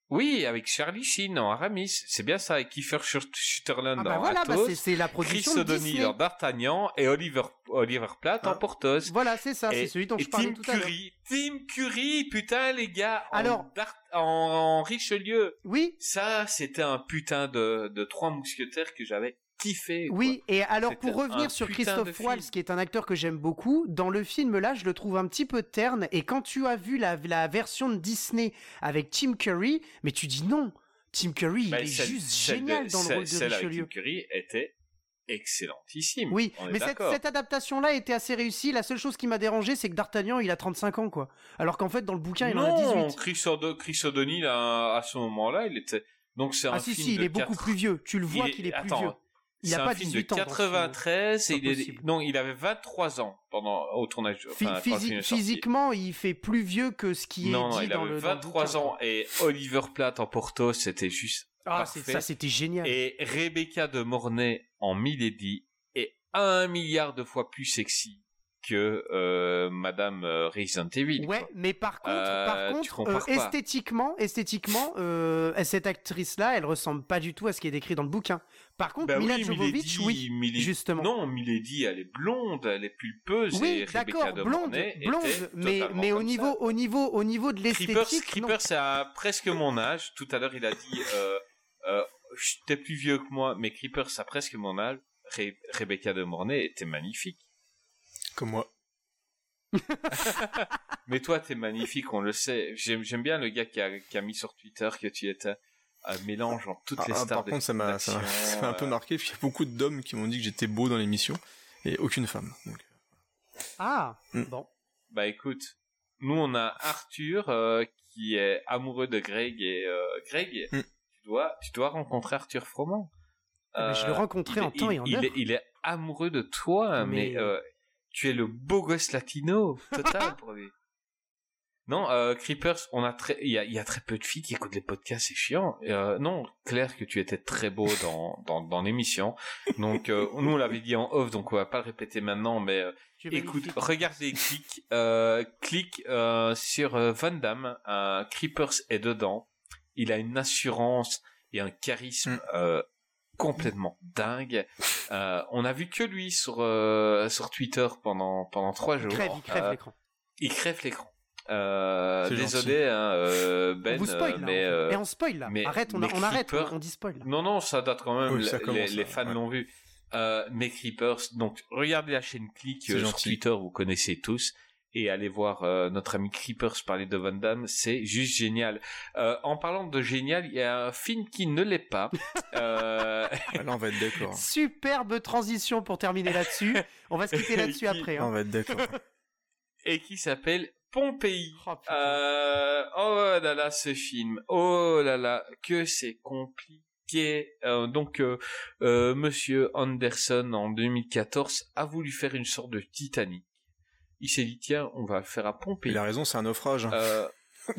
Oui, avec Charlie Sheen en Aramis. C'est bien ça, avec Kiefer Sutherland Ah, bah en voilà, bah, Athos, c'est- c'est la Chris production de O'Donnell en D'Artagnan et Oliver, Oliver Platt en Ah. Porthos. Voilà, c'est ça, c'est celui dont je parlais Tim tout à l'heure. Curry, Tim Curry, putain les gars, en, Alors- en, en Richelieu. Oui, Ça, c'était un putain de, de trois mousquetaires que j'avais kiffé. quoi. oui, et alors pour un revenir sur Christophe. Waltz, qui est un acteur que j'aime beaucoup, dans le film là, je le trouve un petit peu terne, et quand tu as vu la, la version de Disney avec Tim Curry, mais tu dis non, Tim Curry, Bah, il est celle- juste celle de- génial dans le celle- rôle de celle avec Richelieu. Tim Curry était excellentissime. Oui, est mais cette, adaptation-là était assez réussie. La seule chose qui m'a dérangé, c'est que D'Artagnan, il a 35 ans, quoi. Alors qu'en fait, dans le bouquin, il en a non, 18. Chris, O'Do- Chris O'Donnell, à, à ce moment-là, il était. Donc c'est un Ah si, film si, il est beaucoup plus vieux. Tu le vois qu'il est plus attends, vieux. Il a un pas film 18 de ans dans ce film. 93 et il est... non, il avait 23 ans pendant au tournage. Enfin, physi- physiquement, il fait plus vieux que ce qui non, est non, dit il dans avait le dans le 23 bouquin, ans et Oliver Platt en Porto, c'était juste Ah, ça, c'était génial. Et Rebecca de Mornay en Milady est un milliard de fois plus sexy que euh, Madame euh, Resident Evil. Ouais, quoi. mais par contre, Euh, par contre, euh, esthétiquement, esthétiquement, cette actrice-là, elle ressemble pas du tout à ce qui est décrit dans le bouquin. Par contre, Bah Mila oui, Jovovich, Milady- oui, Milady- justement. Non, Milady, elle est blonde, elle est pulpeuse. et oui, Rebecca d'accord, de blonde, Mornay blonde, mais au niveau, ça. au niveau, au niveau de Creepers, l'esthétique, non. Creepers, c'est à presque mon âge. Tout à l'heure, il a dit, euh, euh, t'es plus vieux que moi, mais Creepers, c'est à presque mon âge. Re- Rebecca de Mornay était magnifique. Comme moi. Mais toi, t'es magnifique, on le sait. J'aime, j'aime bien le gars qui a, qui a mis sur Twitter que tu étais un mélange en toutes Ah, les ah, stars par contre, ça m'a un peu euh, marqué, parce qu'il y a beaucoup d'hommes qui m'ont dit que j'étais beau dans l'émission, et aucune femme. Donc, Ah, Mm. bon. Bah écoute, nous on a Arthur euh, qui est amoureux de Greg et euh, Greg, Mm. tu dois, tu dois rencontrer Arthur Froment. Ah, mais je l'ai rencontré en est- temps il- et en il heure. est, il est amoureux de toi, mais, Mais- euh, tu es le beau gosse latino total pour lui. Non, euh, Creepers, on a très, il y a, il y a très peu de filles qui écoutent les podcasts, c'est chiant. Euh, non, Claire, que tu étais très beau dans, dans, dans l'émission. Donc, euh, nous, on l'avait dit en off, donc on va pas le répéter maintenant, mais euh, écoute, magnifique. regardez, clique, euh, clique euh, sur euh, Van Damme, euh, Creepers est dedans. Il a une assurance et un charisme Mm. euh, complètement dingue. Euh, on a vu que lui sur euh, sur Twitter pendant pendant trois jours. Crève, il crève Euh, l'écran. il crève l'écran. Euh, désolé, hein, euh, Ben, on vous spoil euh, là. mais euh, Et on spoil là. mais- Arrête, on, mais on arrête, Creeper- on, on dit spoil. là. non, non, ça date quand même. Oui, ça les- commence, les, les ça, fans ouais. l'ont vu. Euh, mais Creepers, donc regardez la chaîne Click sur gentil. Twitter, vous connaissez tous, et allez voir euh, notre ami Creepers parler de Van Damme, c'est juste génial. Euh, en parlant de génial, il y a un film qui ne l'est pas. euh, Ah, là, on va être d'accord. Superbe transition pour terminer là-dessus. On va se quitter là-dessus après. Là, on Hein. va être d'accord. et qui s'appelle Pompéi. Oh. Euh, oh là là, ce film. Oh là là, que c'est compliqué. Euh, donc, euh, euh, Monsieur Anderson, en 2014, a voulu faire une sorte de Titanic. Il s'est dit, tiens, on va le faire à Pompéi. Il a raison, c'est un naufrage. hein. Euh,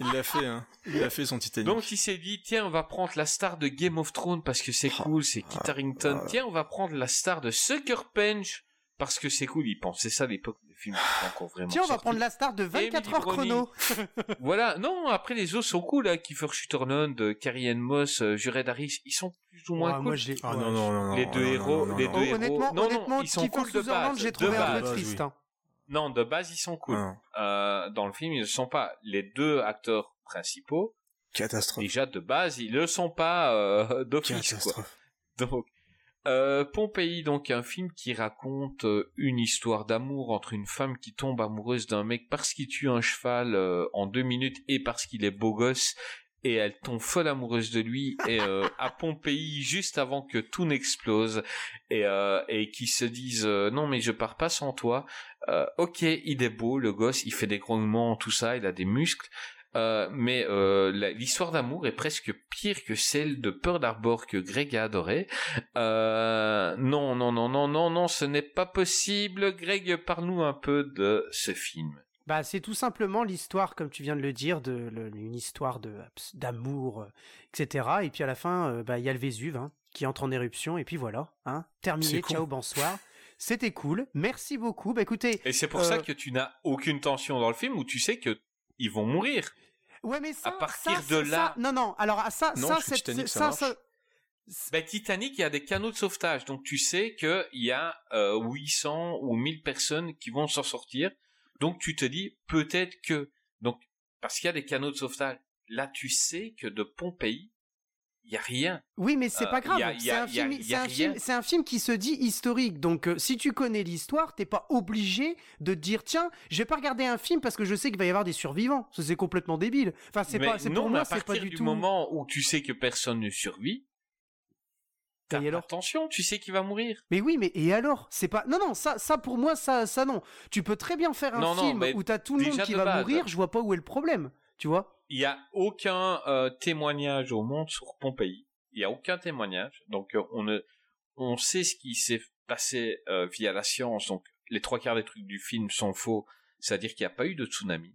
Il l'a fait, hein. Il a fait son Titanic. donc il s'est dit, tiens, on va prendre la star de Game of Thrones parce que c'est Ah, cool, c'est Kit ah, Harington. ah. Tiens, on va prendre la star de Sucker Punch parce que c'est cool. Il pensait ça à l'époque des films encore vraiment Tiens, on va prendre la star de 24 heures chrono. Voilà, non, après les autres sont cool, hein. Kiefer Sutherland, euh, Carrie Ann Moss, euh, Jared Harris, ils sont plus ou moins Ouais, cool. moi, Ah non, non, non, non. les non, deux non, héros, non, non, les non. deux Oh, héros. honnêtement, non, honnêtement, non, ils sont Kiefer cool de Sutherland, base. j'ai de trouvé un peu triste. oui. hein. Non, de base, ils sont cool. Ah, Euh, dans le film, ils ne sont pas les deux acteurs principaux. Catastrophe. Déjà, de base, ils ne sont pas euh, d'office, quoi. Catastrophe. Donc, euh, Pompéi, donc un film qui raconte euh, une histoire d'amour entre une femme qui tombe amoureuse d'un mec parce qu'il tue un cheval euh, en deux minutes et parce qu'il est beau gosse et elle tombe folle amoureuse de lui et à Pompéi juste avant que tout n'explose et et qui se disent non mais je pars pas sans toi. Ok, il est beau le gosse, il fait des grognements tout ça, il a des muscles. Euh, mais euh, la- l'histoire d'amour est presque pire que celle de Pearl Harbor que Greg a adoré. Euh, non, non, non, non, non, non, ce n'est pas possible. Greg, parle-nous un peu de ce film. Bah, c'est tout simplement l'histoire, comme tu viens de le dire, de le- une histoire de d'amour, etc. Et puis à la fin, euh, bah, il y a le Vésuve hein, qui entre en éruption. Et puis voilà, hein, terminé. Ciao, bonsoir. C'était cool. Merci beaucoup. Bah écoutez, Et c'est pour Euh, ça que tu n'as aucune tension dans le film où tu sais que ils vont mourir. Ouais, mais ça, à partir ça, de ça- là- non, non. Alors à ça, Non, ça, suis c'est- Titanic, ça, ça marche. Ben, Titanic, il y a des canaux de sauvetage, donc tu sais qu'il y a euh, 800 ou 1000 personnes qui vont s'en sortir. Donc tu te dis peut-être que donc parce qu'il y a des canaux de sauvetage. Là, tu sais que de Pompéi, y a rien. Oui, mais c'est Euh, pas grave. C'est un film, un un qui se dit historique. Donc, euh, si tu connais l'histoire, t'es pas obligé de te dire tiens, je vais pas regarder un film parce que je sais qu'il va y avoir des survivants. C'est complètement débile. Enfin, c'est pas, non, pour mais moi, à c'est partir pas du, du tout. moment où tu sais que personne ne survit, t'as alors? attention, tu sais qu'il va mourir. Mais oui, mais et alors? C'est pas. Non, non, ça, ça pour moi, ça, ça non. Tu peux très bien faire un Non, non, film mais où t'as tout le monde qui va base. mourir. Je vois pas où est le problème. Tu vois? Il y a aucun euh, témoignage au monde sur Pompéi. Il y a aucun témoignage. Donc euh, on ne, on sait ce qui s'est passé euh, via la science. Donc les trois quarts des trucs du film sont faux. C'est-à-dire qu'il n'y a pas eu de tsunami.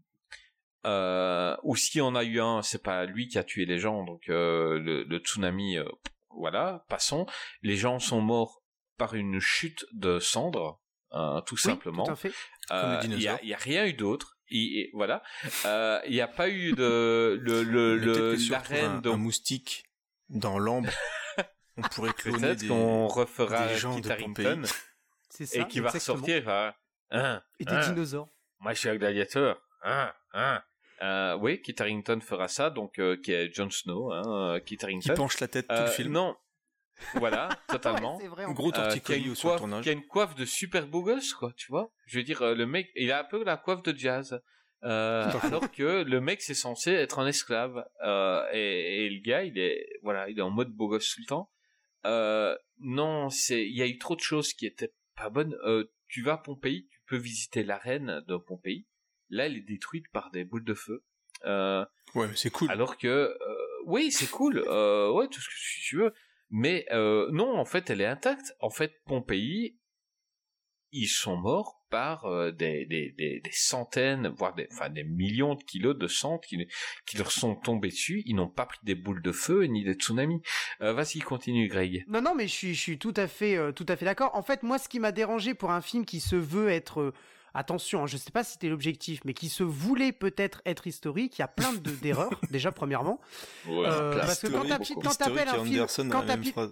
Ou si on a eu un, c'est pas lui qui a tué les gens. Donc le, le tsunami, voilà, passons. Les gens sont morts par une chute de cendres, euh, tout Oui, simplement. tout à fait. Il y, a- dinosaures. il y a rien eu d'autre. Et, et voilà. Euh, Il n'y a pas eu de le le, le que si on la retrouve reine un, un donc moustique dans l'ambre, on pourrait cloner peut-être des... qu'on refera des gens Kit de Harington Pompéi. C'est ça. et qui va ressortir. va, Hein, Et des hein, dinosaures. moi je suis un gladiateur. Hein, hein. Euh, oui, Kit Harington fera ça, donc euh, qui est Jon Snow, hein, euh, Kit qui Harington. penche la tête tout Euh, le film. Non, voilà, totalement. Ouais, c'est vrai. Un en gros Euh, torticolis une sur le tournage. qui a une coiffe de super beau gosse, quoi, tu vois. Je veux dire, euh, le mec, il a un peu la coiffe de jazz. Euh, alors que le mec c'est censé être un esclave euh, et, et le gars il est voilà il est en mode beau gosse tout le temps euh, non c'est il y a eu trop de choses qui étaient pas bonnes euh, tu vas à Pompéi tu peux visiter l'arène de Pompéi là elle est détruite par des boules de feu euh, Ouais, mais c'est cool. alors que euh, oui c'est cool euh, ouais tout ce que tu veux mais euh, non en fait elle est intacte. En fait Pompéi ils sont morts par euh, des, des, des, centaines voire des enfin des millions de kilos de sang qui, leur sont tombés dessus. Ils n'ont pas pris des boules de feu ni des tsunamis. Euh, vas-y continue Greg. Non, non, mais je suis, je suis tout à fait, tout à fait d'accord. En fait, moi, ce qui m'a dérangé pour un film qui se veut être attention, hein, je sais pas si c'était l'objectif, mais qui se voulait peut-être être historique, il y a plein de- d'erreurs, déjà premièrement. Ouais, Euh, parce que quand t'appelles- un film, Anderson quand t'appelles-.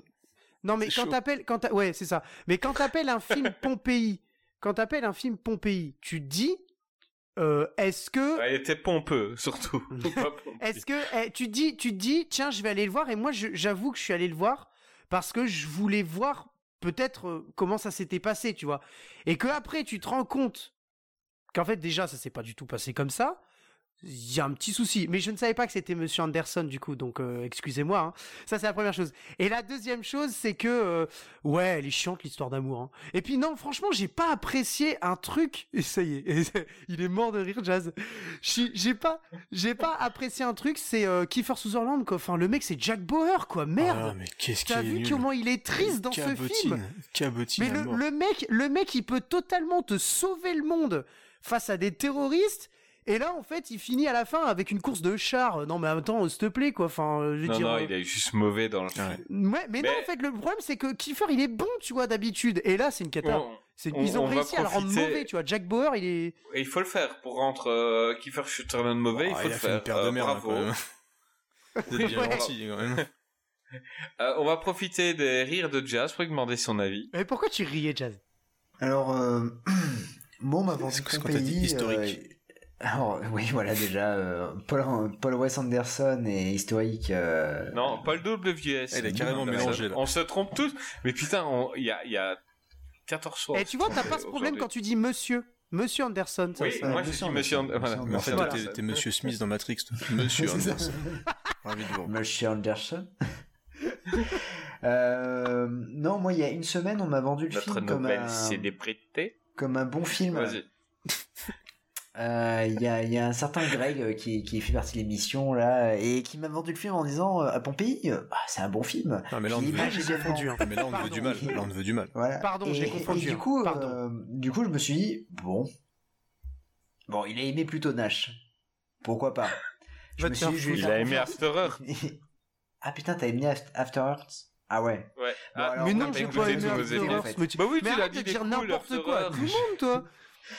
Non, mais quand t'appelles, quand t'a- ouais, c'est ça. Mais quand t'appelles un film Pompéi, quand t'appelles un film Pompéi, tu dis, euh, est-ce que, Ouais, il était pompeux, surtout. Est-ce que, eh, tu dis, tu dis, tiens, je vais aller le voir. Et moi, je- j'avoue que je suis allé le voir parce que je voulais voir peut-être euh, comment ça s'était passé, tu vois. Et que après, tu te rends compte qu'en fait, déjà, ça s'est pas du tout passé comme ça. Il y a un petit souci, mais je ne savais pas que c'était Monsieur Anderson du coup, donc euh, excusez-moi. hein. Ça c'est la première chose. Et la deuxième chose, c'est que euh, ouais, elle est chiante l'histoire d'amour. hein. Et puis non, franchement, j'ai pas apprécié un truc. Et ça y est, il est mort de rire, Jazz. J'ai pas, j'ai pas apprécié un truc. C'est euh, Kiefer Sutherland quoi. Enfin, le mec c'est Jack Bauer quoi. Merde. Ah, mais qu'est-ce qu'il T'as vu nul. comment il est triste dans ce film Cabotine mais le, le mec, le mec, il peut totalement te sauver le monde face à des terroristes. Et là, en fait, il finit à la fin avec une course de char. Non, mais attends, s'il te plaît, quoi. Enfin, euh, je veux Non, dire. non, euh, il est juste mauvais dans le film. Ouais, mais, non, en fait, le problème, c'est que Kiefer, il est bon, tu vois, d'habitude. Et là, c'est une cata. On- C'est- on- ils ont on réussi à le rendre mauvais, tu vois. Jack Bauer, il est. Et il faut le faire pour rendre euh, Kiefer Sutherland mauvais. il Ah, faut il le a fait faire. une paire de Euh, merde, hein, bravo. quand même. Vous êtes bien Ouais. gentil, quand même. Euh, on va profiter des rires de Jazz pour lui demander son avis. Mais pourquoi tu riais, Jazz? Alors, euh, moi, on m'a vendu C'est ce mon qu'on t'a dit, pays, historique? Alors, oui, voilà, déjà, euh, Paul, Paul Wes Anderson est historique. euh, Non, Paul WS. Elle est carrément mélangée, là. On se trompe tous. Mais putain, on- il y a, il y a 14 fois. Et tu vois, t'as pas ce problème quand tu dis monsieur. Monsieur Anderson. ça, Oui, ça- moi je dis Monsieur Anderson. Voilà. Monsieur Mais en fait, Voilà. t'es- Monsieur Smith dans Matrix, toi. Monsieur C'est. Anderson. Ravi de vous. Monsieur Anderson. Euh, non, moi, il y a une semaine, on m'a vendu le Notre film comme nouvelle un, célébrité. comme un bon film. Vas-y. Euh, Il y, a, il y a un certain Greg euh, qui, qui fait partie de l'émission là et qui m'a vendu le film en disant euh, à Pompéi, bah, c'est un bon film. Non, mais là, on veut-. Mais là, on veut du mal. Là, on veut du mal. Voilà. Pardon, Et- j'ai et confondu, du hein. coup, euh, du coup, je me suis dit bon, bon, il a aimé plutôt Nash. Pourquoi pas? Je me suis dit, je Il a aimé. After Earth. ah putain, t'as aimé Af- After Earth? Ah ouais. Ouais. Bon, Ah, alors, mais non, j'ai pas aimé After Earth. fait. Mais tu- Bah oui, Mais tu l'as arrête dit de dire cool, n'importe quoi. Earth. Tout le monde, toi.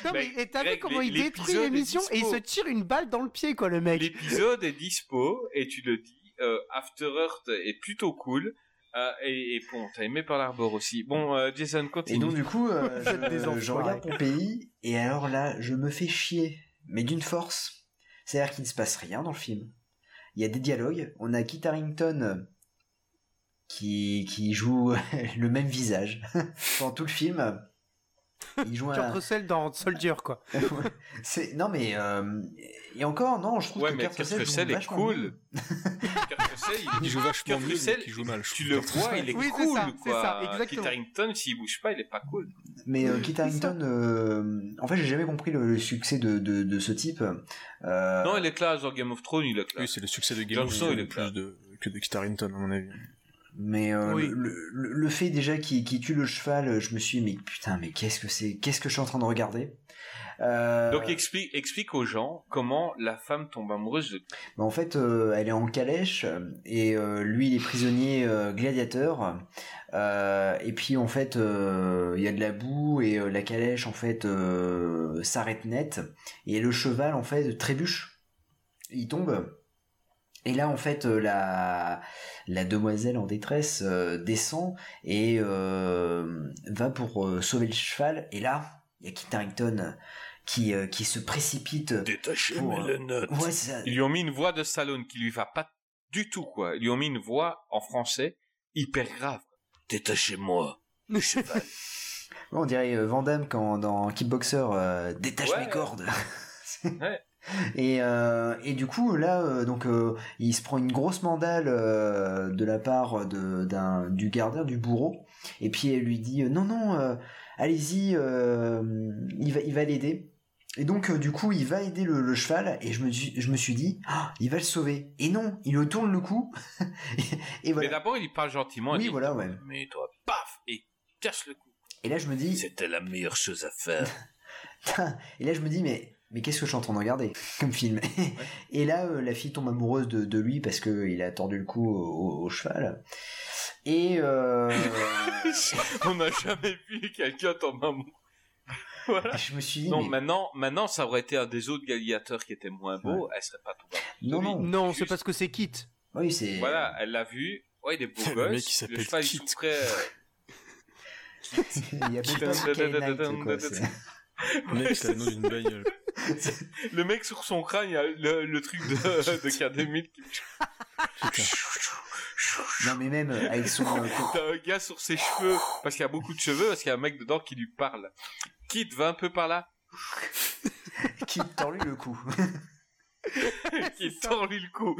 Non, mais Mais et t'as vu comment il détruit l'émission et il se tire une balle dans le pied, quoi, le mec. L'épisode est dispo et tu le dis. euh, After Earth est plutôt cool. Euh, et, et bon, t'as aimé Pearl Harbor aussi. Bon, euh, Jason, Et continue. donc du coup, euh, je, regarde Pompéi et alors là, je me fais chier, mais d'une force. C'est-à-dire qu'il ne se passe rien dans le film. Il y a des dialogues. On a Kit Harington euh, qui, qui joue le même visage pendant tout le film. Il joue Kurt un... Russell dans Soldier, quoi. C'est non mais euh, et encore non, je trouve Ouais, que mais Kurt Kurt Russell est cool. Kurt Russell, il, Il joue vachement Kurt mieux, Russell, joue mal. je Tu le vois, il est Oui, cool, ça, quoi. ça, exactement. Kit Harington, s'il bouge pas, il est pas cool. Mais euh, Kit Harington, euh, en fait, j'ai jamais compris le, le succès de, de, de ce type. Euh, Non, il est classe dans Game of Thrones, il est Oui, classe. c'est le succès de Game of Thrones il est plus de, que de Kit Harington, à mon avis. Mais euh, Oui. le, le, le fait déjà qu'il qu'il tue le cheval, je me suis dit, mais putain, mais qu'est-ce que c'est Qu'est-ce que je suis en train de regarder? Euh, Donc explique, explique aux gens comment la femme tombe amoureuse de bah, En fait, euh, elle est en calèche et euh, lui, il est prisonnier euh, gladiateur. Euh, et puis en fait, euh, il y a de la boue et euh, la calèche en fait euh, s'arrête net et le cheval en fait trébuche. Il tombe. Et là, en fait, euh, la, la demoiselle en détresse euh, descend et euh, va pour euh, sauver le cheval. Et là, il y a Kit Harington qui, euh, qui se précipite. Détacher Pour. Ouais, c'est ça. Ils lui ont mis une voix de Stallone qui lui va pas du tout, quoi. Ils lui ont mis une voix en français hyper grave. Détachez-moi. Le cheval. On dirait euh, Van Damme quand dans Kickboxer euh, détache Ouais. mes cordes. Ouais. Et, euh, et du coup là euh, donc euh, il se prend une grosse mandale de la part de, d'un du gardien du bourreau. Et puis elle lui dit non non allez-y il va il va l'aider. Et donc du coup il va aider le, le cheval. Et je me suis je me suis dit Ah, il va le sauver. Et non il le tourne le cou. Et, et Mais voilà d'abord, il parle gentiment. oui dit, voilà ouais. Mais toi, paf Et casse le cou. et là je me dis C'était la meilleure chose à faire. Et là, je me dis, mais, mais qu'est-ce que je suis en train de regarder comme film Et là, euh, la fille tombe amoureuse de, de lui parce qu'il a tordu le cou au, au- au cheval. Et euh, On n'a jamais vu quelqu'un tomber amoureux. Voilà. Je me suis dit, Non, mais- maintenant, maintenant, ça aurait été un des autres gladiateurs qui était moins beau, elle serait pas tombée. non, non, Non, c'est parce que c'est Kit. oui, c'est. Voilà, elle l'a vu. Ouais, il est beau Le gosse. mec, il s'appelle le cheval, il Kit. souffrait, Il y a pas de Knight, quoi. c'est- Le mec, c'est le nom d'une bagnole. Le mec sur son crâne, il y a le, le truc de, de K2000 qui Non, mais même euh, avec son. euh, T'as un gars sur ses cheveux, parce qu'il y a beaucoup de cheveux, parce qu'il y a un mec dedans qui lui parle. Kit, va un peu par là. qui tord lui le cou. Qui tord lui le cou.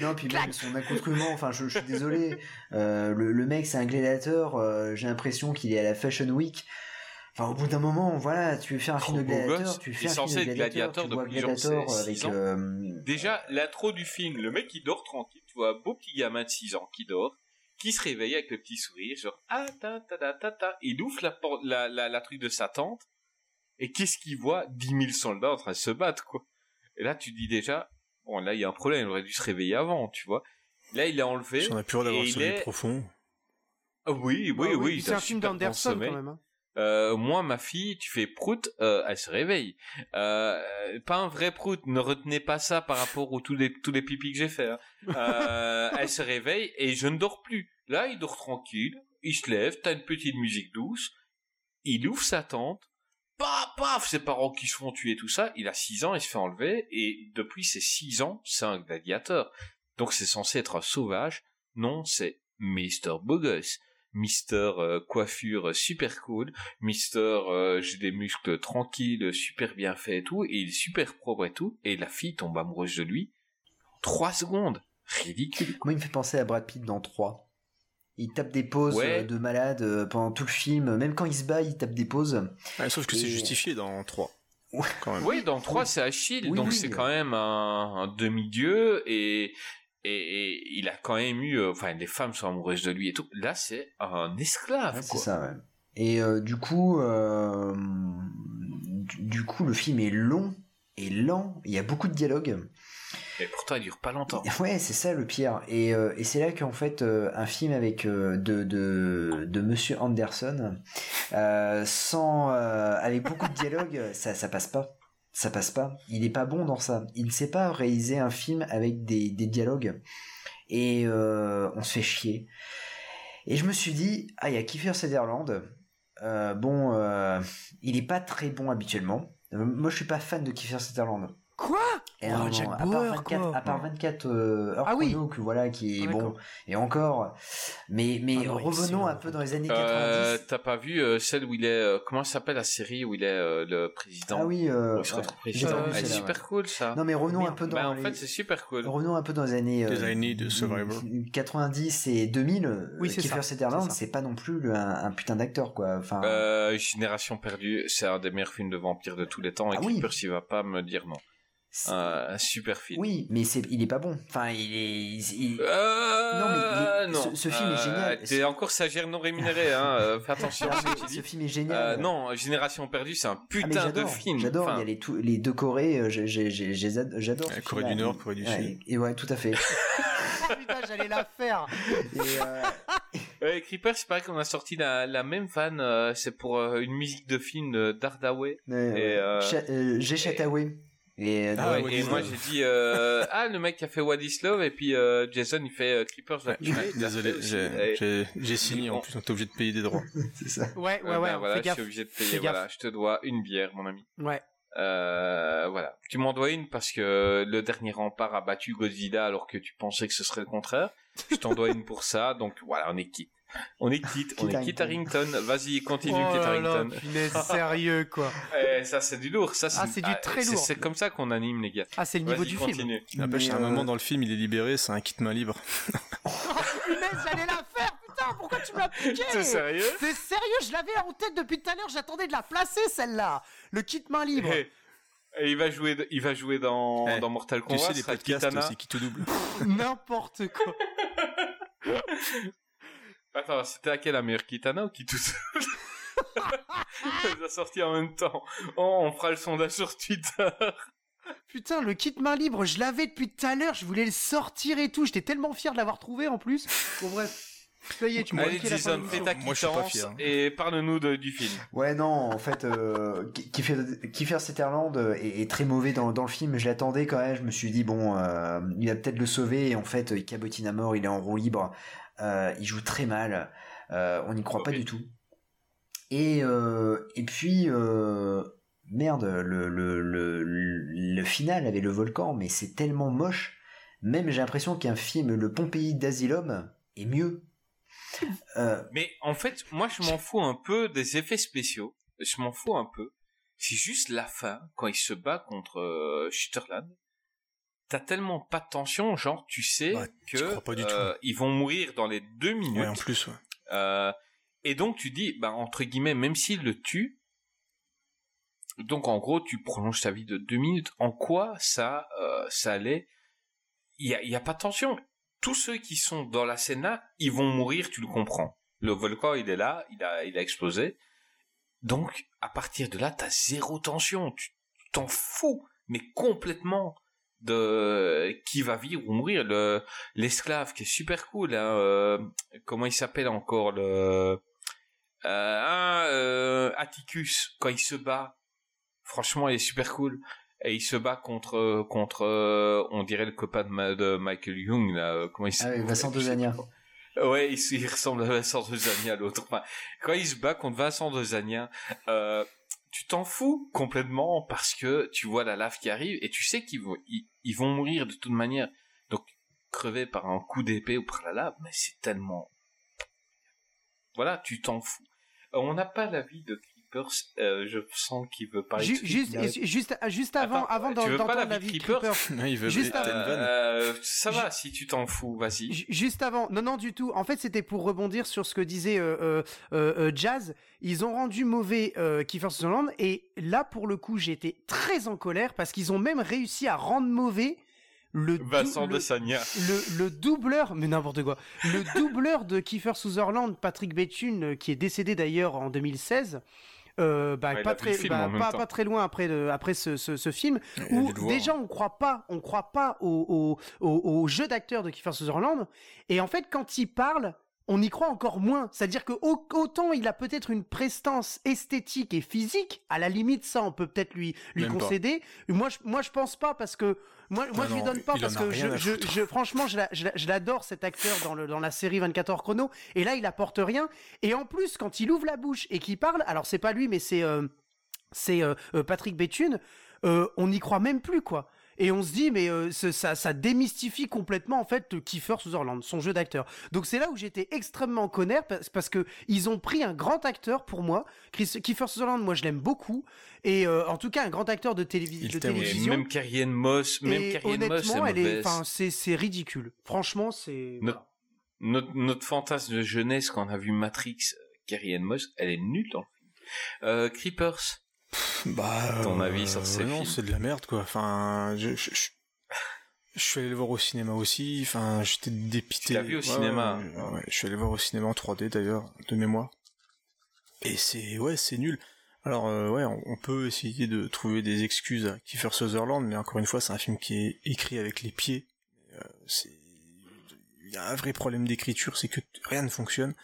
Non, puis même son accoutrement, enfin, je, je suis désolé. euh, le, le mec, c'est un gladiateur. euh, J'ai l'impression qu'il est à la Fashion Week. Enfin, au bout d'un moment, voilà, tu veux faire un film de gladiateur, gosse. tu fais un film censé de être gladiateur, gladiateur tu vois gladiateur avec. euh, Déjà, l'intro du film, le mec il dort tranquille, tu vois, un beau petit gamin de 6 ans qui dort, qui se réveille avec le petit sourire, genre, ah, ta, ta, ta, ta, ta. Il ouvre la, porte, la, la, la truc de sa tente, et qu'est-ce qu'il voit? 10 000 soldats en train de se battre, quoi. Et là, tu dis déjà, bon, là, il y a un problème, il aurait dû se réveiller avant, tu vois. Là, il est enlevé. Si on a plus d'avoir sommeil est- profond. Ah oui, oui, Ah oui. il C'est un film d'Anderson quand même. hein. Euh, moi, ma fille, tu fais prout, euh, elle se réveille. Euh, pas un vrai prout, ne retenez pas ça par rapport aux tous les pipis que j'ai fait. hein. Elle se réveille et je ne dors plus. Là, il dort tranquille, il se lève, t'as une petite musique douce, il ouvre sa tente, paf, paf, ses parents qui se font tuer, tout ça. Il a 6 ans, il se fait enlever et depuis ses 6 ans, c'est un gladiateur. Donc c'est censé être un sauvage. Non, c'est Mister Bogus. Mister euh, coiffure super cool, Mister euh, j'ai des muscles tranquilles, super bien faits et tout, et il est super propre et tout, et la fille tombe amoureuse de lui. Trois secondes, ridicule. Moi, il me fait penser à Brad Pitt dans 3. Il tape des pauses Ouais. euh, de malade euh, pendant tout le film. Même quand il se bat, il tape des pauses. Ouais, sauf que c'est justifié dans 3. Ouais. Quand même. Oui, dans 3 c'est Achille, Oui, donc oui. c'est quand même un, un demi-dieu et, et, et il a quand même eu, euh, enfin les femmes sont amoureuses de lui et tout. Là c'est un esclave Ouais, c'est ça, ouais. Et euh, du coup, euh, du, du coup, le film est long et lent. Il y a beaucoup de dialogues. Et pourtant il dure pas longtemps. Ouais, c'est ça le pire. Et, euh, et c'est là qu'en fait, un film avec de, de, de Monsieur Anderson, sans, avec beaucoup de dialogues, ça, ça passe pas. Ça passe pas. Il est pas bon dans ça. Il ne sait pas réaliser un film avec des, dialogues. Et euh, on se fait chier. Et je me suis dit, ah, il y a Kiefer Sutherland. Euh, bon, euh, il est pas très bon habituellement. Moi, je suis pas fan de Kiefer Sutherland. Quoi Et Oh, Jack moment, à part Bauer, 24, quoi. à part 24 euh, heures Ah oui. chrono, que voilà, qui est Ah, bon, et encore. Mais, mais Ah non, revenons un peu dans les années Euh, 90. T'as pas vu euh, celle où il est, euh, comment s'appelle la série où il est euh, le président? Ah oui, euh, Où il se ouais. président. vu Ah, c'est celle-là, super cool ça. Non, mais revenons un peu dans Bah, en les... fait c'est super cool. Revenons un peu dans les années années de Survivor. 90 et 2000. Oui, euh, c'est Kiefer Sutherland, c'est pas non plus le- un, un putain d'acteur, quoi. Enfin, Euh, Génération perdue, c'est un des meilleurs films de vampires de tous les temps et Ah oui. Creepers il va pas me dire non. C'est- un super film. oui, mais c'est, il est pas bon. Enfin, il est, il- Euh, Non, mais il est- non. ce- ce film est Euh, génial. T'es encore stagiaire non rémunéré, hein. euh, fais attention à ce que tu ce dis. film est Euh, génial. non, Génération perdue, c'est un Ah, putain de film. J'adore, Enfin, il y a les, deux Corées, j'adore. Ouais, ce Corée du Nord, Corée du Ouais, Sud. Et ouais, tout à fait. Oh, putain, j'allais la faire. Et, euh, Creepers, c'est pareil qu'on a sorti la, la même fan, euh, c'est pour euh, une musique de film Dardaway. Et, euh, euh, Jay Chataway. Et, euh, Ah ouais, et moi j'ai dit, euh, ah le mec qui a fait What is Love, et puis euh, Jason il fait euh, Creepers. là. Ouais, fait Désolé, j'ai Et- j'ai- j'ai signé en plus, donc t'es obligé de payer des droits. c'est ça. Ouais, ouais, Ouais, ouais, ben voilà, fais je gaffe. suis obligé de payer. Fais gaffe. Voilà, je te dois une bière, mon ami. Ouais. Euh, voilà. Tu m'en dois une parce que le dernier rempart a battu Godzilla alors que tu pensais que ce serait le contraire. Je t'en dois une pour ça, donc voilà, on est quitte. On est quitte, on est Kit quitte Harrington. Vas-y, continue, oh là, Harrington. punaise, sérieux, quoi. Eh, ça, c'est du lourd. Ça, Ah, c'est du très c'est- lourd. C'est comme ça qu'on anime, les gars. Ah, c'est le niveau du film. N'empêche, à un euh, moment dans le film, il est libéré, c'est un kit main libre. Punaise, j'allais la faire, putain, pourquoi tu m'as piqué C'est sérieux? C'est sérieux, je l'avais en tête depuis tout à l'heure, j'attendais de la placer celle-là. Le kit main libre. Eh, et il va jouer, il va jouer dans, Eh, dans Mortal Tu Kombat. sais, ce les podcasts, c'est qui te double. N'importe quoi. Attends, c'était à quelle la meilleure Kitana ou qui tout seul Elle a sorti en même temps. Oh, on fera le sondage sur Twitter. Putain, le kit main libre, je l'avais depuis tout à l'heure, je voulais le sortir et tout, j'étais tellement fier de l'avoir trouvé en plus. Bon bref. Ça y est, tu m'as Allez, niqué la fin Jason, de fais ta Moi, je suis pas fier. et parle-nous de- du film. Ouais, non, en fait, euh, Kiefer, Kiefer Sutherland est, est très mauvais dans, dans le film. Je l'attendais quand même. Je me suis dit, bon, euh, il va peut-être le sauver. Et en fait, il cabotine à mort. Il est en roue libre. Euh, il joue très mal. Euh, on n'y croit pas du tout. Et, euh, et puis, euh, merde, le, le, le, le final avec le volcan, mais c'est tellement moche. Même j'ai l'impression qu'un film, Le Pompéi d'Asylum, est mieux. Euh, Mais en fait, moi, je m'en fous un peu des effets spéciaux. Je m'en fous un peu. C'est juste la fin, quand il se bat contre euh. T'as tellement pas de tension, genre, tu sais tu que pas du euh, ils vont mourir dans les deux minutes. Ouais, en plus, ouais. Euh, et donc tu dis, bah entre guillemets, même s'il le tue, donc en gros tu prolonges ta vie de deux minutes. En quoi ça, euh, ça allait? Il y a, y a pas de tension. Tous ceux qui sont dans la scène là, ils vont mourir, tu le comprends. Le volcan il est là, il a, il a explosé. Donc à partir de là, t'as zéro tension. Tu tu t'en fous, mais complètement de qui va vivre ou mourir. Le l'esclave qui est super cool. hein, euh, comment il s'appelle encore le euh, euh, Atticus quand il se bat. Franchement, il est super cool. Et il se bat contre contre euh, on dirait le copain de, Michael Young là. euh, Comment il ah s'appelle ouais, Vincent Dezania. Ouais, il, il ressemble à Vincent Dezania l'autre. Enfin, quand il se bat contre Vincent Dezania, euh, tu t'en fous complètement parce que tu vois la lave qui arrive et tu sais qu'ils vont ils, vont mourir de toute manière. Donc crever par un coup d'épée ou par la lave, mais c'est tellement voilà, tu t'en fous. Euh, on n'a pas l'avis de Creepers. euh, je sens qu'il veut parler. Ju- de suite, juste, mais- juste, juste avant, Attends, avant d'entendre la vie de Creepers Creeper. Non, il veut Juste vanne. Euh, ça va si tu t'en fous, vas-y. Ju- Juste avant, non, non, du tout. En fait, c'était pour rebondir sur ce que disait euh, euh, Jazz. Ils ont rendu mauvais euh, Kiefer Sutherland et là, pour le coup, j'ai été très en colère parce qu'ils ont même réussi à rendre mauvais le dou- Vincent le- Dezania. le, le doubleur, mais n'importe quoi, le doubleur de Kiefer Sutherland, Patrick Bethune, qui est décédé d'ailleurs en 2016. Euh, bah, Ouais, pas très, film bah, pas, très loin après, le- après ce, ce, ce film Il a où déjà on croit pas, on croit pas au, au, au, au jeu d'acteur de Kiefer Sutherland. Et en fait, quand il parle, on y croit encore moins. C'est-à-dire que au- autant il a peut-être une prestance esthétique et physique, à la limite ça on peut peut-être lui lui Même pas. concéder. Moi je moi je pense pas parce que moi moi Ah je lui non, donne pas parce que je, je, je- franchement je la- je la- je l'adore cet acteur dans le dans la série 24 heures chrono. Et là il apporte rien. Et en plus quand il ouvre la bouche et qu'il parle, alors c'est pas lui mais c'est euh, c'est euh, euh, Patrick Bethune, euh, on n'y croit même plus quoi. Et on se dit mais euh, ça, ça démystifie complètement en fait euh, Kiefer Sutherland, son jeu d'acteur. Donc c'est là où j'étais extrêmement en colère parce, que ils ont pris un grand acteur pour moi. Chris, Kiefer Sutherland, moi je l'aime beaucoup et euh, en tout cas un grand acteur de, télévi- télévision. même Carrie Moss, même et Carrie Moss, enfin c'est c'est ridicule. Franchement c'est. Notre, notre, notre fantasme de jeunesse quand on a vu Matrix, euh, Carrie Ann Moss, elle est nulle dans le film. Euh, Creepers, Bah, Ton avis sur ces non, films c'est de la merde, quoi. Enfin, je, je, je, je suis allé le voir au cinéma aussi. Enfin, j'étais dépité. Tu l'as vu au Ouais, cinéma ouais, ouais, ouais. je suis allé le voir au cinéma en 3D d'ailleurs, de mémoire. Et c'est, ouais, c'est nul. Alors, euh, ouais, on, on peut essayer de trouver des excuses à Kiefer Sutherland, mais encore une fois, c'est un film qui est écrit avec les pieds. Euh, c'est, il y a un vrai problème d'écriture, c'est que rien ne fonctionne.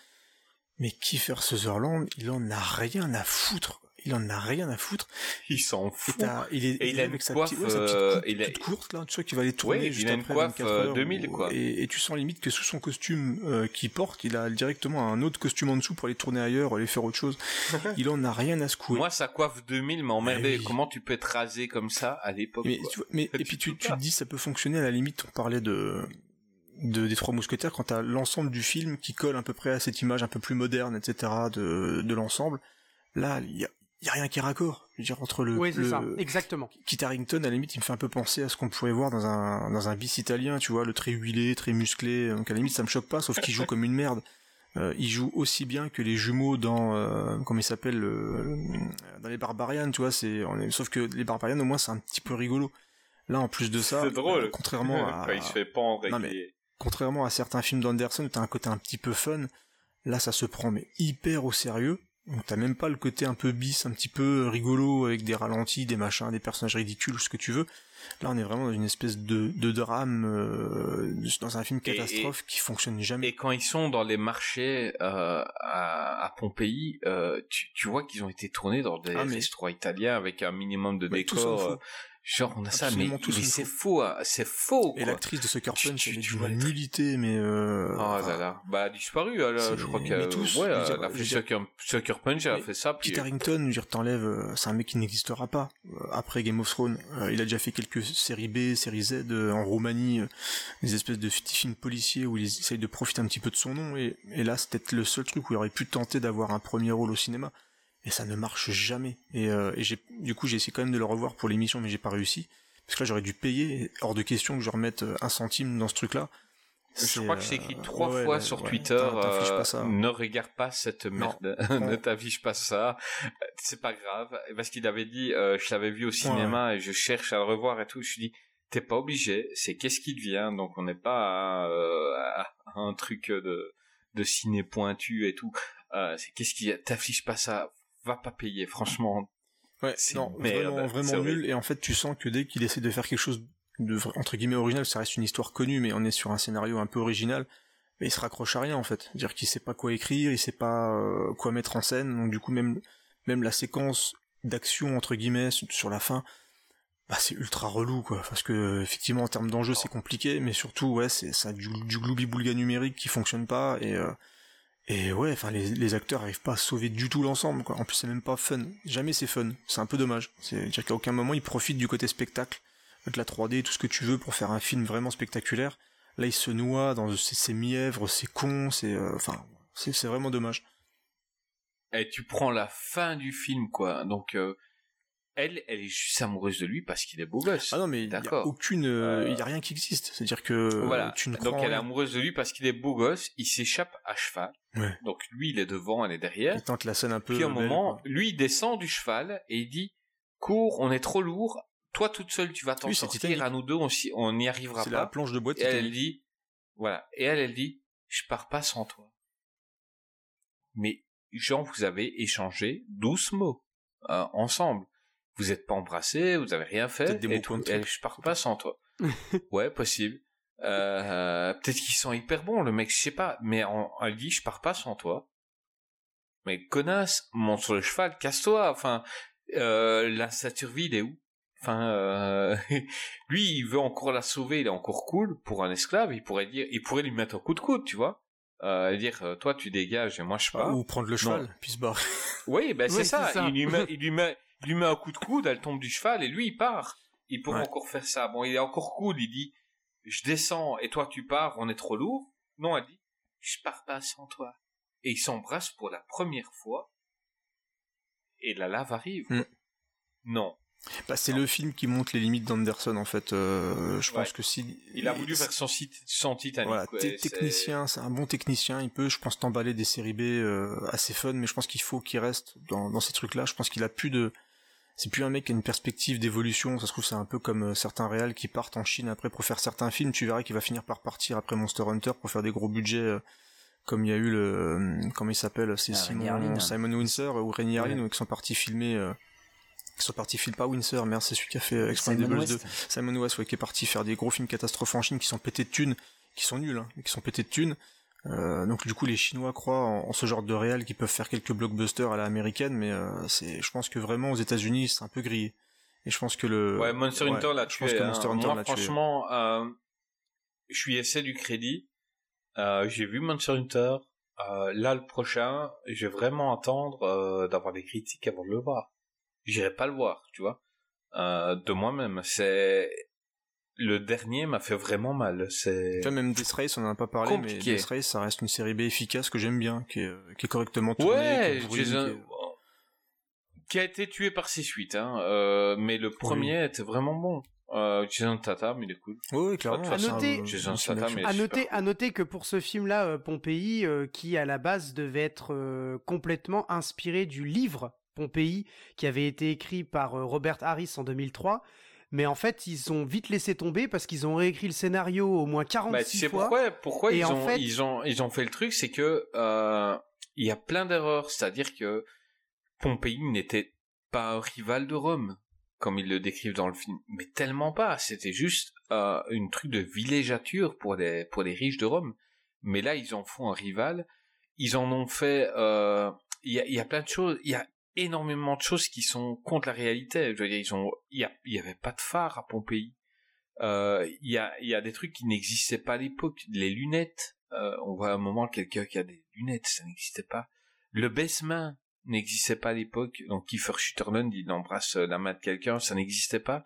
Mais Kiefer Sutherland, il en a rien à foutre. Il en a rien à foutre. il s'en fout. t'as- il est, Et il est a avec une sa coiffe, petite, ouais, sa petite euh, coupe il a- toute courte là, tu vois, qui va aller tourner Ouais, juste il a une après coiffe, 24 euh, heures, 2000, où- quoi. Et, et tu sens limite que sous son costume euh, qu'il porte, il a directement un autre costume en dessous pour aller tourner ailleurs, aller faire autre chose. il en a rien à secouer. Moi, sa coiffe 2000 m'a emmerdé. Mais oui. Comment tu peux être rasé comme ça à l'époque mais, quoi tu vois, mais Tu et puis tu, te dis ça peut fonctionner à la limite. On parlait de de des trois mousquetaires quand t'as l'ensemble du film qui colle à peu près à cette image un peu plus moderne, etc. de de l'ensemble. Là, il y a, il y a rien qui est raccord. Je veux dire entre le, Oui le- ça, exactement. Kit Harington, à la limite, il me fait un peu penser à ce qu'on pourrait voir dans un, dans un bis italien, tu vois, le très huilé, très musclé. Donc à la limite, ça me choque pas, sauf qu'il joue comme une merde. Euh, il joue aussi bien que les jumeaux dans, euh, comment il s'appelle, le- dans les Barbarians, tu vois, c'est, on est, sauf que les Barbarians, au moins, c'est un petit peu rigolo. Là, en plus de ça, C'est drôle. euh, contrairement à, Quand il se fait pendre Non, mais- contrairement à certains films d'Anderson, où t'as un côté un petit peu fun, là, ça se prend, mais hyper au sérieux. Donc t'as même pas le côté un peu bis, un petit peu rigolo avec des ralentis, des machins, des personnages ridicules, ce que tu veux. Là, on est vraiment dans une espèce de, de drame, euh, dans un film Et- catastrophe qui fonctionne jamais. Et quand ils sont dans les marchés euh, à, à Pompéi, euh, tu, tu vois qu'ils ont été tournés dans des Ah, mais- italiens avec un minimum de tout euh, genre on a ça, mais, c'est faux, hein, c'est faux. Et l'actrice de Sucker Punch, tu- elle est d'une nullité, mais euh, enfin, là là, bah disparu. Elle, c'est- je crois mais que tous, ouais, je veux dire, elle a fait Sucker, Sucker Punch, elle a fait ça. Puis Kit Harington, je veux dire, t'enlèves, euh, c'est un mec qui n'existera pas euh, après Game of Thrones. Euh, il a déjà fait quelques séries B, séries Z euh, en Roumanie, euh, des espèces de petits films policiers où il essaye de profiter un petit peu de son nom. Et, et là, c'est peut-être le seul truc où il aurait pu tenter d'avoir un premier rôle au cinéma. Et ça ne marche jamais. Et, euh, et j'ai, du coup, j'ai essayé quand même de le revoir pour l'émission, mais j'ai pas réussi. Parce que là, j'aurais dû payer. Hors de question que je remette euh, un centime dans ce truc-là. Je crois que c'est écrit euh, trois ouais, fois ouais, sur ouais, Twitter. euh, pas ça. ne regarde pas cette merde. ne t'affiche pas ça. C'est pas grave. Parce qu'il avait dit, euh, je l'avais vu au cinéma et je cherche à le revoir et tout. Je lui dis, t'es pas obligé. C'est qu'est-ce qui devient? Donc on n'est pas à, euh, à un truc de de ciné pointu et tout. Euh, c'est qu'est-ce qui t'affiche pas ça. Va pas payer. Franchement. Ouais, C'est non, merde, vraiment, vraiment nul. Et en fait, tu sens que dès qu'il essaie de faire quelque chose de entre guillemets original, ça reste une histoire connue, mais on est sur un scénario un peu original. Mais il se raccroche à rien en fait. C'est-à-dire qu'il sait pas quoi écrire, il sait pas euh, quoi mettre en scène. Donc du coup, même même la séquence d'action entre guillemets sur la fin, bah, c'est ultra relou quoi. Parce que effectivement en termes d'enjeu c'est compliqué, mais surtout ouais c'est ça a du, du gloubi-boulga numérique qui fonctionne pas et euh, et ouais, enfin les, les acteurs arrivent pas à sauver du tout l'ensemble quoi. En plus c'est même pas fun. Jamais c'est fun. C'est un peu dommage. C'est-à-dire qu'à aucun moment ils profitent du côté spectacle, de la 3D, tout ce que tu veux pour faire un film vraiment spectaculaire. Là ils se noient dans ces, ces mièvres, c'est con, c'est euh, enfin c'est vraiment dommage. Et tu prends la fin du film, quoi. Donc, euh, elle, elle est juste amoureuse de lui parce qu'il est beau gosse. Ah non mais il y a D'accord. aucune, euh, Euh, il y a rien qui existe. C'est-à-dire que voilà. tu ne Donc, elle est amoureuse de lui parce qu'il est beau gosse. Il s'échappe à cheval. Ouais. Donc, lui, il est devant, elle est derrière. Il tente la scène un peu. Puis, à un belle, moment, quoi. lui, il descend du cheval et il dit, cours, on est trop lourd. Toi, toute seule, tu vas t'en Oui, c'est sortir. À nous deux, on n'y arrivera c'est pas. la planche de bois de Et elle, Titanic. dit, voilà. Et elle, elle dit, je pars pas sans toi. Mais, Jean, vous avez échangé douze mots, euh, ensemble. Vous êtes pas embrassés, vous avez rien fait. Des et tout. je pars pas sans toi. ouais, possible. Euh, peut-être qu'ils sont hyper bons, le mec, je sais pas. Mais on, elle dit, je pars pas sans toi. Mais connasse, monte sur le cheval, casse-toi. Enfin, euh, la Saturville, il est où? Enfin, euh, lui, il veut encore la sauver, il est encore cool pour un esclave. Il pourrait dire, il pourrait lui mettre un coup de coude, tu vois, euh, dire, toi, tu dégages et moi je pars. Ou prendre le cheval, puis se barrer. Oui, ben c'est ça. ça. Il lui met, il lui met, lui met un coup de coude, elle tombe du cheval et lui il part. Il pourrait Ouais. encore faire ça. Bon, il est encore cool. Il dit, je descends et toi tu pars. On est trop lourd. Non, elle dit, je pars pas sans toi. Et ils s'embrassent pour la première fois. Et la lave arrive. Mm. Non. Bah, c'est le film qui montre les limites d'Anderson en fait. Euh, je pense que si Il a voulu faire son, site, son Titanic. Voilà, ouais, technicien, c'est un bon technicien. Il peut, je pense, t'emballer des séries B euh, assez fun, mais je pense qu'il faut qu'il reste dans, dans ces trucs-là. Je pense qu'il a plus de, c'est plus un mec qui a une perspective d'évolution. Ça se trouve, c'est un peu comme euh, certains réals qui partent en Chine après pour faire certains films. Tu verras qu'il va finir par partir après Monster Hunter pour faire des gros budgets. euh, comme il y a eu le, euh, comment il s'appelle, c'est Ah, Simon. Simon Windsor ou Rennie Harlin, Ouais. qui sont partis filmer, euh, qui sont partis filmer pas Windsor, merde, c'est celui qui a fait Expendables 2. West. Simon West, ouais, qui est parti faire des gros films catastrophes en Chine qui sont pétés de thunes, qui sont nuls, hein, qui sont pétés de thunes. Euh, donc du coup, les Chinois croient en, en ce genre de réal qui peuvent faire quelques blockbusters à la américaine, mais euh, c'est, je pense que vraiment aux États-Unis, c'est un peu grillé. Et je pense que le Ouais, Monster Hunter l'a je tué. pense que hein. Monster Hunter Moi, franchement, euh, je lui essaie du crédit. Euh, j'ai vu Monster Hunter. Euh, là, le prochain, je vais vraiment attendre euh, d'avoir des critiques avant de le voir. J'irai pas le voir, tu vois. Euh, de moi-même, c'est le dernier m'a fait vraiment mal. C'est Tu vois, même Death Race, on en a pas parlé, Compliqué. mais Death Race, ça reste une série B efficace que j'aime bien, qui est, qui est correctement tournée, ouais, qui est brûlée, qui est- qui a été tué par ses suites, hein. euh, mais le premier était vraiment bon. Euh, Jason Tatum, il est cool. Ouais, clairement. De toute c'est façon, un- noter- un est- À noter, cool. à noter que pour ce film-là, euh, Pompéi, euh, qui à la base devait être euh, complètement inspiré du livre Pompéi, qui avait été écrit par euh, Robert Harris en 2003, mais en fait, ils ont vite laissé tomber parce qu'ils ont réécrit le scénario au moins 46 Bah, tu sais fois. pourquoi Pourquoi Et ils en ont fait- ils ont ils ont fait le truc, c'est que euh, il y a plein d'erreurs. C'est-à-dire que Pompéi n'était pas un rival de Rome, comme ils le décrivent dans le film, mais tellement pas. C'était juste euh, une truc de villégiature pour les pour les riches de Rome. Mais là, ils en font un rival. Ils en ont fait. euh, Il y, a, il y a plein de choses. Il y a énormément de choses qui sont contre la réalité. Je veux dire, ils ont. Il y, avait pas de phare à Pompéi. Euh, Il y a il y a des trucs qui n'existaient pas à l'époque. Les lunettes. Euh, on voit à un moment quelqu'un qui a des lunettes, ça n'existait pas. Le baisse-main n'existait pas à l'époque. Donc Kiefer Sutherland, il embrasse la main de quelqu'un, ça n'existait pas.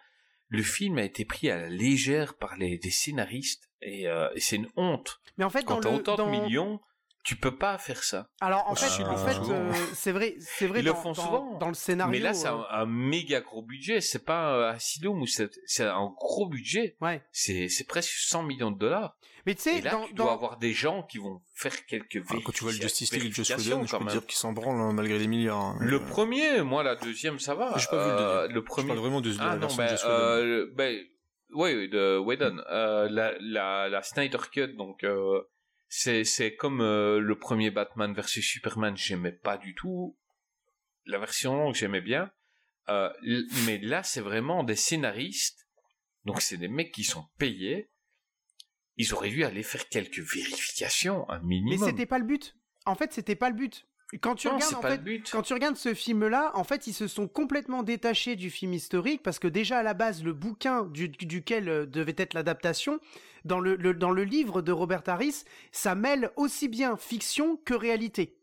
Le film a été pris à la légère par les, des scénaristes et, euh, et c'est une honte. Mais en fait, Quand dans le, autant dans- de millions, tu peux pas faire ça. Alors en fait, Ah, en le fait, font euh, c'est vrai, c'est vrai Ils le dans, font dans- souvent. dans le scénario. Mais là, c'est euh, un, un méga gros budget. C'est pas un Asylum ou c'est un gros budget. Ouais. C'est c'est presque 100 millions de dollars. Mais tu sais, dans, tu dans- dois avoir des gens qui vont faire quelques Ah, quand tu vois le Justice League et le Joss Whedon, je peux dire qu'ils s'en branlent hein, malgré les milliards. hein. Le Euh, premier, moi, la deuxième, ça va. J'ai pas vu le Euh, deuxième. le Je premier. parle vraiment de, de la Ah non, version ben, de Joss Whedon. euh, ben, oui, oui, de Whedon. Euh, la, la, la Snyder Cut, donc, euh, c'est, c'est comme euh, le premier Batman versus Superman, j'aimais pas du tout. La version longue, j'aimais bien. Euh, mais là, c'est vraiment des scénaristes. Donc, c'est des mecs qui sont payés. Ils auraient dû aller faire quelques vérifications, un mais minimum. c'était pas le but. En fait, c'était pas le but. Quand tu non, regardes, c'est en pas fait, le but. Quand tu regardes ce film-là, en fait, ils se sont complètement détachés du film historique parce que déjà à la base, le bouquin du- duquel euh, devait être l'adaptation, dans le, le- dans le livre de Robert Harris, ça mêle aussi bien fiction que réalité.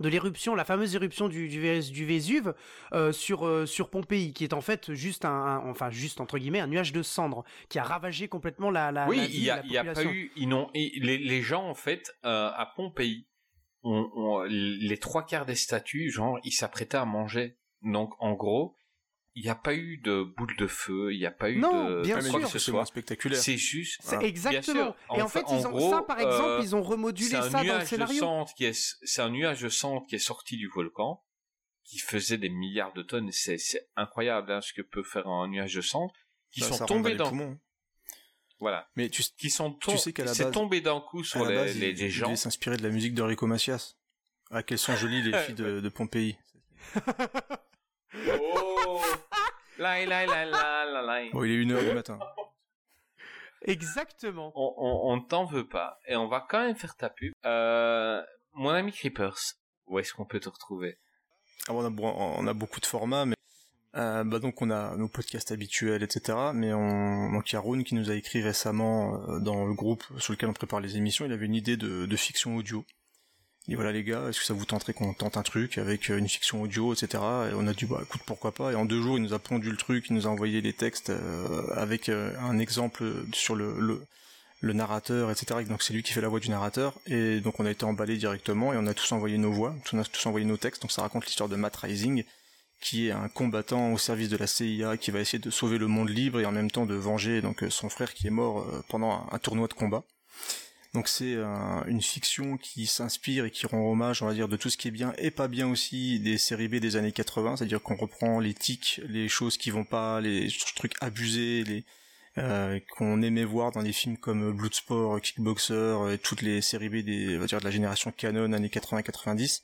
De l'éruption, la fameuse éruption du, du, Vés- du Vésuve euh, sur, euh, sur Pompéi, qui est en fait juste un, un- enfin juste entre guillemets, un nuage de cendres qui a ravagé complètement la, la, oui, il ville, y a, la il y a pas eu, ils n'ont, et les, les gens en fait euh, à Pompéi, on, on- les trois quarts des statues, genre, ils s'apprêtaient à manger. Donc, en gros, il n'y a pas eu de boule de feu, il n'y a pas eu Non, de bien sûr. que ce soit. spectaculaire. C'est juste. C'est exactement. sûr. Et En en fait, fait, ils en ont, gros, ça, par exemple, euh, ils ont remodulé ça dans le nuage de scénario. c'est un nuage de cendres qui est sorti du volcan, qui faisait des milliards de tonnes. C'est, c'est incroyable hein, ce que peut faire un nuage de cendres, qui Ça- sont ça dans tombés dans, poumons. Voilà, Mais tu, qui sont Tu sais qu'à la c'est base- tombé d'un coup sur les, base, les, il, les gens. s'inspirer de la musique de Rico Macias. Ah, quelles sont jolies les filles de, de Pompéi. Oh la la la la la la. Bon, il est 1h du matin. Exactement. On, on, on t'en veut pas et on va quand même faire ta pub. Euh, mon ami Creepers, où est-ce qu'on peut te retrouver? Ah, on, a, bon, on a beaucoup de formats, mais euh, bah donc on a nos podcasts habituels, etc. Mais on, donc il qui nous a écrit récemment euh, dans le groupe sur lequel on prépare les émissions. Il avait une idée de, de fiction audio. Et voilà les gars, est-ce que ça vous tenterait qu'on tente un truc avec euh, une fiction audio, etc. Et on a dit bah écoute pourquoi pas? Et en deux jours il nous a pondu le truc, il nous a envoyé les textes euh, avec euh, un exemple sur le, le le narrateur, etc. Et Donc c'est lui qui fait la voix du narrateur. Et donc on a été emballé directement et on a tous envoyé nos voix, on a tous envoyé nos textes. Donc ça raconte l'histoire de Matt Rising, qui est un combattant au service de la CIA qui va essayer de sauver le monde libre et en même temps de venger donc euh, son frère qui est mort euh, pendant un, tournoi de combat. Donc c'est euh, une fiction qui s'inspire et qui rend hommage, on va dire, de tout ce qui est bien et pas bien aussi des séries B des années 80, c'est-à-dire qu'on reprend les tics, les choses qui vont pas, les trucs abusés, les qu'on aimait voir dans des films comme Bloodsport, Kickboxer, et toutes les séries B des, on va dire, de la génération canon années 80-90.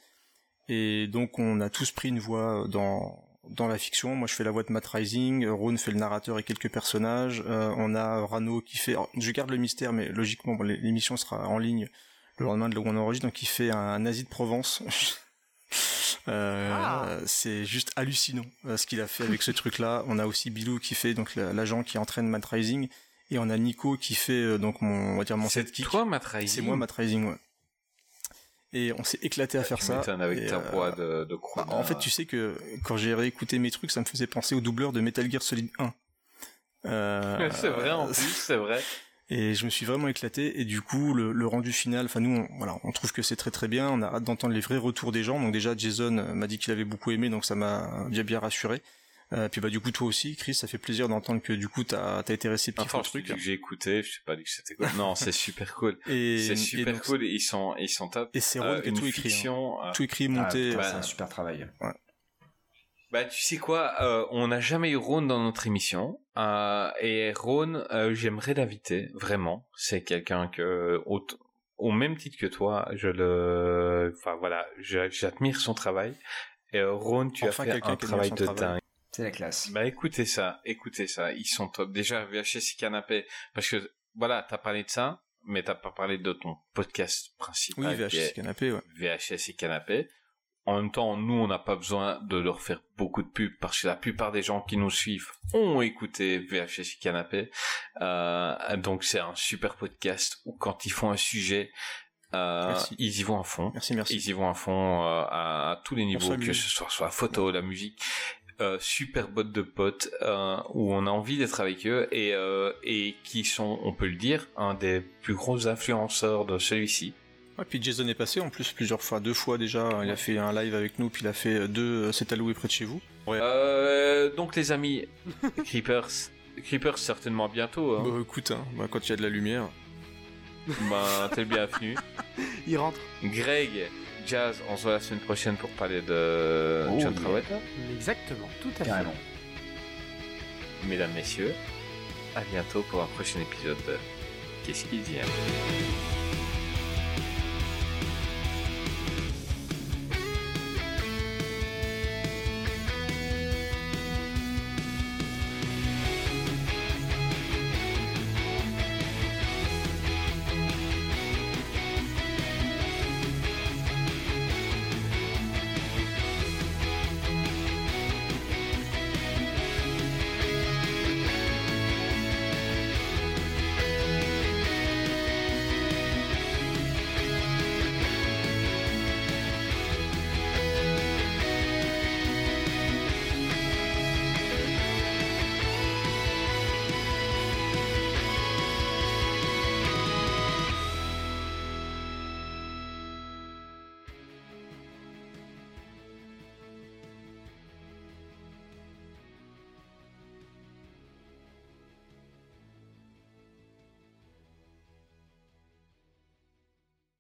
Et donc on a tous pris une voix dans dans la fiction. Moi je fais la voix de Matt Rising, Ron fait le narrateur et quelques personnages. Euh, on a Rano qui fait. alors, je garde le mystère, mais logiquement bon, l'émission sera en ligne le lendemain de où on enregistre, donc il fait un nazi de Provence. Euh, Ah. C'est juste hallucinant euh, ce qu'il a fait avec ce truc-là. On a aussi Bilou qui fait donc la- l'agent qui entraîne Matt Rising, et on a Nico qui fait euh, donc mon, on va dire mon C'est sidekick. toi, Matt Rising? C'est moi Matt Rising, ouais. Et on s'est éclaté à faire Tu ça. avec et, ta euh, voix de, de bah, en fait, tu sais que quand j'ai réécouté mes trucs, ça me faisait penser au doubleur de Metal Gear Solid 1. Euh, c'est vrai en plus, c'est vrai. Et je me suis vraiment éclaté. Et du coup, le, le rendu final, enfin nous, on, voilà, on trouve que c'est très très bien. On a hâte d'entendre les vrais retours des gens. Donc déjà, Jason euh, m'a dit qu'il avait beaucoup aimé, donc ça m'a bien bien rassuré. Euh, puis bah du coup toi aussi, Chris, ça fait plaisir d'entendre que du coup t'as as été réceptif Enfin, au truc. dit que j'ai écouté, je t'ai pas dit que c'était cool. Non, c'est super cool. Et C'est et super donc, cool, ils sont, ils sont top. Et c'est Euh, Ron qui a une tout écrit. hein. fiction, euh, Tout écrit, Ah, monté. bah, c'est un super travail. Bah, tu sais quoi, euh, on n'a jamais eu Ron dans notre émission, euh, et Ron, euh, j'aimerais l'inviter, vraiment. C'est quelqu'un que, aut- au même titre que toi, je le, enfin voilà, j'admire son travail. Et euh, Ron, tu Enfin, as fait un qui admire travail de travail. dingue. C'est la classe. Bah écoutez ça, écoutez ça, ils sont top. Déjà VHS et canapé, parce que voilà, t'as parlé de ça, mais t'as pas parlé de ton podcast principal. Oui, VHS canapé, ouais. VHS et canapé. En même temps, nous, on n'a pas besoin de leur faire beaucoup de pubs parce que la plupart des gens qui nous suivent ont écouté VHS et canapé. Euh, donc c'est un super podcast où quand ils font un sujet, euh, ils y vont à fond. Merci, merci. Ils y vont à fond euh, à, à tous les niveaux, que ce soit la photo, la musique. Euh, super botte de potes euh, où on a envie d'être avec eux et, euh, et qui sont, on peut le dire, un des plus gros influenceurs de celui-ci. Ouais, puis Jason est passé en plus plusieurs fois, deux fois déjà. Il a fait un live avec nous, puis il a fait deux C'est alloué près de chez vous. Ouais. Euh, donc les amis, Creepers, Creepers certainement bientôt. Hein. Bah écoute, hein, bah, quand il y a de la lumière. bah, t'es le bienvenu. Il rentre. Greg, Jazz, on se voit la semaine prochaine pour parler de Oh, John yeah. Travolta. Exactement, tout à fait. Mesdames, messieurs, à bientôt pour un prochain épisode de Qu'est-ce qu'il vient